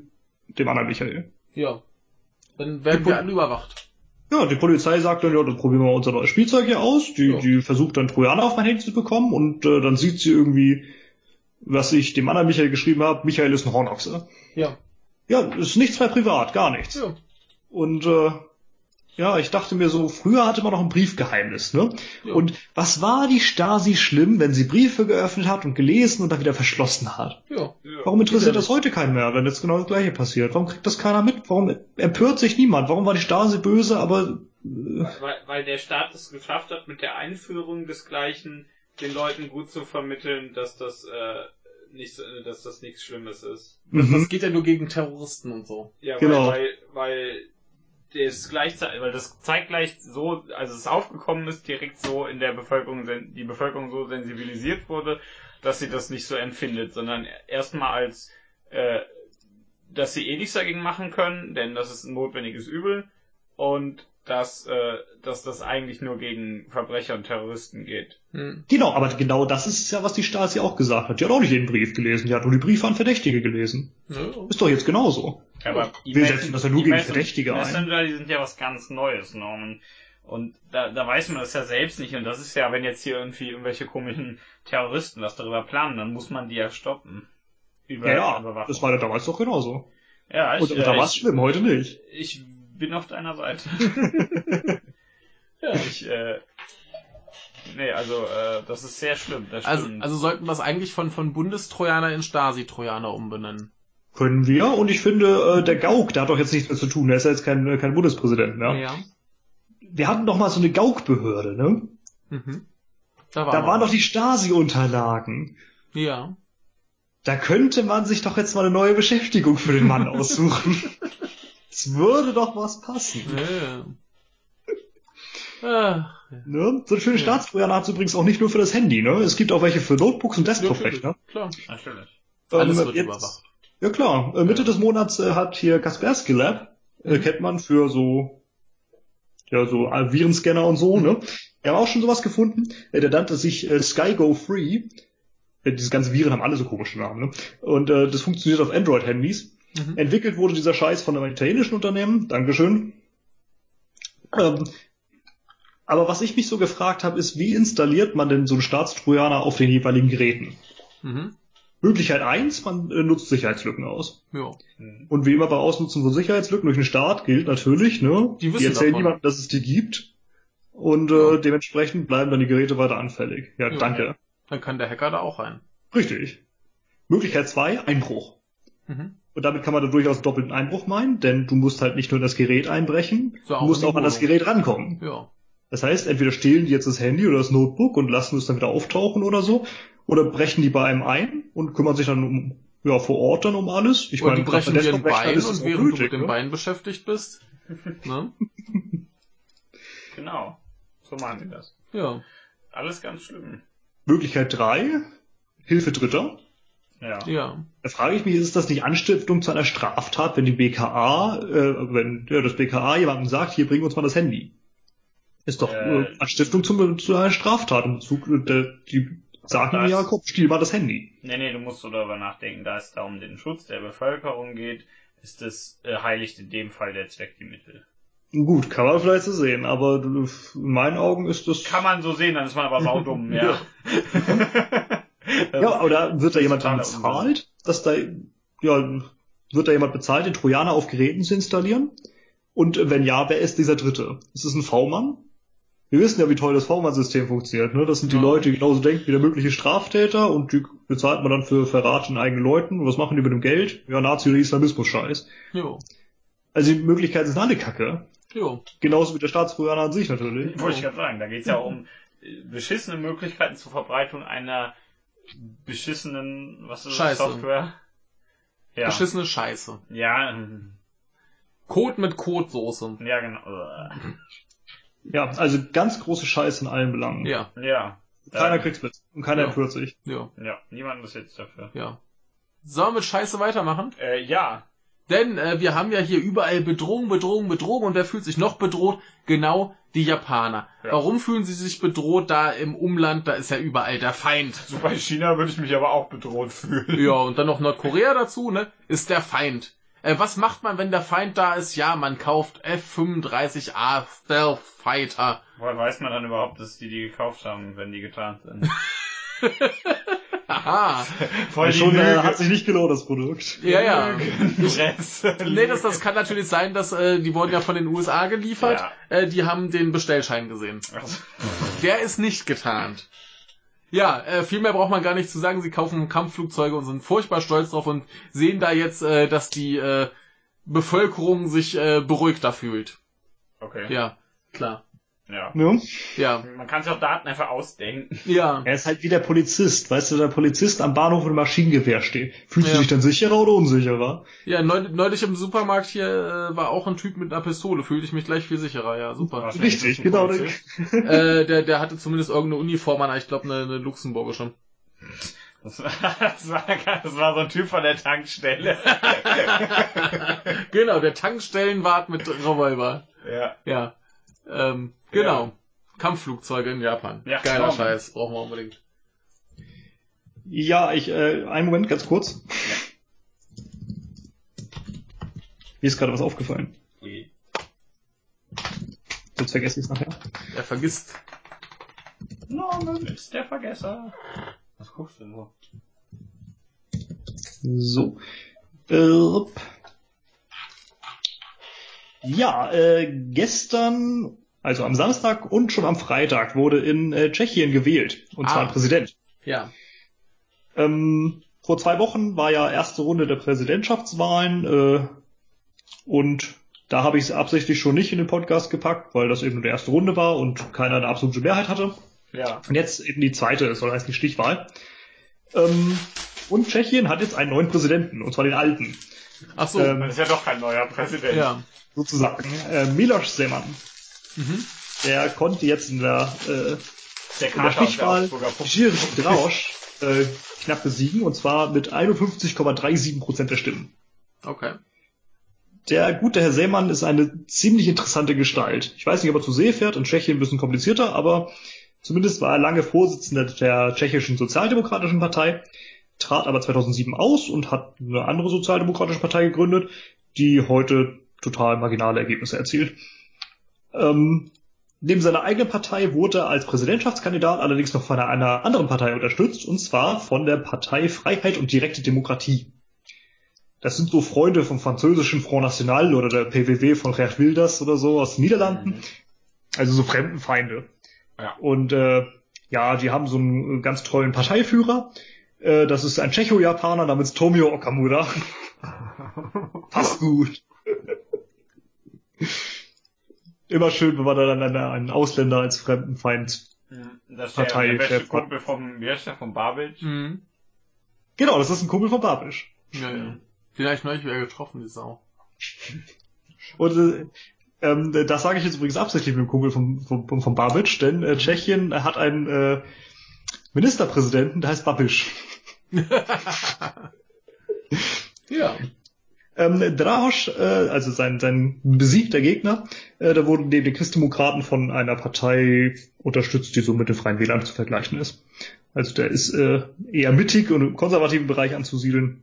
dem anderen Michael. Ja. Dann werden Die wir alle überwacht. Ja, die Polizei sagt dann, ja, dann probieren wir unser neues Spielzeug hier aus. Die, Ja. die versucht dann Trojaner auf mein Handy zu bekommen und äh, dann sieht sie irgendwie, was ich dem anderen Michael geschrieben habe, Michael ist ein Hornochse. Ja. Ja, ist nichts mehr privat, gar nichts. Ja. Und äh, ja, ich dachte mir so, früher hatte man noch ein Briefgeheimnis, ne? Ja. Und was war die Stasi schlimm, wenn sie Briefe geöffnet hat und gelesen und dann wieder verschlossen hat? Ja. Warum interessiert Ja. das heute keinen mehr, wenn jetzt genau das gleiche passiert? Warum kriegt das keiner mit? Warum empört sich niemand? Warum war die Stasi böse, aber äh, Weil, weil der Staat es geschafft hat, mit der Einführung desgleichen den Leuten gut zu vermitteln, dass das äh, nicht, so- dass das nichts Schlimmes ist. Das, mhm. das geht ja nur gegen Terroristen und so. Ja, Genau. weil, weil, weil das gleichzeitig, weil das zeitgleich so, also es aufgekommen ist, direkt so in der Bevölkerung, die Bevölkerung so sensibilisiert wurde, dass sie das nicht so empfindet, sondern erstmal als, äh, dass sie eh nichts dagegen machen können, denn das ist ein notwendiges Übel. Und dass, äh, dass das eigentlich nur gegen Verbrecher und Terroristen geht. Hm. Genau, aber genau das ist ja, was die Stasi auch gesagt hat. Die hat auch nicht jeden Brief gelesen, die hat nur die Briefe an Verdächtige gelesen. Ja. Ist doch jetzt genauso. Aber Wir setzen das ja nur gegen Verdächtige ein. Messenger, die sind ja was ganz Neues, Norman. Und da, da weiß man das ja selbst nicht. Und das ist ja, wenn jetzt hier irgendwie irgendwelche komischen Terroristen was darüber planen, dann muss man die ja stoppen. Über Ja, ja, das war ja damals doch genauso. ja, ich, Und, und da äh, war es schlimm, heute nicht. ich bin auf deiner Seite. Ja. ich, äh, nee, also, äh, das ist sehr schlimm, das Also, stimmt. also sollten wir es eigentlich von, von Bundestrojaner in Stasi-Trojaner umbenennen. Können wir. Und ich finde, äh, der Gauk, der hat doch jetzt nichts mehr zu tun. Der ist ja jetzt kein, äh, kein Bundespräsident mehr. Ja. Wir hatten doch mal so eine Gauk-Behörde, ne? Mhm. Da, war Da noch waren was. doch die Stasi-Unterlagen. Ja. Da könnte man sich doch jetzt mal eine neue Beschäftigung für den Mann aussuchen. Es würde doch was passen. Ja. Ah, Ne? So eine schöne Staatstrojaner hat es übrigens auch nicht nur für das Handy, ne? Es gibt auch welche für Notebooks und Desktop-Rechner. Klar. Natürlich. Alles Ähm, wird jetzt- überwacht. Ja klar, äh, Mitte des Monats äh, hat hier Kaspersky Lab, äh, kennt man für so, ja, so äh, Virenscanner und so, ne? Die haben auch schon sowas gefunden. Äh, der nannte sich äh, SkyGo Free. Äh, diese ganzen Viren haben alle so komische Namen, ne? Und äh, das funktioniert auf Android-Handys. Mhm. Entwickelt wurde dieser Scheiß von einem italienischen Unternehmen. Dankeschön. Ähm, aber was ich mich so gefragt habe, ist, wie installiert man denn so einen Staatstrojaner auf den jeweiligen Geräten? Mhm. Möglichkeit eins: man äh, nutzt Sicherheitslücken aus. Ja. Und wie immer bei Ausnutzen von Sicherheitslücken durch den Staat gilt natürlich, ne? Die wissen erzählen davon. niemandem, dass es die gibt. Und Ja. äh, dementsprechend bleiben dann die Geräte weiter anfällig. Ja, Ja. danke. Dann kann der Hacker da auch rein. Richtig. Möglichkeit zwei, Einbruch. Mhm. Und damit kann man da durchaus doppelten Einbruch meinen, denn du musst halt nicht nur in das Gerät einbrechen, So, du musst die auch an das. Gerät rankommen. Ja. Das heißt, entweder stehlen die jetzt das Handy oder das Notebook und lassen es dann wieder auftauchen oder so, oder brechen die bei einem ein und kümmern sich dann um, ja, vor Ort dann um alles. Ich Oder die meine, gerade brechen dir ein Bein und während du nötig, mit dem ne? Bein beschäftigt bist. ne? Genau. So machen die das. Ja. Alles ganz schlimm. Möglichkeit drei, Hilfe Dritter. Ja. Ja. Da frage ich mich, ist das nicht Anstiftung zu einer Straftat, wenn die BKA, äh, wenn ja, das BKA jemandem sagt, hier bring uns mal das Handy? Ist doch Äh, äh, Anstiftung zum, zu einer Straftat im Bezug, äh, der, die sagen Das- ja, komm, stiehl mal das Handy. Nee, nee, du musst so darüber nachdenken, da es da um den Schutz der Bevölkerung geht, ist es äh, heiligt in dem Fall der Zweck die Mittel. Gut, kann man vielleicht so sehen, aber äh, in meinen Augen ist das... Kann man so sehen, dann ist man aber saudumm, ja. ja, aber da wird da jemand dann bezahlt, dass da, ja, wird da jemand bezahlt, den Trojaner auf Geräten zu installieren? Und wenn ja, wer ist dieser Dritte? Ist es ein V-Mann? Wir wissen ja, wie toll das V-Mann-System funktioniert, ne? Das sind die Ja. Leute, die genauso denken wie der mögliche Straftäter und die bezahlt man dann für Verrat in eigenen Leuten. Und was machen die mit dem Geld? Ja, Nazi- oder Islamismus-Scheiß. Jo. Also die Möglichkeiten sind alle kacke. Jo. Genauso wie der Staatstrojaner an sich natürlich. Wollte ich gerade sagen, da geht es ja um äh, beschissene Möglichkeiten zur Verbreitung einer beschissenen, was ist Scheiße. das, Software? Ja. Beschissene Scheiße. Ja, Kot mit Kotsoße. ja, genau. Äh, Ja, also ganz große Scheiße in allen Belangen. Ja. Ja. Keiner Äh, kriegt's mit. Und keiner Ja. empört sich. Ja. Ja, niemand ist jetzt dafür. Ja. Sollen wir mit Scheiße weitermachen? Äh, ja. Denn äh, wir haben ja hier überall Bedrohung, Bedrohung, Bedrohung und wer fühlt sich noch bedroht? Genau die Japaner. Ja. Warum fühlen sie sich bedroht? Da im Umland, da ist ja überall der Feind. So bei China würde ich mich aber auch bedroht fühlen. Ja, und dann noch Nordkorea dazu, ne? Ist der Feind. Äh, was macht man, wenn der Feind da ist? Ja, man kauft F-35A Stealth Fighter. Woher weiß man dann überhaupt, dass die die gekauft haben, wenn die getarnt sind? Aha. Voll Ja, die schon äh, Lüge. hat sich nicht gelohnt, das Produkt. Ja, ja. Presse. Nee, das, das kann natürlich sein, dass äh, die wurden ja von den USA geliefert. Ja. Äh, die haben den Bestellschein gesehen. Der ist nicht getarnt. Ja, äh, viel mehr braucht man gar nicht zu sagen. Sie kaufen Kampfflugzeuge und sind furchtbar stolz drauf und sehen da jetzt, äh, dass die äh, Bevölkerung sich äh, beruhigter fühlt. Okay. Ja, klar. Ja. Ne? Ja, Man kann sich auch Daten einfach ausdenken. ja. Er ist halt wie der Polizist. Weißt du, der Polizist am Bahnhof mit Maschinengewehr steht. Fühlst Ja. du dich dann sicherer oder unsicherer? Ja, neulich, im Supermarkt hier äh, war auch ein Typ mit einer Pistole. Fühlte ich mich gleich viel sicherer. Ja, super. Richtig, genau. Äh, der, der hatte zumindest irgendeine Uniform an. Ich glaube, eine, eine luxemburgische. Das war, das, war, das war so ein Typ von der Tankstelle. genau, der Tankstellenwart mit Revolver. ja. Ja. Ähm, genau. Ja. Kampfflugzeuge in Japan. Ja, Geiler genau. Scheiß. Brauchen wir unbedingt. Ja, ich, äh, einen Moment, ganz kurz. Mir ist gerade was aufgefallen. Ui. Sonst vergesse ich es nachher. Er vergisst. Norman ist der Vergesser. Was guckst du nur? So. Äh, ja, äh, gestern, also am Samstag und schon am Freitag wurde in äh, Tschechien gewählt. Und zwar Ah. ein Präsident. Ja. Ähm, vor zwei Wochen war ja erste Runde der Präsidentschaftswahlen äh, und da habe ich es absichtlich schon nicht in den Podcast gepackt, weil das eben nur die erste Runde war und keiner eine absolute Mehrheit hatte. Ja. Und jetzt eben die zweite, soll heißt die Stichwahl. Ähm, und Tschechien hat jetzt einen neuen Präsidenten, und zwar den alten, Ach so. Ähm, Das ist ja doch kein neuer Präsident. ja. sozusagen. Äh, Milos Zeman. Mhm. Der konnte jetzt in der, äh, Der in der Stichwahl. Gilles Drausch äh, knapp besiegen, und zwar mit 51,37 Prozent der Stimmen. Okay. Der gute Herr Seemann ist eine ziemlich interessante Gestalt. Ich weiß nicht, ob er zu See fährt, in Tschechien ein bisschen komplizierter, aber zumindest war er lange Vorsitzender der tschechischen Sozialdemokratischen Partei, trat aber 2007 aus und hat eine andere sozialdemokratische Partei gegründet, die heute total marginale Ergebnisse erzielt. Ähm, neben seiner eigenen Partei wurde er als Präsidentschaftskandidat allerdings noch von einer anderen Partei unterstützt, und zwar von der Partei Freiheit und direkte Demokratie. Das sind so Freunde vom französischen Front National oder der PWW von Geert Wilders oder so aus den Niederlanden. Also so Fremdenfeinde. Ja. Und äh, ja, die haben so einen ganz tollen Parteiführer. Äh, das ist ein Tschecho-Japaner namens Tomio Okamura. Passt gut. Immer schön, wenn man dann einen, einen Ausländer als Fremdenfeind Das ist der, Partei- der beste Chef- Kumpel vom, wie heißt der, vom Babic? Mhm. Genau, das ist ein Kumpel von Babisch. Ja, ja. Den habe ich neulich wieder getroffen, die Sau. Und äh, ähm, das sage ich jetzt übrigens absichtlich mit dem Kumpel vom, vom, vom Babic, denn äh, Tschechien hat einen äh, Ministerpräsidenten, der heißt Babiš. Ja. Ähm, Drahoš, äh, also sein, sein besiegter Gegner, äh, der wurde neben den Christdemokraten von einer Partei unterstützt, die so mit den Freien Wählern zu vergleichen ist. Also der ist äh, eher mittig und im konservativen Bereich anzusiedeln.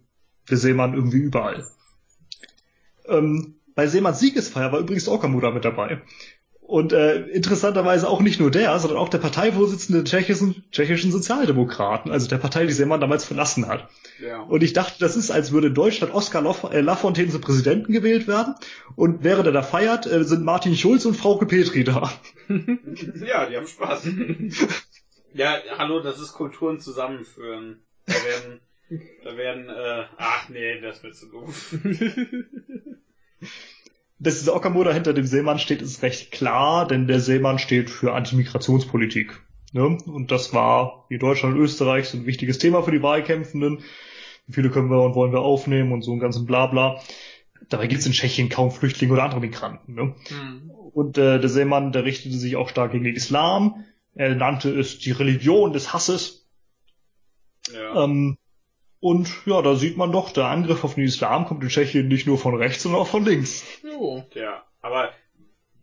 Der Seemann irgendwie überall. Ähm, bei Seemanns Siegesfeier war übrigens Okamura mit dabei. Und äh, interessanterweise auch nicht nur der, sondern auch der Parteivorsitzende der tschechischen, tschechischen Sozialdemokraten, also der Partei, die Seemann damals verlassen hat. Ja. Und ich dachte, das ist, als würde in Deutschland Oskar Lof äh, Lafontaine zum Präsidenten gewählt werden. Und während er da feiert, äh, sind Martin Schulz und Frauke Petri da. Ja, die haben Spaß. ja, hallo, das ist Kulturen zusammenführen. Da werden, da werden, äh, ach nee, das wird zu doof. Dass dieser Okamura hinter dem Seemann steht, ist recht klar, denn der Seemann steht für Antimigrationspolitik. Ne? Und das war, wie Deutschland und Österreich, so ein wichtiges Thema für die Wahlkämpfenden. Wie viele können wir und wollen wir aufnehmen und so ein ganzen Blabla. Dabei gibt es in Tschechien kaum Flüchtlinge oder andere Migranten. Ne? Mhm. Und äh, der Seemann, der richtete sich auch stark gegen den Islam. Er nannte es die Religion des Hasses. Ja. Ähm, und ja, da sieht man doch, der Angriff auf den Islam kommt in Tschechien nicht nur von rechts, sondern auch von links. Jo. Ja, aber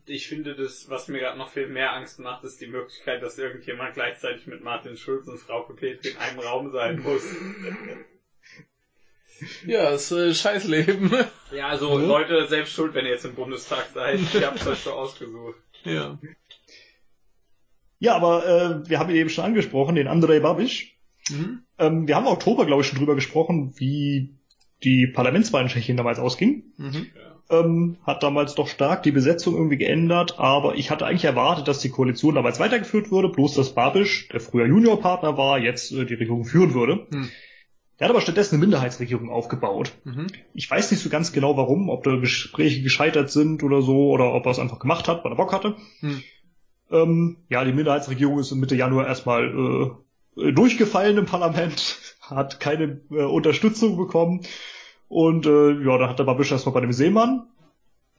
ich finde das, was mir gerade noch viel mehr Angst macht, ist die Möglichkeit, dass irgendjemand gleichzeitig mit Martin Schulz und Frau Petri in einem Raum sein muss. Ja, das ist äh, Scheißleben. Ja, also Leute, selbst schuld, wenn ihr jetzt im Bundestag seid. Ihr habt euch schon ausgesucht. ja. Ja, aber äh, wir haben ihn eben schon angesprochen, den Andrei Babiš. Mhm. Ähm, wir haben im Oktober, glaube ich, schon drüber gesprochen, wie die Parlamentswahl in Tschechien damals ausging. Mhm. Ähm, hat damals doch stark die Besetzung irgendwie geändert, aber ich hatte eigentlich erwartet, dass die Koalition damals weitergeführt würde, bloß dass Babiš, der früher Juniorpartner war, jetzt äh, die Regierung führen würde. Hm. Der hat aber stattdessen eine Minderheitsregierung aufgebaut. Mhm. Ich weiß nicht so ganz genau warum, ob da Gespräche gescheitert sind oder so, oder ob er es einfach gemacht hat, weil er Bock hatte. Hm. Ähm, ja, die Minderheitsregierung ist Mitte Januar erstmal äh, durchgefallen im Parlament, hat keine äh, Unterstützung bekommen. Und äh, ja, da hat der Babisch erstmal bei dem Seemann,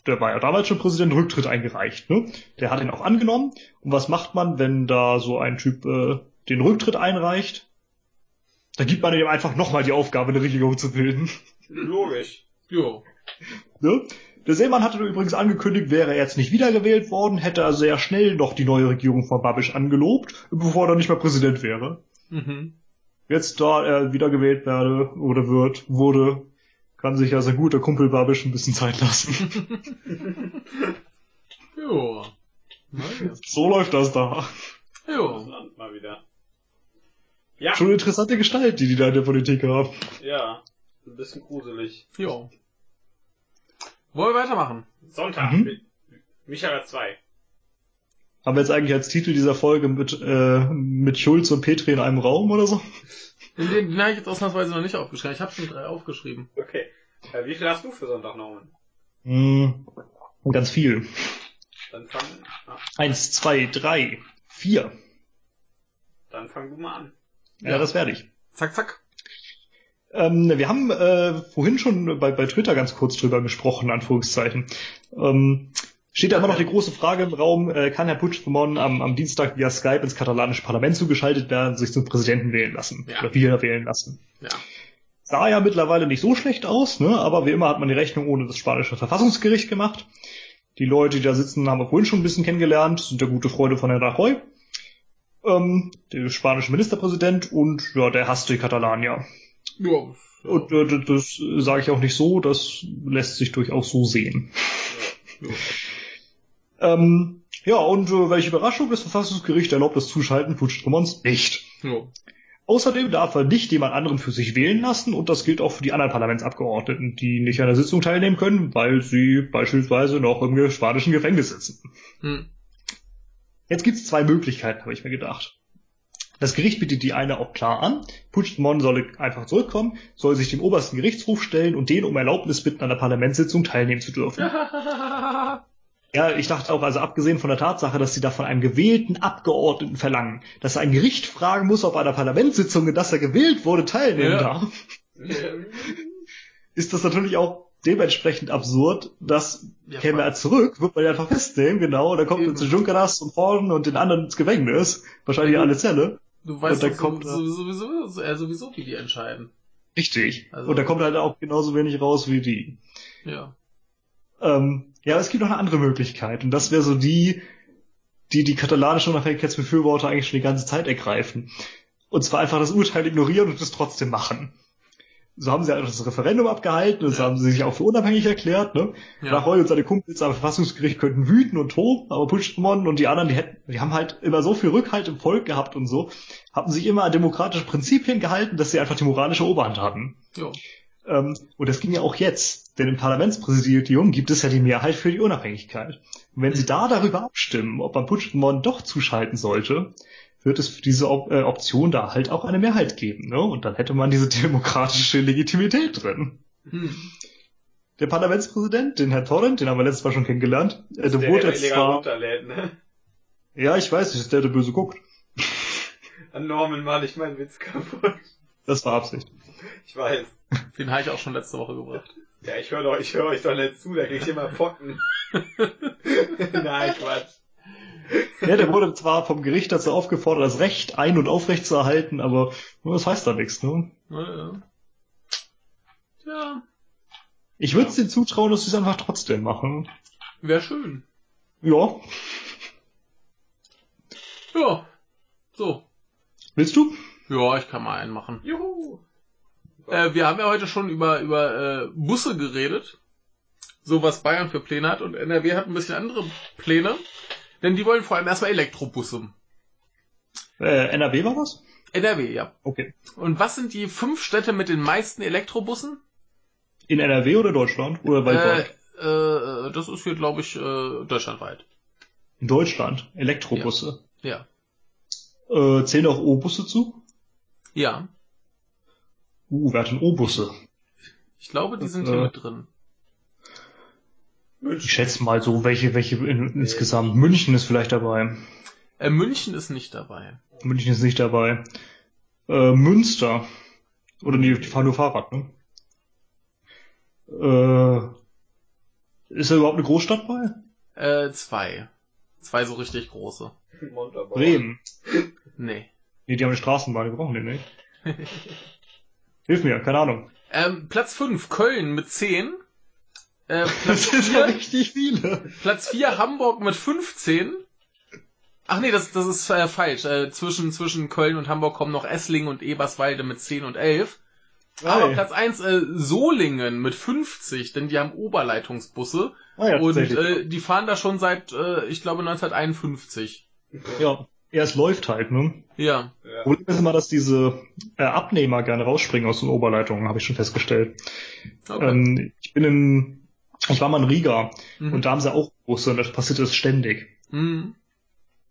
der war ja damals schon Präsident, Rücktritt eingereicht. Ne? Der hat ihn auch angenommen. Und was macht man, wenn da so ein Typ äh, den Rücktritt einreicht? Da gibt man ihm einfach nochmal die Aufgabe, eine Regierung zu bilden. Logisch. Jo. Ne? Der Seemann hatte übrigens angekündigt, wäre er jetzt nicht wiedergewählt worden, hätte er sehr schnell noch die neue Regierung von Babisch angelobt, bevor er dann nicht mehr Präsident wäre. Mhm. Jetzt, da er wiedergewählt werde oder wird, wurde, kann sich ja sein guter Kumpel Babisch ein bisschen Zeit lassen. Jo. So läuft das da. Jo. Mal wieder. Ja, Schon eine interessante Gestalt, die die da in der Politik haben. ja. Ein bisschen gruselig. Jo. Wollen wir weitermachen? Sonntag. Mhm. Mi- Michael hat zwei. Haben wir jetzt eigentlich als Titel dieser Folge mit, äh, mit Schulz und Petri in einem Raum oder so? Den, den, den habe ich jetzt ausnahmsweise noch nicht aufgeschrieben. Ich habe schon drei aufgeschrieben. Okay. Äh, wie viel hast du für Sonntag, Norman? Hm, ganz viel. Dann fang, ah, Eins, zwei, drei, vier. dann fang du mal an. Ja, das werde ich. Zack, zack. Ähm, wir haben äh, vorhin schon bei, bei Twitter ganz kurz drüber gesprochen, Anführungszeichen. Ähm, steht da immer noch die große Frage im Raum, äh, kann Herr Puigdemont am, am Dienstag via Skype ins katalanische Parlament zugeschaltet werden, sich zum Präsidenten wählen lassen Ja. oder wieder wählen lassen? Ja. Sah ja mittlerweile nicht so schlecht aus, ne? aber wie immer hat man die Rechnung ohne das spanische Verfassungsgericht gemacht. Die Leute, die da sitzen, haben wir vorhin schon ein bisschen kennengelernt, sind der gute Freunde von Herrn Rajoy, ähm, der spanische Ministerpräsident und ja, der hasst die Katalanier. Jo. Und äh, das, sage ich auch nicht so, das lässt sich durchaus so sehen. Jo. Ähm, ja, und äh, welche Überraschung, das Verfassungsgericht erlaubt das Zuschalten Puigdemonts nicht. Jo. Außerdem darf er nicht jemand anderen für sich wählen lassen und das gilt auch für die anderen Parlamentsabgeordneten, die nicht an der Sitzung teilnehmen können, weil sie beispielsweise noch im spanischen Gefängnis sitzen. Hm. Jetzt gibt's zwei Möglichkeiten, habe ich mir gedacht. Das Gericht bietet die eine auch klar an. Puigdemont solle einfach zurückkommen, soll sich dem obersten Gerichtshof stellen und den um Erlaubnis bitten, an der Parlamentssitzung teilnehmen zu dürfen. Ja, ich dachte auch, also abgesehen von der Tatsache, dass sie da von einem gewählten Abgeordneten verlangen, dass er ein Gericht fragen muss, ob er an der Parlamentssitzung, in das er gewählt wurde, teilnehmen Ja. darf, ist das natürlich auch dementsprechend absurd, dass Ja, käme er zurück, wird man ihn einfach festnehmen, genau, und dann kommt er zu Junkeras und Horden und den anderen ins Gefängnis, wahrscheinlich Mhm. alle Zelle. Du weißt Und kommt so, so, sowieso, äh, sowieso, wie die entscheiden. Richtig. Also- und da kommt halt auch genauso wenig raus wie die. Ja. Ähm, ja, es gibt noch eine andere Möglichkeit. Und das wäre so die, die die katalanische Unabhängigkeitsbefürworter eigentlich schon die ganze Zeit ergreifen. Und zwar einfach das Urteil ignorieren und es trotzdem machen. So haben sie einfach das Referendum abgehalten und so Ja. haben sie sich auch für unabhängig erklärt. Ne? Ja. Rajoy und seine Kumpels am Verfassungsgericht könnten wüten und toben, aber Puigdemont und die anderen, die hätten, die haben halt immer so viel Rückhalt im Volk gehabt und so, haben sich immer an demokratische Prinzipien gehalten, dass sie einfach die moralische Oberhand hatten. Jo. Ähm, und das ging ja auch jetzt, denn im Parlamentspräsidium gibt es ja die Mehrheit für die Unabhängigkeit. Und wenn sie da darüber abstimmen, ob man Puigdemont doch zuschalten sollte, wird es für diese Op äh, Option da halt auch eine Mehrheit geben. Ne? Und dann hätte man diese demokratische Legitimität drin. Hm. Der Parlamentspräsident, den Herr Torrent, den haben wir letztes Mal schon kennengelernt, äh, der wurde der jetzt zwar... runterlädt, ne? Ja, ich weiß, das ist der, der böse guckt. An Norman mal ich meinen Witz kaputt. Das war Absicht. Ich weiß. Den habe ich auch schon letzte Woche gebracht. Ja, ich höre höre euch doch nicht zu, da krieg ich immer Pocken. Nein, Quatsch. Ja, der wurde zwar vom Gericht dazu aufgefordert, das Recht ein- und aufrecht zu erhalten, aber das heißt da nichts. Ne? Ja, ja. Ja, Ich würde es denen zutrauen, dass sie es einfach trotzdem machen. wäre schön. Ja. Ja. So. Willst du? Ja, ich kann mal einen machen. Juhu. Äh, wir haben ja heute schon über, über äh, Busse geredet. So was Bayern für Pläne hat. Und NRW hat ein bisschen andere Pläne. Denn die wollen vor allem erstmal Elektrobusse. Äh, NRW war das? NRW, ja. Okay. Und was sind die fünf Städte mit den meisten Elektrobussen? In NRW oder Deutschland? Oder weltweit? Äh, äh, das ist hier, glaube ich, äh, deutschlandweit. In Deutschland. Elektrobusse. Ja. Äh, zählen auch O-Busse zu? Ja. Uh, wer hat denn O-Busse? Ich glaube, die sind Äh. hier mit drin. Ich schätze mal so, welche, welche in, insgesamt. München ist vielleicht dabei. Äh, München ist nicht dabei. München ist nicht dabei. Äh, Münster. Oder nee, die fahren nur Fahrrad, ne? Äh, ist da überhaupt eine Großstadt bei? Äh, zwei. Zwei so richtig große. Bremen. Nee. Nee, die haben eine Straßenbahn, die brauchen die nicht. Hilf mir, keine Ahnung. Ähm, Platz 5, Köln mit 10. Äh, Das Platz sind ja 4, richtig viele. Platz 4 Hamburg mit 15. Ach nee, das, das ist äh, falsch. Äh, zwischen, zwischen Köln und Hamburg kommen noch Esslingen und Eberswalde mit 10 und 11. Aber Hey. Platz 1 äh, Solingen mit 50, denn die haben Oberleitungsbusse. Ah, ja, und äh, die fahren da schon seit, äh, ich glaube, 1951. ja. ja, es läuft halt, ne? Ja. Ja. Problem ist immer, dass diese äh, Abnehmer gerne rausspringen aus den Oberleitungen, habe ich schon festgestellt. Okay. Ähm, ich bin in, ich war mal in Riga Mhm. und da haben sie auch Busse und das passiert das ständig. Mhm.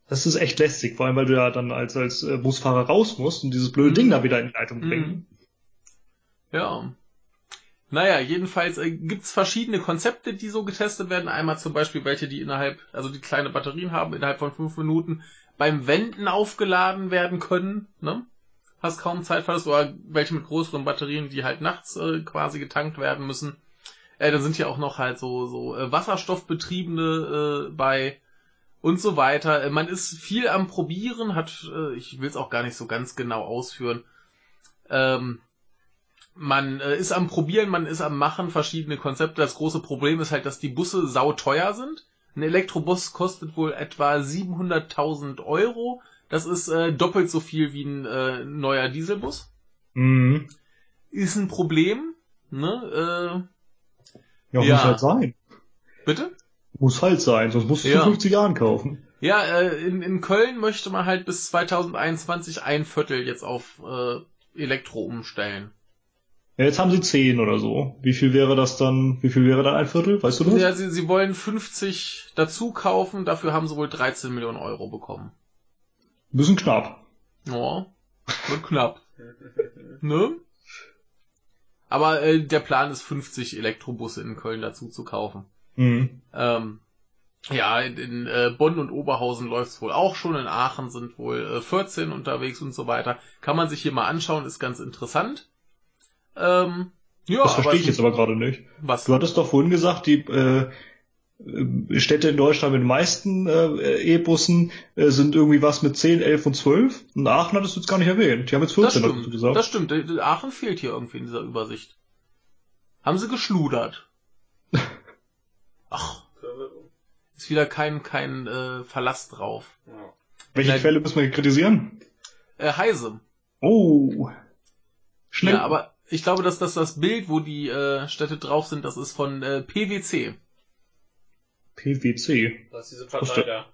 Das ist echt lästig, vor allem weil du ja dann als, als äh, Busfahrer raus musst und dieses blöde Mhm. Ding da wieder in die Leitung Mhm. bringen. Ja. Naja, jedenfalls äh, gibt's verschiedene Konzepte, die so getestet werden. Einmal zum Beispiel welche, die innerhalb, also die kleine Batterien haben, innerhalb von fünf Minuten beim Wenden aufgeladen werden können. Ne? Hast kaum Zeitverlust. Oder welche mit größeren Batterien, die halt nachts äh, quasi getankt werden müssen. Äh, da sind ja auch noch halt so, so äh, Wasserstoffbetriebene äh, bei und so weiter. Äh, man ist viel am Probieren, hat, äh, ich will es auch gar nicht so ganz genau ausführen. Ähm, man äh, ist am Probieren, man ist am Machen, verschiedene Konzepte. Das große Problem ist halt, dass die Busse sauteuer sind. Ein Elektrobus kostet wohl etwa 700.000 Euro. Das ist äh, doppelt so viel wie ein äh, neuer Dieselbus. Mhm. Ist ein Problem. Ne? Ja, Ja. muss halt sein. Bitte? Muss halt sein, sonst musst du Ja. in 50 Jahren kaufen. Ja, äh, in, in Köln möchte man halt bis 2021 ein Viertel jetzt auf äh, Elektro umstellen. Ja, jetzt haben sie 10 oder so. Wie viel wäre das dann, wie viel wäre dann ein Viertel? Weißt du das? Ja, sie, sie wollen 50 dazu kaufen, dafür haben sie wohl 13 Millionen Euro bekommen. Ein bisschen knapp. Ja, wird knapp. ne? Aber äh, der Plan ist 50 Elektrobusse in Köln dazu zu kaufen. Mhm. Ähm, ja, in, in äh, Bonn und Oberhausen läuft's wohl auch schon, in Aachen sind wohl äh, 14 unterwegs und so weiter. Kann man sich hier mal anschauen, ist ganz interessant. Ähm, ja, das verstehe ich jetzt aber gerade nicht. Was? Du hattest doch vorhin gesagt, die äh, Städte in Deutschland mit den meisten äh, E-Bussen äh, sind irgendwie was mit 10, 11 und 12. Und Aachen hattest du jetzt gar nicht erwähnt. Die haben jetzt das 14 dazu stimmt, gesagt. das stimmt. Äh, Aachen fehlt hier irgendwie in dieser Übersicht. Haben sie geschludert. Ach, ist wieder kein, kein äh, Verlass drauf. Welche Nein. Quelle müssen wir kritisieren? Äh, Heise. Oh. Schnell. Ja, aber ich glaube, dass das das Bild, wo die äh, Städte drauf sind, das ist von äh, PwC. PwC. Das ist diese Partei da.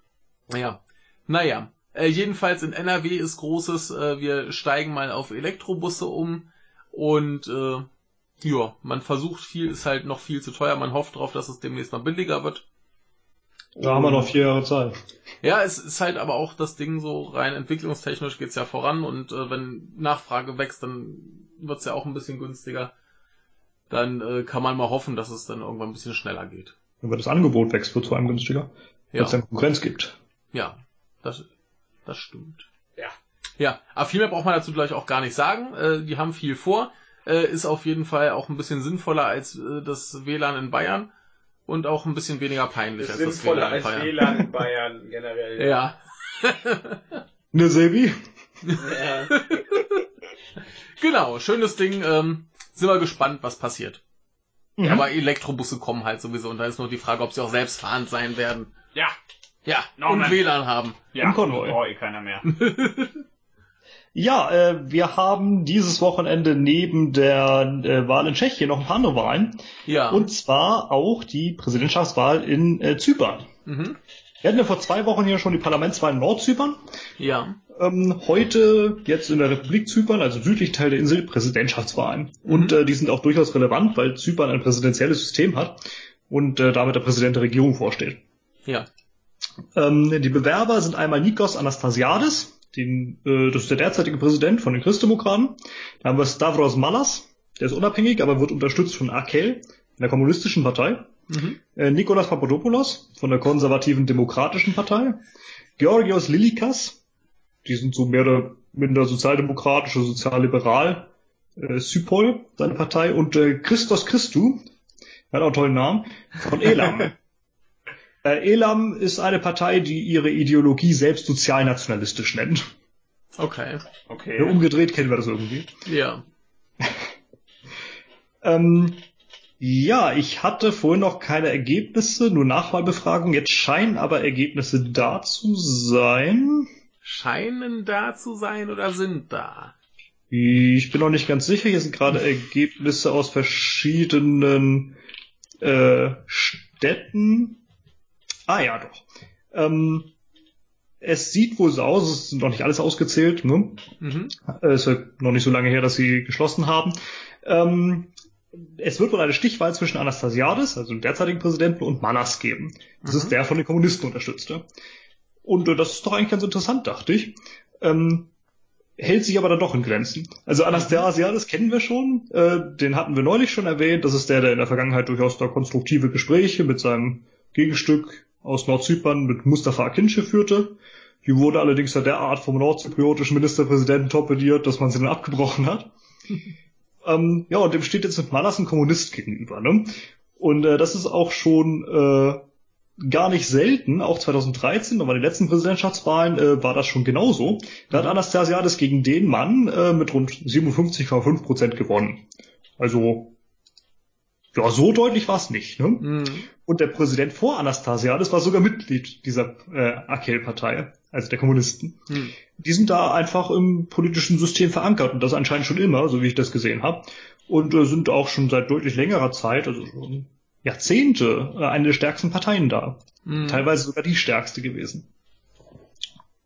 Ja. Naja. Äh, jedenfalls in NRW ist großes, äh, wir steigen mal auf Elektrobusse um und äh, ja, man versucht viel, ist halt noch viel zu teuer, man hofft drauf, dass es demnächst mal billiger wird. Da haben wir noch vier Jahre Zeit. Ja, es ist halt aber auch das Ding so rein entwicklungstechnisch geht's ja voran und äh, wenn Nachfrage wächst, dann wird's ja auch ein bisschen günstiger. Dann äh, kann man mal hoffen, dass es dann irgendwann ein bisschen schneller geht. Wenn das Angebot wächst, wird es vor allem günstiger. Weil Ja, es dann Konkurrenz gibt. ja, das, das stimmt. Ja. Ja, aber viel mehr braucht man dazu gleich auch gar nicht sagen. Äh, die haben viel vor. Äh, ist auf jeden Fall auch ein bisschen sinnvoller als äh, das WLAN in Bayern und auch ein bisschen weniger peinlich Das als ist das sinnvoller WLAN in als Bayern. WLAN in Bayern generell. Ja. Ne, Sebi? Ja. Genau, schönes Ding. Ähm, sind wir gespannt, was passiert. Mhm. Aber Elektrobusse kommen halt sowieso und da ist nur die Frage, ob sie auch selbstfahrend sein werden. Ja. Ja, Norman. und WLAN haben. Ja, Im Konvoi. braucht eh keiner mehr. Ja, äh, wir haben dieses Wochenende neben der äh, Wahl in Tschechien noch ein paar andere Wahlen. Ja. Und zwar auch die Präsidentschaftswahl in äh, Zypern. Mhm. Wir hatten ja vor zwei Wochen hier schon die Parlamentswahl in Nordzypern. Ja. Ähm, heute, jetzt in der Republik Zypern, also südlich Teil der Insel, Präsidentschaftswahlen. Und äh, die sind auch durchaus relevant, weil Zypern ein präsidentielles System hat und äh, damit der Präsident der Regierung vorsteht. Ja. Ähm, die Bewerber sind einmal Nikos Anastasiadis, den, äh, das ist der derzeitige Präsident von den Christdemokraten. Dann haben wir Stavros Malas, der ist unabhängig, aber wird unterstützt von Akel, der kommunistischen Partei. Mhm. Äh, Nikolas Papadopoulos von der konservativen Demokratischen Partei. Georgios Lilikas, die sind so mehr oder minder sozialdemokratische, sozialliberal. Äh, Sypol, seine Partei. Und äh, Christos Christou, hat auch einen tollen Namen, von Elam. Äh, Elam ist eine Partei, die ihre Ideologie selbst sozialnationalistisch nennt. Okay. Okay. Ja, umgedreht kennen wir das irgendwie. Ja. Ähm, ja, ich hatte vorhin noch keine Ergebnisse, nur Nachwahlbefragung. Jetzt scheinen aber Ergebnisse da zu sein. Scheinen da zu sein oder sind da? Ich bin noch nicht ganz sicher. Hier sind gerade Ergebnisse aus verschiedenen äh, Städten. Ah ja, doch. Ähm, es sieht wohl so aus, es sind noch nicht alles ausgezählt. Ne? Mhm. Äh, ist ja noch nicht so lange her, dass sie geschlossen haben. Ähm, es wird wohl eine Stichwahl zwischen Anastasiadis, also dem derzeitigen Präsidenten, und Manas geben. Das Mhm. ist der von den Kommunisten unterstützte. Und äh, das ist doch eigentlich ganz interessant, dachte ich. Ähm, hält sich aber dann doch in Grenzen. Also Anastasiadis kennen wir schon, äh, den hatten wir neulich schon erwähnt. Das ist der, der in der Vergangenheit durchaus da konstruktive Gespräche mit seinem Gegenstück aus Nordzypern mit Mustafa Akinci führte. Hier wurde allerdings ja derart vom nordzypriotischen Ministerpräsidenten torpediert, dass man sie dann abgebrochen hat. ähm, ja, und dem steht jetzt mit Manas ein Kommunist gegenüber. Ne? Und äh, das ist auch schon äh, gar nicht selten. Auch 2013, da waren die letzten Präsidentschaftswahlen, äh, war das schon genauso. Da hat Anastasiadis gegen den Mann äh, mit rund 57,5 Prozent gewonnen. Also, ja, so deutlich war es nicht. Ne? Mhm. Und der Präsident vor Anastasiadis war sogar Mitglied dieser äh, Akel-Partei, also der Kommunisten. Mhm. Die sind da einfach im politischen System verankert und das anscheinend schon immer, so wie ich das gesehen habe. Und äh, sind auch schon seit deutlich längerer Zeit, also schon Jahrzehnte, äh, eine der stärksten Parteien da. Mhm. Teilweise sogar die stärkste gewesen.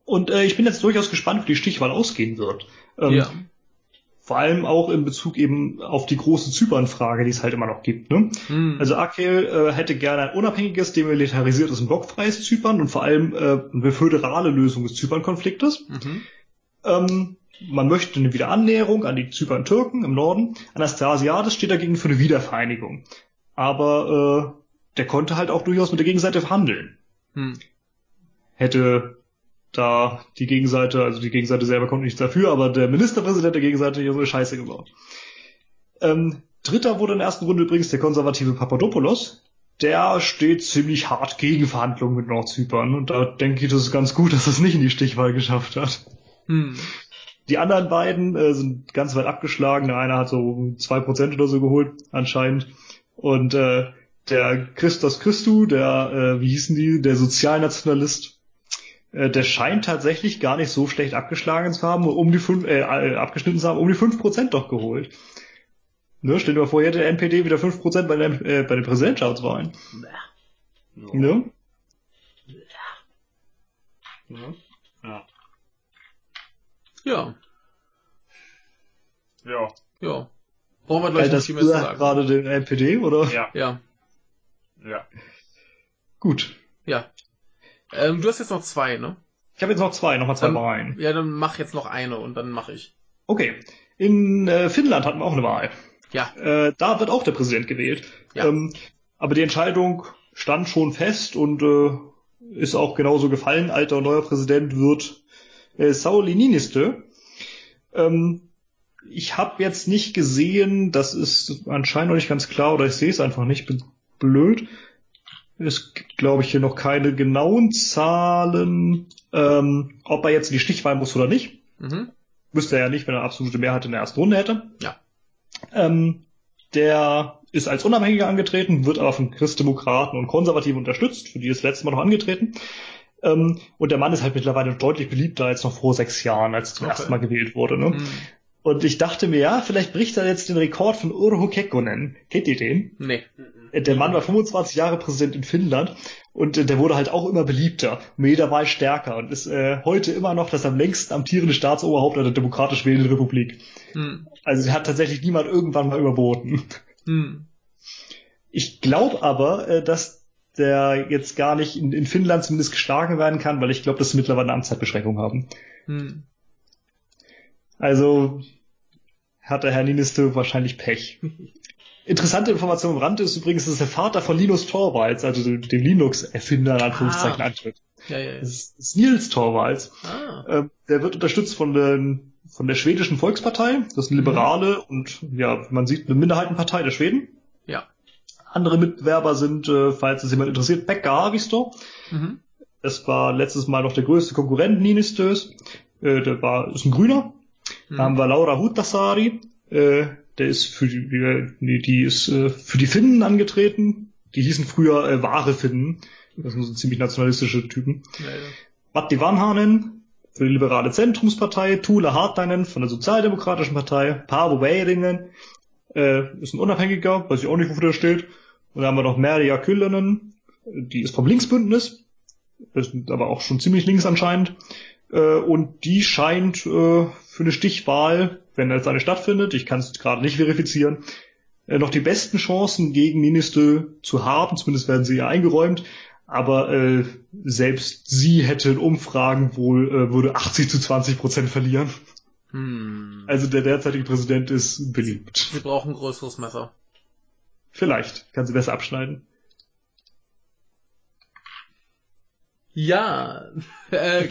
Und äh, ich bin jetzt durchaus gespannt, wie die Stichwahl ausgehen wird. Ähm, Ja. Vor allem auch in Bezug eben auf die große Zypern-Frage, die es halt immer noch gibt. Ne? Mhm. Also Akel äh, hätte gerne ein unabhängiges, demilitarisiertes und blockfreies Zypern und vor allem äh, eine föderale Lösung des Zypern-Konfliktes. Mhm. Ähm, man möchte eine Wiederannäherung an die Zypern-Türken im Norden. Anastasiades steht dagegen für eine Wiedervereinigung. Aber äh, der konnte halt auch durchaus mit der Gegenseite verhandeln. Hm. Hätte da die Gegenseite, also die Gegenseite selber kommt nichts dafür, aber der Ministerpräsident der Gegenseite hier so eine Scheiße gebaut. Ähm, Dritter wurde in der ersten Runde übrigens der konservative Papadopoulos. Der steht ziemlich hart gegen Verhandlungen mit Nordzypern und da denke ich, das ist ganz gut, dass er es nicht in die Stichwahl geschafft hat. Hm. Die anderen beiden äh, sind ganz weit abgeschlagen. Der eine hat so zwei Prozent oder so geholt, anscheinend. Und äh, der Christos Christou, der, äh, wie hießen die, der Sozialnationalist, äh, der scheint tatsächlich gar nicht so schlecht abgeschlagen zu haben, um die fünf, äh, äh, abgeschnitten zu haben, um die fünf Prozent doch geholt. Ne, stell dir mal vor, hätte der NPD wieder fünf Prozent bei, den, äh, bei den Präsidentschaftswahlen. Ne? Ja. Ja. Ja, Ja. Ja. Brauchen wir gleich Alter, nicht viel mehr zu das sagen. gerade den NPD, oder? Ja. Ja, Ja. Gut. ja. Ähm, du hast jetzt noch zwei, ne? Ich habe jetzt noch zwei, nochmal zwei Wahlen. Ja, dann mach jetzt noch eine und dann mache ich. Okay. In äh, Finnland hatten wir auch eine Wahl. Ja. Äh, da wird auch der Präsident gewählt. Ja. Ähm, aber die Entscheidung stand schon fest und äh, ist auch genauso gefallen. Alter und neuer Präsident wird äh, Sauli Niinistö. Ähm, ich habe jetzt nicht gesehen, das ist anscheinend noch nicht ganz klar oder ich sehe es einfach nicht, bin blöd. Es gibt, glaube ich, hier noch keine genauen Zahlen, ähm, ob er jetzt in die Stichwahl muss oder nicht. Mhm. Müsste er ja nicht, wenn er eine absolute Mehrheit in der ersten Runde hätte. Ja. Ähm, der ist als Unabhängiger angetreten, wird aber von Christdemokraten und Konservativen unterstützt, für die ist letztes Mal noch angetreten. Ähm, und der Mann ist halt mittlerweile deutlich beliebter als noch vor sechs Jahren, als er zum Okay. ersten Mal gewählt wurde. Ne? Hm. Und ich dachte mir, ja, vielleicht bricht er jetzt den Rekord von Urho Kekkonen. Kennt ihr den? Nee. Äh, Der Mann war 25 Jahre Präsident in Finnland und äh, der wurde halt auch immer beliebter, mit jeder Wahl stärker und ist äh, heute immer noch das am längsten amtierende Staatsoberhaupt der demokratisch wählenden Republik. Hm. Also sie hat tatsächlich niemand irgendwann mal überboten. Hm. Ich glaube aber, äh, dass der jetzt gar nicht in, in Finnland zumindest geschlagen werden kann, weil ich glaube, dass sie mittlerweile eine Amtszeitbeschränkung haben. Hm. Also hat der Herr Niinistö wahrscheinlich Pech. Interessante Information am Rand ist übrigens, dass der Vater von Linus Torvalds, also dem, dem Linux-Erfinder in Anführungszeichen, Ah. antritt. Ja, ja, ja. Das ist, Nils Torvalds. Ah. Ähm, der wird unterstützt von, den, von der schwedischen Volkspartei. Das ist eine liberale und ja, man sieht eine Minderheitenpartei der Schweden. Ja. Andere Mitbewerber sind, äh, falls es jemand interessiert, Pekka Haavisto. Mhm. Das war letztes Mal noch der größte Konkurrent Niinistös. Äh, der war, ist ein Grüner. Hm. Da haben wir Laura Huhtasaari. Äh, der ist für die, die, die ist äh, für die Finnen angetreten. Die hießen früher äh, wahre Finnen. Das sind so ziemlich nationalistische Typen. Ja, ja. Matti Vanhanen für die liberale Zentrumspartei, Tule Hartainen von der Sozialdemokratischen Partei, Paavo Väyrynen äh, ist ein Unabhängiger, weiß ich auch nicht, wofür der steht. Und dann haben wir noch Merja Kyllönen, die ist vom Linksbündnis, ist aber auch schon ziemlich links anscheinend. Äh, und die scheint äh, für eine Stichwahl, wenn jetzt eine stattfindet, ich kann es gerade nicht verifizieren, äh, noch die besten Chancen gegen Niinistö zu haben, zumindest werden sie ihr eingeräumt. Aber äh, selbst sie hätte in Umfragen wohl, äh, würde 80 zu 20 Prozent verlieren. Hm. Also der derzeitige Präsident ist beliebt. Wir brauchen ein größeres Messer. Vielleicht kann sie besser abschneiden. Ja. Äh,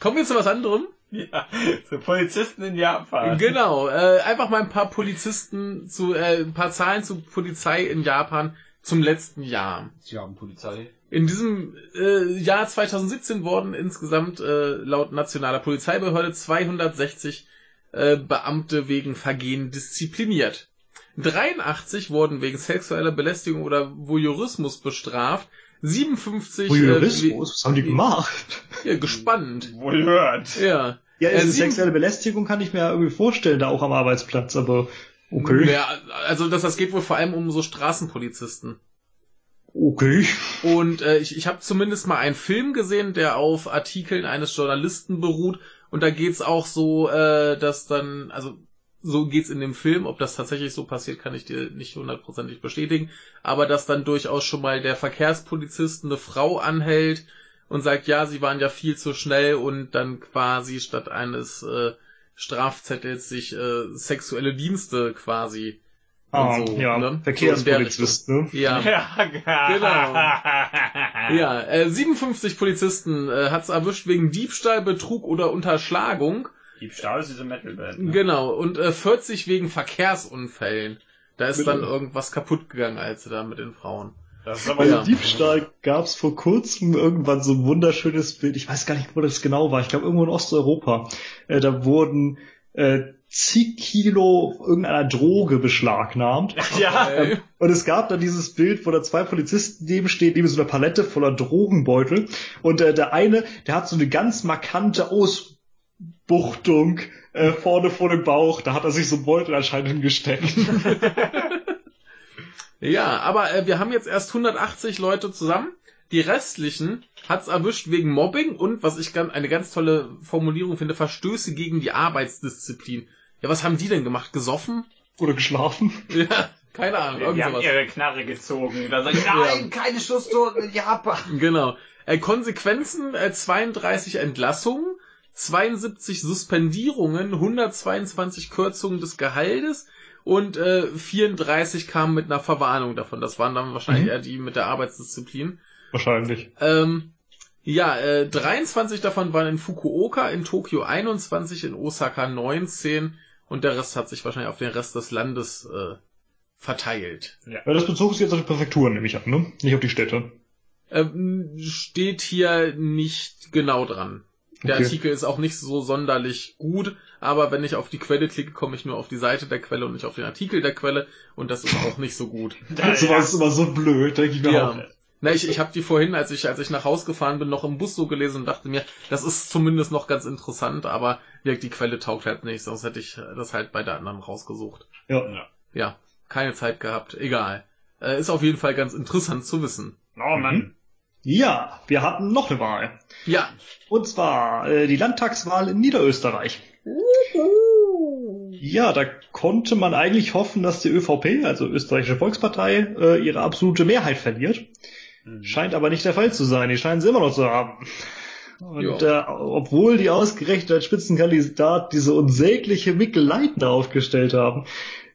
kommen wir zu was anderem? Ja, so Polizisten in Japan. Genau. Äh, einfach mal ein paar Polizisten zu, äh, ein paar Zahlen zu Polizei in Japan zum letzten Jahr. Sie haben Polizei. In diesem äh, Jahr 2017 wurden insgesamt äh, laut nationaler Polizeibehörde 260 äh, Beamte wegen Vergehen diszipliniert. 83 wurden wegen sexueller Belästigung oder Voyeurismus bestraft. 57 Voyeurismus? Was haben die gemacht? Äh, ja, gespannt. Wohl hört. Ja. Ja, Äh, also sexuelle Belästigung kann ich mir ja irgendwie vorstellen, da auch am Arbeitsplatz, aber okay. Ja, also das, das geht wohl vor allem um so Straßenpolizisten. Okay. Und äh, ich, ich habe zumindest mal einen Film gesehen, der auf Artikeln eines Journalisten beruht. Und da geht's auch so, äh, dass dann, also so geht's in dem Film. Ob das tatsächlich so passiert, kann ich dir nicht hundertprozentig bestätigen. Aber dass dann durchaus schon mal der Verkehrspolizist eine Frau anhält und sagt, ja, sie waren ja viel zu schnell und dann quasi statt eines äh, Strafzettels sich äh, sexuelle Dienste quasi Ah, und so, ja, ne? Verkehrspolizist, ne? Ja, genau. ja. Äh, 57 Polizisten äh, hat's erwischt wegen Diebstahl, Betrug oder Unterschlagung. Diebstahl ist diese Metalband. Ne? Genau. Und äh, 40 wegen Verkehrsunfällen. Da ist Bitte? dann irgendwas kaputt gegangen, als sie da mit den Frauen. Das ist aber Bei Ja. dem Diebstahl gab's vor kurzem irgendwann so ein wunderschönes Bild. Ich weiß gar nicht, wo das genau war. Ich glaube irgendwo in Osteuropa. Äh, da wurden äh, zig Kilo irgendeiner Droge beschlagnahmt. Ja. Äh, Und es gab dann dieses Bild, wo da zwei Polizisten nebenstehen, neben so einer Palette voller Drogenbeutel. Und äh, der eine, der hat so eine ganz markante Ausbuchtung äh, vorne vor dem Bauch. Da hat er sich so einen Beutel anscheinend hingesteckt. Ja, aber äh, wir haben jetzt erst 180 Leute zusammen. Die restlichen hat's erwischt wegen Mobbing und, was ich ganz, eine ganz tolle Formulierung finde, Verstöße gegen die Arbeitsdisziplin. Ja, was haben die denn gemacht? Gesoffen? Oder geschlafen. Ja, keine Ahnung, Die irgend haben ihre Knarre gezogen. Da sag ich, nein, keine Schusstoten in Japan. Genau. Äh, Konsequenzen, äh, 32 Entlassungen, 72 Suspendierungen, 122 Kürzungen des Gehaltes und äh, 34 kamen mit einer Verwarnung davon. Das waren dann wahrscheinlich Mhm. eher die mit der Arbeitsdisziplin. Wahrscheinlich. Ähm, ja, äh, 23 davon waren in Fukuoka, in Tokio 21, in Osaka 19 und der Rest hat sich wahrscheinlich auf den Rest des Landes äh, verteilt. Ja, das bezog sich jetzt auf die Präfekturen, nehme ich an, ne? Nicht auf die Städte. Ähm, steht hier nicht genau dran. Der Okay. Artikel ist auch nicht so sonderlich gut, aber wenn ich auf die Quelle klicke, komme ich nur auf die Seite der Quelle und nicht auf den Artikel der Quelle und das ist auch nicht so gut. Das ist immer so blöd, denke ich mir auch. Ja. Na, ich, ich habe die vorhin, als ich, als ich nach Haus gefahren bin, noch im Bus so gelesen und dachte mir, das ist zumindest noch ganz interessant, aber wirkt die Quelle taugt halt nicht, sonst hätte ich das halt bei der anderen rausgesucht. Ja. Ja, keine Zeit gehabt, egal. Äh, ist auf jeden Fall ganz interessant zu wissen. Oh Mann. Ja, wir hatten noch eine Wahl. Ja, Und zwar äh, die Landtagswahl in Niederösterreich. Ja, da konnte man eigentlich hoffen, dass die ÖVP, also Österreichische Volkspartei, äh, ihre absolute Mehrheit verliert. Mhm. Scheint aber nicht der Fall zu sein. Die scheinen sie immer noch zu haben. Und äh, obwohl die ausgerechnet als Spitzenkandidat diese unsägliche Mikkel Leitner aufgestellt haben,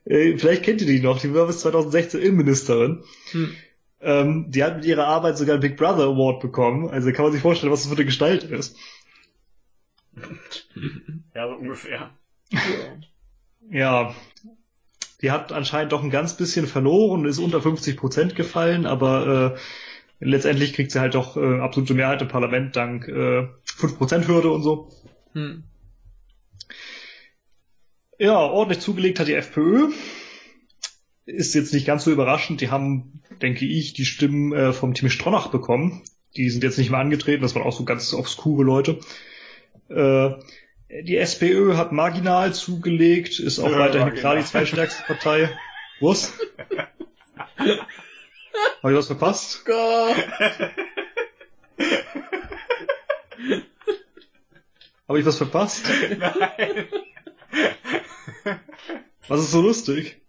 äh, vielleicht kennt ihr die noch, die war bis 2016 Innenministerin. Hm. Ähm, die hat mit ihrer Arbeit sogar einen Big Brother Award bekommen. Also kann man sich vorstellen, was das für eine Gestalt ist. Ja, so ungefähr. Ja, die hat anscheinend doch ein ganz bisschen verloren, ist unter 50 Prozent gefallen, aber äh, letztendlich kriegt sie halt doch äh, absolute Mehrheit im Parlament dank äh, 5 Prozent Hürde und so. hm. Ja, ordentlich zugelegt hat die FPÖ. Ist jetzt nicht ganz so überraschend. Die haben, denke ich, die Stimmen äh, vom Team Stronach bekommen. Die sind jetzt nicht mehr angetreten. Das waren auch so ganz obskure Leute. Äh, die SPÖ hat marginal zugelegt, ist auch Ja, weiterhin marginal. klar die zweitstärkste Partei. Was? Habe ich was verpasst? Gott. Habe ich was verpasst? Nein. Was ist so lustig?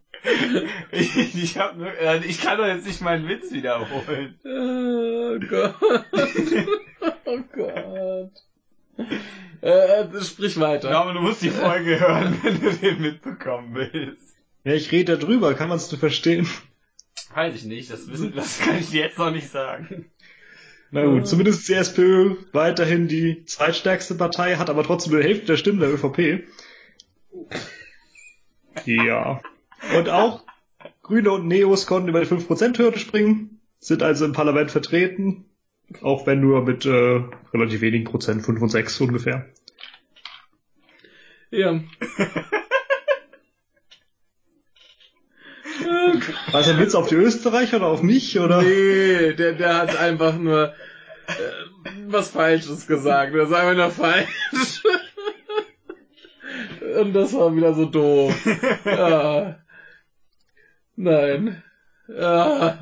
Ich, ich, hab nur, äh, ich kann doch jetzt nicht meinen Witz wiederholen. Oh Gott. Oh Gott. Äh, sprich weiter. Ja, aber du musst die Folge hören, wenn du den mitbekommen willst. Ja, ich rede darüber. Kann man es nur verstehen? Weiß ich nicht, das wissen, das kann ich dir jetzt noch nicht sagen. Na gut, zumindest ist die SPÖ weiterhin die zweitstärkste Partei, hat aber trotzdem nur die Hälfte der Stimmen der ÖVP. Ja. Und auch Grüne und Neos konnten über die 5%-Hürde springen, sind also im Parlament vertreten, auch wenn nur mit äh, relativ wenigen Prozent, 5 und 6 ungefähr. Ja. War es ein Witz auf die Österreicher oder auf mich, oder? Nee, der, der hat einfach nur äh, was Falsches gesagt. Das ist einfach nur falsch. Und das war wieder so doof. Ja. Nein. Ja.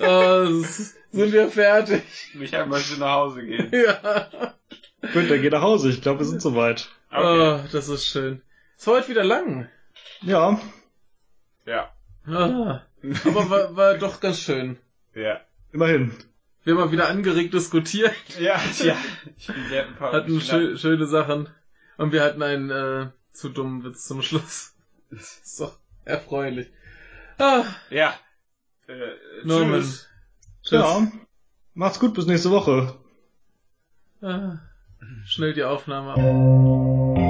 Ah, s- sind wir fertig? Michael möchte nach Hause gehen. Ja. Gut, dann geh nach Hause, ich glaube, wir sind soweit. Okay. Ah, das ist schön. Es war heute wieder lang. Ja, Ja. Ah, aber war, war doch ganz schön. Ja. immerhin. Wir haben mal wieder angeregt diskutiert, Ja, ja. Ich bin sehr ein paar hatten schö schöne Sachen und wir hatten einen äh, zu dummen Witz zum Schluss. So, erfreulich. Ah, Ja. Äh, Norman. tschüss. Tschüss. Ja. Macht's gut, bis nächste Woche. Ah, schnell die Aufnahme ab.